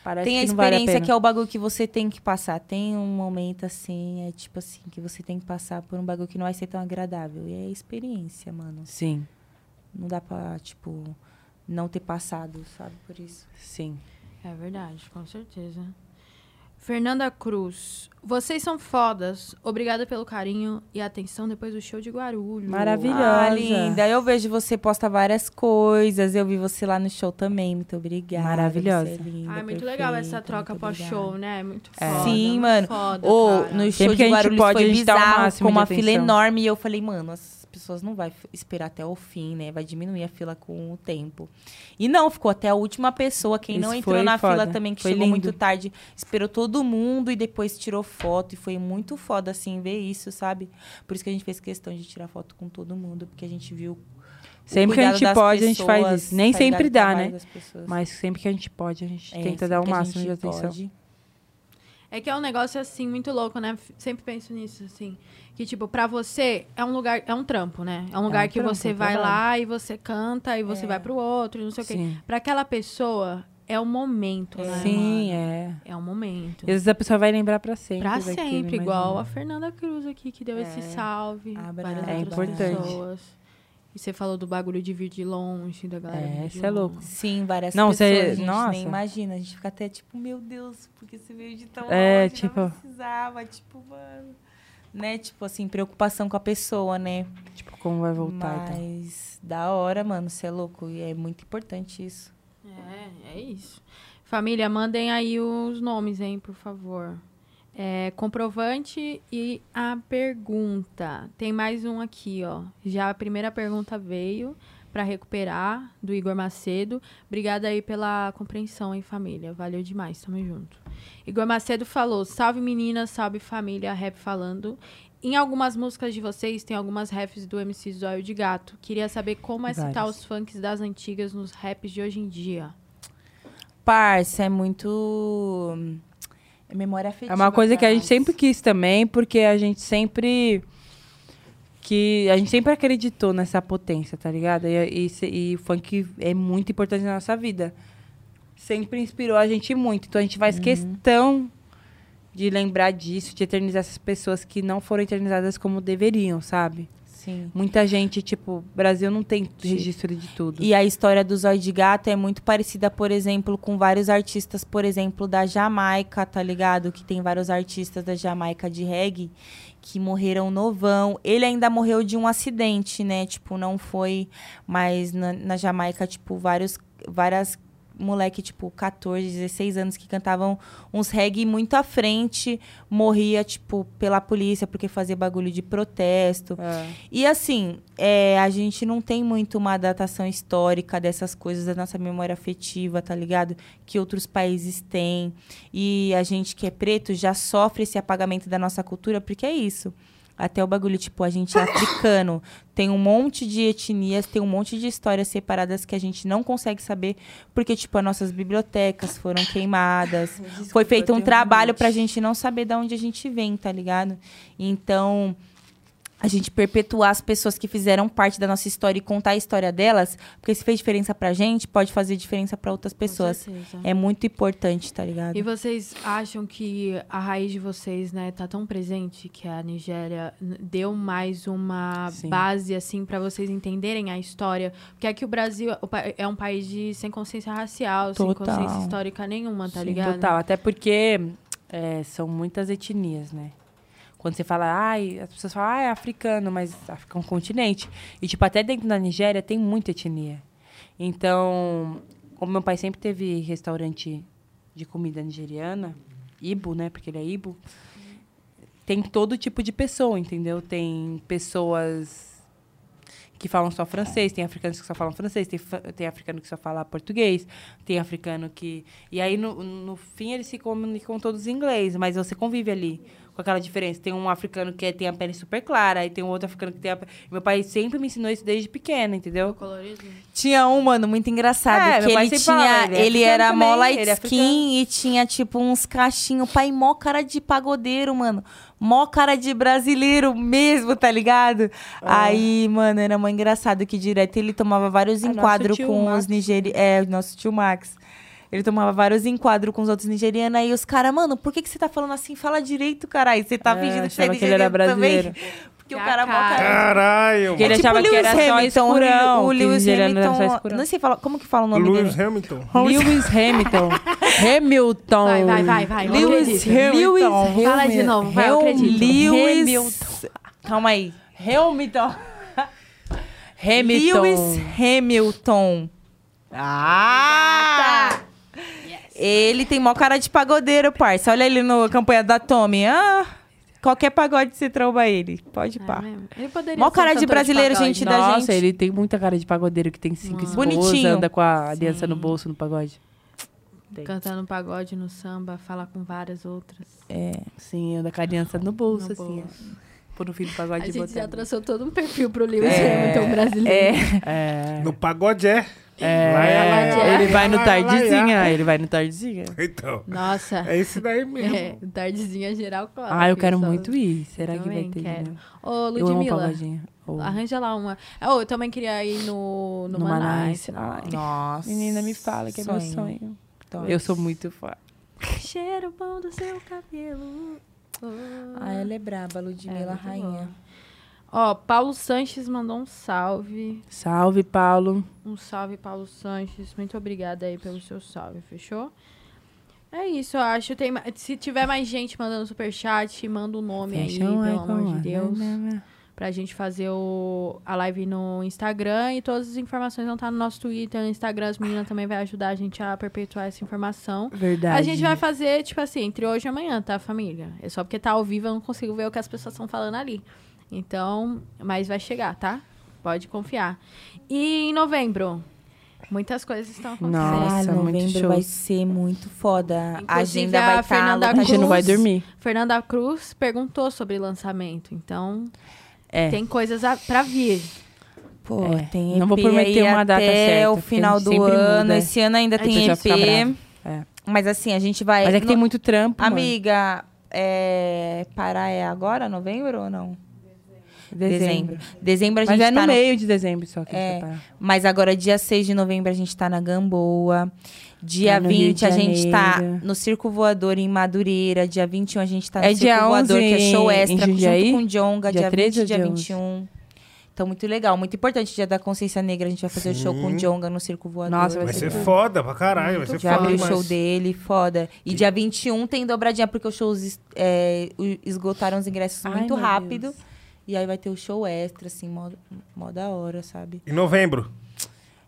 parece Tem a que não vale a experiência que é o bagulho que você tem que passar. Tem um momento assim, é tipo assim, que você tem que passar por um bagulho que não vai ser tão agradável. E é experiência, mano. Sim, Não dá pra, tipo, não ter passado, sabe? Por isso. sim. É verdade, com certeza. Fernanda Cruz. Vocês são fodas. Obrigada pelo carinho e atenção depois do show de Guarulhos. Maravilhosa. Ah, linda. Eu vejo você posta várias coisas. Eu vi você lá no show também. Muito obrigada. Maravilhosa. Você é linda, Ai, muito legal essa perfeita, troca pós-show, né? Muito É. foda. Sim, mano. Foda, cara. no show Sempre de que a gente Guarulhos pode, foi bizarro, máximo com uma fila enorme. E eu falei, mano, as pessoas não vão f- esperar até o fim, né? Vai diminuir a fila com o tempo. E não, ficou até a última pessoa. Quem não Isso entrou foi na foda. fila também, que Foi chegou lindo. muito tarde, esperou todo mundo e depois tirou foto. E foi muito foda, assim, ver isso, sabe? Por isso que a gente fez questão de tirar foto com todo mundo, porque a gente viu. Sempre que a gente pode, a gente faz pessoas, isso. Nem sempre dá, né? pessoas. Mas sempre que a gente pode, a gente É, tenta dar o máximo de atenção. pode. É que é um negócio assim muito louco, né? Sempre penso nisso assim, que tipo, pra você é um lugar, é um trampo, né? É um lugar um que trampo, você é vai trabalho. lá e você canta e É. você vai pro outro, e não sei o quê. Pra aquela pessoa é um momento, né? Sim, é. É um momento. E às vezes a pessoa vai lembrar pra sempre. Pra daquilo, sempre, igual a Fernanda Cruz aqui, que deu É. esse salve. Abra- várias É outras importante. pessoas. E você falou do bagulho de vir de longe, da galera. É, isso é louco. Sim, várias Não, pessoas, você- a gente nossa. nem imagina. A gente fica até tipo, meu Deus, porque você veio de tão É, longe, tipo- não precisava, tipo, mano... Né, tipo assim, preocupação com a pessoa, né? Tipo, como vai voltar então. Mas da hora, mano, você é louco. E é muito importante isso. É, é isso. Família, mandem aí os nomes, hein, por favor. É, comprovante e a pergunta. Tem mais um aqui, ó. Já a primeira pergunta veio para recuperar do Igor Macedo. Obrigada aí pela compreensão, hein, família. Valeu demais, tamo junto. Igor Macedo falou: "Salve meninas, salve família, rap falando. Em algumas músicas de vocês tem algumas raps do MC Zóio de Gato. Queria saber como é citar os funks das antigas nos raps de hoje em dia. Parça, é muito... É memória afetiva. É uma coisa que a gente sempre quis também, porque a gente sempre. que A gente sempre acreditou nessa potência, tá ligado? E, e, e o funk é muito importante na nossa vida. Sempre inspirou a gente muito. Então a gente faz questão de lembrar disso, de eternizar essas pessoas que não foram eternizadas como deveriam, sabe? Sim. Muita gente, tipo, Brasil não tem registro de tudo. E a história do Zóio de Gato é muito parecida, por exemplo, com vários artistas, por exemplo, da Jamaica, tá ligado? Que tem vários artistas da Jamaica de reggae que morreram novão. Ele ainda morreu de um acidente, né? Tipo, não foi, mas na, na Jamaica, tipo, vários, várias moleque, tipo, 14, 16 anos que cantavam uns reggae muito à frente, morria, tipo, pela polícia porque fazia bagulho de protesto. É. E assim, é, a gente não tem muito uma datação histórica dessas coisas da nossa memória afetiva, tá ligado? Que outros países têm. E a gente que é preto já sofre esse apagamento da nossa cultura, porque é isso. Até o bagulho, tipo, a gente é africano. [LAUGHS] Tem um monte de etnias, tem um monte de histórias separadas que a gente não consegue saber, porque, tipo, as nossas bibliotecas foram queimadas. Foi feito um trabalho pra gente não saber de onde a gente vem, tá ligado? Então, a gente perpetuar as pessoas que fizeram parte da nossa história e contar a história delas, porque se fez diferença pra gente, pode fazer diferença pra outras pessoas. É muito importante, tá ligado? E vocês acham que a raiz de vocês, né, tá tão presente que a Nigéria deu mais uma Sim. base assim pra vocês entenderem a história? Porque aqui o Brasil o pa- é um país de sem consciência racial, sem Total. consciência histórica nenhuma, tá Sim, ligado? Total, até porque é, são muitas etnias, né? Quando você fala, ai, as pessoas falam, ah, é africano, mas África é um continente. E, tipo, até dentro da Nigéria tem muita etnia. Então, como meu pai sempre teve restaurante de comida nigeriana, Ibo, né? Porque ele é Ibo. Tem todo tipo de pessoa, entendeu? Tem pessoas que falam só francês, tem africanos que só falam francês, tem, tem africano que só fala português, tem africano que. E aí, no, no fim, eles se comunicam todos em inglês, mas você convive ali com aquela diferença. Tem um africano que é- tem a pele super clara, aí tem um outro africano que tem a pele. Meu pai sempre me ensinou isso desde pequena, entendeu? Colorido. Tinha um, mano, muito engraçado. É, que meu pai ele tinha. falava, ele é ele era também, mó light ele é skin e tinha, tipo, uns cachinhos. Pai, mó cara de pagodeiro, mano. Mó cara de brasileiro mesmo, tá ligado? Aí, mano, era mó engraçado que direto ele tomava vários Ah, enquadros com Max. os nigerianos. É, o nosso tio Max. Ele tomava vários enquadros com os outros nigerianos. Aí os caras, mano, por que, que você tá falando assim? Fala direito, caralho. Você tá É, fingindo que você é que ele era nigeriano também? brasileiro. Que o É a cara é mó cara. cara. Caralho, Porque ele mano. achava que era só escurão, O que Lewis Hamilton. Não sei falar. Como que fala o nome Lewis dele? Hamilton. [LAUGHS] Lewis Hamilton. [LAUGHS] Hamilton. Vai, vai, vai, vai. Lewis acredito. Hamilton. Fala de novo, vai, eu acredito. Lewis. Calma aí. Hamilton. Hamilton. [LAUGHS] Lewis Hamilton. Ah! Ele tem mó cara de pagodeiro, parça. Olha ele no campanha da Tommy. Ah, qualquer pagode você tromba ele. Pode É pá. mesmo. Ele poderia Mó ser um cara de cantor brasileiro, pagode. gente, da Nossa, gente. ele tem muita cara de pagodeiro que tem cinco esposas, Bonitinho. anda com a aliança no bolso no pagode. Tem. Cantando pagode no samba, fala com várias outras. É, sim, anda com a aliança no bolso, No assim. bolso. ó. Por no fim do pagode A gente botar. já traçou todo um perfil pro Lewis Hamilton brasileiro. É. No pagode é. É, Lá é- ele vai no é- é- tardezinha, ele vai no tardezinha. Então. Nossa. É isso daí mesmo. [LAUGHS] É, tardezinha geral, claro. Ah, eu que quero só- muito ir. Será que vai ter? quero. né? Ô, Ludmilla, arranja lá uma. Oh, eu também queria ir no, no, No Manais. Manais. Ai, Nossa. Menina, me fala que é meu sonho. Eu sou muito fã. Cheiro bom do seu cabelo. Oh. Ah, ela é braba, É, Ludmilla, muito rainha. Ó, Paulo Sanches mandou um salve. Salve, Paulo. Um salve, Paulo Sanches. Muito obrigada aí pelo seu salve, fechou? É isso, eu acho. Tem, se tiver mais gente mandando superchat, manda o nome aí, Fecha um pelo amor de né, Deus. né, né. Pra gente fazer o, a live no Instagram. E todas as informações vão estar no nosso Twitter, no Instagram. As meninas também vai ajudar a gente a perpetuar essa informação. Verdade. A gente vai fazer, tipo assim, entre hoje e amanhã, tá, família? É só porque tá ao vivo, eu não consigo ver o que as pessoas estão falando ali. Então, mas vai chegar, tá? Pode confiar. E em novembro, muitas coisas estão acontecendo. Nossa, ah, muito novembro vai ser muito foda. a Inclusive, agenda a vai estar Fernanda A gente não vai Cruz. dormir. Fernanda Cruz perguntou sobre lançamento, então É. tem coisas a, pra vir. Pô, É, tem EP não vou prometer uma data até certa, o final do ano. muda. Esse ano ainda A tem EP. É. Mas assim, a gente vai... Mas é que tem no- muito trampo, mano. Amiga, é... Parar é agora, novembro ou não? Dezembro. Dezembro a gente Mas é tá no meio de dezembro só que a É. gente vai parar. Mas agora, dia 6 de novembro, a gente tá na Gamboa. Dia Tá no Rio 20, de a gente tá Janeiro. no Circo Voador em Madureira. Dia 21, a gente tá no É Circo dia Voador, 11 que é show extra, junto com o Jonga. Dia Dia, 13 20 ou dia dia 21. Então, muito legal. Muito importante, dia da consciência negra. A gente vai fazer o show com o. Jonga no Circo Voador. Nossa, Vai Vai ser ser foda pra caralho. Vai ser Já foda abriu o show dele, foda. E dia 21 tem dobradinha, porque os shows é, esgotaram os ingressos Ai, muito rápido. Deus. E aí vai ter o show extra, assim, mó, mó da hora, sabe? Em novembro.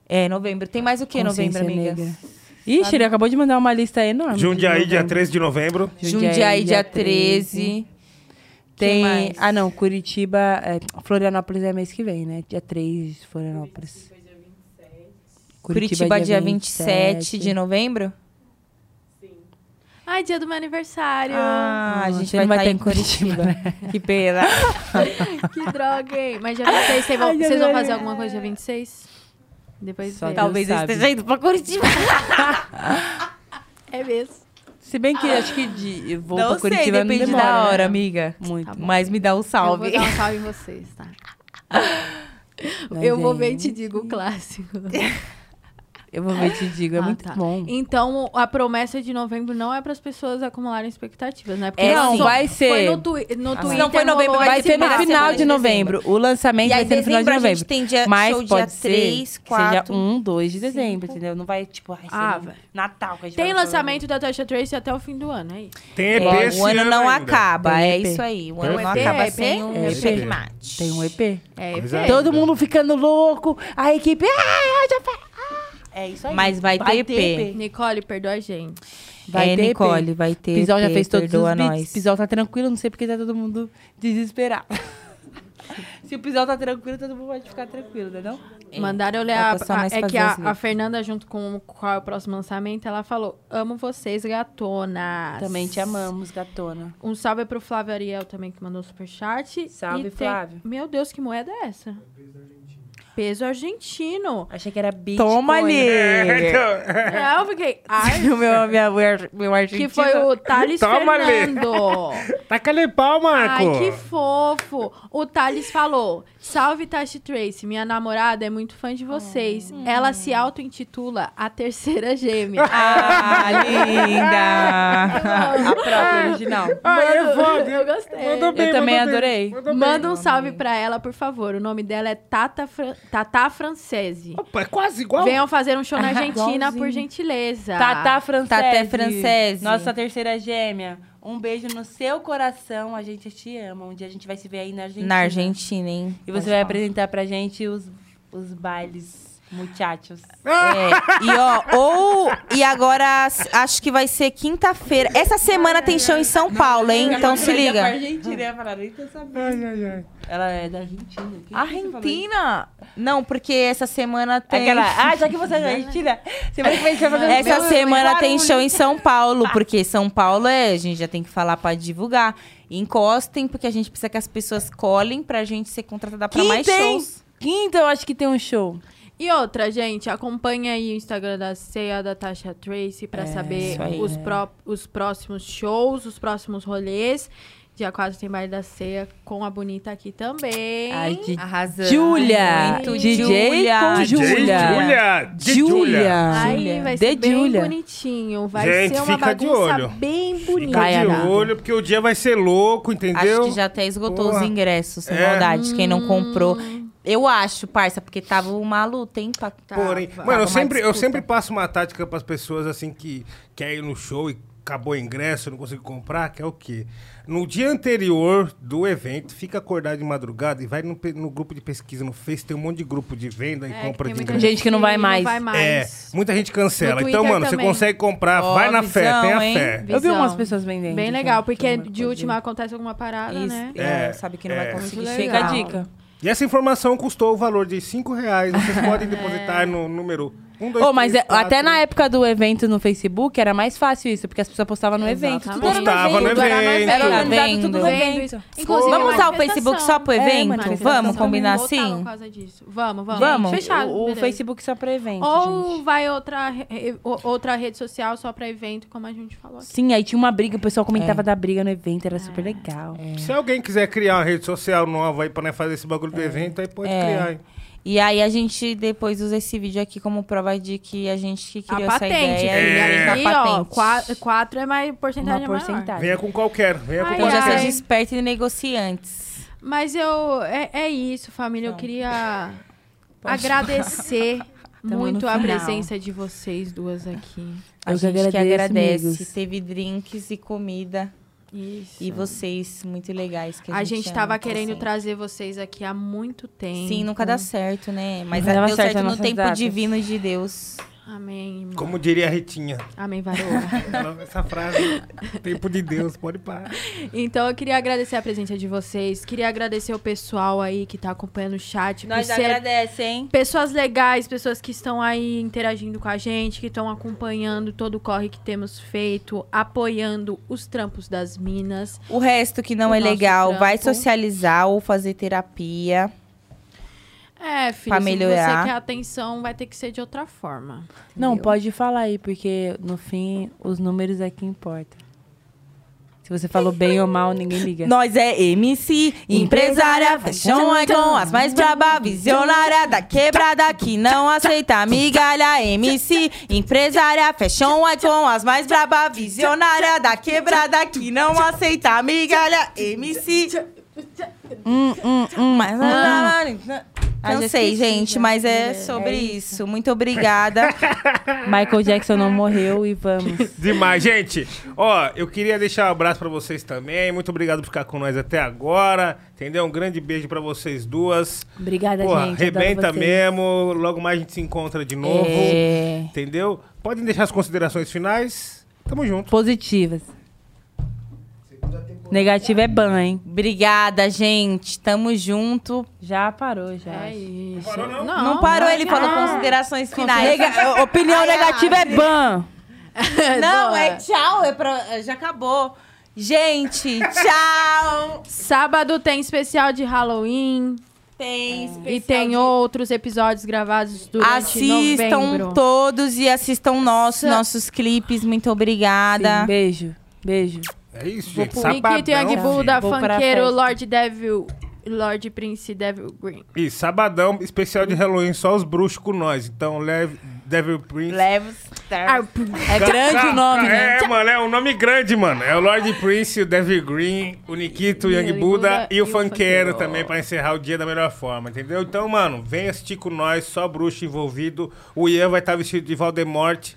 É, novembro. Tem mais o que novembro, Consciência amiga? negra. Ixi, ele acabou de mandar uma lista enorme. Jundiaí, dia novembro. 13 de novembro. Jundiaí, dia 13. Tem. Ah, não. Curitiba. é, Florianópolis é mês que vem, né? Dia 3 de Florianópolis. Curitiba, dia 27 de novembro. Ai, dia do meu aniversário. Ah, a gente vai vai estar tá em em Curitiba, Curitiba. [LAUGHS] que pena. [LAUGHS] Que droga, hein? Mas dia 26, vocês vão, Ai, vocês vão fazer alguma coisa dia 26? Depois Só Talvez eu esteja indo pra Curitiba. [LAUGHS] É mesmo. Se bem que acho que de, eu vou não pra sei, Curitiba depende não demora, da hora, né? amiga. Muito. Tá bom. Mas me dá um salve. Eu vou dar um salve em vocês, tá? Mas eu vou ver e te digo o clássico. Eu vou ver te digo, é [LAUGHS] Ah, muito tá. bom. Então, a promessa de novembro não é para as pessoas acumularem expectativas, né? É, não, só- vai ser. Foi no, twi no Twitter. não foi novembro, vai ser no final de de novembro. O lançamento E aí, vai ser no final de dezembro, a novembro. gente tem dia, Mas show pode dia ser 3, 4. que seja 1, 2 de dezembro, entendeu? Não vai, tipo, ai, Ah, vai. Natal que a gente Tem vai lançamento da Tasha Tracy até o fim do ano, é isso. Tem EP É, esse o ano não ainda. acaba, é isso aí. O ano não acaba sem um EP. EP. Tem um EP. É, é. Todo mundo ficando louco, a equipe. Ai, já fa- Ah, É isso aí. Mas vai ter EP. Nicole, perdoa a gente. Vai é, ter Nicole, EP. vai ter Pisol já fez todos os perdoa beats. nós. Pisol tá tranquilo, não sei porque tá todo mundo desesperado. [LAUGHS] Se o Pisol tá tranquilo, todo mundo pode ficar tranquilo, entendeu? Mandaram eu ler Vai a, a- É que a, a. Fernanda, junto com qual é o próximo lançamento, ela falou: Amo vocês, gatonas. Também te amamos, gatona. Um salve pro Flávio Ariel também, que mandou superchat. Salve, E tem- Flávio. Meu Deus, que moeda é essa? Peso argentino. Achei que era Bitcoin. Toma ali. Aí eu fiquei, ai, [LAUGHS] o meu, minha, meu argentino. que foi o Thales Toma. Fernando. [LAUGHS] Taca ali pau, Marco. Ai, que fofo. O Thales falou: Salve Tashi Trace, minha namorada é muito fã de vocês. Ela se auto-intitula a terceira gêmea. [LAUGHS] Ah, linda. a própria original. Ai, é foda. Eu gostei. Mandou bem, Eu também adorei. Manda um salve pra ela, por favor. O nome dela é Tata, Fran... Tata Francese. Opa, é quase igual. Venham fazer um show na [LAUGHS] Argentina, por gentileza. Tatá Francese. Tatá Francese. Nossa terceira gêmea. Um beijo no seu coração. A gente te ama. Um dia a gente vai se ver aí na Argentina. Na Argentina, hein? E você vai apresentar pra gente os, os bailes muchachos. É, e ó, ou. E agora, acho que vai ser quinta-feira. Essa semana tem show em São Paulo, hein? Então se liga. Ela é da Argentina. Quem você? Argentina? Não, porque essa semana tem. Aquela, ah, já que você é da Argentina, semana que vem gente vai fazer um Essa semana em tem show em São Paulo, porque São Paulo é. A gente já tem que falar pra divulgar. Encostem, porque a gente precisa que as pessoas colhem pra gente ser contratada pra mais Quinta, hein? shows. Quinta eu acho que tem um show. E outra, gente, acompanha aí o Instagram da Ceia da Tasha Tracy pra saber isso aí. os, pró- os próximos shows, os próximos rolês. Dia 4 tem baile da ceia com a Bonita aqui também. Ai, de Arrasando. Júlia. Muito, DJ Júlia. com DJ Júlia. Júlia. Aí vai De ser bem bonitinho. Vai Gente, ser uma fica de bagunça olho. bem bonita. Fica Vai, de olho, porque o dia vai ser louco, entendeu? Acho que já até esgotou Porra. os ingressos, sem É. maldade. Quem não comprou. Eu acho, parça, porque tava uma luta, hein? Pra... Tá, Porém, mano, eu sempre, eu sempre passo uma tática pras pessoas assim que quer ir no show e acabou o ingresso, não consigo comprar, que é o quê? No dia anterior do evento, fica acordado de madrugada e vai no, no grupo de pesquisa no Face, tem um monte de grupo de venda e É, compra tem de ingresso. Gente que não vai mais. Não vai É, mais. muita gente cancela. Então, mano, também. você consegue comprar, Ó, vai na fé, visão, tenha hein? fé. Eu vi Visão. umas pessoas vendendo. Bem legal, porque de última acontece alguma parada, Isso, né? é, É, sabe que não é. vai conseguir Muito Fica a dica. E essa informação custou o valor de 5 reais. Vocês podem [LAUGHS] depositar no número 1, 2, Ô, mas 3, é- até na época do evento no Facebook era mais fácil isso, porque as pessoas postavam no evento. Tudo Postava no evento. Era evento. Era organizado tudo no evento. Inclusive, Vamos usar o. Facebook só pro É, evento? manifestação. vamos combinar assim? Por causa disso. Vamos, vamos. Vamos. Fechado. O, o. Facebook só pra evento, Ou gente. vai outra, outra rede social só pra evento, como a gente falou aqui. Sim, aí tinha uma briga, o pessoal comentava É. da briga no evento, era super legal. Se alguém quiser criar uma rede social nova aí pra nós fazer esse bagulho do evento, aí pode É. criar, hein? E aí a gente depois usa esse vídeo aqui como prova de que a gente que A criou essa patente, ideia. É. e a patente. ó, quatro, quatro é mais porcentagem Uma é maior. porcentagem. Venha com qualquer, venha com Ai, Então já qualquer. ai. seja esperto e negocie antes. Mas eu. É, é isso, família. Eu queria agradecer [LAUGHS] muito a presença de vocês duas aqui. A Eu que gente que agradece. amigos. Teve drinks e comida. Isso. E vocês, muito legais. Que a, A gente ama, tava como querendo sempre. trazer vocês aqui há muito tempo. Sim, nunca dá certo, né? Mas Nunca deu certo no tempo datas. divino de Deus. Amém, irmão. Como diria a Ritinha. Amém, varoa. [LAUGHS] Essa frase, tempo de Deus, pode parar. então, eu queria agradecer a presença de vocês. Queria agradecer o pessoal aí que tá acompanhando o chat. Nós ser agradece, hein? Pessoas legais, pessoas que estão aí interagindo com a gente, que estão acompanhando todo o corre que temos feito, apoiando os trampos das minas. O resto que não O é legal, vai trampo. socializar ou fazer terapia. É, filho, Pra se melhorar. você quer atenção, vai ter que ser de outra forma. Não, entendeu? pode falar aí, porque no fim, os números é que importam. Se você falou bem ou mal, ninguém liga. Nós é MC, empresária, fashion icon, as mais braba, visionária da quebrada que não aceita migalha. MC, empresária, fashion icon, as mais braba, visionária da quebrada que não aceita migalha. MC. Hum, hum, hum, mas... Ah, Não sei, gente, já. mas é É sobre isso. isso. Muito obrigada. [LAUGHS] Michael Jackson não morreu e vamos. Demais, gente. Ó, eu queria deixar um abraço pra vocês também. Muito obrigado por ficar com nós até agora. Entendeu? Um grande beijo pra vocês duas. Obrigada, Pô, gente. arrebenta mesmo. Logo mais a gente se encontra de novo. É. Entendeu? Podem deixar as considerações finais. Tamo junto. Positivas. Negativo é ban, hein? Obrigada, gente. Tamo junto. Já parou, já. É isso. parou, não? Não, parou, ele falou não. considerações finais. Nega- opinião negativa é ban. [LAUGHS] Não, é tchau, é pra... já acabou. Gente, [LAUGHS] tchau. Sábado tem especial de Halloween. Tem E tem outros episódios gravados durante Assistam novembro. todos e assistam nossos, nossos clipes. Muito obrigada. Sim, beijo. Beijo. É isso, Vou gente. pro Sabadão. Nikito Young Buda, Vou pra funkeiro, festa. Lord Devil, Lord Prince Devil Green. E sabadão, especial de Halloween, só os bruxos com nós. Então, leve Devil Prince. Leve. É grande o nome, né? É, mano, é um nome grande, mano. É o Lord Prince, o Devil Green, o Nikito, o Young Young Buda Buda e o e o Funkeiro funkeiro. também pra encerrar o dia da melhor forma, entendeu? Então, mano, vem assistir com nós, só bruxo envolvido. O Ian vai estar vestido de Voldemort.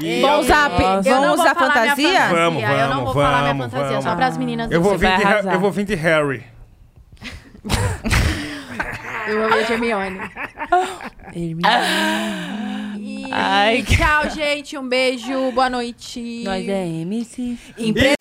E Vamos usar, vamos vou usar falar minha fantasia? Vamos, eu não vamos, vou falar minha vamos, fantasia, vamos. só pras meninas eu do vou, vir de, arrasar. eu vou vir de Harry. Eu vou ver de Hermione. E Ai, tchau, gente. Um beijo. Boa noite. Nós é MC. Empre-